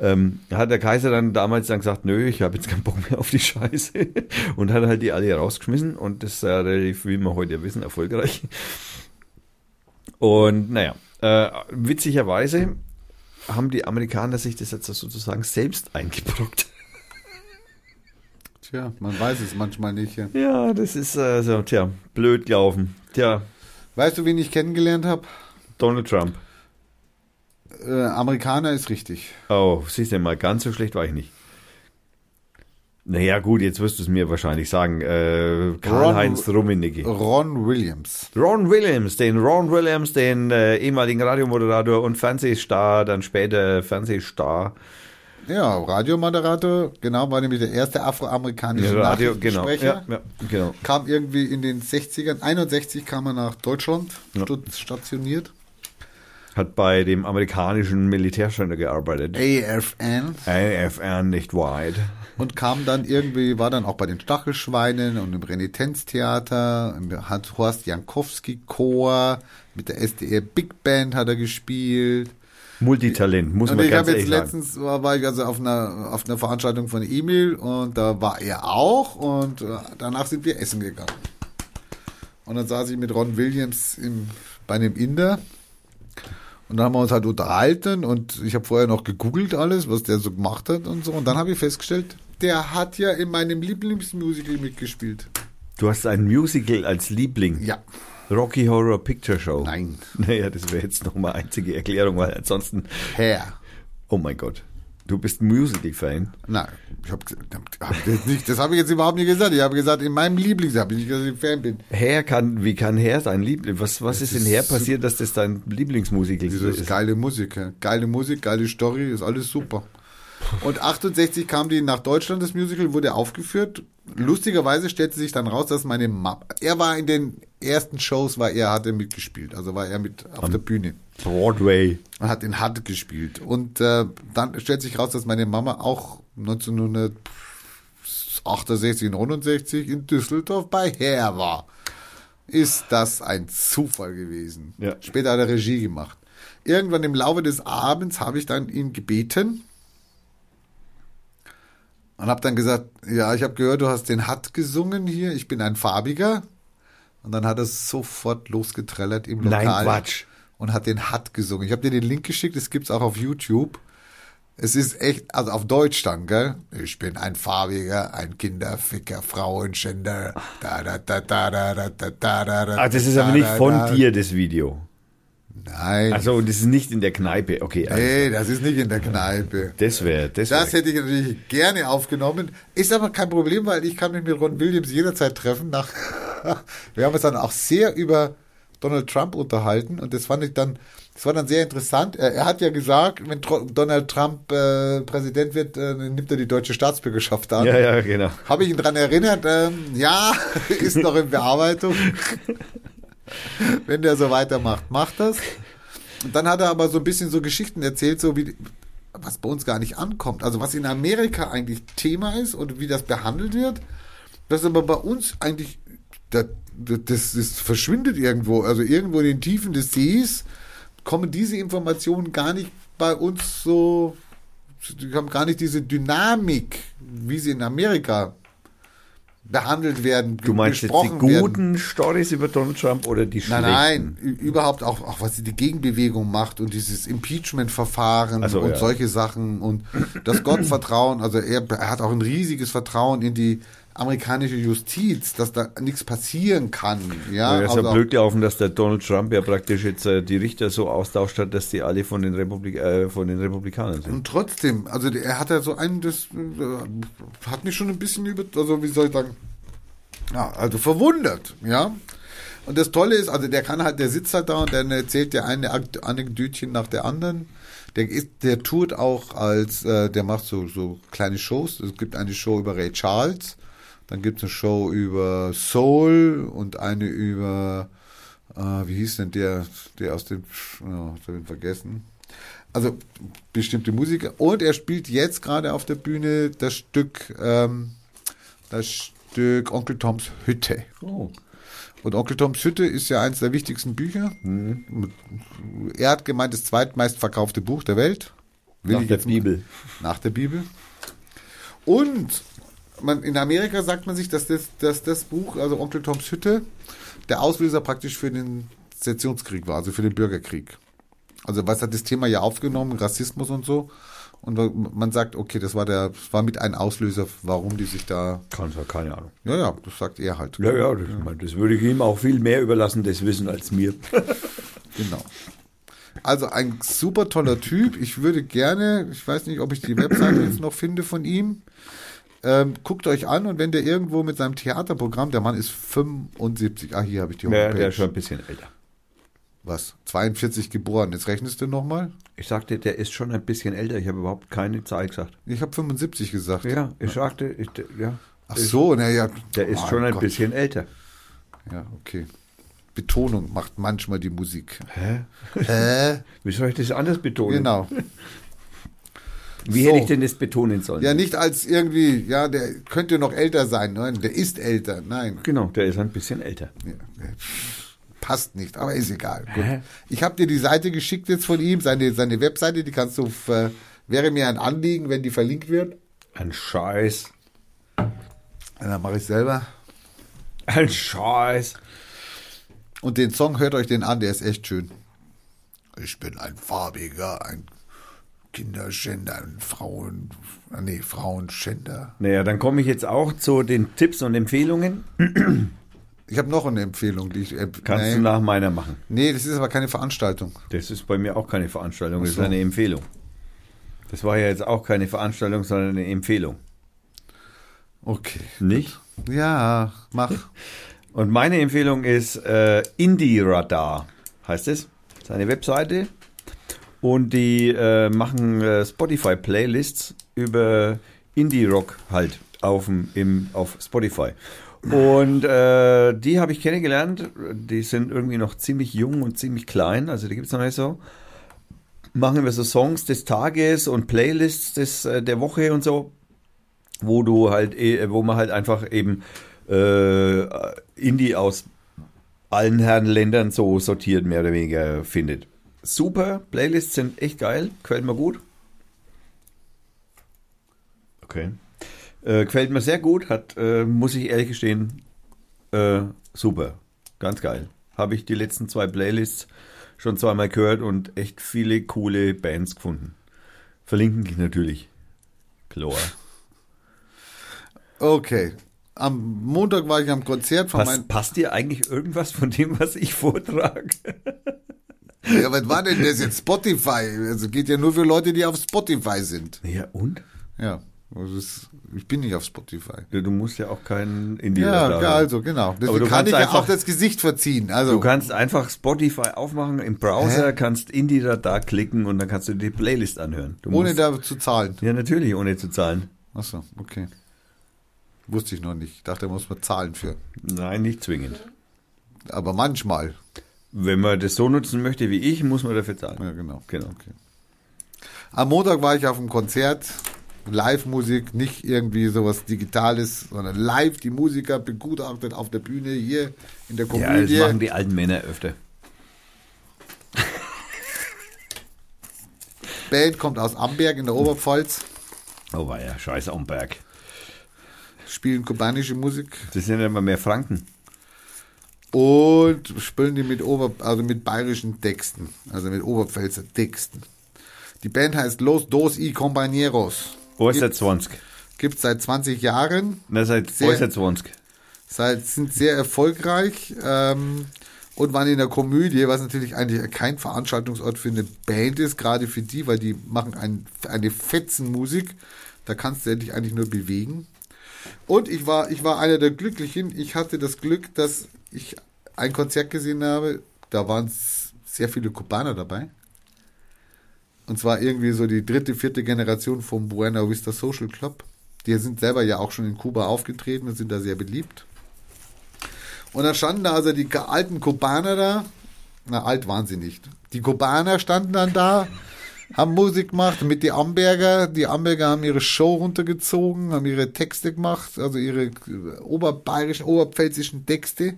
[SPEAKER 1] Ähm, hat der Kaiser dann damals dann gesagt, nö, ich habe jetzt keinen Bock mehr auf die Scheiße und hat halt die alle rausgeschmissen und das ist ja relativ, wie wir heute wissen, erfolgreich. Und naja, äh, witzigerweise haben die Amerikaner sich das jetzt sozusagen selbst eingebrockt.
[SPEAKER 2] Tja, man weiß es manchmal nicht. Ja.
[SPEAKER 1] Ja, das ist also, tja, blöd gelaufen. Tja,
[SPEAKER 2] Weißt du, wen ich kennengelernt habe?
[SPEAKER 1] Donald Trump.
[SPEAKER 2] Äh, Amerikaner ist richtig.
[SPEAKER 1] Oh, siehst du mal, ganz so schlecht war ich nicht. Naja, gut, jetzt wirst du es mir wahrscheinlich sagen. Äh, Karl-Heinz Rummenigge.
[SPEAKER 2] Ron Williams.
[SPEAKER 1] Ron Williams, den Ron Williams, den äh, ehemaligen Radiomoderator und Fernsehstar, dann später Fernsehstar.
[SPEAKER 2] Ja, Radiomoderator, genau, war nämlich der erste afroamerikanische
[SPEAKER 1] Radio, genau. Ja, ja, genau.
[SPEAKER 2] Kam irgendwie in den 60ern, 61 kam er nach Deutschland,
[SPEAKER 1] Ja.
[SPEAKER 2] stationiert.
[SPEAKER 1] Hat bei dem amerikanischen Militärständer gearbeitet.
[SPEAKER 2] AFN.
[SPEAKER 1] AFR nicht weit.
[SPEAKER 2] Und kam dann irgendwie, war dann auch bei den Stachelschweinen und im Renitenztheater, und hat Horst Jankowski Chor, mit der SDR Big Band hat er gespielt.
[SPEAKER 1] Multitalent, muss
[SPEAKER 2] Und
[SPEAKER 1] man
[SPEAKER 2] ich
[SPEAKER 1] ganz
[SPEAKER 2] habe jetzt
[SPEAKER 1] ehrlich sagen.
[SPEAKER 2] letztens war, war ich also auf einer auf einer Veranstaltung von Emil und da war er auch und äh, danach sind wir essen gegangen. Und dann saß ich mit Ron Williams im, bei einem Inder und dann haben wir uns halt unterhalten und ich habe vorher noch gegoogelt alles, was der so gemacht hat und so und dann habe ich festgestellt, der hat ja in meinem Lieblingsmusical mitgespielt.
[SPEAKER 1] Du hast ein Musical als Liebling.
[SPEAKER 2] Ja.
[SPEAKER 1] Rocky Horror Picture Show.
[SPEAKER 2] Nein.
[SPEAKER 1] Naja, das wäre jetzt noch mal einzige Erklärung, weil ansonsten
[SPEAKER 2] Herr.
[SPEAKER 1] Oh mein Gott. Du bist ein Musical-Fan.
[SPEAKER 2] Nein, ich habe hab das, nicht- das habe ich jetzt überhaupt nicht gesagt. Ich habe gesagt, in meinem Lieblings, habe ich nicht gesagt, dass ich Fan bin.
[SPEAKER 1] Herr kann, wie kann Herr sein Liebling? Was, was ist denn
[SPEAKER 2] ist
[SPEAKER 1] Herr passiert, dass das dein Lieblingsmusical
[SPEAKER 2] Das ist
[SPEAKER 1] ist?
[SPEAKER 2] geile Musik, ja. geile Musik, geile Story, ist alles super. Und 68 kam die nach Deutschland, das Musical, wurde aufgeführt. Lustigerweise stellte sich dann raus, dass meine Mama, er war in den ersten Shows, war er, hat er mitgespielt, also war er mit auf der Bühne.
[SPEAKER 1] Broadway.
[SPEAKER 2] und hat in Hart gespielt. Und äh, dann stellt sich raus, dass meine Mama auch 1968, 69 in Düsseldorf bei Herr war. Ist das ein Zufall gewesen?
[SPEAKER 1] Ja.
[SPEAKER 2] Später hat er Regie gemacht. Irgendwann im Laufe des Abends habe ich dann ihn gebeten und habe dann gesagt, ja, ich habe gehört, du hast den Hatt gesungen hier, ich bin ein Farbiger. Und dann hat er sofort losgetrellert im
[SPEAKER 1] Nein,
[SPEAKER 2] Lokal
[SPEAKER 1] Quatsch.
[SPEAKER 2] und hat den Hatt gesungen. Ich habe dir den Link geschickt, das gibt's auch auf YouTube. Es ist echt, also auf Deutsch dann, gell? Ich bin ein Farbiger, ein Kinderficker, Frauenschänder. Da, da, da, da, da, da, da, da, da,
[SPEAKER 1] Ah, das ist aber nicht von dir, das Video.
[SPEAKER 2] Nein.
[SPEAKER 1] Also, das ist nicht in der Kneipe. Okay, also,
[SPEAKER 2] nee, das ist nicht in der Kneipe.
[SPEAKER 1] das wäre, das wäre.
[SPEAKER 2] Das hätte ich natürlich gerne aufgenommen. Ist aber kein Problem, weil ich kann mich mit Ron Williams jederzeit treffen. Nach Wir haben uns dann auch sehr über Donald Trump unterhalten und das fand ich dann, das war dann sehr interessant. Er, er hat ja gesagt, wenn Tro Donald Trump äh, Präsident wird, äh, nimmt er die deutsche Staatsbürgerschaft an.
[SPEAKER 1] ja, ja, genau.
[SPEAKER 2] Habe ich ihn dran erinnert, ähm, ja, ist noch in Bearbeitung. Wenn der so weitermacht, macht das. Und dann hat er aber so ein bisschen so Geschichten erzählt, so wie was bei uns gar nicht ankommt. Also was in Amerika eigentlich Thema ist und wie das behandelt wird, das aber bei uns eigentlich das, das, das verschwindet irgendwo. Also irgendwo in den Tiefen des Sees kommen diese Informationen gar nicht bei uns so, die haben gar nicht diese Dynamik, wie sie in Amerika behandelt werden,
[SPEAKER 1] Du meinst jetzt die guten Stories über Donald Trump oder die schlechten?
[SPEAKER 2] Nein, nein, überhaupt auch, auch was die Gegenbewegung macht und dieses Impeachment-Verfahren
[SPEAKER 1] Ach so,
[SPEAKER 2] und
[SPEAKER 1] ja.
[SPEAKER 2] solche Sachen und das Gottvertrauen. Also er, er hat auch ein riesiges Vertrauen in die amerikanische Justiz, dass da nichts passieren kann. Ja,
[SPEAKER 1] Ja, es ist
[SPEAKER 2] also
[SPEAKER 1] blöd gelaufen, dass der Donald Trump ja praktisch jetzt äh, die Richter so austauscht hat, dass die alle von den, Republik äh, von den Republikanern sind.
[SPEAKER 2] Und trotzdem, also er hat ja so einen, das äh, hat mich schon ein bisschen über, also wie soll ich sagen, ja, also verwundert, ja. Und das Tolle ist, also der kann halt, der sitzt halt da und dann erzählt der eine Anekdötchen nach der anderen. Der ist, der tourt auch als, äh, der macht so, so kleine Shows. Es gibt eine Show über Ray Charles, dann gibt es eine Show über Soul und eine über, äh, wie hieß denn der, der aus dem, oh, ich hab ihn vergessen. Also bestimmte Musiker. Und er spielt jetzt gerade auf der Bühne das Stück, ähm, das Stück Onkel Toms Hütte.
[SPEAKER 1] Oh.
[SPEAKER 2] Und Onkel Toms Hütte ist ja eines der wichtigsten Bücher. Er hat gemeint, das zweitmeistverkaufte Buch der Welt. Will
[SPEAKER 1] Nach der Bibel.
[SPEAKER 2] Nach der Bibel. Und man, in Amerika sagt man sich, dass das, dass das Buch, also Onkel Toms Hütte, der Auslöser praktisch für den Sezessionskrieg war, also für den Bürgerkrieg. Also was hat das Thema ja aufgenommen, Rassismus und so. Und man sagt, okay, das war der, das war mit ein Auslöser, warum die sich da,
[SPEAKER 1] Kann keine Ahnung.
[SPEAKER 2] ja, ja, das sagt er halt.
[SPEAKER 1] Ja, ja, das, meine, das würde ich ihm auch viel mehr überlassen, das Wissen als mir.
[SPEAKER 2] Genau. Also ein super toller Typ. Ich würde gerne, ich weiß nicht, ob ich die Webseite jetzt noch finde von ihm. Ähm, guckt euch an und wenn der irgendwo mit seinem Theaterprogramm, der Mann ist 75, ah, hier habe ich die
[SPEAKER 1] Ja,
[SPEAKER 2] Homepage.
[SPEAKER 1] der ist schon ein bisschen älter.
[SPEAKER 2] Was? 42 geboren. Jetzt rechnest du nochmal?
[SPEAKER 1] Ich sagte, der ist schon ein bisschen älter. Ich habe überhaupt keine Zahl gesagt.
[SPEAKER 2] Ich habe 75 gesagt.
[SPEAKER 1] Ja, ich sagte, ich, ja,
[SPEAKER 2] Ach so, naja.
[SPEAKER 1] der ist
[SPEAKER 2] Oh
[SPEAKER 1] schon ein
[SPEAKER 2] Gott.
[SPEAKER 1] bisschen älter.
[SPEAKER 2] Ja, okay. Betonung macht manchmal die Musik.
[SPEAKER 1] Hä?
[SPEAKER 2] Hä?
[SPEAKER 1] Wie soll ich das anders betonen?
[SPEAKER 2] Genau.
[SPEAKER 1] Wie
[SPEAKER 2] So.
[SPEAKER 1] hätte ich denn das betonen sollen?
[SPEAKER 2] Ja, nicht als irgendwie, ja, der könnte noch älter sein. Nein, der ist älter. Nein.
[SPEAKER 1] Genau, der ist ein bisschen älter.
[SPEAKER 2] Ja, passt nicht, aber ist egal. Gut. Ich habe dir die Seite geschickt jetzt von ihm, seine, seine Webseite, die kannst du, äh, wäre mir ein Anliegen, wenn die verlinkt wird.
[SPEAKER 1] Ein Scheiß.
[SPEAKER 2] Ja, Dann mache ich selber.
[SPEAKER 1] Ein Scheiß.
[SPEAKER 2] Und den Song, hört euch den an, der ist echt schön. Ich bin ein Farbiger, ein Kinderschänder, ein Frauen, nee, Frauenschänder.
[SPEAKER 1] Naja, dann komme ich jetzt auch zu den Tipps und Empfehlungen.
[SPEAKER 2] Ich habe noch eine Empfehlung, die ich. Äh,
[SPEAKER 1] Kannst
[SPEAKER 2] nee,
[SPEAKER 1] du nach meiner machen.
[SPEAKER 2] nee, das ist aber keine Veranstaltung.
[SPEAKER 1] Das ist bei mir auch keine Veranstaltung, das
[SPEAKER 2] so.
[SPEAKER 1] ist eine Empfehlung. Das war ja jetzt auch keine Veranstaltung, sondern eine Empfehlung.
[SPEAKER 2] Okay.
[SPEAKER 1] Nicht?
[SPEAKER 2] Ja, mach.
[SPEAKER 1] Und meine Empfehlung ist äh, Indie Radar, heißt es. Seine Webseite. Und die äh, machen äh, Spotify-Playlists über Indie-Rock halt auf, im, auf Spotify. Und äh, die habe ich kennengelernt. Die sind irgendwie noch ziemlich jung und ziemlich klein. Also die gibt es noch nicht so. Machen wir so Songs des Tages und Playlists des, äh, der Woche und so wo du halt, eh- wo man halt einfach eben äh, Indie aus allen Herren Ländern so sortiert mehr oder weniger findet. Super, Playlists sind echt geil, gefällt mir gut. Okay. Äh, gefällt mir sehr gut, hat, äh, muss ich ehrlich gestehen, äh, super, ganz geil. Habe ich die letzten zwei Playlists schon zweimal gehört und echt viele coole Bands gefunden. Verlinken ich natürlich. Klar.
[SPEAKER 2] Okay. Am Montag war ich am Konzert von
[SPEAKER 1] Passt,
[SPEAKER 2] meinem.
[SPEAKER 1] passt dir eigentlich irgendwas von dem, was ich vortrage?
[SPEAKER 2] Ja, was war denn das jetzt? Spotify. Also geht ja nur für Leute, die auf Spotify sind.
[SPEAKER 1] Ja, und?
[SPEAKER 2] Ja. Also es, ich bin nicht auf Spotify.
[SPEAKER 1] Du, du musst ja auch keinen Indie
[SPEAKER 2] Ja,
[SPEAKER 1] da
[SPEAKER 2] ja,
[SPEAKER 1] haben.
[SPEAKER 2] also genau. Deswegen
[SPEAKER 1] du
[SPEAKER 2] kann
[SPEAKER 1] kannst
[SPEAKER 2] ich ja
[SPEAKER 1] einfach-
[SPEAKER 2] auch das Gesicht verziehen. Also
[SPEAKER 1] Du kannst einfach Spotify aufmachen im Browser,
[SPEAKER 2] Hä?
[SPEAKER 1] kannst Indie da, da klicken und dann kannst du die Playlist anhören. Du
[SPEAKER 2] ohne
[SPEAKER 1] musst,
[SPEAKER 2] da zu zahlen.
[SPEAKER 1] Ja, natürlich, ohne zu zahlen.
[SPEAKER 2] Achso, okay. Wusste ich noch nicht. Ich dachte, da muss man zahlen für.
[SPEAKER 1] Nein, nicht zwingend.
[SPEAKER 2] Aber manchmal.
[SPEAKER 1] Wenn man das so nutzen möchte wie ich, muss man dafür zahlen.
[SPEAKER 2] Ja, genau.
[SPEAKER 1] Genau.
[SPEAKER 2] Okay. Am Montag war ich auf einem Konzert. Live-Musik, nicht irgendwie sowas Digitales, sondern live die Musiker begutachtet auf der Bühne hier in der
[SPEAKER 1] Ja, das
[SPEAKER 2] Komödie.
[SPEAKER 1] machen die alten Männer öfter.
[SPEAKER 2] Band kommt aus Amberg in der Oberpfalz,
[SPEAKER 1] Oh, war ja, scheiß am Berg.
[SPEAKER 2] spielen kubanische Musik
[SPEAKER 1] Das sind ja immer mehr Franken.
[SPEAKER 2] Und spielen die mit Ober, also mit bayerischen Texten, also mit Oberpfälzer Texten. Die Band heißt Los Dos y Compañeros.
[SPEAKER 1] Äußert 20.
[SPEAKER 2] Gibt seit 20 Jahren.
[SPEAKER 1] Na, seit
[SPEAKER 2] Sehr-
[SPEAKER 1] äußert 20.
[SPEAKER 2] Seit, sind sehr erfolgreich ähm, und waren in der Komödie, was natürlich eigentlich kein Veranstaltungsort für eine Band ist, gerade für die, weil die machen ein, eine Fetzenmusik. Da kannst du dich eigentlich nur bewegen. Und ich war, ich war einer der Glücklichen. Ich hatte das Glück, dass ich ein Konzert gesehen habe. Da waren sehr viele Kubaner dabei. Und zwar irgendwie so die dritte, vierte Generation vom Buena Vista Social Club. Die sind selber ja auch schon in Kuba aufgetreten und sind da sehr beliebt. Und dann standen da also die alten Kubaner da. Na, alt waren sie nicht. Die Kubaner standen dann da, haben Musik gemacht mit die Amberger. Die Amberger haben ihre Show runtergezogen, haben ihre Texte gemacht, also ihre oberbayerischen, oberpfälzischen Texte.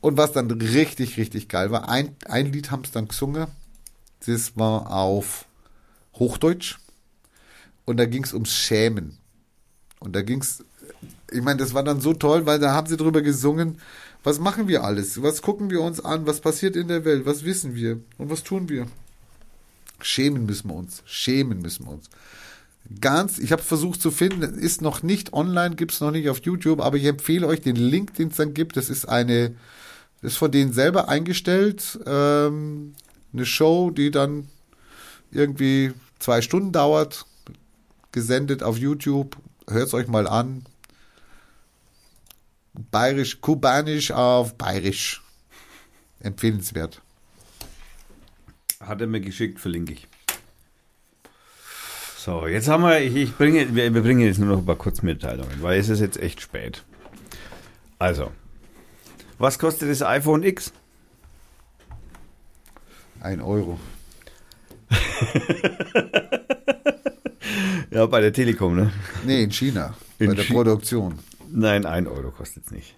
[SPEAKER 2] Und was dann richtig, richtig geil war, ein, ein Lied haben sie dann gesungen. Das war auf Hochdeutsch. Und da ging es ums Schämen. Und da ging's, ich meine, das war dann so toll, weil da haben sie drüber gesungen, was machen wir alles? Was gucken wir uns an? Was passiert in der Welt? Was wissen wir? Und was tun wir? Schämen müssen wir uns. Schämen müssen wir uns. Ganz, ich habe versucht zu finden, ist noch nicht online, gibt's noch nicht auf YouTube, aber ich empfehle euch den Link, den es dann gibt. Das ist eine, ist von denen selber eingestellt, ähm, eine Show, die dann irgendwie zwei Stunden dauert, gesendet auf YouTube. Hört's euch mal an. Bayerisch, kubanisch auf bayerisch. Empfehlenswert.
[SPEAKER 1] Hat er mir geschickt, verlinke ich. So, jetzt haben wir, ich, ich bringe, wir, wir bringen jetzt nur noch ein paar Kurzmitteilungen, weil es ist jetzt echt spät. Also, was kostet das iPhone X?
[SPEAKER 2] Ein Euro.
[SPEAKER 1] Ja, bei der Telekom, ne?
[SPEAKER 2] Nee, in China.
[SPEAKER 1] In
[SPEAKER 2] bei der
[SPEAKER 1] Chi-
[SPEAKER 2] Produktion.
[SPEAKER 1] Nein, ein Euro kostet es nicht.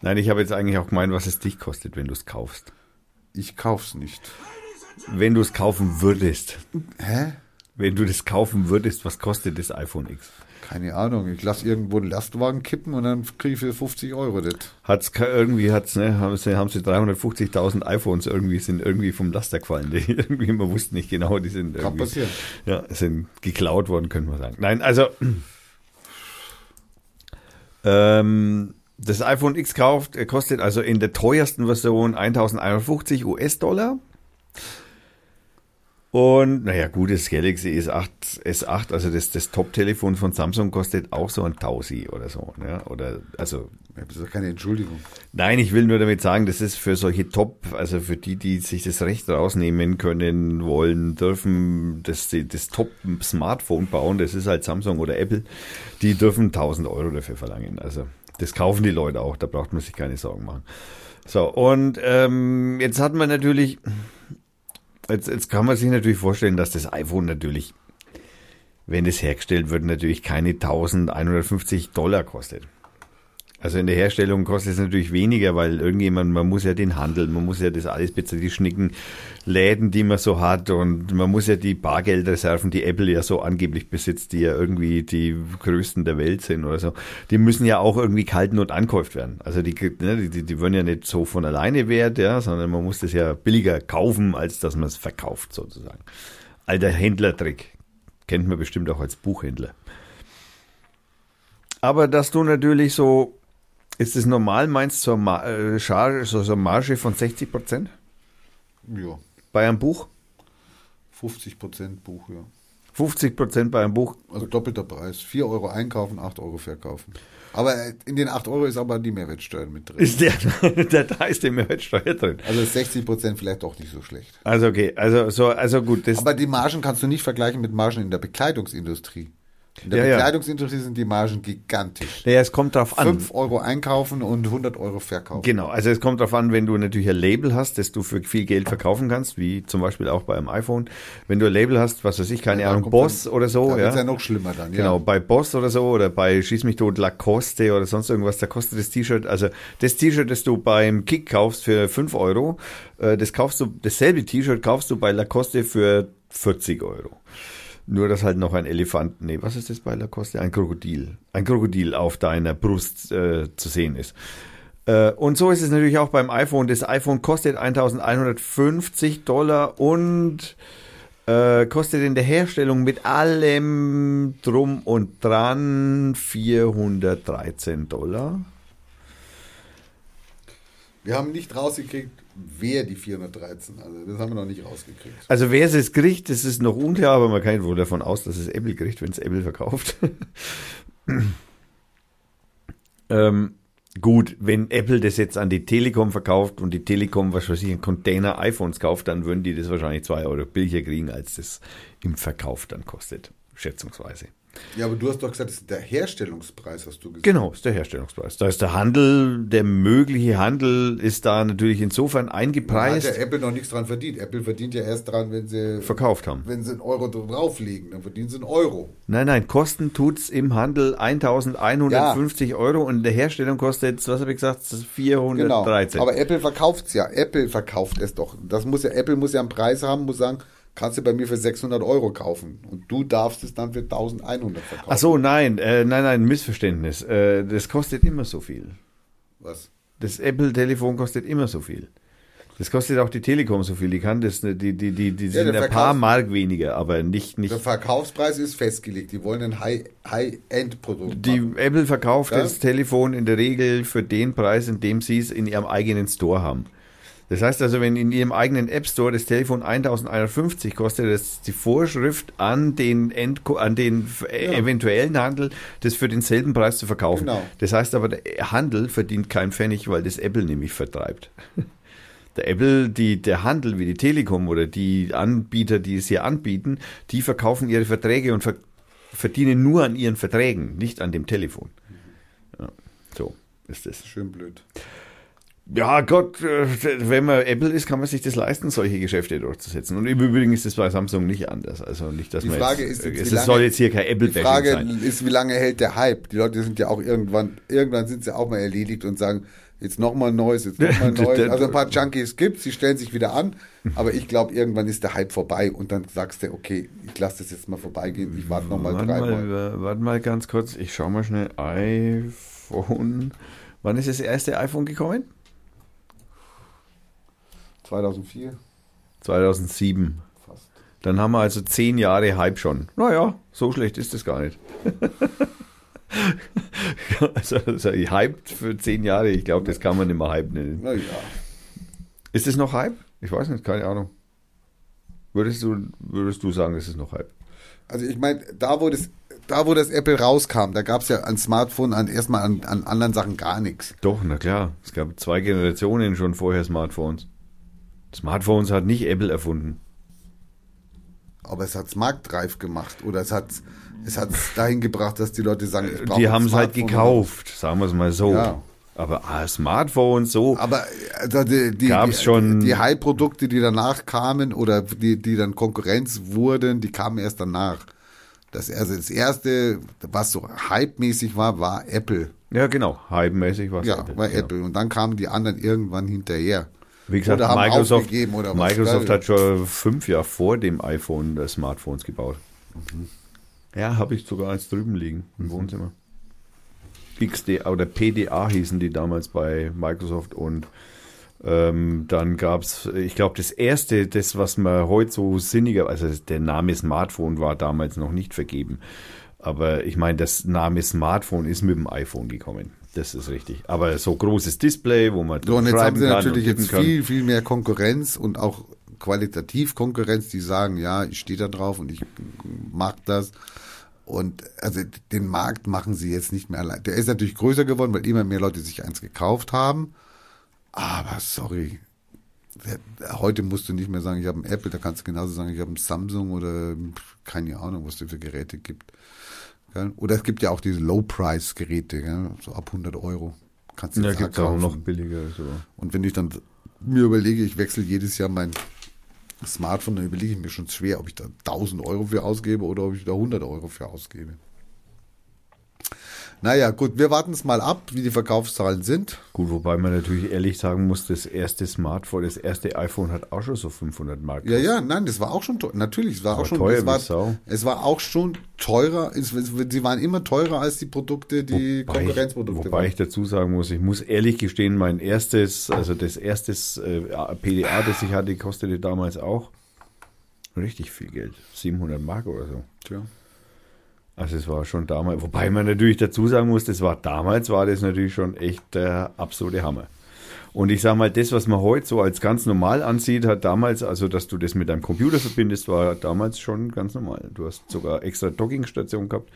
[SPEAKER 1] Nein, ich habe jetzt eigentlich auch gemeint, was es dich kostet, wenn du es kaufst.
[SPEAKER 2] Ich kauf's nicht.
[SPEAKER 1] Wenn du es kaufen würdest.
[SPEAKER 2] Hä?
[SPEAKER 1] Wenn du das kaufen würdest, was kostet das iPhone X?
[SPEAKER 2] Keine Ahnung. Ich lasse irgendwo einen Lastwagen kippen und dann kriege ich für 50 Euro das.
[SPEAKER 1] Hat's irgendwie hat's, ne, haben sie, haben sie 350.000 iPhones irgendwie sind irgendwie vom Laster gefallen. Die irgendwie man wusste nicht genau, die sind
[SPEAKER 2] Kann passieren.
[SPEAKER 1] ja, sind geklaut worden, können wir sagen. Nein, also ähm, das iPhone X kauft, äh, kostet also in der teuersten Version 1150 US-Dollar. Und naja, gut, das Galaxy S8, S8 also das, das Top-Telefon von Samsung kostet auch so ein Tausi oder so. Ja? Oder, also,
[SPEAKER 2] Das ist doch keine Entschuldigung.
[SPEAKER 1] nein, ich will nur damit sagen, das ist für solche Top, also für die, die sich das Recht rausnehmen können, wollen, dürfen, das, das Top-Smartphone bauen, das ist halt Samsung oder Apple, die dürfen 1000 Euro dafür verlangen. Also, das kaufen die Leute auch, da braucht man sich keine Sorgen machen. So, und ähm, jetzt hat man natürlich, jetzt, jetzt kann man sich natürlich vorstellen, dass das iPhone natürlich, wenn es hergestellt wird, natürlich keine 1150 Dollar kostet. Also in der Herstellung kostet es natürlich weniger, weil irgendjemand, man muss ja den Handel, man muss ja das alles bezahlen, die schnicken Läden, die man so hat und man muss ja die Bargeldreserven, die Apple ja so angeblich besitzt, die ja irgendwie die größten der Welt sind oder so, die müssen ja auch irgendwie kalten und ankauft werden. Also die, ne, die, die werden ja nicht so von alleine wert, ja, sondern man muss das ja billiger kaufen, als dass man es verkauft sozusagen. Alter Händlertrick. Kennt man bestimmt auch als Buchhändler. Aber dass du natürlich so, ist es normal, meinst du, so, Ma- äh, Charge, so, so Marge von 60 Prozent
[SPEAKER 2] Ja,
[SPEAKER 1] bei einem Buch?
[SPEAKER 2] 50 Prozent Buch, ja.
[SPEAKER 1] 50 Prozent bei einem Buch?
[SPEAKER 2] Also doppelter Preis. 4 Euro einkaufen, 8 Euro verkaufen. Aber äh, in den 8 Euro ist aber die Mehrwertsteuer mit drin.
[SPEAKER 1] Ist der, der da ist die Mehrwertsteuer drin.
[SPEAKER 2] Also ist 60 Prozent vielleicht doch nicht so schlecht.
[SPEAKER 1] Also okay, also so, also gut, das,
[SPEAKER 2] Aber die Margen kannst du nicht vergleichen mit Margen in der Bekleidungsindustrie. In der
[SPEAKER 1] Ja, ja.
[SPEAKER 2] Bekleidungsindustrie sind die Margen gigantisch.
[SPEAKER 1] naja, es kommt drauf an.
[SPEAKER 2] 5 Euro einkaufen und 100 Euro verkaufen.
[SPEAKER 1] Genau, also es kommt darauf an, wenn du natürlich ein Label hast, das du für viel Geld verkaufen kannst, wie zum Beispiel auch bei einem iPhone. Wenn du ein Label hast, was weiß ich, keine
[SPEAKER 2] Ja,
[SPEAKER 1] Ahnung, Boss
[SPEAKER 2] dann-
[SPEAKER 1] oder so,
[SPEAKER 2] Da wird's
[SPEAKER 1] ja.
[SPEAKER 2] ja noch schlimmer dann, ja.
[SPEAKER 1] Genau, bei Boss oder so oder bei Schieß mich tot Lacoste oder sonst irgendwas, da kostet das T-Shirt, also das T-Shirt, das du beim Kick kaufst für 5 Euro, äh, das kaufst du, dasselbe T-Shirt kaufst du bei Lacoste für 40 Euro. Nur, dass halt noch ein Elefant, nee, was ist das bei Lacoste? Ein Krokodil. Ein Krokodil auf deiner Brust äh, zu sehen ist. Äh, und so ist es natürlich auch beim iPhone. Das iPhone kostet 1150 Dollar und äh, kostet in der Herstellung mit allem drum und dran 413 Dollar.
[SPEAKER 2] Wir haben nicht rausgekriegt, wer die 413, also das haben wir noch nicht rausgekriegt.
[SPEAKER 1] Also wer es kriegt, das ist noch unklar, aber man kann wohl davon aus, dass es Apple kriegt, wenn es Apple verkauft. ähm, gut, wenn Apple das jetzt an die Telekom verkauft und die Telekom, was weiß ich, einen Container iPhones kauft, dann würden die das wahrscheinlich zwei Euro billiger kriegen, als das im Verkauf dann kostet, schätzungsweise.
[SPEAKER 2] Ja, aber du hast doch gesagt, das ist der Herstellungspreis, hast du gesagt.
[SPEAKER 1] Genau, ist der Herstellungspreis. Da ist der Handel, der mögliche Handel ist da natürlich insofern
[SPEAKER 2] Da hat
[SPEAKER 1] eingepreist,
[SPEAKER 2] ja Apple noch nichts dran verdient. Apple verdient ja erst dran, wenn sie,
[SPEAKER 1] verkauft haben.
[SPEAKER 2] wenn sie einen Euro drauflegen. Dann verdienen sie einen Euro.
[SPEAKER 1] Nein, nein, Kosten tut's im Handel 1150 Euro und in der Herstellung kostet, was habe ich gesagt,
[SPEAKER 2] Genau.
[SPEAKER 1] 413.
[SPEAKER 2] Aber Apple verkauft's ja. Apple verkauft es doch. Das muss ja, Apple muss ja einen Preis haben, muss sagen, kannst du bei mir für 600 Euro kaufen. Und du darfst es dann für 1100 verkaufen.
[SPEAKER 1] Ach so, nein, äh, nein, nein, Missverständnis. Äh, das kostet immer so viel.
[SPEAKER 2] Was?
[SPEAKER 1] Das Apple-Telefon kostet immer so viel. Das kostet auch die Telekom so viel. Die kann das, ne- die, die, die, die
[SPEAKER 2] Ja,
[SPEAKER 1] sind
[SPEAKER 2] der
[SPEAKER 1] ein paar Mark weniger, aber nicht, nicht
[SPEAKER 2] Der Verkaufspreis ist festgelegt. Die wollen ein High- High-End-Produkt
[SPEAKER 1] Die
[SPEAKER 2] machen.
[SPEAKER 1] Apple verkauft
[SPEAKER 2] Ja.
[SPEAKER 1] das Telefon in der Regel für den Preis, in dem sie es in ihrem eigenen Store haben. Das heißt also, wenn in ihrem eigenen App Store das Telefon 1150 kostet, das ist die Vorschrift an den, Endko an den äh, eventuellen Handel, das für denselben Preis zu verkaufen.
[SPEAKER 2] Genau.
[SPEAKER 1] Das heißt aber, der Handel verdient keinen Pfennig, weil das Apple nämlich vertreibt. Der Apple, die, der Handel wie die Telekom oder die Anbieter, die es hier anbieten, die verkaufen ihre Verträge und ver verdienen nur an ihren Verträgen, nicht an dem Telefon. Ja, so ist es.
[SPEAKER 2] Schön blöd.
[SPEAKER 1] Ja, Gott, äh, wenn man Apple ist, kann man sich das leisten, solche Geschäfte durchzusetzen. Und im Übrigen ist das bei Samsung nicht anders. Also nicht, dass
[SPEAKER 2] Die
[SPEAKER 1] man
[SPEAKER 2] Frage
[SPEAKER 1] jetzt,
[SPEAKER 2] ist jetzt,
[SPEAKER 1] es
[SPEAKER 2] lange-
[SPEAKER 1] soll jetzt hier kein
[SPEAKER 2] Die
[SPEAKER 1] Apple-Bashing
[SPEAKER 2] Frage
[SPEAKER 1] sein.
[SPEAKER 2] ist, wie lange hält der Hype? Die Leute sind ja auch irgendwann, irgendwann sind sie auch mal erledigt und sagen, jetzt nochmal Neues, jetzt nochmal Neues. Also ein paar Junkies gibt sie stellen sich wieder an, aber ich glaube, irgendwann ist der Hype vorbei und dann sagst du, okay, ich lasse das jetzt mal vorbeigehen, ich warte nochmal drei
[SPEAKER 1] mal,
[SPEAKER 2] Mal.
[SPEAKER 1] warte mal ganz kurz, ich schau mal schnell iPhone. Wann ist das erste iPhone gekommen?
[SPEAKER 2] 2004
[SPEAKER 1] 2007.
[SPEAKER 2] fast.
[SPEAKER 1] Dann haben wir also zehn Jahre Hype schon. Naja, so schlecht ist das gar nicht. also, also Hype für zehn Jahre, ich glaube, das kann man nicht mehr Hype nennen.
[SPEAKER 2] Naja,
[SPEAKER 1] Ist es noch Hype? Ich weiß nicht, keine Ahnung. Würdest du, würdest du sagen, es ist noch Hype?
[SPEAKER 2] Also ich meine, da wo das, da wo das Apple rauskam, da gab es ja an Smartphone an erstmal an, an anderen Sachen gar nichts.
[SPEAKER 1] Doch, na klar. Es gab zwei Generationen schon vorher Smartphones. Smartphones hat nicht Apple erfunden.
[SPEAKER 2] Aber es hat's marktreif gemacht oder es hat es hat's dahin gebracht, dass die Leute sagen, ich brauche
[SPEAKER 1] Die haben es halt gekauft, sagen wir es mal so.
[SPEAKER 2] Ja.
[SPEAKER 1] Aber ah, Smartphones so.
[SPEAKER 2] Aber also die, die,
[SPEAKER 1] Gab's
[SPEAKER 2] die,
[SPEAKER 1] schon-
[SPEAKER 2] die High-Produkte, die danach kamen oder die, die dann Konkurrenz wurden, die kamen erst danach. Das, also das erste, was so hype-mäßig war, war Apple.
[SPEAKER 1] Ja, genau. Hype-mäßig war es
[SPEAKER 2] Ja,
[SPEAKER 1] Apple.
[SPEAKER 2] war
[SPEAKER 1] genau.
[SPEAKER 2] Apple. Und dann kamen die anderen irgendwann hinterher.
[SPEAKER 1] Wie gesagt,
[SPEAKER 2] Oder haben
[SPEAKER 1] Microsoft,
[SPEAKER 2] oder was.
[SPEAKER 1] Microsoft hat schon fünf Jahre vor dem iPhone äh, Smartphones gebaut.
[SPEAKER 2] Mhm.
[SPEAKER 1] Ja, habe ich sogar eins drüben liegen im Wohnzimmer. XDA oder PDA hießen die damals bei Microsoft und ähm, dann gab es, ich glaube, das erste, das, was man heute so sinniger, also der Name Smartphone war damals noch nicht vergeben. Aber ich meine, das Name Smartphone ist mit dem iPhone gekommen. Das ist richtig. Aber so großes Display, wo man
[SPEAKER 2] So, und jetzt haben sie natürlich jetzt viel, viel mehr Konkurrenz und auch qualitativ Konkurrenz, die sagen, ja, ich stehe da drauf und ich mag das. Und also den Markt machen sie jetzt nicht mehr allein. Der ist natürlich größer geworden, weil immer mehr Leute sich eins gekauft haben. Aber sorry, heute musst du nicht mehr sagen, ich habe einen Apple, da kannst du genauso sagen, ich habe einen Samsung oder keine Ahnung, was es für Geräte gibt. Gell? Oder es gibt ja auch diese Low-Price-Geräte, so ab 100 Euro. Kannst du
[SPEAKER 1] Ja,
[SPEAKER 2] jetzt
[SPEAKER 1] gibt es auch noch billiger. So.
[SPEAKER 2] Und wenn ich dann mir überlege, ich wechsle jedes Jahr mein Smartphone, dann überlege ich mir schon schwer, ob ich da 1000 Euro für ausgebe oder ob ich da 100 Euro für ausgebe. Naja, gut, wir warten es mal ab, wie die Verkaufszahlen sind.
[SPEAKER 1] Gut, wobei man natürlich ehrlich sagen muss, das erste Smartphone, das erste iPhone hat auch schon so 500 Mark.
[SPEAKER 2] Ja, ja, nein, das war auch schon teuer. Natürlich, es war
[SPEAKER 1] Aber
[SPEAKER 2] auch schon
[SPEAKER 1] teuer
[SPEAKER 2] es war,
[SPEAKER 1] Sau.
[SPEAKER 2] es war auch schon teurer. Es, sie waren immer teurer als die Produkte, die
[SPEAKER 1] Wobei ich,
[SPEAKER 2] Konkurrenzprodukte
[SPEAKER 1] wobei
[SPEAKER 2] waren.
[SPEAKER 1] ich dazu sagen muss, ich muss ehrlich gestehen, mein erstes, also das erste äh, PDA, das ich hatte, kostete damals auch richtig viel Geld. 700 Mark oder so.
[SPEAKER 2] Tja.
[SPEAKER 1] Also es war schon damals, wobei man natürlich dazu sagen muss, das war damals, war das natürlich schon echt der absolute Hammer. Und ich sage mal, das, was man heute so als ganz normal ansieht, hat damals, also dass du das mit deinem Computer verbindest, war damals schon ganz normal. Du hast sogar extra Dockingstation gehabt,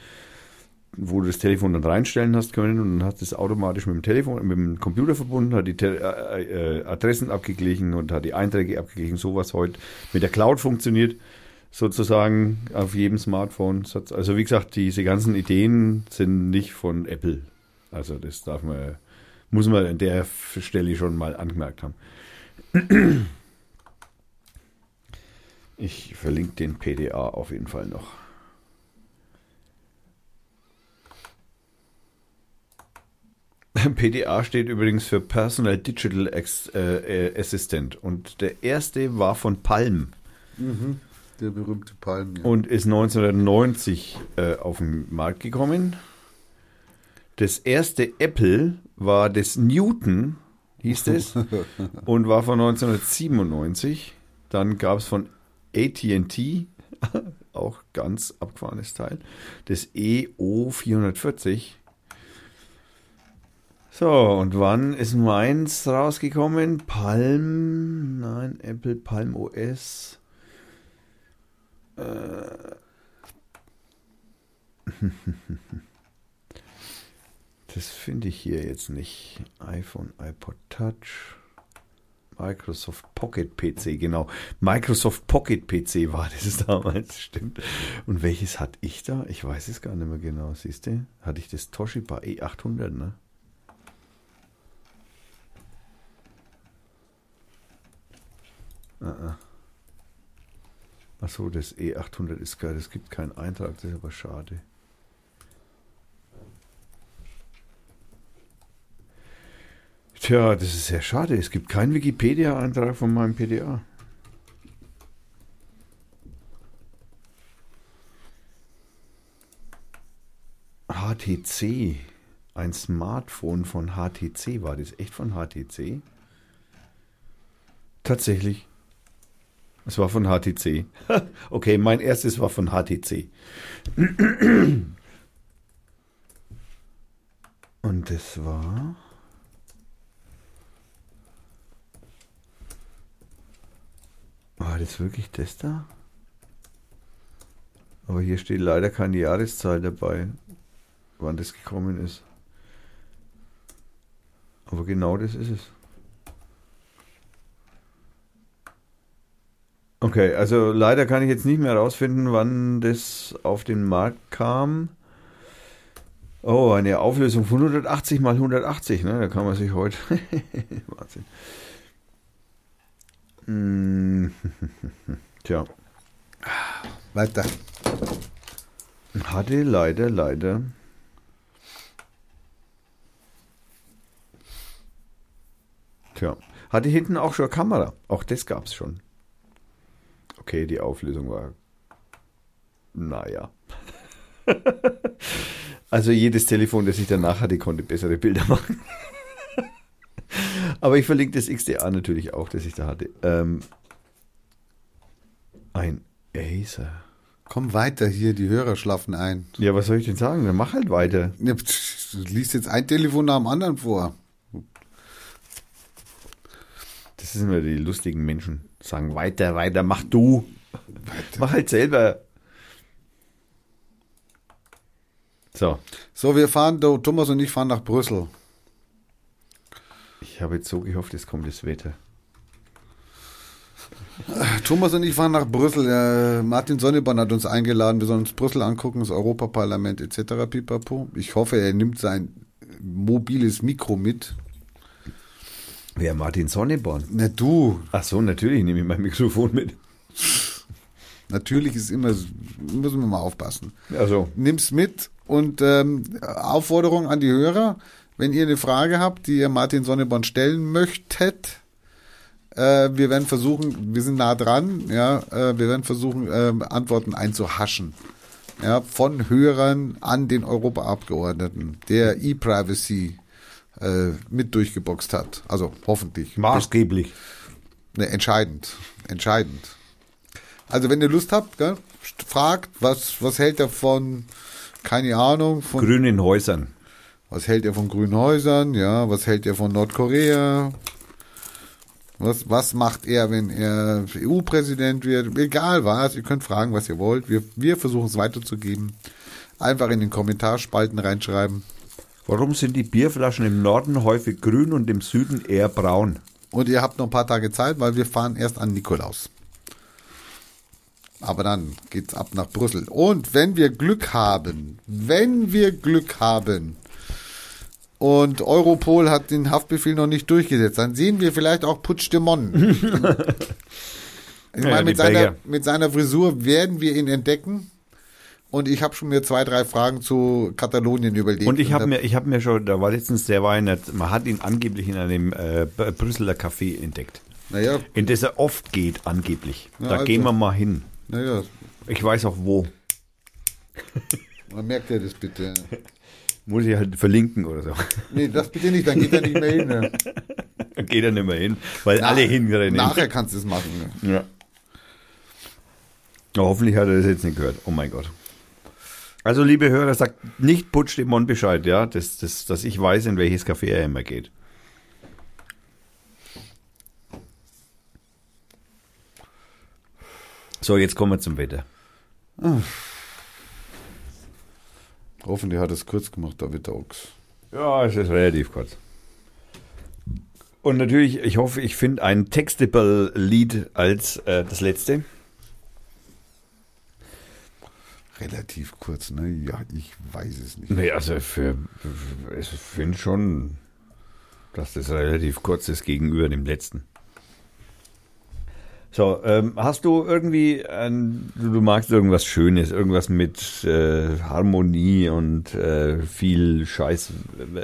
[SPEAKER 1] wo du das Telefon dann reinstellen hast können und dann hast es automatisch mit dem Telefon, mit dem Computer verbunden, hat die Te äh, äh, Adressen abgeglichen und hat die Einträge abgeglichen, so was heute mit der Cloud funktioniert sozusagen auf jedem Smartphone. Also wie gesagt, diese ganzen Ideen sind nicht von Apple. Also das darf man, muss man an der Stelle schon mal angemerkt haben. Ich verlinke den PDA auf jeden Fall noch. PDA steht übrigens für Personal Digital Ex äh, äh, Assistant und der erste war von Palm.
[SPEAKER 2] Der berühmte Palm. Ja.
[SPEAKER 1] und ist 1990 äh, auf den Markt gekommen. Das erste Apple war das Newton, hieß es, und war von 1997. Dann gab es von AT&T, auch ganz abgefahrenes Teil, das E EO440. So, und wann ist meins rausgekommen? Palm, nein, Apple Palm OS. Das finde ich hier jetzt nicht. iPhone, iPod Touch, Microsoft Pocket PC, genau. Microsoft Pocket PC war das damals, stimmt. Und welches hatte ich da? Ich weiß es gar nicht mehr genau, siehst du? Hatte ich das Toshiba E800, ne? Achso, das E800 ist geil. Es gibt keinen Eintrag, das ist aber schade. Tja, das ist sehr schade. Es gibt keinen Wikipedia-Eintrag von meinem PDA. HTC. Ein Smartphone von HTC. War das echt von HTC? Tatsächlich. Es war von HTC. okay, mein erstes war von HTC. Und das war. Ah, das wirklich das da? Aber hier steht leider keine Jahreszahl dabei, wann das gekommen ist. Aber genau das ist es. Okay, also leider kann ich jetzt nicht mehr herausfinden, wann das auf den Markt kam. Oh, eine Auflösung von 180 mal 180, ne? Da kann man sich heute. Wahnsinn. Hm. Tja,
[SPEAKER 2] Weiter.
[SPEAKER 1] hatte leider, leider. Tja, hatte hinten auch schon Kamera. Auch das gab's schon. Okay, die Auflösung war. Naja. also jedes Telefon, das ich danach hatte, konnte bessere Bilder machen. Aber ich verlinke das XDA natürlich auch, das ich da hatte. Ähm, ein Acer.
[SPEAKER 2] Komm weiter hier, die Hörer schlafen ein.
[SPEAKER 1] Ja, was soll ich denn sagen? Dann mach halt weiter.
[SPEAKER 2] Ja, pff, Du liest jetzt ein Telefon nach dem anderen vor.
[SPEAKER 1] Das sind immer die lustigen Menschen. Sagen weiter, weiter, mach du. Mach halt selber. So,
[SPEAKER 2] So, wir fahren, Thomas und ich fahren nach Brüssel.
[SPEAKER 1] ich habe jetzt so gehofft, es kommt das Wetter.
[SPEAKER 2] Thomas und ich fahren nach Brüssel. Äh, Martin Sonneborn hat uns eingeladen. Wir sollen uns Brüssel angucken, das Europaparlament etc. Pipapo. Ich hoffe, er nimmt sein mobiles Mikro mit.
[SPEAKER 1] Wer Martin Sonneborn?
[SPEAKER 2] Na du,
[SPEAKER 1] Ach so, natürlich nehme ich mein Mikrofon mit.
[SPEAKER 2] natürlich ist immer, müssen wir mal aufpassen.
[SPEAKER 1] Also,
[SPEAKER 2] Nimm's mit und ähm, Aufforderung an die Hörer, wenn ihr eine Frage habt, die ihr Martin Sonneborn stellen möchtet, äh, wir werden versuchen, wir sind nah dran, ja, äh, wir werden versuchen, ähm, Antworten einzuhaschen. Ja, von Hörern an den Europaabgeordneten, der E-Privacy äh, mit durchgeboxt hat. Also hoffentlich.
[SPEAKER 1] maßgeblich.
[SPEAKER 2] Ne, entscheidend. Entscheidend. Also wenn ihr Lust habt, gell, fragt, was, was hält er von, keine Ahnung, von
[SPEAKER 1] Grünen Häusern.
[SPEAKER 2] was hält er von grünen Häusern? Ja, was hält er von Nordkorea? Was, was macht er, wenn er EU-Präsident wird? Egal was, ihr könnt fragen, was ihr wollt. Wir, wir versuchen es weiterzugeben. Einfach in den Kommentarspalten reinschreiben.
[SPEAKER 1] Warum sind die Bierflaschen im Norden häufig grün und im Süden eher braun?
[SPEAKER 2] Und ihr habt noch ein paar Tage Zeit, weil wir fahren erst an Nikolaus. Aber dann geht's ab nach Brüssel. Und wenn wir Glück haben, wenn wir Glück haben und Europol hat den Haftbefehl noch nicht durchgesetzt, dann sehen wir vielleicht auch Puigdemont. ich
[SPEAKER 1] Ja,
[SPEAKER 2] meine,
[SPEAKER 1] die
[SPEAKER 2] mit seiner, mit seiner Frisur werden wir ihn entdecken. Und ich habe schon mir zwei, drei Fragen zu Katalonien überlegt.
[SPEAKER 1] Und ich habe
[SPEAKER 2] hab-
[SPEAKER 1] mir, ich habe mir schon, da war letztens, der war in der, man hat ihn angeblich in einem äh, Brüsseler Café entdeckt.
[SPEAKER 2] Naja,
[SPEAKER 1] In das er oft geht, angeblich.
[SPEAKER 2] Ja,
[SPEAKER 1] da
[SPEAKER 2] also.
[SPEAKER 1] gehen wir mal hin.
[SPEAKER 2] naja,
[SPEAKER 1] Ich weiß auch wo.
[SPEAKER 2] man merkt ja das bitte.
[SPEAKER 1] Muss ich halt verlinken oder so.
[SPEAKER 2] Nee, das bitte nicht, dann geht er nicht mehr hin. Ne?
[SPEAKER 1] Dann geht er nicht mehr hin, weil alle hinrennen.
[SPEAKER 2] Nachher kannst du es machen. Ne?
[SPEAKER 1] Ja. Hoffentlich hat er das jetzt nicht gehört. Oh mein Gott. Also, liebe Hörer, sagt nicht Putsch dem Mon Bescheid, ja, dass, dass, dass ich weiß, in welches Café er immer geht. So, jetzt kommen wir zum Wetter.
[SPEAKER 2] Hoffentlich hat es kurz gemacht, David Ochs.
[SPEAKER 1] Ja, es ist relativ kurz. Und natürlich, ich hoffe, ich finde ein textable Lied als äh, das letzte.
[SPEAKER 2] Relativ kurz, ne? Ja, ich weiß es nicht.
[SPEAKER 1] Nee, also für, ich finde schon, dass das relativ kurz ist gegenüber dem letzten. So, ähm, hast du irgendwie, ein, du, magst irgendwas Schönes, irgendwas mit äh, Harmonie und äh, viel Scheiß.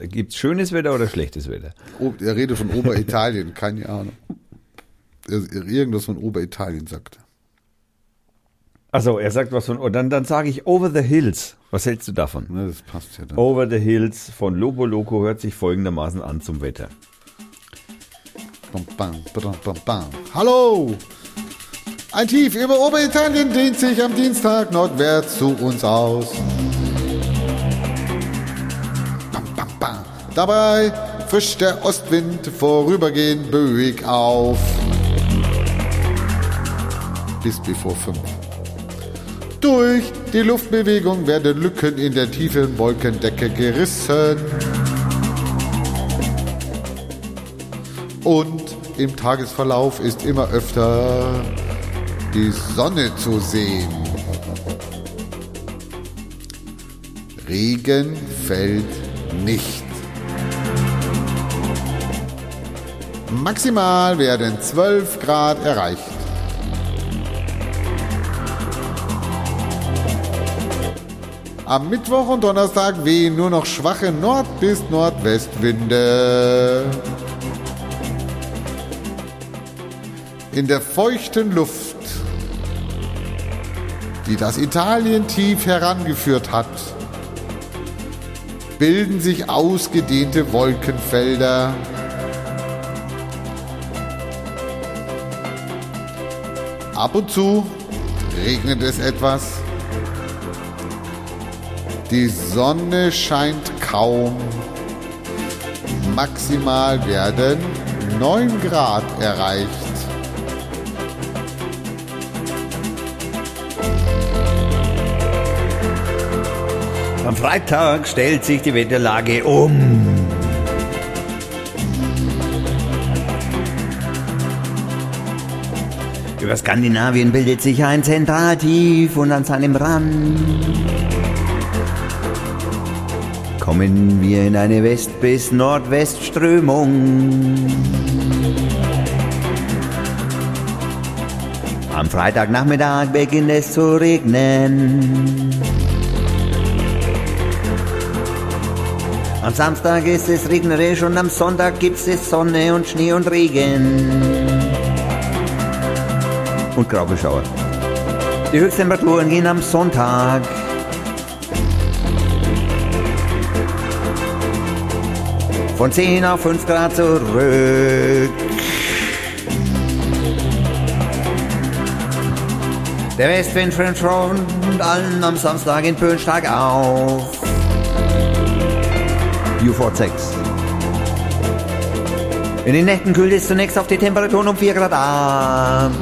[SPEAKER 1] Gibt's schönes Wetter oder schlechtes Wetter?
[SPEAKER 2] Oh, er redet von Oberitalien, keine Ahnung. Irgendwas von Oberitalien sagt er.
[SPEAKER 1] Also er sagt was von, und dann, dann sage ich Over the Hills. Was hältst du davon?
[SPEAKER 2] Das passt ja dann.
[SPEAKER 1] Over the Hills von Lobo Loco hört sich folgendermaßen an zum Wetter.
[SPEAKER 2] Bam, bam, bam, bam, bam. Hallo! Ein Tief über Oberitalien dehnt sich am Dienstag nordwärts zu uns aus. Bam, bam, bam. Dabei frischt der Ostwind vorübergehend böig auf. bis bevor 5. Durch die Luftbewegung werden Lücken in der tiefen Wolkendecke gerissen. Und im Tagesverlauf ist immer öfter die Sonne zu sehen. Regen fällt nicht. Maximal werden 12 Grad erreicht. Am Mittwoch und Donnerstag wehen nur noch schwache Nord- bis Nordwestwinde. In der feuchten Luft, die das Italien tief herangeführt hat, bilden sich ausgedehnte Wolkenfelder. Ab und zu regnet es etwas. Die Sonne scheint kaum. Maximal werden 9 Grad erreicht.
[SPEAKER 1] Am Freitag stellt sich die Wetterlage um. Über Skandinavien bildet sich ein Zentraltief und an seinem Rand kommen wir in eine West- bis Nordwestströmung. Am Freitagnachmittag beginnt es zu regnen. Am Samstag ist es regnerisch und am Sonntag gibt es Sonne und Schnee und Regen. Und graue Schauer. Die Höchsttemperaturen gehen am Sonntag von 10 auf 5 Grad zurück. Der Westwind fällt schon allen am Samstag in Böen stark auf. Ufort 6. In den Nächten kühlt es zunächst auf die Temperaturen um 4 Grad ab.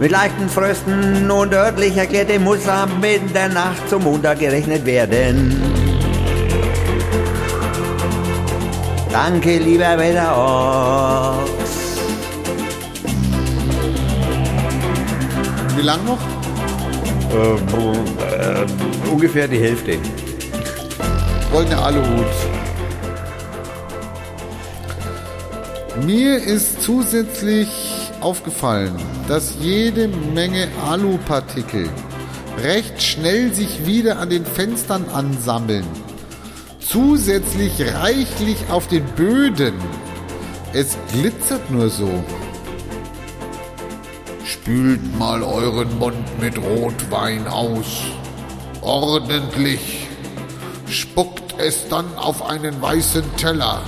[SPEAKER 1] Mit leichten Frösten und örtlich erklärte muss ab in der Nacht zum Montag gerechnet werden. Danke, lieber Wetterochs.
[SPEAKER 2] Wie lang noch?
[SPEAKER 1] ungefähr die Hälfte.
[SPEAKER 2] Goldene Aluhut. Mir ist zusätzlich aufgefallen, dass jede Menge Alupartikel recht schnell sich wieder an den Fenstern ansammeln. Zusätzlich reichlich auf den Böden. Es glitzert nur so. Spült mal euren Mund mit Rotwein aus. Ordentlich. Spuckt es dann auf einen weißen Teller.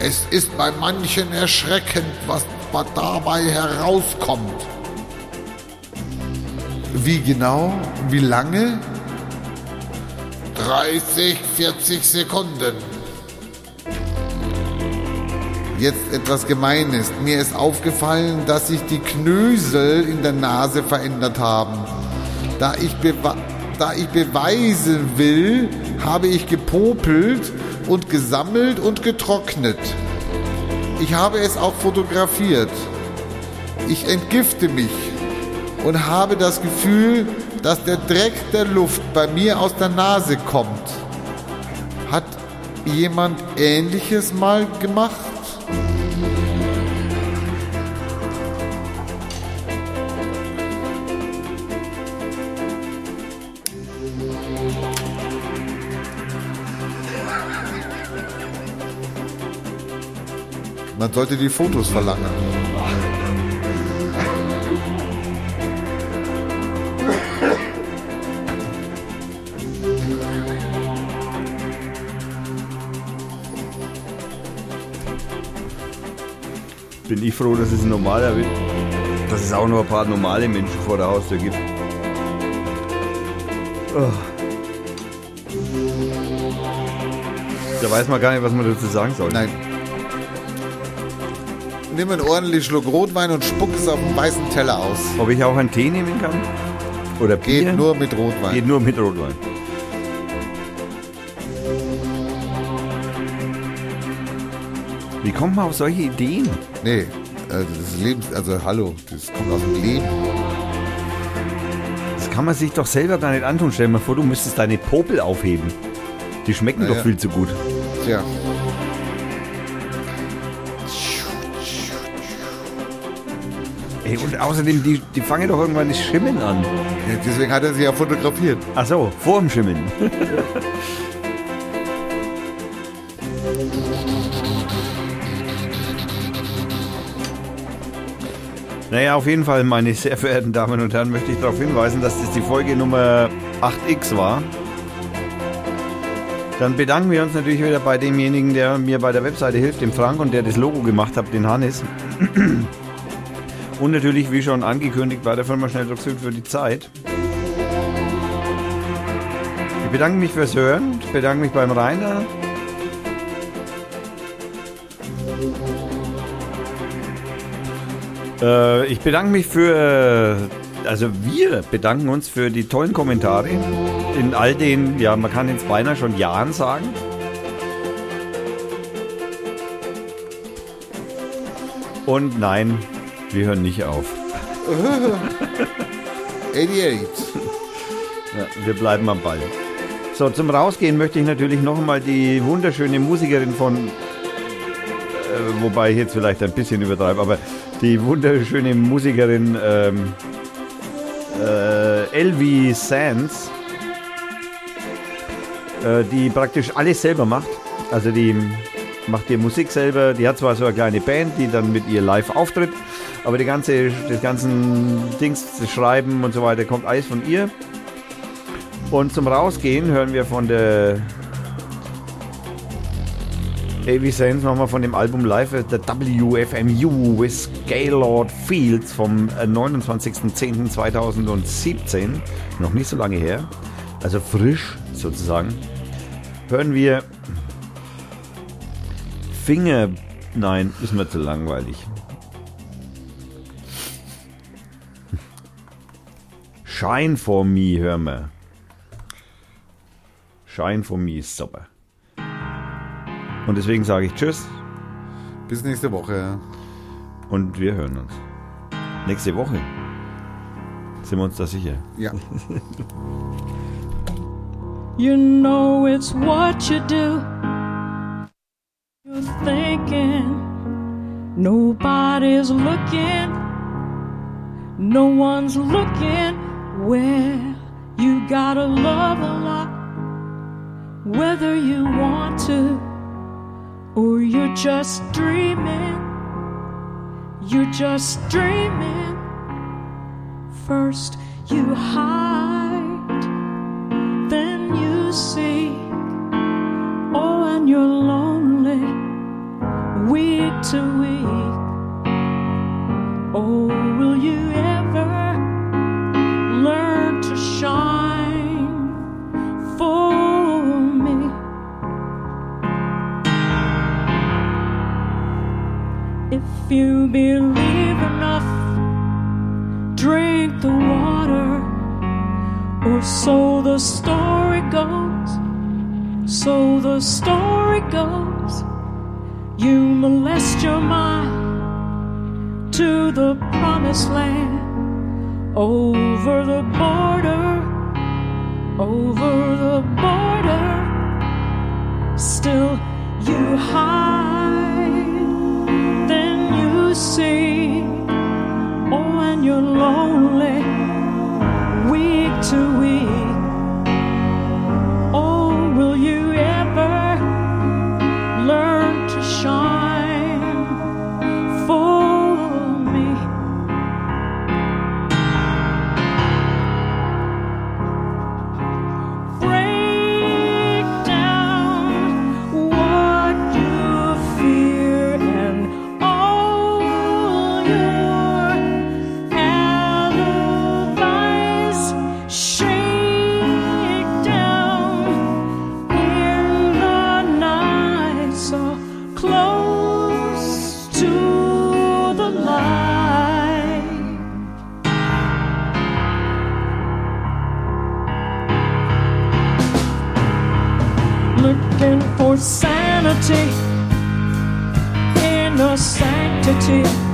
[SPEAKER 2] Es ist bei manchen erschreckend, was dabei herauskommt. Wie genau? Wie lange? 30, 40 Sekunden. Jetzt etwas Gemeines. Mir ist aufgefallen, dass sich die Knösel in der Nase verändert haben. Da ich, da ich beweisen will, habe ich gepopelt und gesammelt und getrocknet. Ich habe es auch fotografiert. Ich entgifte mich und habe das Gefühl, dass der Dreck der Luft bei mir aus der Nase kommt. Hat jemand Ähnliches mal gemacht? Man sollte die Fotos verlangen.
[SPEAKER 1] Bin ich froh, dass es ein normaler wird. Dass es auch noch ein paar normale Menschen vor der Haustür gibt. Oh. Da weiß man gar nicht, was man dazu sagen soll.
[SPEAKER 2] Nein. nimm einen ordentlichen Schluck Rotwein und spuck es auf den weißen Teller aus.
[SPEAKER 1] Ob ich auch einen Tee nehmen kann? Oder Bier?
[SPEAKER 2] Geht nur mit Rotwein.
[SPEAKER 1] Geht nur mit Rotwein. Wie kommt man auf solche Ideen?
[SPEAKER 2] Nee, also das ist Lebens, also hallo, das kommt aus dem Leben.
[SPEAKER 1] Das kann man sich doch selber gar nicht antun. Stell dir mal vor, du müsstest deine Popel aufheben. Die schmecken
[SPEAKER 2] Ja,
[SPEAKER 1] doch
[SPEAKER 2] ja.
[SPEAKER 1] viel zu gut.
[SPEAKER 2] Tja.
[SPEAKER 1] Ey, und außerdem, die, die fangen doch irgendwann das Schimmeln an.
[SPEAKER 2] Ja, deswegen hat er sie ja fotografiert.
[SPEAKER 1] Ach so, vor dem Schimmeln. Naja, auf jeden Fall, meine sehr verehrten Damen und Herren, möchte ich darauf hinweisen, dass das die Folge Nummer 8x war. Dann bedanken wir uns natürlich wieder bei demjenigen, der mir bei der Webseite hilft, dem Frank, und der das Logo gemacht hat, den Hannes. Und natürlich, wie schon angekündigt, bei der Firma Schnelldruck Süd für die Zeit. Ich bedanke mich fürs Hören. Ich bedanke mich beim Rainer. Äh, ich bedanke mich für, also wir bedanken uns für die tollen Kommentare in all den, ja, man kann jetzt beinahe schon Jahren sagen. Und nein, wir hören nicht auf.
[SPEAKER 2] 88.
[SPEAKER 1] Ja, wir bleiben am Ball. So, zum Rausgehen möchte ich natürlich noch einmal die wunderschöne Musikerin von, äh, wobei ich jetzt vielleicht ein bisschen übertreibe, aber die wunderschöne Musikerin ähm, äh, Elvi Sands, äh, die praktisch alles selber macht. Also die macht die Musik selber. Die hat zwar so eine kleine Band, die dann mit ihr live auftritt, aber die ganze, das ganzen Dings, das Schreiben und so weiter kommt alles von ihr. Und zum Rausgehen hören wir von der A.V. Sands nochmal von dem Album Live at the WFMU with Gaylord Fields vom äh, 29.10.2017. Noch nicht so lange her. Also frisch sozusagen. Hören wir Finger. Nein, ist mir zu langweilig. Shine for me, hör mal. Shine for me ist super. Und deswegen sage ich Tschüss
[SPEAKER 2] Bis nächste Woche.
[SPEAKER 1] und wir hören uns. Nächste Woche. Sind wir uns da sicher?
[SPEAKER 2] Ja.
[SPEAKER 3] You know it's what you do. You're thinking nobody's looking. No one's looking where you gotta love a lot. Whether you want to or you're just dreaming. You're just dreaming. First you hide then you seek. Oh, and you're lonely, week to week. Oh, will you If you believe enough, drink the water. Or so the story goes, so the story goes. You molest your mind to the promised land, over the border, over the border. Still you hide, see. Oh, and you're lonely week to week. Sanity in the sanctity